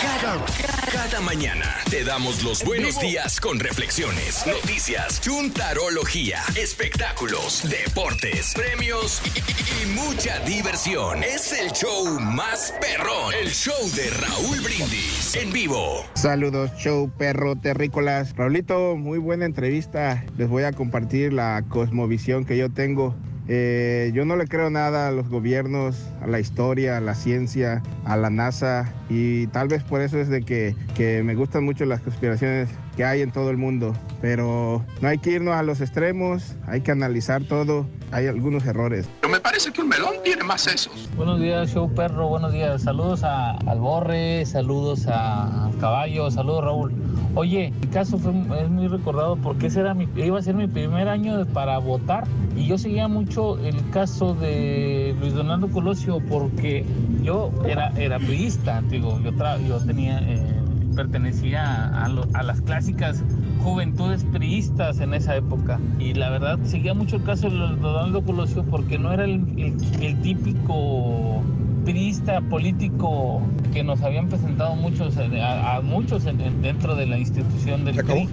Cada, cada mañana te damos los buenos días con reflexiones, noticias, chuntarología, espectáculos, deportes, premios y, y- y mucha diversión. Es el show más perrón, el show de Raúl Brindis en vivo. Saludos, show perro terrícolas. Raulito, muy buena entrevista. Les voy a compartir la cosmovisión que yo tengo Eh, yo no le creo nada a los gobiernos, a la historia, a la ciencia, a la NASA y tal vez por eso es de que, que me gustan mucho las conspiraciones que hay en todo el mundo. Pero no hay que irnos a los extremos, hay que analizar todo, hay algunos errores. Pero me parece que un melón tiene más sesos. Buenos días, show perro, buenos días. Saludos a, al Borre, saludos a Caballo, saludos Raúl. Oye, mi caso fue, es muy recordado porque ese era mi, iba a ser mi primer año para votar y yo seguía mucho el caso de Luis Donaldo Colosio porque yo era, era priista, digo, yo, tra- yo tenía, eh, pertenecía a, lo- a las clásicas juventudes priistas en esa época y la verdad seguía mucho el caso de Donaldo Colosio porque no era el, el- el típico priista político que nos habían presentado muchos eh, a, a muchos en- en- dentro de la institución del CRI.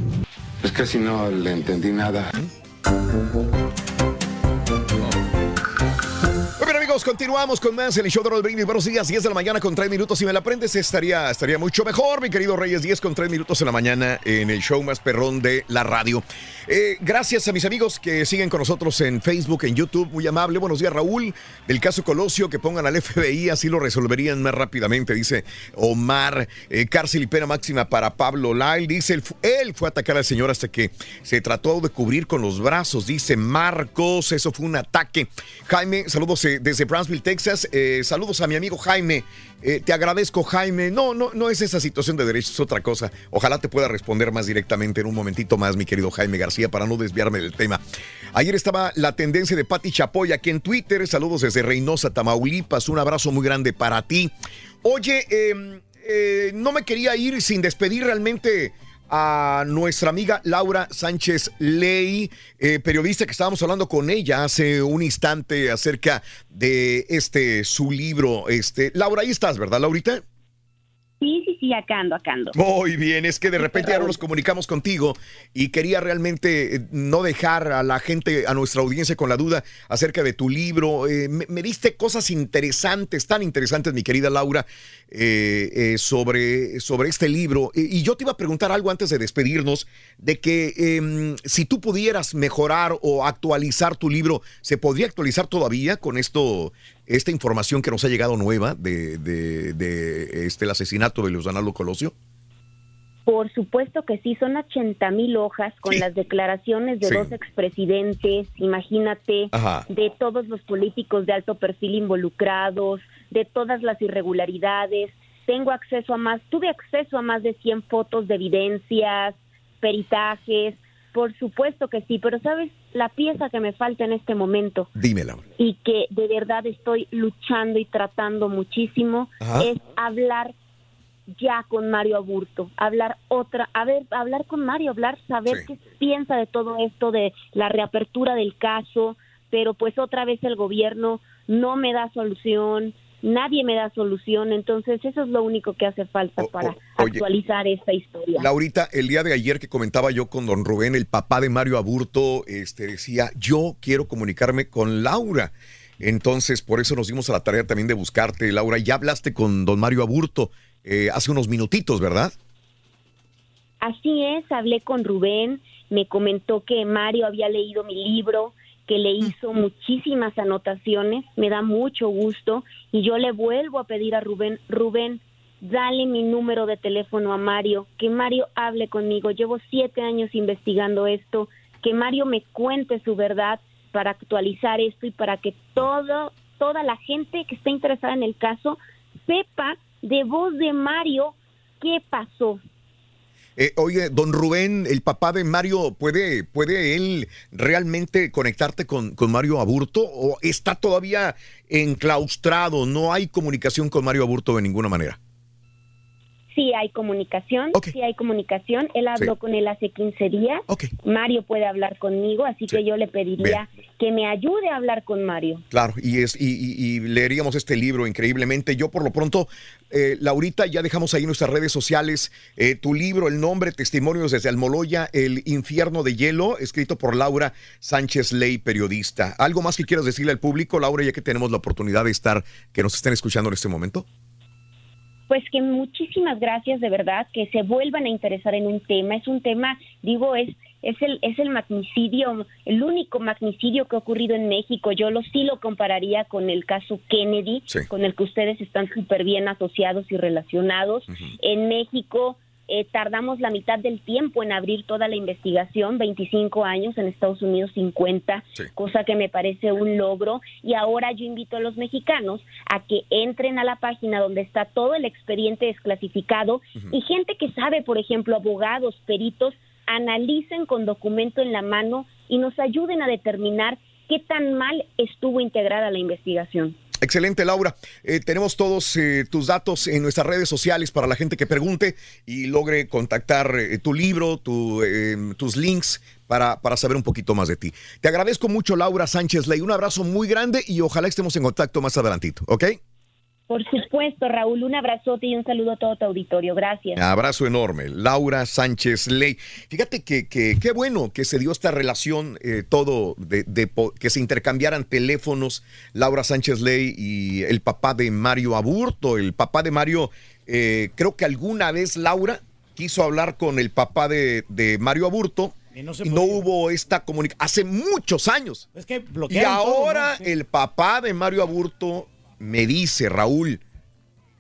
Es que si no le entendí nada. Continuamos con más en el show de Brindis. Buenos días, 10 de la mañana con 3 minutos. Si me la aprendes, estaría, estaría mucho mejor, mi querido Reyes. 10 con 3 minutos en la mañana en el show más perrón de la radio. Eh, gracias a mis amigos que siguen con nosotros en Facebook, en YouTube. Muy amable. Buenos días, Raúl. Del caso Colosio, que pongan al FBI, así lo resolverían más rápidamente, dice Omar. Eh, cárcel y pena máxima para Pablo Lyle. Dice, él, él fue a atacar al señor hasta que se trató de cubrir con los brazos. Dice Marcos, eso fue un ataque. Jaime, saludos eh, desde Brownsville, Texas. Eh, saludos a mi amigo Jaime. Eh, te agradezco, Jaime. No, no, no es esa situación de derechos, es otra cosa. Ojalá te pueda responder más directamente en un momentito más, mi querido Jaime García, para no desviarme del tema. Ayer estaba la tendencia de Patti Chapoy aquí en Twitter. Saludos desde Reynosa, Tamaulipas. Un abrazo muy grande para ti. Oye, eh, eh, no me quería ir sin despedir realmente a nuestra amiga Laura Sánchez Ley, eh, periodista que estábamos hablando con ella hace un instante acerca de este su libro. Este, Laura, ahí estás, ¿verdad, Laurita? Sí, sí, sí, acá ando, acá ando. Muy bien, es que de repente ya no nos comunicamos contigo y quería realmente eh, no dejar a la gente, a nuestra audiencia con la duda acerca de tu libro. Eh, me, me diste cosas interesantes, tan interesantes, mi querida Laura, eh, eh, sobre, sobre este libro. Y yo te iba a preguntar algo antes de despedirnos, de que em, si tú pudieras mejorar o actualizar tu libro, ¿se podría actualizar todavía con esto? Esta información que nos ha llegado nueva de, de- de, este, el asesinato de Luis Donaldo Colosio. Por supuesto que sí, son 80 mil hojas con las declaraciones de Sí. dos expresidentes, imagínate, Ajá. de todos los políticos de alto perfil involucrados, de todas las irregularidades. Tengo acceso a más, tuve acceso a más de 100 fotos de evidencias, peritajes, por supuesto que sí, pero sabes, la pieza que me falta en este momento Dime, Laura. y que de verdad estoy luchando y tratando muchísimo Ajá. es hablar ya con Mario Aburto, hablar otra, a ver, hablar con Mario, hablar, saber qué piensa de todo esto, de la reapertura del caso, pero pues otra vez el gobierno no me da solución, nadie me da solución, entonces eso es lo único que hace falta para oye, actualizar esta historia. Laurita, el día de ayer que comentaba yo con don Rubén, el papá de Mario Aburto, este, decía, yo quiero comunicarme con Laura. Entonces, por eso nos dimos a la tarea también de buscarte, Laura. Ya hablaste con don Mario Aburto eh, hace unos minutitos, ¿verdad? Así es, hablé con Rubén, me comentó que Mario había leído mi libro, que le hizo muchísimas anotaciones, me da mucho gusto y yo le vuelvo a pedir a Rubén, Rubén, dale mi número de teléfono a Mario, que Mario hable conmigo, llevo siete años investigando esto, que Mario me cuente su verdad para actualizar esto y para que todo, toda la gente que esté interesada en el caso sepa de voz de Mario qué pasó. Eh, oye, don Rubén, el papá de Mario, ¿puede, puede él realmente conectarte con, con Mario Aburto o está todavía enclaustrado? No hay comunicación con Mario Aburto de ninguna manera. Sí hay comunicación, sí hay comunicación. Él habló Sí. con él hace 15 días. Mario puede hablar conmigo, así que yo le pediría que me ayude a hablar con Mario. Claro, y, es, y, y- y leeríamos este libro increíblemente. Yo por lo pronto, eh, Laurita, ya dejamos ahí nuestras redes sociales, eh, tu libro, el nombre, Testimonios desde Almoloya, El infierno de hielo, escrito por Laura Sánchez Ley, periodista. ¿Algo más que quieras decirle al público, Laura, ya que tenemos la oportunidad de estar, que nos estén escuchando en este momento? Pues que muchísimas gracias de verdad, que se vuelvan a interesar en un tema. Es un tema, digo, es es el, es el magnicidio, el único magnicidio que ha ocurrido en México. Yo lo sí lo compararía con el caso Kennedy, con el que ustedes están súper bien asociados y relacionados. En México eh, tardamos la mitad del tiempo en abrir toda la investigación, 25 años, en Estados Unidos 50, cosa que me parece un logro. Y ahora yo invito a los mexicanos a que entren a la página donde está todo el expediente desclasificado y gente que sabe, por ejemplo, abogados, peritos, analicen con documento en la mano y nos ayuden a determinar qué tan mal estuvo integrada la investigación. Excelente, Laura. Eh, tenemos todos eh, tus datos en nuestras redes sociales para la gente que pregunte y logre contactar eh, tu libro, tus links para, para, saber un poquito más de ti. Te agradezco mucho, Laura Sánchez Ley. Un abrazo muy grande y ojalá estemos en contacto más adelantito, ¿ok? Por supuesto, Raúl, un abrazote y un saludo a todo tu auditorio. Gracias. Abrazo enorme. Laura Sánchez Ley. Fíjate que qué bueno que se dio esta relación, eh, todo, de, que se intercambiaran teléfonos Laura Sánchez Ley y el papá de Mario Aburto. El papá de Mario, eh, creo que alguna vez Laura quiso hablar con el papá de, Mario Aburto. Y no, hubo esta comunicación. Hace muchos años. Es que y ahora el papá de Mario Aburto me dice Raúl,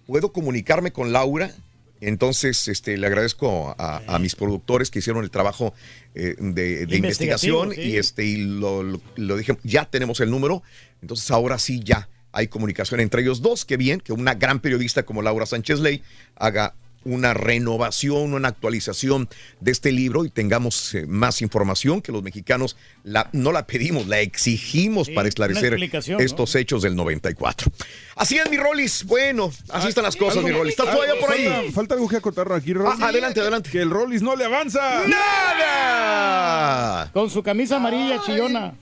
¿puedo comunicarme con Laura? Entonces, este, le agradezco a, mis productores que hicieron el trabajo eh, de, investigación y, este, y lo, lo, dije, ya tenemos el número, entonces ahora sí ya hay comunicación entre ellos dos, qué bien que una gran periodista como Laura Sánchez Ley haga una renovación, una actualización de este libro y tengamos eh, más información que los mexicanos la, no la pedimos, la exigimos para esclarecer estos hechos del 94. Así es, mi Rollis. Bueno, así están las cosas, mi Rollis. ¿Estás todavía por ahí? Falta, algo que acotar aquí, Rollis. Ah, adelante, adelante. Que el Rollis no le avanza. ¡Nada! Con su camisa amarilla chillona.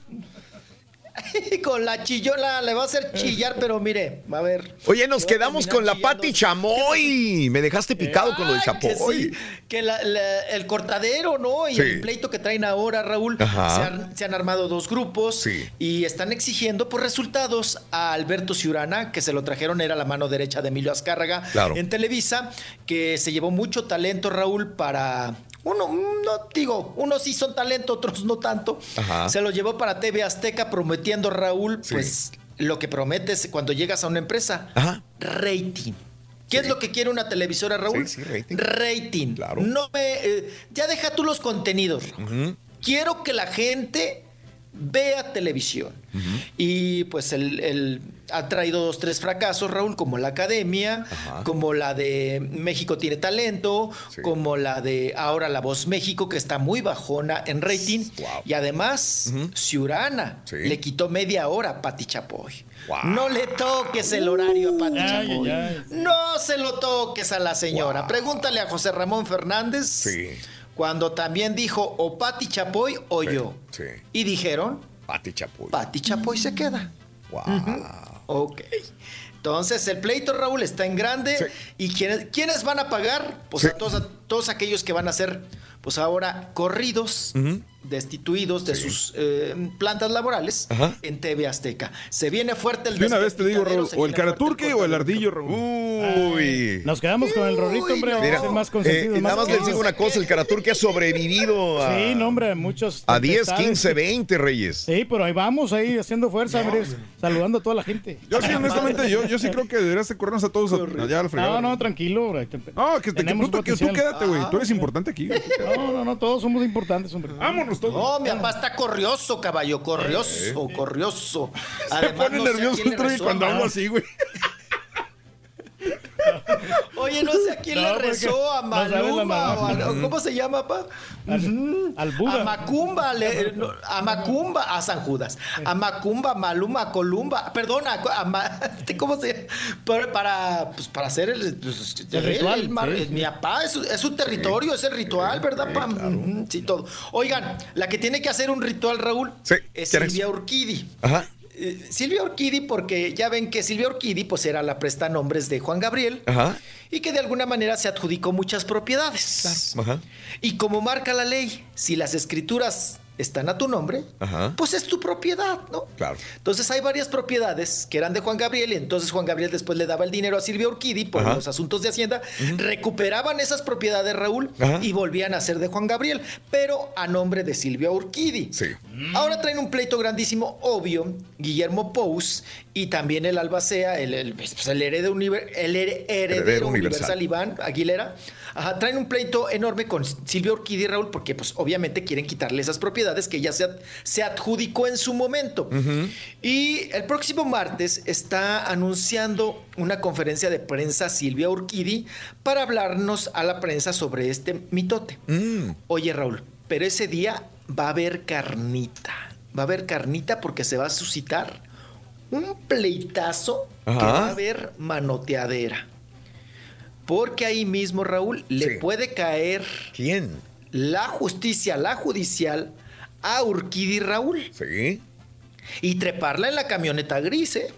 con la chillola le va a hacer chillar, pero mire, a ver. Oye, nos quedamos con la Pati Chamoy. Me dejaste picado con lo de Chapoy. Que, el cortadero, ¿no? Y el pleito que traen ahora, Raúl. Se han, armado dos grupos y están exigiendo por resultados a Alberto Ciurana, que se lo trajeron, era la mano derecha de Emilio Azcárraga en Televisa, que se llevó mucho talento, Raúl, para uno, no digo, unos sí son talento, otros no tanto. Se lo llevó para TV Azteca prometiendo Raúl, pues lo que prometes cuando llegas a una empresa, rating. ¿Qué es lo que quiere una televisora, Raúl? rating. Rating. Claro. No me, eh, ya deja tú los contenidos. Quiero que la gente vea televisión. Y pues el, ha traído dos, tres fracasos, Raúl, como la Academia, como la de México tiene talento, como la de ahora La Voz México, que está muy bajona en rating. Y además, Ciurana le quitó media hora a Pati Chapoy. No le toques el horario a Pati Chapoy. No se lo toques a la señora. Pregúntale a José Ramón Fernández. Cuando también dijo o Pati Chapoy o yo. Y dijeron. Pati Chapoy. Pati Chapoy se queda. Wow. Ok. Entonces, el pleito, Raúl, está en grande. ¿Y quiénes, quiénes van a pagar? Pues a, todos, a todos aquellos que van a ser, pues ahora, corridos destituidos de sus eh, plantas laborales en TV Azteca. Se viene fuerte el De una vez te digo, Raúl, o el Caraturque o el Ardillo, Raúl. Uy. Nos quedamos con el Rorrito, hombre. Mira, más consentido. Eh, nada más les digo una cosa, el Caraturque ha sobrevivido a... Sí, no, hombre, muchos... A 10, 15, 20, Reyes. Sí, pero ahí vamos, ahí haciendo fuerza, hombre, saludando a toda la gente. Yo sí, honestamente, yo, yo sí creo que deberías de corrernos a todos allá al fregado. No, no, tranquilo, bro. No, que, te, que, que tú quédate, güey. Tú eres importante aquí. No, no, no, todos somos importantes, hombre. Vámonos todos. No, mi papá está corrioso, caballo, corrioso, corrioso. Se pone nervioso cuando hablo así, güey. Oye, no sé a quién le rezó, a Maluma, ¿cómo se llama, pa? Al, al Buda. A Macumba, a Macumba, a San Judas, a Macumba, Maluma, Columba, perdona, a, ¿cómo se para, para, pues, para hacer el, pues, ritual? Mi papá, es, es, su territorio, es el ritual, ¿verdad, pa? Sí, todo. Oigan, la que tiene que hacer un ritual, Raúl, es Silvia Urquidi. Ajá. Eh, Silvia Orquidi, porque ya ven que Silvia Orquidi pues era la prestanombres de Juan Gabriel y que de alguna manera se adjudicó muchas propiedades. Y como marca la ley, si las escrituras están a tu nombre, Ajá. pues es tu propiedad, ¿no? Claro. Entonces hay varias propiedades que eran de Juan Gabriel y entonces Juan Gabriel después le daba el dinero a Silvia Urquidi por Ajá. los asuntos de Hacienda, recuperaban esas propiedades Raúl Ajá. y volvían a ser de Juan Gabriel, pero a nombre de Silvia Urquidi. Sí. Ahora traen un pleito grandísimo, obvio, Guillermo Pous y también el Albacea, el, el, pues, el heredero, univer- el here- heredero Heredero universal. universal. Iván Aguilera. Traen un pleito enorme con Silvia Urquidi y Raúl porque pues obviamente quieren quitarle esas propiedades que ya se, se adjudicó en su momento. Y el próximo martes está anunciando una conferencia de prensa Silvia Urquidi para hablarnos a la prensa sobre este mitote. Oye Raúl, pero ese día va a haber carnita. Va a haber carnita porque se va a suscitar un pleitazo que va a haber manoteadera. Porque ahí mismo, Raúl, le puede caer. ¿Quién? La justicia, la judicial, a Urquidi Raúl. Sí. Y treparla en la camioneta gris, ¿eh?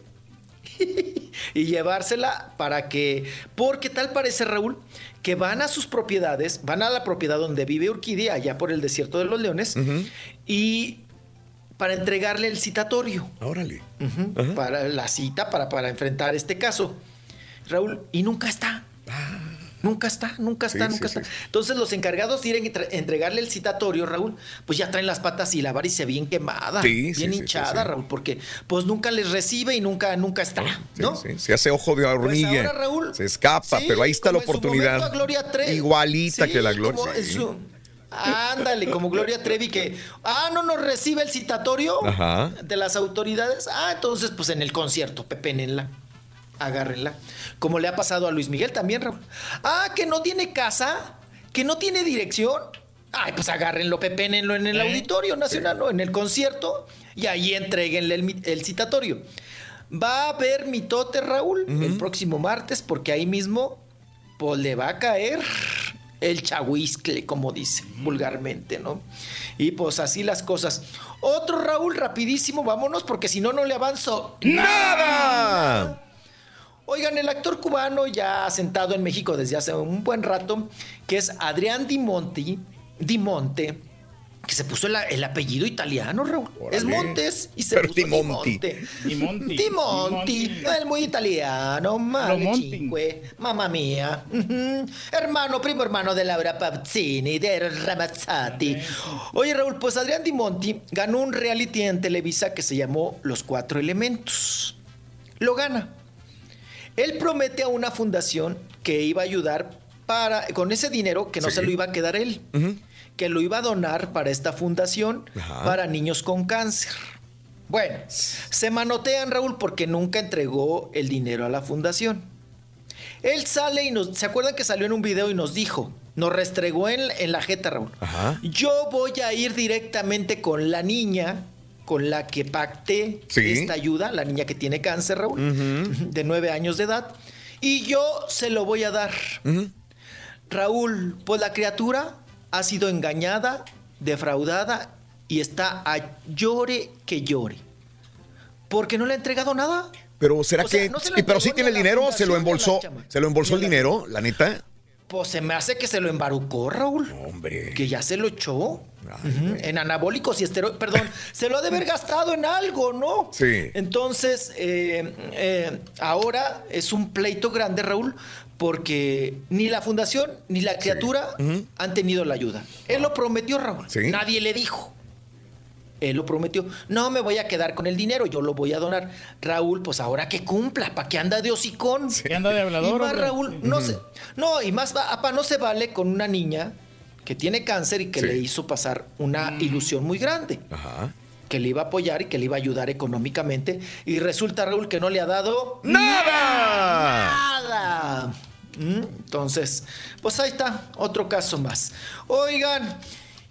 y llevársela para que. Porque tal parece, Raúl, que van a sus propiedades, van a la propiedad donde vive Urquidi, allá por el desierto de los leones, y para entregarle el citatorio. Órale. Para la cita, para, para enfrentar este caso. Raúl, y nunca está. Nunca está, nunca está, Sí, nunca sí, está. Entonces los encargados de ir a entre- entregarle el citatorio, Raúl, pues ya traen las patas y la varice bien quemada, bien hinchada. Raúl, porque pues nunca les recibe y nunca, nunca está, ¿no? Se hace ojo de hormiga. Pues ahora, Raúl, se escapa, pero ahí está la oportunidad. momento Gloria. Igualita que la Gloria. Ándale, como Gloria Trevi que, ah, no nos recibe el citatorio Ajá. de las autoridades. Ah, entonces pues en el concierto, pepénenla, agárrenla. Como le ha pasado a Luis Miguel también, Raúl. Ah, que no tiene casa, que no tiene dirección. Ay, pues agárrenlo, pepénenlo en el Auditorio Nacional, ¿no? En el concierto y ahí entreguenle el citatorio. Va a haber mitote, Raúl, el próximo martes, porque ahí mismo pues le va a caer el chahuiscle, como dice vulgarmente, ¿no? Y pues así las cosas. Otro Raúl, rapidísimo, vámonos, porque si no, no le avanzo ¡Nada! Oigan, el actor cubano ya asentado en México desde hace un buen rato, que es Adrián Di Monti, Di Monte, que se puso la- el apellido italiano, Raúl. Es Montes y se Pero puso Di. Monte. Di es muy italiano, madre mamma mía. Hermano, primo hermano de Laura Pazzini, de Ramazzati. Oye, Raúl, pues Adrián Di Monti ganó un reality en Televisa que se llamó Los Cuatro Elementos. Lo gana. Él promete a una fundación que iba a ayudar para, con ese dinero que no Sí. se lo iba a quedar él, que lo iba a donar para esta fundación Ajá. para niños con cáncer. Bueno, se manotean Raúl porque nunca entregó el dinero a la fundación. Él sale y nos, ¿se acuerdan que salió en un video y nos dijo? Nos restregó en, en la jeta, Raúl. Ajá. Yo voy a ir directamente con la niña con la que pacté Sí. esta ayuda, la niña que tiene cáncer, Raúl, de nueve años de edad, y yo se lo voy a dar. Raúl, pues la criatura ha sido engañada, defraudada y está a llore que llore. Porque no le ha entregado nada. Pero será O sea, que. no se lo y pero sí tiene el dinero, se lo embolsó. Se lo embolsó el dinero, la neta. Pues se me hace que se lo embarucó, Raúl. Hombre. Que ya se lo echó. Ujú, En anabólicos y esteroides. Perdón, se lo ha de haber gastado en algo, ¿no? Sí. Entonces, eh, eh, ahora es un pleito grande, Raúl, porque ni la fundación ni la criatura han tenido la ayuda. Él lo prometió, Raúl. Sí. Nadie le dijo. Él lo prometió. No me voy a quedar con el dinero, yo lo voy a donar. Raúl, pues ahora que cumpla, ¿para qué anda de hocicón? ¿Qué anda de hablador, Y más, hombre? Raúl, no se, no, y más, va- apa, no se vale con una niña que tiene cáncer y que Sí. le hizo pasar una ilusión muy grande. Ajá. Que le iba a apoyar y que le iba a ayudar económicamente. Y resulta, Raúl, que no le ha dado ¡Nada! nada. Mm, Entonces, pues ahí está, otro caso más. Oigan,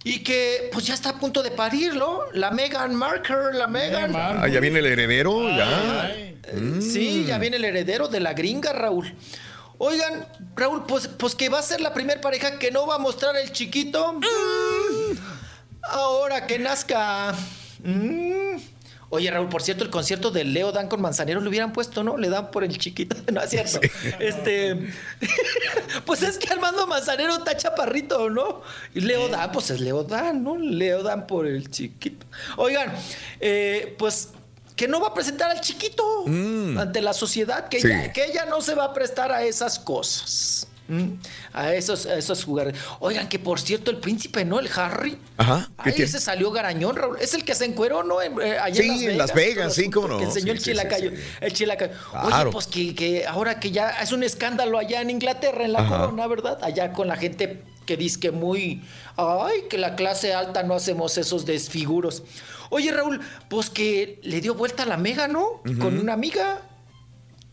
y que pues ya está a punto de parir, ¿no? La Megan Marker, la Megan. Ah, ya viene el heredero, ya. Eh, Sí, ya viene el heredero de la gringa, Raúl. Oigan, Raúl, pues, pues que va a ser la primera pareja que no va a mostrar el chiquito. Mm. Ahora que nazca. Mm. Oye, Raúl, por cierto, el concierto de Leo Dan con Manzanero lo hubieran puesto, ¿no? Le dan por el chiquito, ¿no es cierto? Este. pues es que Armando Manzanero está chaparrito, ¿no? Y Leo Dan, pues es Leo Dan, ¿no? Leo Dan por el chiquito. Oigan, eh, pues que no va a presentar al chiquito ante la sociedad, que, Sí. ella, que ella no se va a prestar a esas cosas. ¿M? A esos, a esos jugadores. Oigan, que por cierto, el príncipe, ¿no? El Harry. Ajá. ¿Qué Ay, tiene? ese salió garañón, Raúl. Es el que se encueró, ¿no? En, eh, allá Sí, en Las Vegas, sí, cómo no. Que enseñó el Sí, chilacayo. sí. El chilacayo. Claro. Oye, pues que, que ahora que ya es un escándalo allá en Inglaterra, en la Ajá. corona, ¿verdad? Allá con la gente que dice que muy. Ay, que la clase alta no hacemos esos desfiguros. Oye, Raúl, pues que le dio vuelta a la mega, ¿no? Con una amiga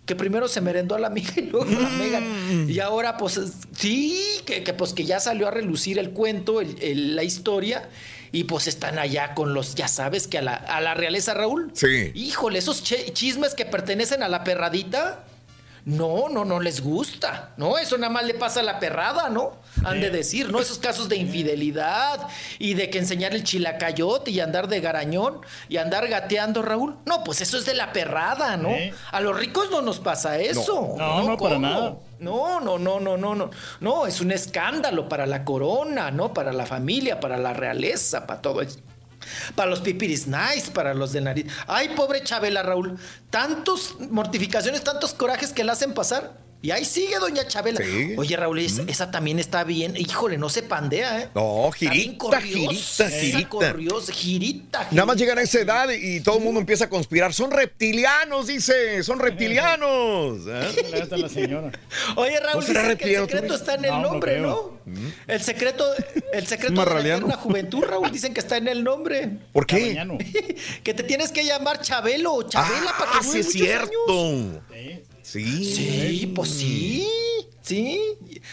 que primero se merendó a la amiga y luego a la Megan. Y ahora, pues, es- sí, que, que, pues que ya salió a relucir el cuento, el- el- la historia. Y pues están allá con los, ya sabes, que a la, a la realeza, Raúl. Sí. Híjole, esos chismes que pertenecen a la perradita. No, no, no les gusta. No, eso nada más le pasa a la perrada, ¿no? Han de decir, ¿no? Esos casos de infidelidad y de que enseñar el chilacayote y andar de garañón y andar gateando, Raúl. No, pues eso es de la perrada, ¿no? A los ricos no nos pasa eso. No, no, para ¿cómo? nada. No, no, no, no, no, no. No, es un escándalo para la corona, ¿no? Para la familia, para la realeza, para todo eso. Para los pipiris nice, para los de nariz. Ay, pobre Chabela, Raúl. Tantos mortificaciones, tantos corajes que le hacen pasar. Y ahí sigue doña Chabela. Sí. Oye, Raúl, es- esa también está bien. Híjole, no se pandea, ¿eh? No, girita, corriosa, girita, esa girita. corriosa, girita, Nada más llegan a esa edad y todo el mundo empieza a conspirar. Son reptilianos, dice. Son reptilianos. ¿eh? La señora. Oye, Raúl, ¿No será dicen que el secreto está en el No, no nombre. ¿no? El secreto, el secreto de la juventud, Raúl, dicen que está en el nombre. ¿Por qué? Que te tienes que llamar Chabelo o Chabela para que Ah, sí es cierto. años. Sí. Sí, pues sí, sí.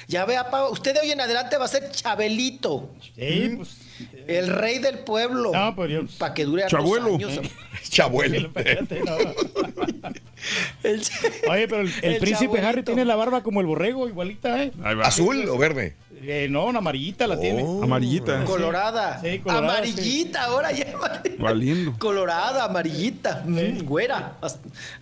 Ya vea, pa, usted de hoy en adelante va a ser Chabelito. Sí, pues. El rey del pueblo. No, yo. Para que dure Chabuelo. años. Chabuelo. El- Oye, pero el, el El príncipe chabuelito. Harry tiene la barba como el borrego, igualita, ¿eh? Ahí va. ¿Azul o verde? Eh, no, una amarillita la tiene. Oh. Amarillita. Colorada. Sí, colorada, Amarillita, ahora ya. Valiendo. Colorada, amarillita, mm, güera.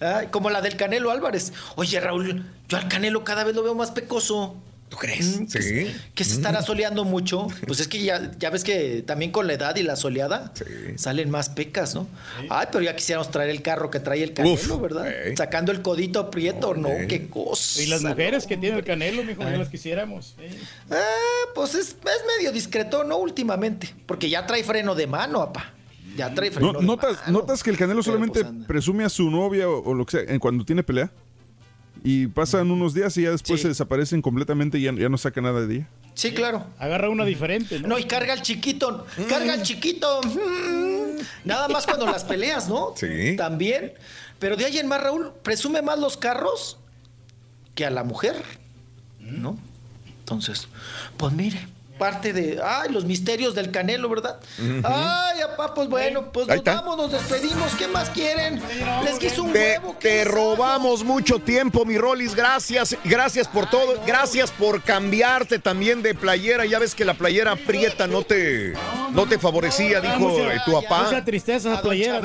Ay, como la del Canelo Álvarez. Oye, Raúl, yo al Canelo cada vez lo veo más pecoso. ¿Tú crees? Mm, que, Sí. que se estará soleando mucho. Pues es que ya, ya ves que también con la edad y la soleada salen más pecas, ¿no? Ay, pero ya quisiéramos traer el carro que trae el Canelo, Uf, ¿verdad? Sacando el codito prieto, ¿no? Qué cosa. Y las mujeres que tiene el canelo, mijo, ya las quisiéramos. ¿eh? Ah, pues es, es medio discreto, ¿no? Últimamente. Porque ya trae freno de mano, apa. Ya trae freno No, de ¿notas, mano. ¿Notas que el Canelo solamente pues, anda. presume a su novia o, o lo que sea cuando tiene pelea? Y pasan unos días y ya después Sí. se desaparecen completamente y ya, ya no saca nada de ella. Sí, claro. Agarra una diferente, ¿no? No, y carga al chiquito. Carga al chiquito. Mm. Nada más cuando las peleas, ¿no? Sí. También. Pero de ahí en más, Raúl, presume más los carros que a la mujer. ¿No? Entonces, pues mire, parte de. Ay, los misterios del canelo, ¿verdad? Ay, apá, pues bueno, pues nos vamos, nos despedimos. ¿Qué más quieren? Les quiso un Te, huevo. ¿qué te robamos mucho tiempo, mi Rolis. Gracias. Gracias por todo. Gracias por cambiarte también de playera. Ya ves que la playera prieta no te, no te favorecía, dijo mucha- eh, tu papá. Mucha tristeza esa playera.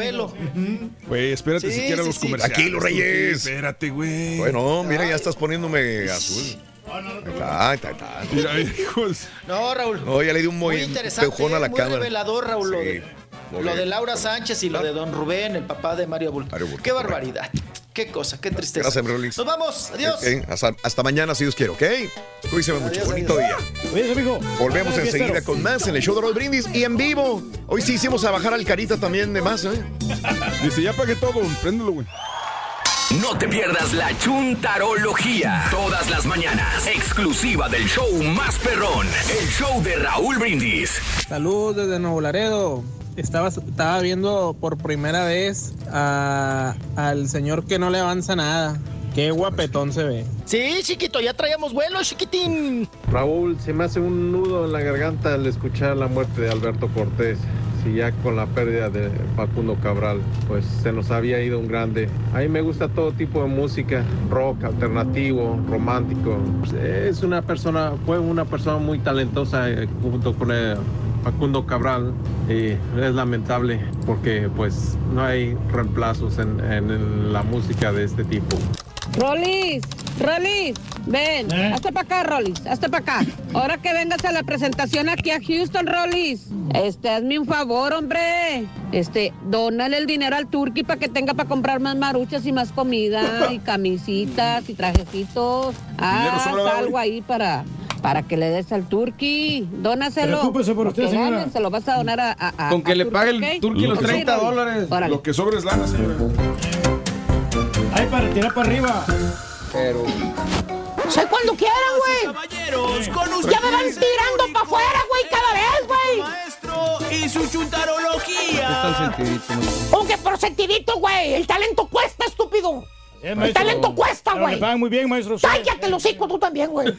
Güey, espérate Sí, siquiera sí, los sí. comerciales. Aquí, los Reyes. Espérate, güey. Bueno, mira, ya estás poniéndome azul. Ahí está, ahí está. Mira, hijos. No, Raúl. No, ya le di un Muy muy interesante, empujón a la muy cámara. revelador, Raúl, lo, Sí, de, muy lo de Laura Sánchez y lo de Don Rubén, el papá de Mario Bulto. Mario Bulto, Qué correcto. barbaridad. Qué cosa, qué tristeza. Gracias, Rolis. Nos vamos, adiós. Ok, hasta, hasta mañana, si Dios quiere, ¿ok? Cuídense mucho. Adiós, Bonito adiós. día. Cuídese, mijo. Volvemos Buenas enseguida con más en el show de Roll Brindis y en vivo. Hoy sí hicimos a bajar al carita también de más, ¿eh? Dice, ya pagué todo, préndelo, güey. No te pierdas la chuntarología. Todas las mañanas. Exclusiva del show más perrón. El show de Raúl Brindis. Saludos desde Nuevo Laredo. Estaba, estaba viendo por primera vez a- al señor que no le avanza nada. Qué guapetón se ve. Sí, chiquito, ya traíamos vuelo, chiquitín. Raúl, se me hace un nudo en la garganta al escuchar la muerte de Alberto Cortés. Si ya con la pérdida de Facundo Cabral, pues se nos había ido un grande. A mí me gusta todo tipo de música, rock, alternativo, romántico. Es una persona, fue una persona muy talentosa eh, junto con el Facundo Cabral y es lamentable porque pues no hay reemplazos en, en la música de este tipo. Rolis, Rolis, ven, hazte para acá, Rolis, hazte para acá. Ahora que vengas a la presentación aquí a Houston, Rolis, este, hazme un favor, hombre. Este, dónale el dinero al Turqui para que tenga para comprar más maruchas y más comida y camisitas y trajecitos. Ah, algo ahí para, para que le des al Turqui. Dónaselo. Preocúpese por usted, Porque señora. gane, Se lo vas a donar a, a- a- Con que a le pague el ¿ok? Turqui los Ok, 30 Rolis. dólares. Órale. Lo que sobra es lana, señora. Ay, para tirar para arriba. Pero. Sé cuando quieran, güey. Caballeros, con Ya me van tirando para afuera, güey, cada vez, güey. Maestro y su chuntarología. Están sentidito, ¿Cómo que por sentidito, güey? El talento cuesta, estúpido. Eh, El talento cuesta, güey. Le pagan muy bien, maestro. Cállate los hocico tú también, güey.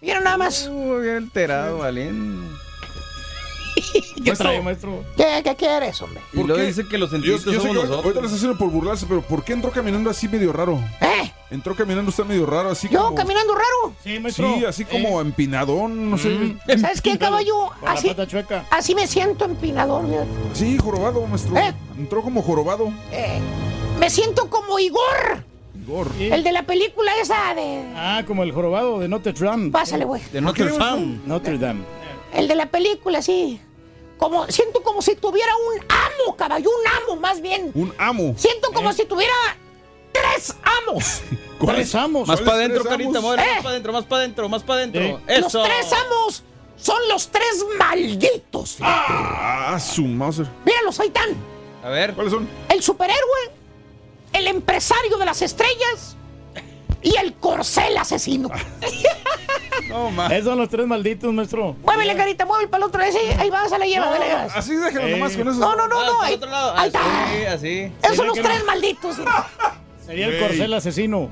Mira nada más. bien alterado, valiente. ¿Qué trae, maestro? ¿Qué, qué quieres, hombre? Y luego dice que los Yo, sentiditos yo sé somos que ahorita- nosotros. ahorita lo está haciendo por burlarse, pero ¿por qué entró caminando así medio raro? ¿Eh? Entró caminando usted medio raro, así ¿Yo como... caminando raro? Sí, Sí, así como empinadón, no sé. ¿Sabes qué, caballo? Con la Así, pata chueca. así me siento empinador, fíjate. Sí, jorobado, maestro. ¿Eh? Entró como jorobado. Eh, me siento como Igor, Igor. el de la película esa de... Ah, como el jorobado de Notre Dame. Pásale, güey. De Notre Dame. Notre Dame. El de la película, sí. Como, siento como si tuviera un amo, caballo, un amo más bien. Un amo. Siento como si tuviera tres amos. Tres amos. Más para ¿Cuáles adentro, carita, amos? mueve, ¿Eh? más para adentro, más para adentro, más para adentro. Eso. Los tres amos son los tres malditos. Ah, su Mauser. Míralos, ahí están. A ver. ¿Cuáles son? El superhéroe, el empresario de las estrellas y el corcel asesino. No. Esos son los tres malditos, maestro. Muévele, carita, mueve para el otro. Ese, ahí vas, a la lleva, dale, vas. Así déjalo Eh. nomás con eso. No, no, no, Ah, no. Ahí, otro lado. ahí está. Así, así. Esos son los que tres no. malditos. Sería el corcel asesino.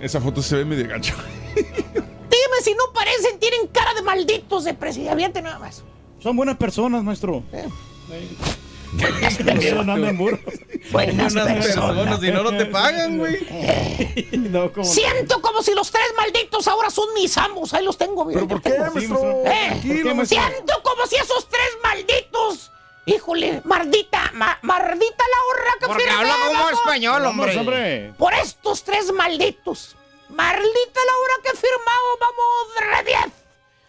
Esa foto se ve medio gancho. Dime si no parecen, tienen cara de malditos de presidente nada más. Son buenas personas, maestro. Eh. Buenas personas. No andan burros. Buenas personas. si no, no te pagan, güey. No, Siento como si los tres malditos ahora son mis amos. Ahí los tengo, mira. ¿Pero por qué, maestro? ¿Eh? Tranquilo, ¿Por qué, maestro. Siento como si esos tres malditos. Híjole, mardita, ma- mardita la horra que Porque habla como español, hombre. hombre. Por estos tres malditos. Maldita la hora que he firmado, vamos, re 10.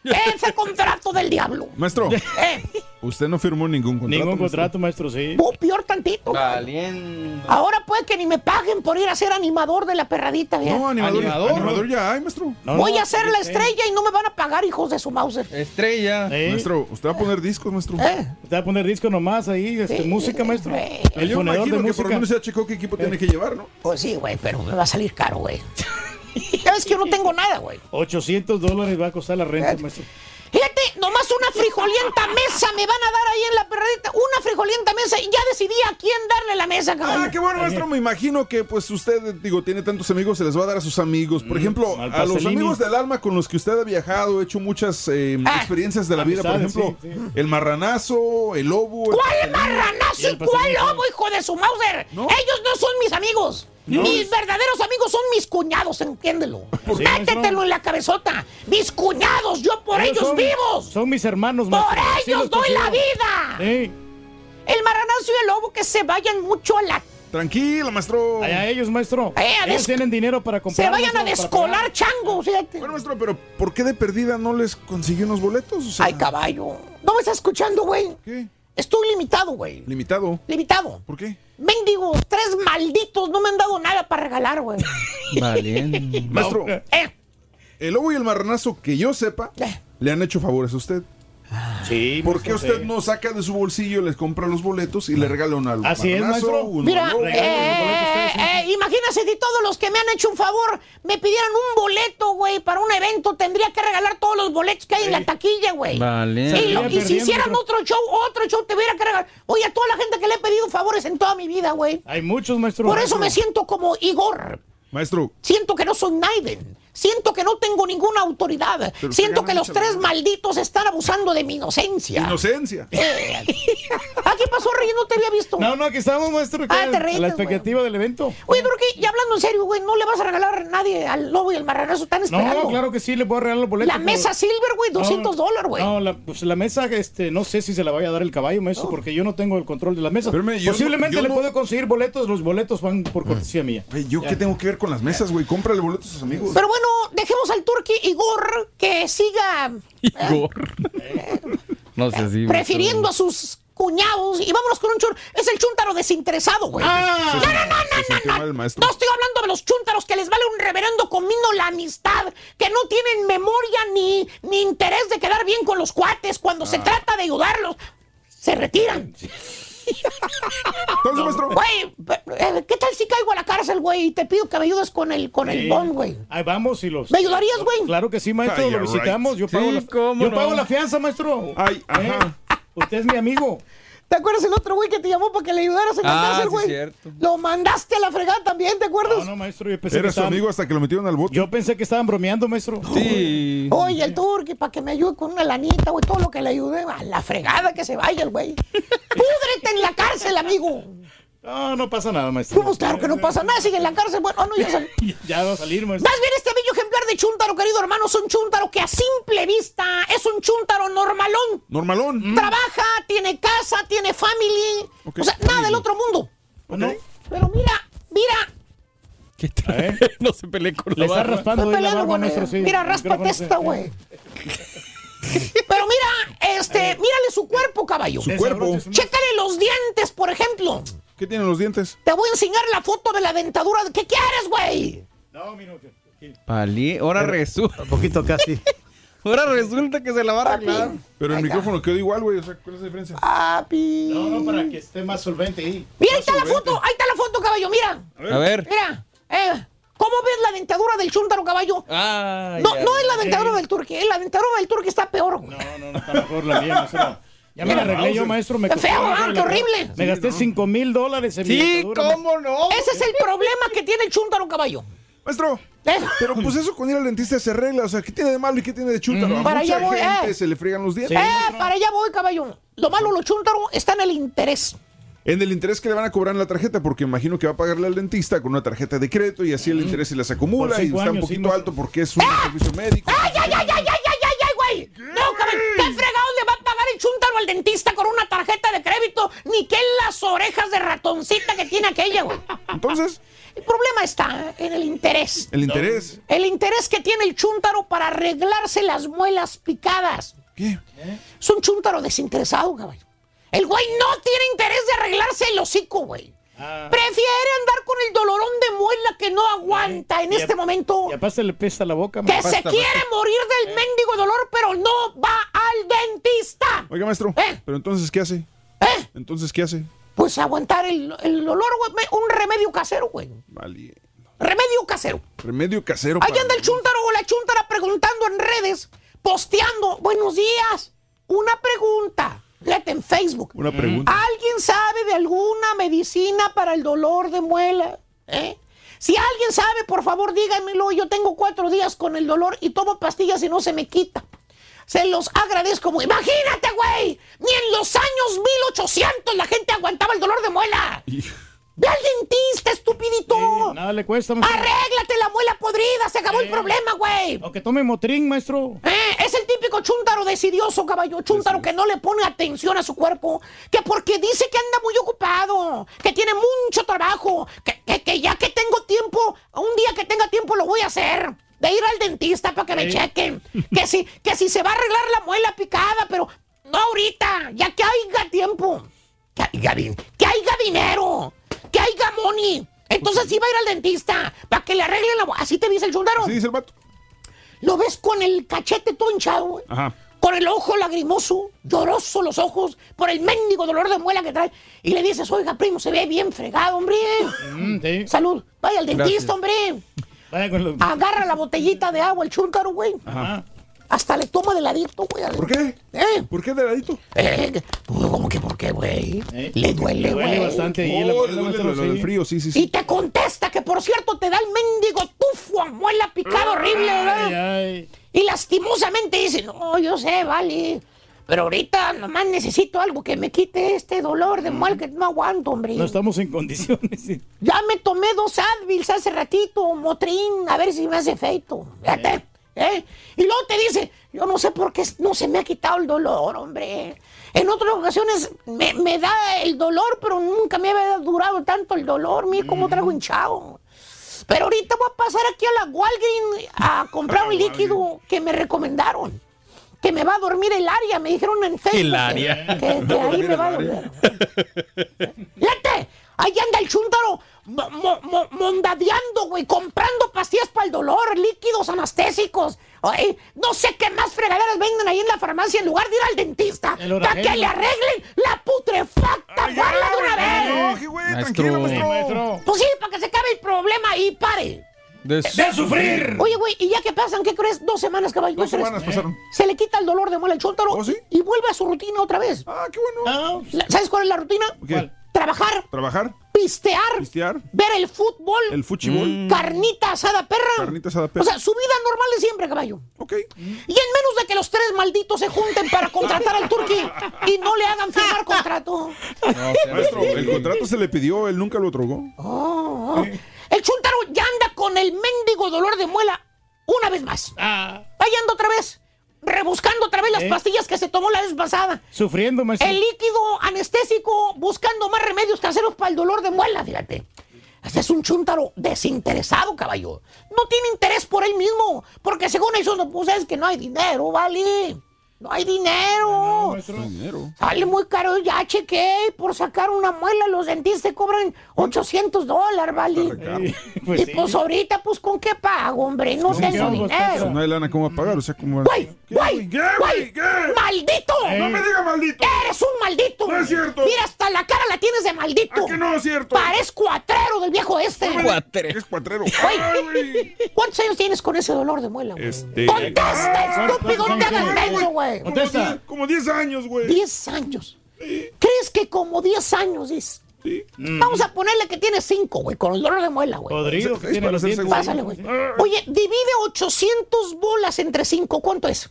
Ese contrato del diablo. Maestro, Eh, usted no firmó ningún contrato. Ningún maestro. contrato, maestro, sí. oh, peor tantito. Valiendo. Ahora puede que ni me paguen por ir a ser animador de la perradita, ¿verdad? No, animador, ¿Animador? animador, ya hay, maestro. No, Voy no, a ser la eh, estrella y no me van a pagar, hijos de su Mauser. Estrella. eh, Maestro, usted va a poner discos, maestro. ¿Eh? Te va a poner disco nomás ahí, este, música, maestro. Eh, El Yo imagino de que por lo música. menos ya checó qué equipo tiene que llevar, ¿no? Pues sí, güey, pero me va a salir caro, güey. Ya ves que yo no tengo nada, güey. 800 dólares va a costar la renta, maestro. Fíjate, nomás una frijolienta mesa me van a dar ahí en la perradita. Una frijolienta mesa y ya decidí a quién darle la mesa, cabrón. Ah, qué bueno, maestro. Me imagino que, pues, usted, digo, tiene tantos amigos, se les va a dar a sus amigos. Por ejemplo, al a los amigos del alma con los que usted ha viajado, hecho muchas eh, Ah. experiencias de la vida. Por Amistades, ejemplo, sí, el marranazo, el lobo. el ¿Cuál marranazo Y el y cuál lobo, hijo de su Mauser? ¿No? Ellos no son mis amigos. No. Mis verdaderos amigos son mis cuñados, entiéndelo. Sí, Métetelo en la cabezota. Mis cuñados, yo por ellos son- vivos. Son mis hermanos, Por maestro. Ellos los doy la vida. Sí. El marranazo y el lobo que se vayan mucho a la... Tranquilo, maestro. Allá ellos, maestro. Eh, a ellos tienen dinero para comprar. Se vayan a maestro, descolar changos, fíjate. Bueno, maestro, pero ¿por qué de perdida no les consiguió unos boletos? O sea, Ay, caballo. ¿No me estás escuchando, güey? ¿Qué? Estoy limitado, güey. Limitado. Limitado. ¿Por qué? Mendigos, tres malditos, no me han dado nada para regalar, güey. Valiendo. Maestro, Eh, el lobo y el marranazo, que yo sepa, eh. le han hecho favores a usted. Sí, ¿Por qué usted no saca de su bolsillo, les compra los boletos y le regala uno al Así es, maestro. uno Mira, eh, eh, eh, imagínate si todos los que me han hecho un favor me pidieran un boleto, güey, para un evento, tendría que regalar todos los boletos que hay en la taquilla, güey. Valiendo. Y, lo- y si hicieran otro show, otro show, te hubiera que regalar. Oye, a toda la gente que le he pedido favores en toda mi vida, güey. Hay muchos, maestro. Por eso me siento como Igor. Maestro, Siento que no soy Naiden. Siento que no tengo ninguna autoridad. Pero Siento que los tres malditos están abusando de mi inocencia. Inocencia. Eh, ¿Ah, qué pasó, Rey? No te había visto. No, no, aquí estamos, maestro. Ah, que te a la expectativa del evento. Oye, Turki, y hablando en serio, güey, ¿no le vas a regalar a nadie al lobo y al marranazo? Están esperando. No, claro que sí, le puedo regalar los boletos. La mesa silver, güey, 200 dólares, güey. No, la, pues la mesa, este, no sé si se la vaya a dar el caballo, maestro, porque yo no tengo el control de las mesas. Pero, no- Posiblemente yo le no- puedo conseguir boletos, los boletos van por cortesía mía. ¿yo Ya. qué tengo que ver con las mesas, güey? Cómprale boletos a sus amigos. Pero bueno, dejemos al Turki Igor que siga Igor. No sé si. prefiriendo a sus cuñados y vámonos con un chur. Es el chúntaro desinteresado, güey. Ah. no, no, no, no, maestro. No estoy hablando de los chúntaros que les vale un reverendo comino la amistad, que no tienen memoria ni, ni interés de quedar bien con los cuates cuando Ah. se trata de ayudarlos. Se retiran. Entonces, maestro. Güey, eh, ¿qué tal si caigo a la cárcel, güey? Y te pido que me ayudes con el, con el bon, güey. Ahí vamos y los. ¿Me ayudarías, güey? Claro que sí, maestro, Ay, lo right. visitamos. Yo pago, Sí, la, cómo yo no. pago la fianza, maestro. Ay, ajá. Eh, Usted es mi amigo. ¿Te acuerdas el otro güey que te llamó para que le ayudaras en la Ah, cárcel, sí, güey? cierto. Lo mandaste a la fregada también, ¿te acuerdas? No, no, maestro, yo pensé que Era su estaban, amigo hasta que lo metieron al bote. yo pensé que estaban bromeando, maestro. Sí. Oye, el turqui, para que me ayude con una lanita, güey, todo lo que le ayude, a la fregada que se vaya el güey. Púdrete en la cárcel, amigo. No, no pasa nada, maestro. Pues claro que no pasa nada, sigue en la cárcel. Bueno, no, ya sal- Ya va a salir, maestro. Más bien este bello ejemplar de chúntaro, querido hermano, es un chúntaro que a simple vista es un chúntaro normalón. Normalón. Trabaja, tiene casa, tiene family. Ok, o sea, nada del otro mundo. Bueno, Pero mira, mira, ¿Qué trae? ¿Eh? No se pelee con le la está barba. raspando estoy ahí la peleando barba, con maestro. él. Sí, Mira, micrófono esta, güey. Pero mira, este, mírale su cuerpo, caballo. Su cuerpo. Chécale los dientes, por ejemplo. ¿Qué tienen los dientes? Te voy a enseñar la foto de la dentadura. ¿Qué quieres, güey? No, minuto. Palí, ahora resulta. Un poquito casi. Ahora resulta que se la va a arreglar. Pero el micrófono quedó igual, güey. O sea, ¿cuál es la diferencia? Papi. No, no, para que esté más solvente ahí. Mira, ahí está la foto. Ahí está la foto, caballo. Mira. A ver. Mira. Eh, ¿Cómo ves la dentadura del chúntaro, caballo? Ah, No, ya. no es la dentadura del turqui. eh, La dentadura del turqui está peor. güey. No, no, no está mejor la mía, maestro. Ya me la arreglé yo, maestro. Me costó feo, ah, qué horrible. Me gasté 5 mil dólares en mi Sí, dentadura, ¿cómo no? Ese es el problema que tiene el chúntaro, caballo. Maestro. Eh, Pero pues eso con ir al dentista se arregla. O sea, ¿qué tiene de malo y qué tiene de chúntaro? A Para mucha allá voy, gente eh. se le friegan los dientes. eh, para allá voy, caballo. Lo malo, lo chúntaro, está en el interés. En el interés que le van a cobrar en la tarjeta, porque imagino que va a pagarle al dentista con una tarjeta de crédito y así el interés se les acumula Por y cinco está un años, sí, poquito no- alto porque es un servicio médico. ¡Ay, ay, ay, ay, ay, ay, ay, ay, güey! No, cabrón, ¿qué fregados le va a pagar el chúntaro al dentista con una tarjeta de crédito? Ni que las orejas de ratoncita que tiene aquella, güey. Entonces, El problema está en el interés. el interés. El interés que tiene el chúntaro para arreglarse las muelas picadas. ¿Qué? Es un chúntaro desinteresado, caballo. El güey no tiene interés de arreglarse el hocico, güey. Prefiere andar con el dolorón de muela que no aguanta en Y este a- momento. Y aparte le pesta la boca. Que se quiere morir del mendigo dolor, pero no va al dentista. Oiga, maestro, ¿Eh? pero entonces, ¿qué hace? ¿Eh? Entonces, ¿qué hace? Pues aguantar el, el dolor, güey. Un remedio casero, güey. Vale. Remedio casero. Remedio casero. Ahí anda el chúntaro o la chúntara preguntando en redes, posteando. Buenos días. Una pregunta. Fíjate en Facebook. Una pregunta. ¿Alguien sabe de alguna medicina para el dolor de muela? ¿Eh? Si alguien sabe, por favor, díganmelo. Yo tengo cuatro días con el dolor y tomo pastillas y no se me quita. Se los agradezco muy. Imagínate, güey. Ni en los años 1800 la gente aguantaba el dolor de muela. Ve al dentista, estupidito. Nada le cuesta, maestro. Arréglate la muela podrida, se acabó el problema, güey. O que tome motrín, maestro. Eh, es el típico chúntaro decidioso, caballo. Chúntaro que no le pone atención a su cuerpo. Que porque dice que anda muy ocupado. Que tiene mucho trabajo. Que, que- que ya que tengo tiempo, un día que tenga tiempo lo voy a hacer. De ir al dentista para que me Sí. chequen. Que si, que si se va a arreglar la muela picada, pero no ahorita. Ya que haya tiempo. Que haya, que haya dinero. Haya money. Entonces sí va a ir al dentista para que le arreglen la. Así te dice el chúntaro. Sí, dice el vato. Lo ves con el cachete todo hinchado, güey. Ajá. Con el ojo lagrimoso, lloroso los ojos, por el mendigo dolor de muela que trae. Y le dices, oiga, primo, se ve bien fregado, hombre. Mm, sí. Salud. Vaya al dentista, Gracias. hombre. Vaya con los... Agarra la botellita de agua, el chúntaro, güey. Ajá. Hasta le toma de ladito, güey. ¿Por qué? ¿Eh? ¿Por qué de ladito? Eh, ¿Cómo que por qué, güey? Eh, Le duele, Le duele güey. bastante ahí en la Oh, muela, le duele lo, lo del sí. frío, sí, sí, Y sí. te contesta que, por cierto, te da el mendigo tufo a muela picado Ah. horrible, ¿verdad? Ay, ay. Y lastimosamente dice, no, yo sé, vale. Pero ahorita nomás necesito algo que me quite este dolor de muela que no aguanto, hombre. No estamos en condiciones. sí. Ya me tomé dos Advils hace ratito, Motrin, a ver si me hace efecto. Fíjate, ¿eh? Y luego te dice, yo no sé por qué no se me ha quitado el dolor, hombre. En otras ocasiones me, me da el dolor, pero nunca me había durado tanto el dolor. Mira cómo traigo hinchado. Pero ahorita voy a pasar aquí a la Walgreens a comprar un líquido que me recomendaron. Que me va a dormir el área, me dijeron en Facebook. El área. Que, que ahí me va a dormir. ¡Fíjate! Ahí anda el chúntaro mo- mo- mo- mondadeando, güey, comprando pastillas para el dolor, líquidos anestésicos. Ay, no sé qué más fregaderas venden ahí en la farmacia en lugar de ir al dentista. Para que le arreglen la putrefacta muela de una vez. Maestro. Maestro. Pues sí, para que se acabe el problema y pare. De, sufrir! Oye, güey, ¿y ya que pasan? ¿Qué crees? Dos semanas, caballo. Dos ¿qué crees? semanas pasaron. Se le quita el dolor de muela al chúntaro ¿Oh, sí? y vuelve a su rutina otra vez. Ah, qué bueno. La- ¿Sabes cuál es la rutina? ¿Qué? Trabajar, Trabajar, pistear, pistear, ver el fútbol, el fuchibol, carnita asada perra. carnita asada O perra. sea, su vida normal de siempre, caballo. Ok. Y en menos de que los tres malditos se junten para contratar al turqui y no le hagan firmar contrato. Maestro, el contrato se le pidió, él nunca lo otorgó. Oh, oh. El chuntaro ya anda con el mendigo dolor de muela una vez más. Ah, Ahí anda otra vez. Rebuscando otra vez las ¿Eh? pastillas que se tomó la vez pasada. sufriendo, maestro. El líquido anestésico buscando más remedios caseros para el dolor de muela, fíjate. Este es un chúntaro desinteresado, caballo. No tiene interés por él mismo, porque según eso, no, pues es que no hay dinero, ¿vale? No hay dinero. Dinero. Sale muy caro, ya chequé. Por sacar una muela, los dentistas cobran 800 dólares, ¿vale? Eh, pues y sí. pues ahorita, pues ¿con qué pago, hombre? No ¿Con qué tengo dinero. Si no hay lana, ¿cómo va a pagar? O sea, ¿cómo va ¡Güey! ¿Qué, ¡Güey! ¿Qué, ¡Güey! güey? ¡Maldito! No me diga maldito. ¡Eres un maldito! No es cierto. Mira, hasta la cara la tienes de maldito. ¿A que no es cierto? Parezco cuatrero del viejo este. Cuatre. Es cuatrero. Güey, güey. ¿Cuántos años tienes con ese dolor de muela, güey? Este. ¡Contesta, estúpido! ¡No te hagas menso, güey! Contesta. Como 10 años, güey. 10 años. ¿Crees que como 10 años dices? Sí. Vamos a ponerle que tienes 5, güey, con el dolor de muela, güey. Podrido. Es que tiene para los. Pásale, güey. Oye, divide 800 bolas entre 5. ¿Cuánto es?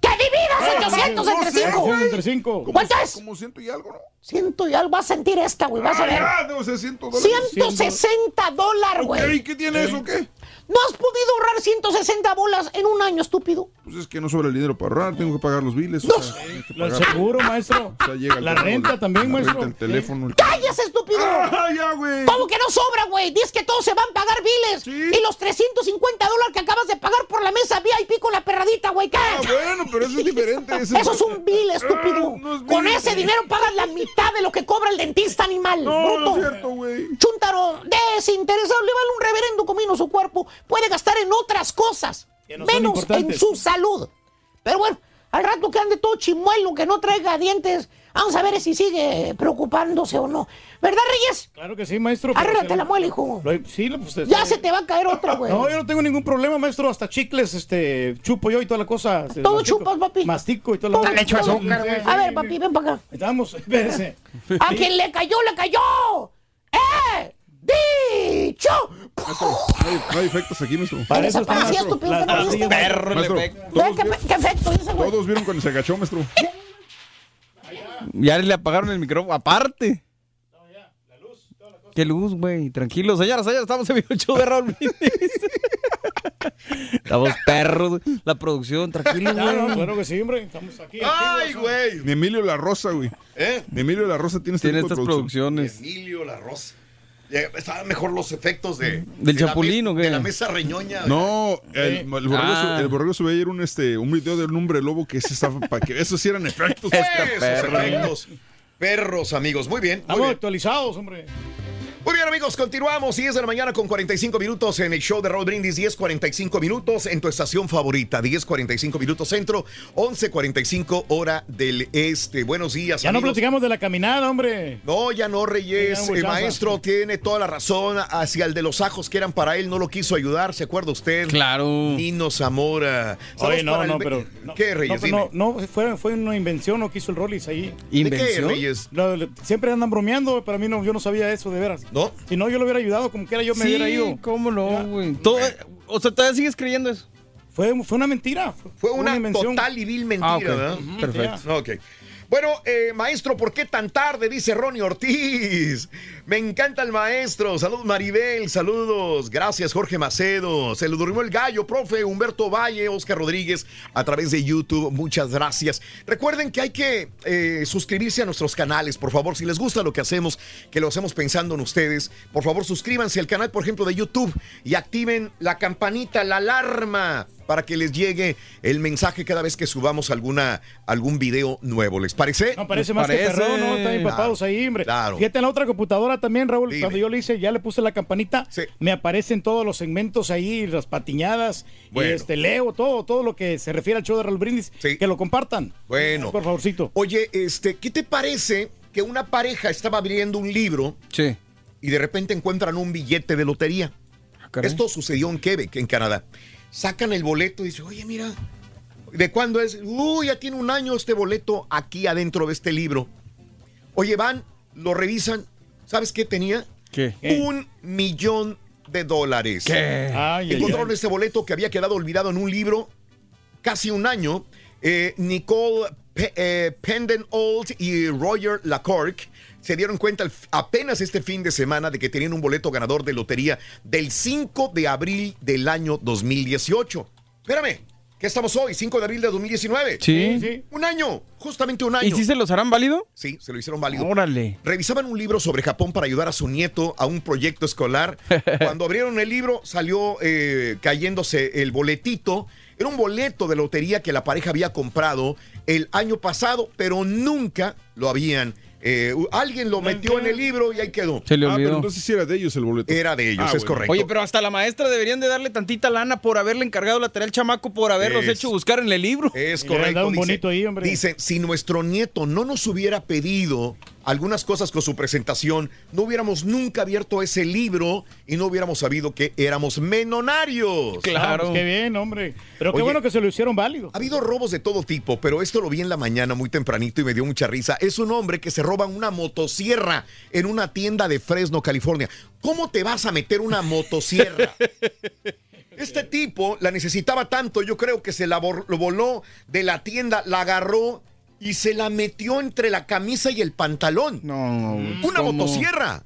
¡Que dividas 800 no entre sé, 5! güey. Entre cinco. ¿Cuánto es? Como ciento y algo, ¿no? Ciento y algo. Vas a sentir esta, güey. Vas a ver. Ah, debo ser 100 dólares. 160 dólares, güey. ¿qué tiene eso, qué? ¿No has podido ahorrar 160 bolas en un año, estúpido? Pues es que no sobra el dinero para ahorrar, tengo que pagar los biles. No. O sea, El seguro, maestro. o sea, llega el La teléfono, renta también, la maestro. renta, el teléfono. el- ¡Cállese, estúpido! ¡Ah, ya, güey! ¿Cómo que no sobra, güey? Dices que todos se van a pagar biles. Sí. Y los 350 dólares que acabas de pagar por la mesa VIP con la perradita, güey. ¿Qué? Ah, bueno, pero eso es diferente. ese- Eso es un bill, estúpido. Ah, no es Con bill. ese dinero pagas la mitad de lo que cobra el dentista animal. No, no bruto. es cierto, güey. Chuntaro, desinteresado, le vale un reverendo comino su cuerpo. Puede gastar en otras cosas, no menos en su salud. Pero bueno, al rato que ande todo chimuelo, que no traiga dientes, vamos a ver si sigue preocupándose o no. ¿Verdad, Reyes? Claro que sí, maestro. Arréglate la muela, hijo. Lo- Sí, pues, este- Ya se te va a caer otra, güey. No, yo no tengo ningún problema, maestro. Hasta chicles, este, chupo yo y toda la cosa. este, Todo mastico. chupas, papi. Mastico y toda la Todo- cosa. Le echo azúcar, güey. A ver, papi, ven para acá. Estamos, espérese. A quien le cayó, le cayó. ¡Eh! ¡Dicho! Hay, hay efectos aquí, maestro. Para eso está, maestro. estúpido, Las ¿qué no pastillas, viste? Perro el Maestro, todos, ¿Qué, vi- qué efecto ese, güey? todos vieron cuando se agachó, maestro. Ya le apagaron el micrófono. Aparte. ¿Qué luz, güey? Tranquilo, señoras, señores, estamos en vivo el show de Raúl Brindis. Estamos perros, güey. la producción, tranquilo, güey. claro que sí, hombre. Estamos aquí. ¡Ay, güey! Ni Emilio La Rosa, güey. ¿Eh? Ni Emilio La Rosa tiene este Tiene tipo de estas producción. producciones. Emilio La Rosa. Estaban mejor los efectos de. ¿Del de la Chapulín mes- o qué? De la mesa reñoña. No, el, el borrego, Ah. el borrego subió ayer un, este, un video de un hombre lobo que se estaba, para que esos sí eran efectos. Esta Esos perra. efectos. Perros, amigos. Muy bien. Muy Estamos bien. actualizados, hombre. Muy bien, amigos, continuamos. 10 de la mañana con 45 minutos en el show de Raúl Brindis. 10.45 minutos en tu estación favorita. 10.45 minutos centro, 11.45 hora del este. Buenos días, Ya no amigos. platicamos de la caminada, hombre. No, ya no, Reyes. Ya, El maestro tiene toda la razón. Hacia el de los ajos que eran para él, no lo quiso ayudar. ¿Se acuerda usted? Claro. Nino Zamora. Oye, no, el no, pero. no, ¿Qué, Reyes? No, Dime. no, no, fue, fue una invención, no quiso el Rollis ahí. ¿De qué, ¿Invención? Reyes? Lo- lo- siempre andan bromeando, para mí no, yo no sabía eso, de veras. ¿No? Si no, yo lo hubiera ayudado, como quiera yo me Sí, hubiera ido. ¿cómo no, güey? O sea, ¿todavía sigues creyendo eso? Fue, fue una mentira. Fue una invención. total y vil mentira, Ah. Ujú, Perfecto. Ok. Bueno, eh, maestro, ¿por qué tan tarde? Dice Ronnie Ortiz. Me encanta el maestro. Saludos, Maribel. Saludos. Gracias, Jorge Macedo. Se le durmió el gallo, profe. Humberto Valle, Oscar Rodríguez, a través de YouTube. Muchas gracias. Recuerden que hay que eh, suscribirse a nuestros canales, por favor. Si les gusta lo que hacemos, que lo hacemos pensando en ustedes, por favor, suscríbanse al canal, por ejemplo, de YouTube y activen la campanita, la alarma para que les llegue el mensaje cada vez que subamos alguna, algún video nuevo. ¿Les parece? No, parece más que perrón, ¿no? Están empapados ahí, hombre. Claro. Fíjate en la otra computadora también, Raúl. Dime. Cuando yo le hice, ya le puse la campanita, me aparecen todos los segmentos ahí, las patiñadas, Bueno. y este, leo todo, todo lo que se refiere al show de Raúl Brindis, que lo compartan. Bueno. Por favorcito. Oye, este, ¿qué te parece que una pareja estaba abriendo un libro y de repente encuentran un billete de lotería? caray. Esto sucedió en Quebec, en Canadá. Sacan el boleto y dicen, oye, mira, ¿de cuándo es? Uy, ya tiene un año este boleto aquí adentro de este libro. Oye, van, lo revisan. ¿Sabes qué tenía? ¿Qué? Un millón de dólares. ¿Qué? Ay, Encontraron ay. este boleto que había quedado olvidado en un libro casi un año. Eh, Nicole Pe- eh, Pendenoldt y Roger Lacorque se dieron cuenta apenas este fin de semana de que tenían un boleto ganador de lotería del 5 de abril del año 2018. Espérame, ¿qué estamos hoy? 5 de abril de 2019. Sí. Sí, Un año, justamente un año. ¿Y si se los harán válido? Sí, se lo hicieron válido. Órale. Revisaban un libro sobre Japón para ayudar a su nieto a un proyecto escolar. Cuando abrieron el libro salió eh, cayéndose el boletito. Era un boleto de lotería que la pareja había comprado el año pasado, pero nunca lo habían... eh, alguien lo metió en el libro y ahí quedó. Se le Ah, pero entonces sí era de ellos el boleto. Era de ellos, Ah, es bueno. correcto. Oye, pero hasta la maestra deberían de darle tantita lana por haberle encargado la tarea al chamaco por haberlos Es- hecho buscar en el libro. Es correcto. dice, Dice, si nuestro nieto no nos hubiera pedido algunas cosas con su presentación, no hubiéramos nunca abierto ese libro y no hubiéramos sabido que éramos menonarios. Ah, pues qué bien, hombre. Pero qué Oye, bueno que se lo hicieron válido. Ha habido robos de todo tipo, pero esto lo vi en la mañana muy tempranito y me dio mucha risa. Es un hombre que se roba una motosierra en una tienda de Fresno, California. ¿Cómo te vas a meter una motosierra? Este tipo la necesitaba tanto, yo creo que se la lo voló de la tienda, la agarró y se la metió entre la camisa y el pantalón. No, Una ¿cómo? motosierra.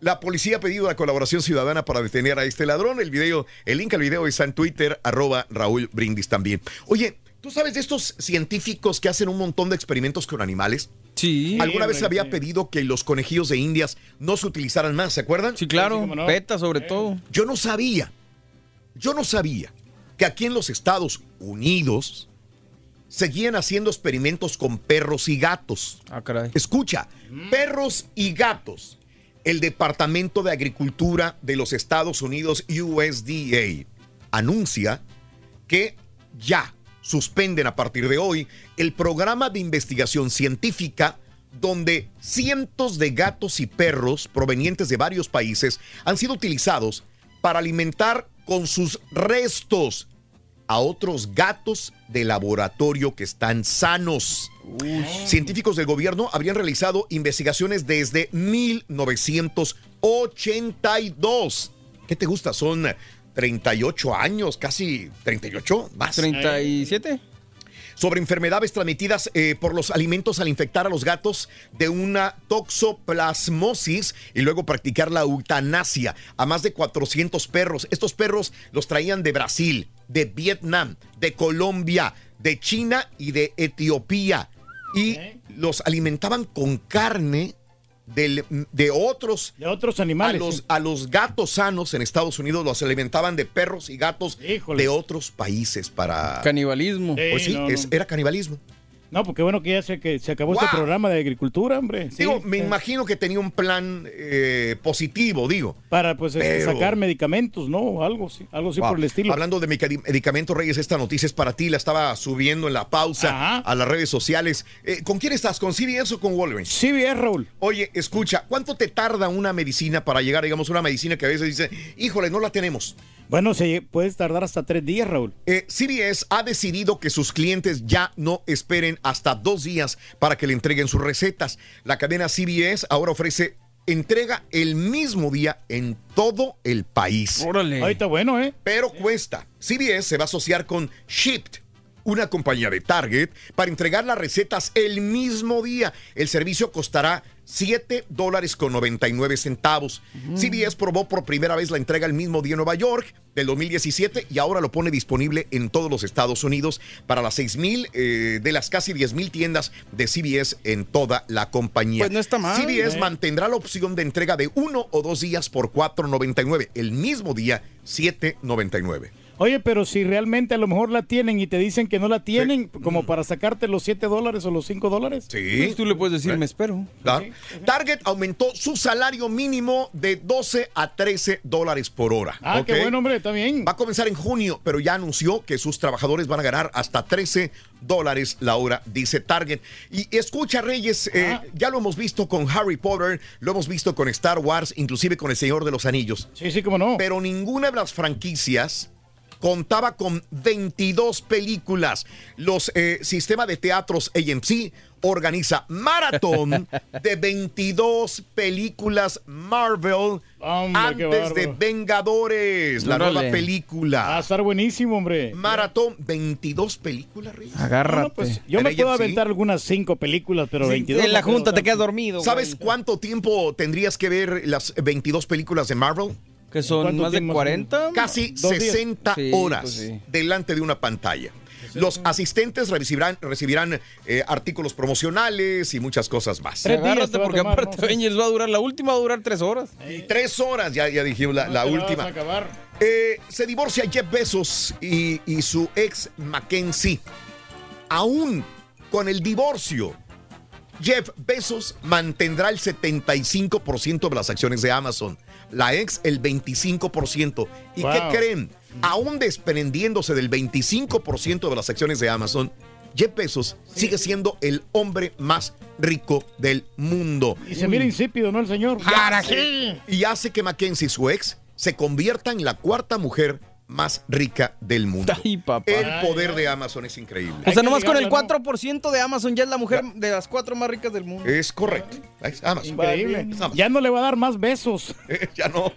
La policía ha pedido la colaboración ciudadana para detener a este ladrón. El video, el link al video está en Twitter, arroba Raúl Brindis también. Oye, ¿tú sabes de estos científicos que hacen un montón de experimentos con animales? Sí. Alguna vez había sí. pedido que los conejillos de indias no se utilizaran más, ¿se acuerdan? Sí, claro. Peta sobre todo. Yo no sabía, yo no sabía que aquí en los Estados Unidos seguían haciendo experimentos con perros y gatos. Ah, caray. Escucha, perros y gatos. El Departamento de Agricultura de los Estados Unidos, USDA, anuncia que ya suspenden a partir de hoy el programa de investigación científica donde cientos de gatos y perros provenientes de varios países han sido utilizados para alimentar con sus restos a otros gatos de laboratorio que están sanos. Científicos del gobierno habrían realizado investigaciones desde 1982. ¿Qué te gusta? Son 38 años, casi 38 más. ¿37? Sobre enfermedades transmitidas eh, por los alimentos al infectar a los gatos de una toxoplasmosis y luego practicar la eutanasia a más de 400 perros. Estos perros los traían de Brasil, de Vietnam, de Colombia, de China y de Etiopía. Y los alimentaban con carne del- de otros de otros animales a los, sí. a los gatos sanos en Estados Unidos los alimentaban de perros y gatos de otros países para Canibalismo. pues sí, Sí, no, es- no. era canibalismo. No, porque bueno que ya se, que se acabó este programa de agricultura, hombre. Sí, digo, me imagino que tenía un plan eh, positivo, digo. Para pues este, Pero- sacar medicamentos, ¿no? Algo sí, algo así Wow. por el estilo. Hablando de medicamentos, Reyes, esta noticia es para ti. La estaba subiendo en la pausa a las redes sociales. Eh, ¿Con quién estás? ¿Con CBS o con Wolverine? CBS, Raúl. Oye, escucha, ¿cuánto te tarda una medicina para llegar, digamos, una medicina que a veces dice, híjole, no la tenemos? Bueno, se puede tardar hasta tres días, Raúl. Eh, CBS ha decidido que sus clientes ya no esperen hasta dos días para que le entreguen sus recetas. La cadena CBS ahora ofrece entrega el mismo día en todo el país. Órale. Ahí está bueno, ¿eh? Pero cuesta. CBS se va a asociar con Shipped, una compañía de Target, para entregar las recetas el mismo día. El servicio costará 7 dólares con 99 centavos. CBS probó por primera vez la entrega el mismo día en Nueva York del 2017 y ahora lo pone disponible en todos los Estados Unidos para las 6 mil eh, de las casi 10 mil tiendas de CBS en toda la compañía. Pues no está mal. CBS Eh. mantendrá la opción de entrega de uno o dos días por 4.99. El mismo día, 7.99. Oye, pero si realmente a lo mejor la tienen y te dicen que no la tienen, como para sacarte los 7 dólares o los 5 dólares. Sí. Pues tú le puedes decir, me espero. Claro. Target aumentó su salario mínimo de 12 a 13 dólares por hora. Ah, qué buen hombre, está bien. Va a comenzar en junio, pero ya anunció que sus trabajadores van a ganar hasta 13 dólares la hora, dice Target. Y escucha, Reyes, eh, Ah. ya lo hemos visto con Harry Potter, lo hemos visto con Star Wars, inclusive con El Señor de los Anillos. Sí, sí, cómo no. Pero ninguna de las franquicias contaba con 22 películas. Los eh, sistemas de teatros AMC organiza maratón de 22 películas Marvel Hombre, antes de. Vengadores, la nueva película. Va a estar buenísimo, hombre. Maratón, 22 películas, Reyes. Agárrate. No, pues, yo me puedo aventar algunas 5 películas, pero 22. en la junta te quedas dormido. ¿Sabes cuánto tiempo tendrías que ver las 22 películas de Marvel? Que son ¿Cuánto más de tiempo? 40. Casi Dos días. 60 Sí, horas pues sí. delante de una pantalla. Los asistentes recibirán, recibirán eh, artículos promocionales y muchas cosas más. Tres Agárrate porque tomar, aparte no. Avengers va a durar, la última va a durar tres horas. Y tres horas, ya, ya dijimos la, No última. a acabar. Eh, se divorcia Jeff Bezos y, y su ex Mackenzie. Aún con el divorcio, Jeff Bezos mantendrá el 75% de las acciones de Amazon. La ex el 25%. ¿Y Wow. qué creen? Aún desprendiéndose del 25% de las acciones de Amazon, Jeff Bezos sigue siendo el hombre más rico del mundo. Y se mira insípido, ¿no, el señor? Y hace, y hace que Mackenzie, su ex, se convierta en la cuarta mujer más rica del mundo. Ay, papá. El poder de Amazon es increíble. O sea, nomás con el ligarla, 4% de Amazon ya es la mujer de las cuatro más ricas del mundo. Es correcto. Es Amazon. Increíble. Es Amazon. Ya no le va a dar más besos. ya no,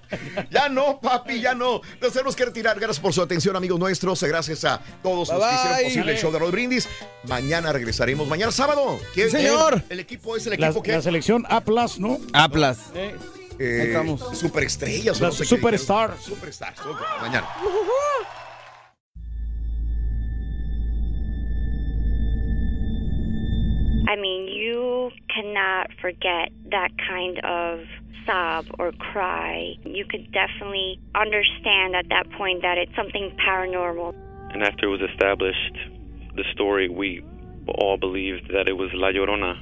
ya no, papi, ya no. Nos tenemos que retirar. Gracias por su atención, amigos nuestros. Gracias a todos los Bye, que hicieron posible el show de Rod Brindis. Mañana regresaremos. Mañana sábado. ¿Quién- Sí, señor. El equipo es el La, equipo que la selección A, ¿no? Atlas. Eh, eh, estamos. superestrellas. Las no sé qué superstars. Superstars. ok, Mañana. I mean, you cannot forget that kind of sob or cry. You could definitely understand at that point that it's something paranormal. And after it was established, the story, we all believed that it was La Llorona.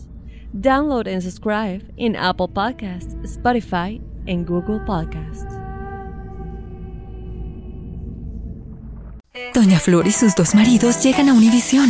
Download and subscribe in Apple Podcasts, Spotify, and Google Podcasts. Doña Flor y sus dos maridos llegan a Univisión.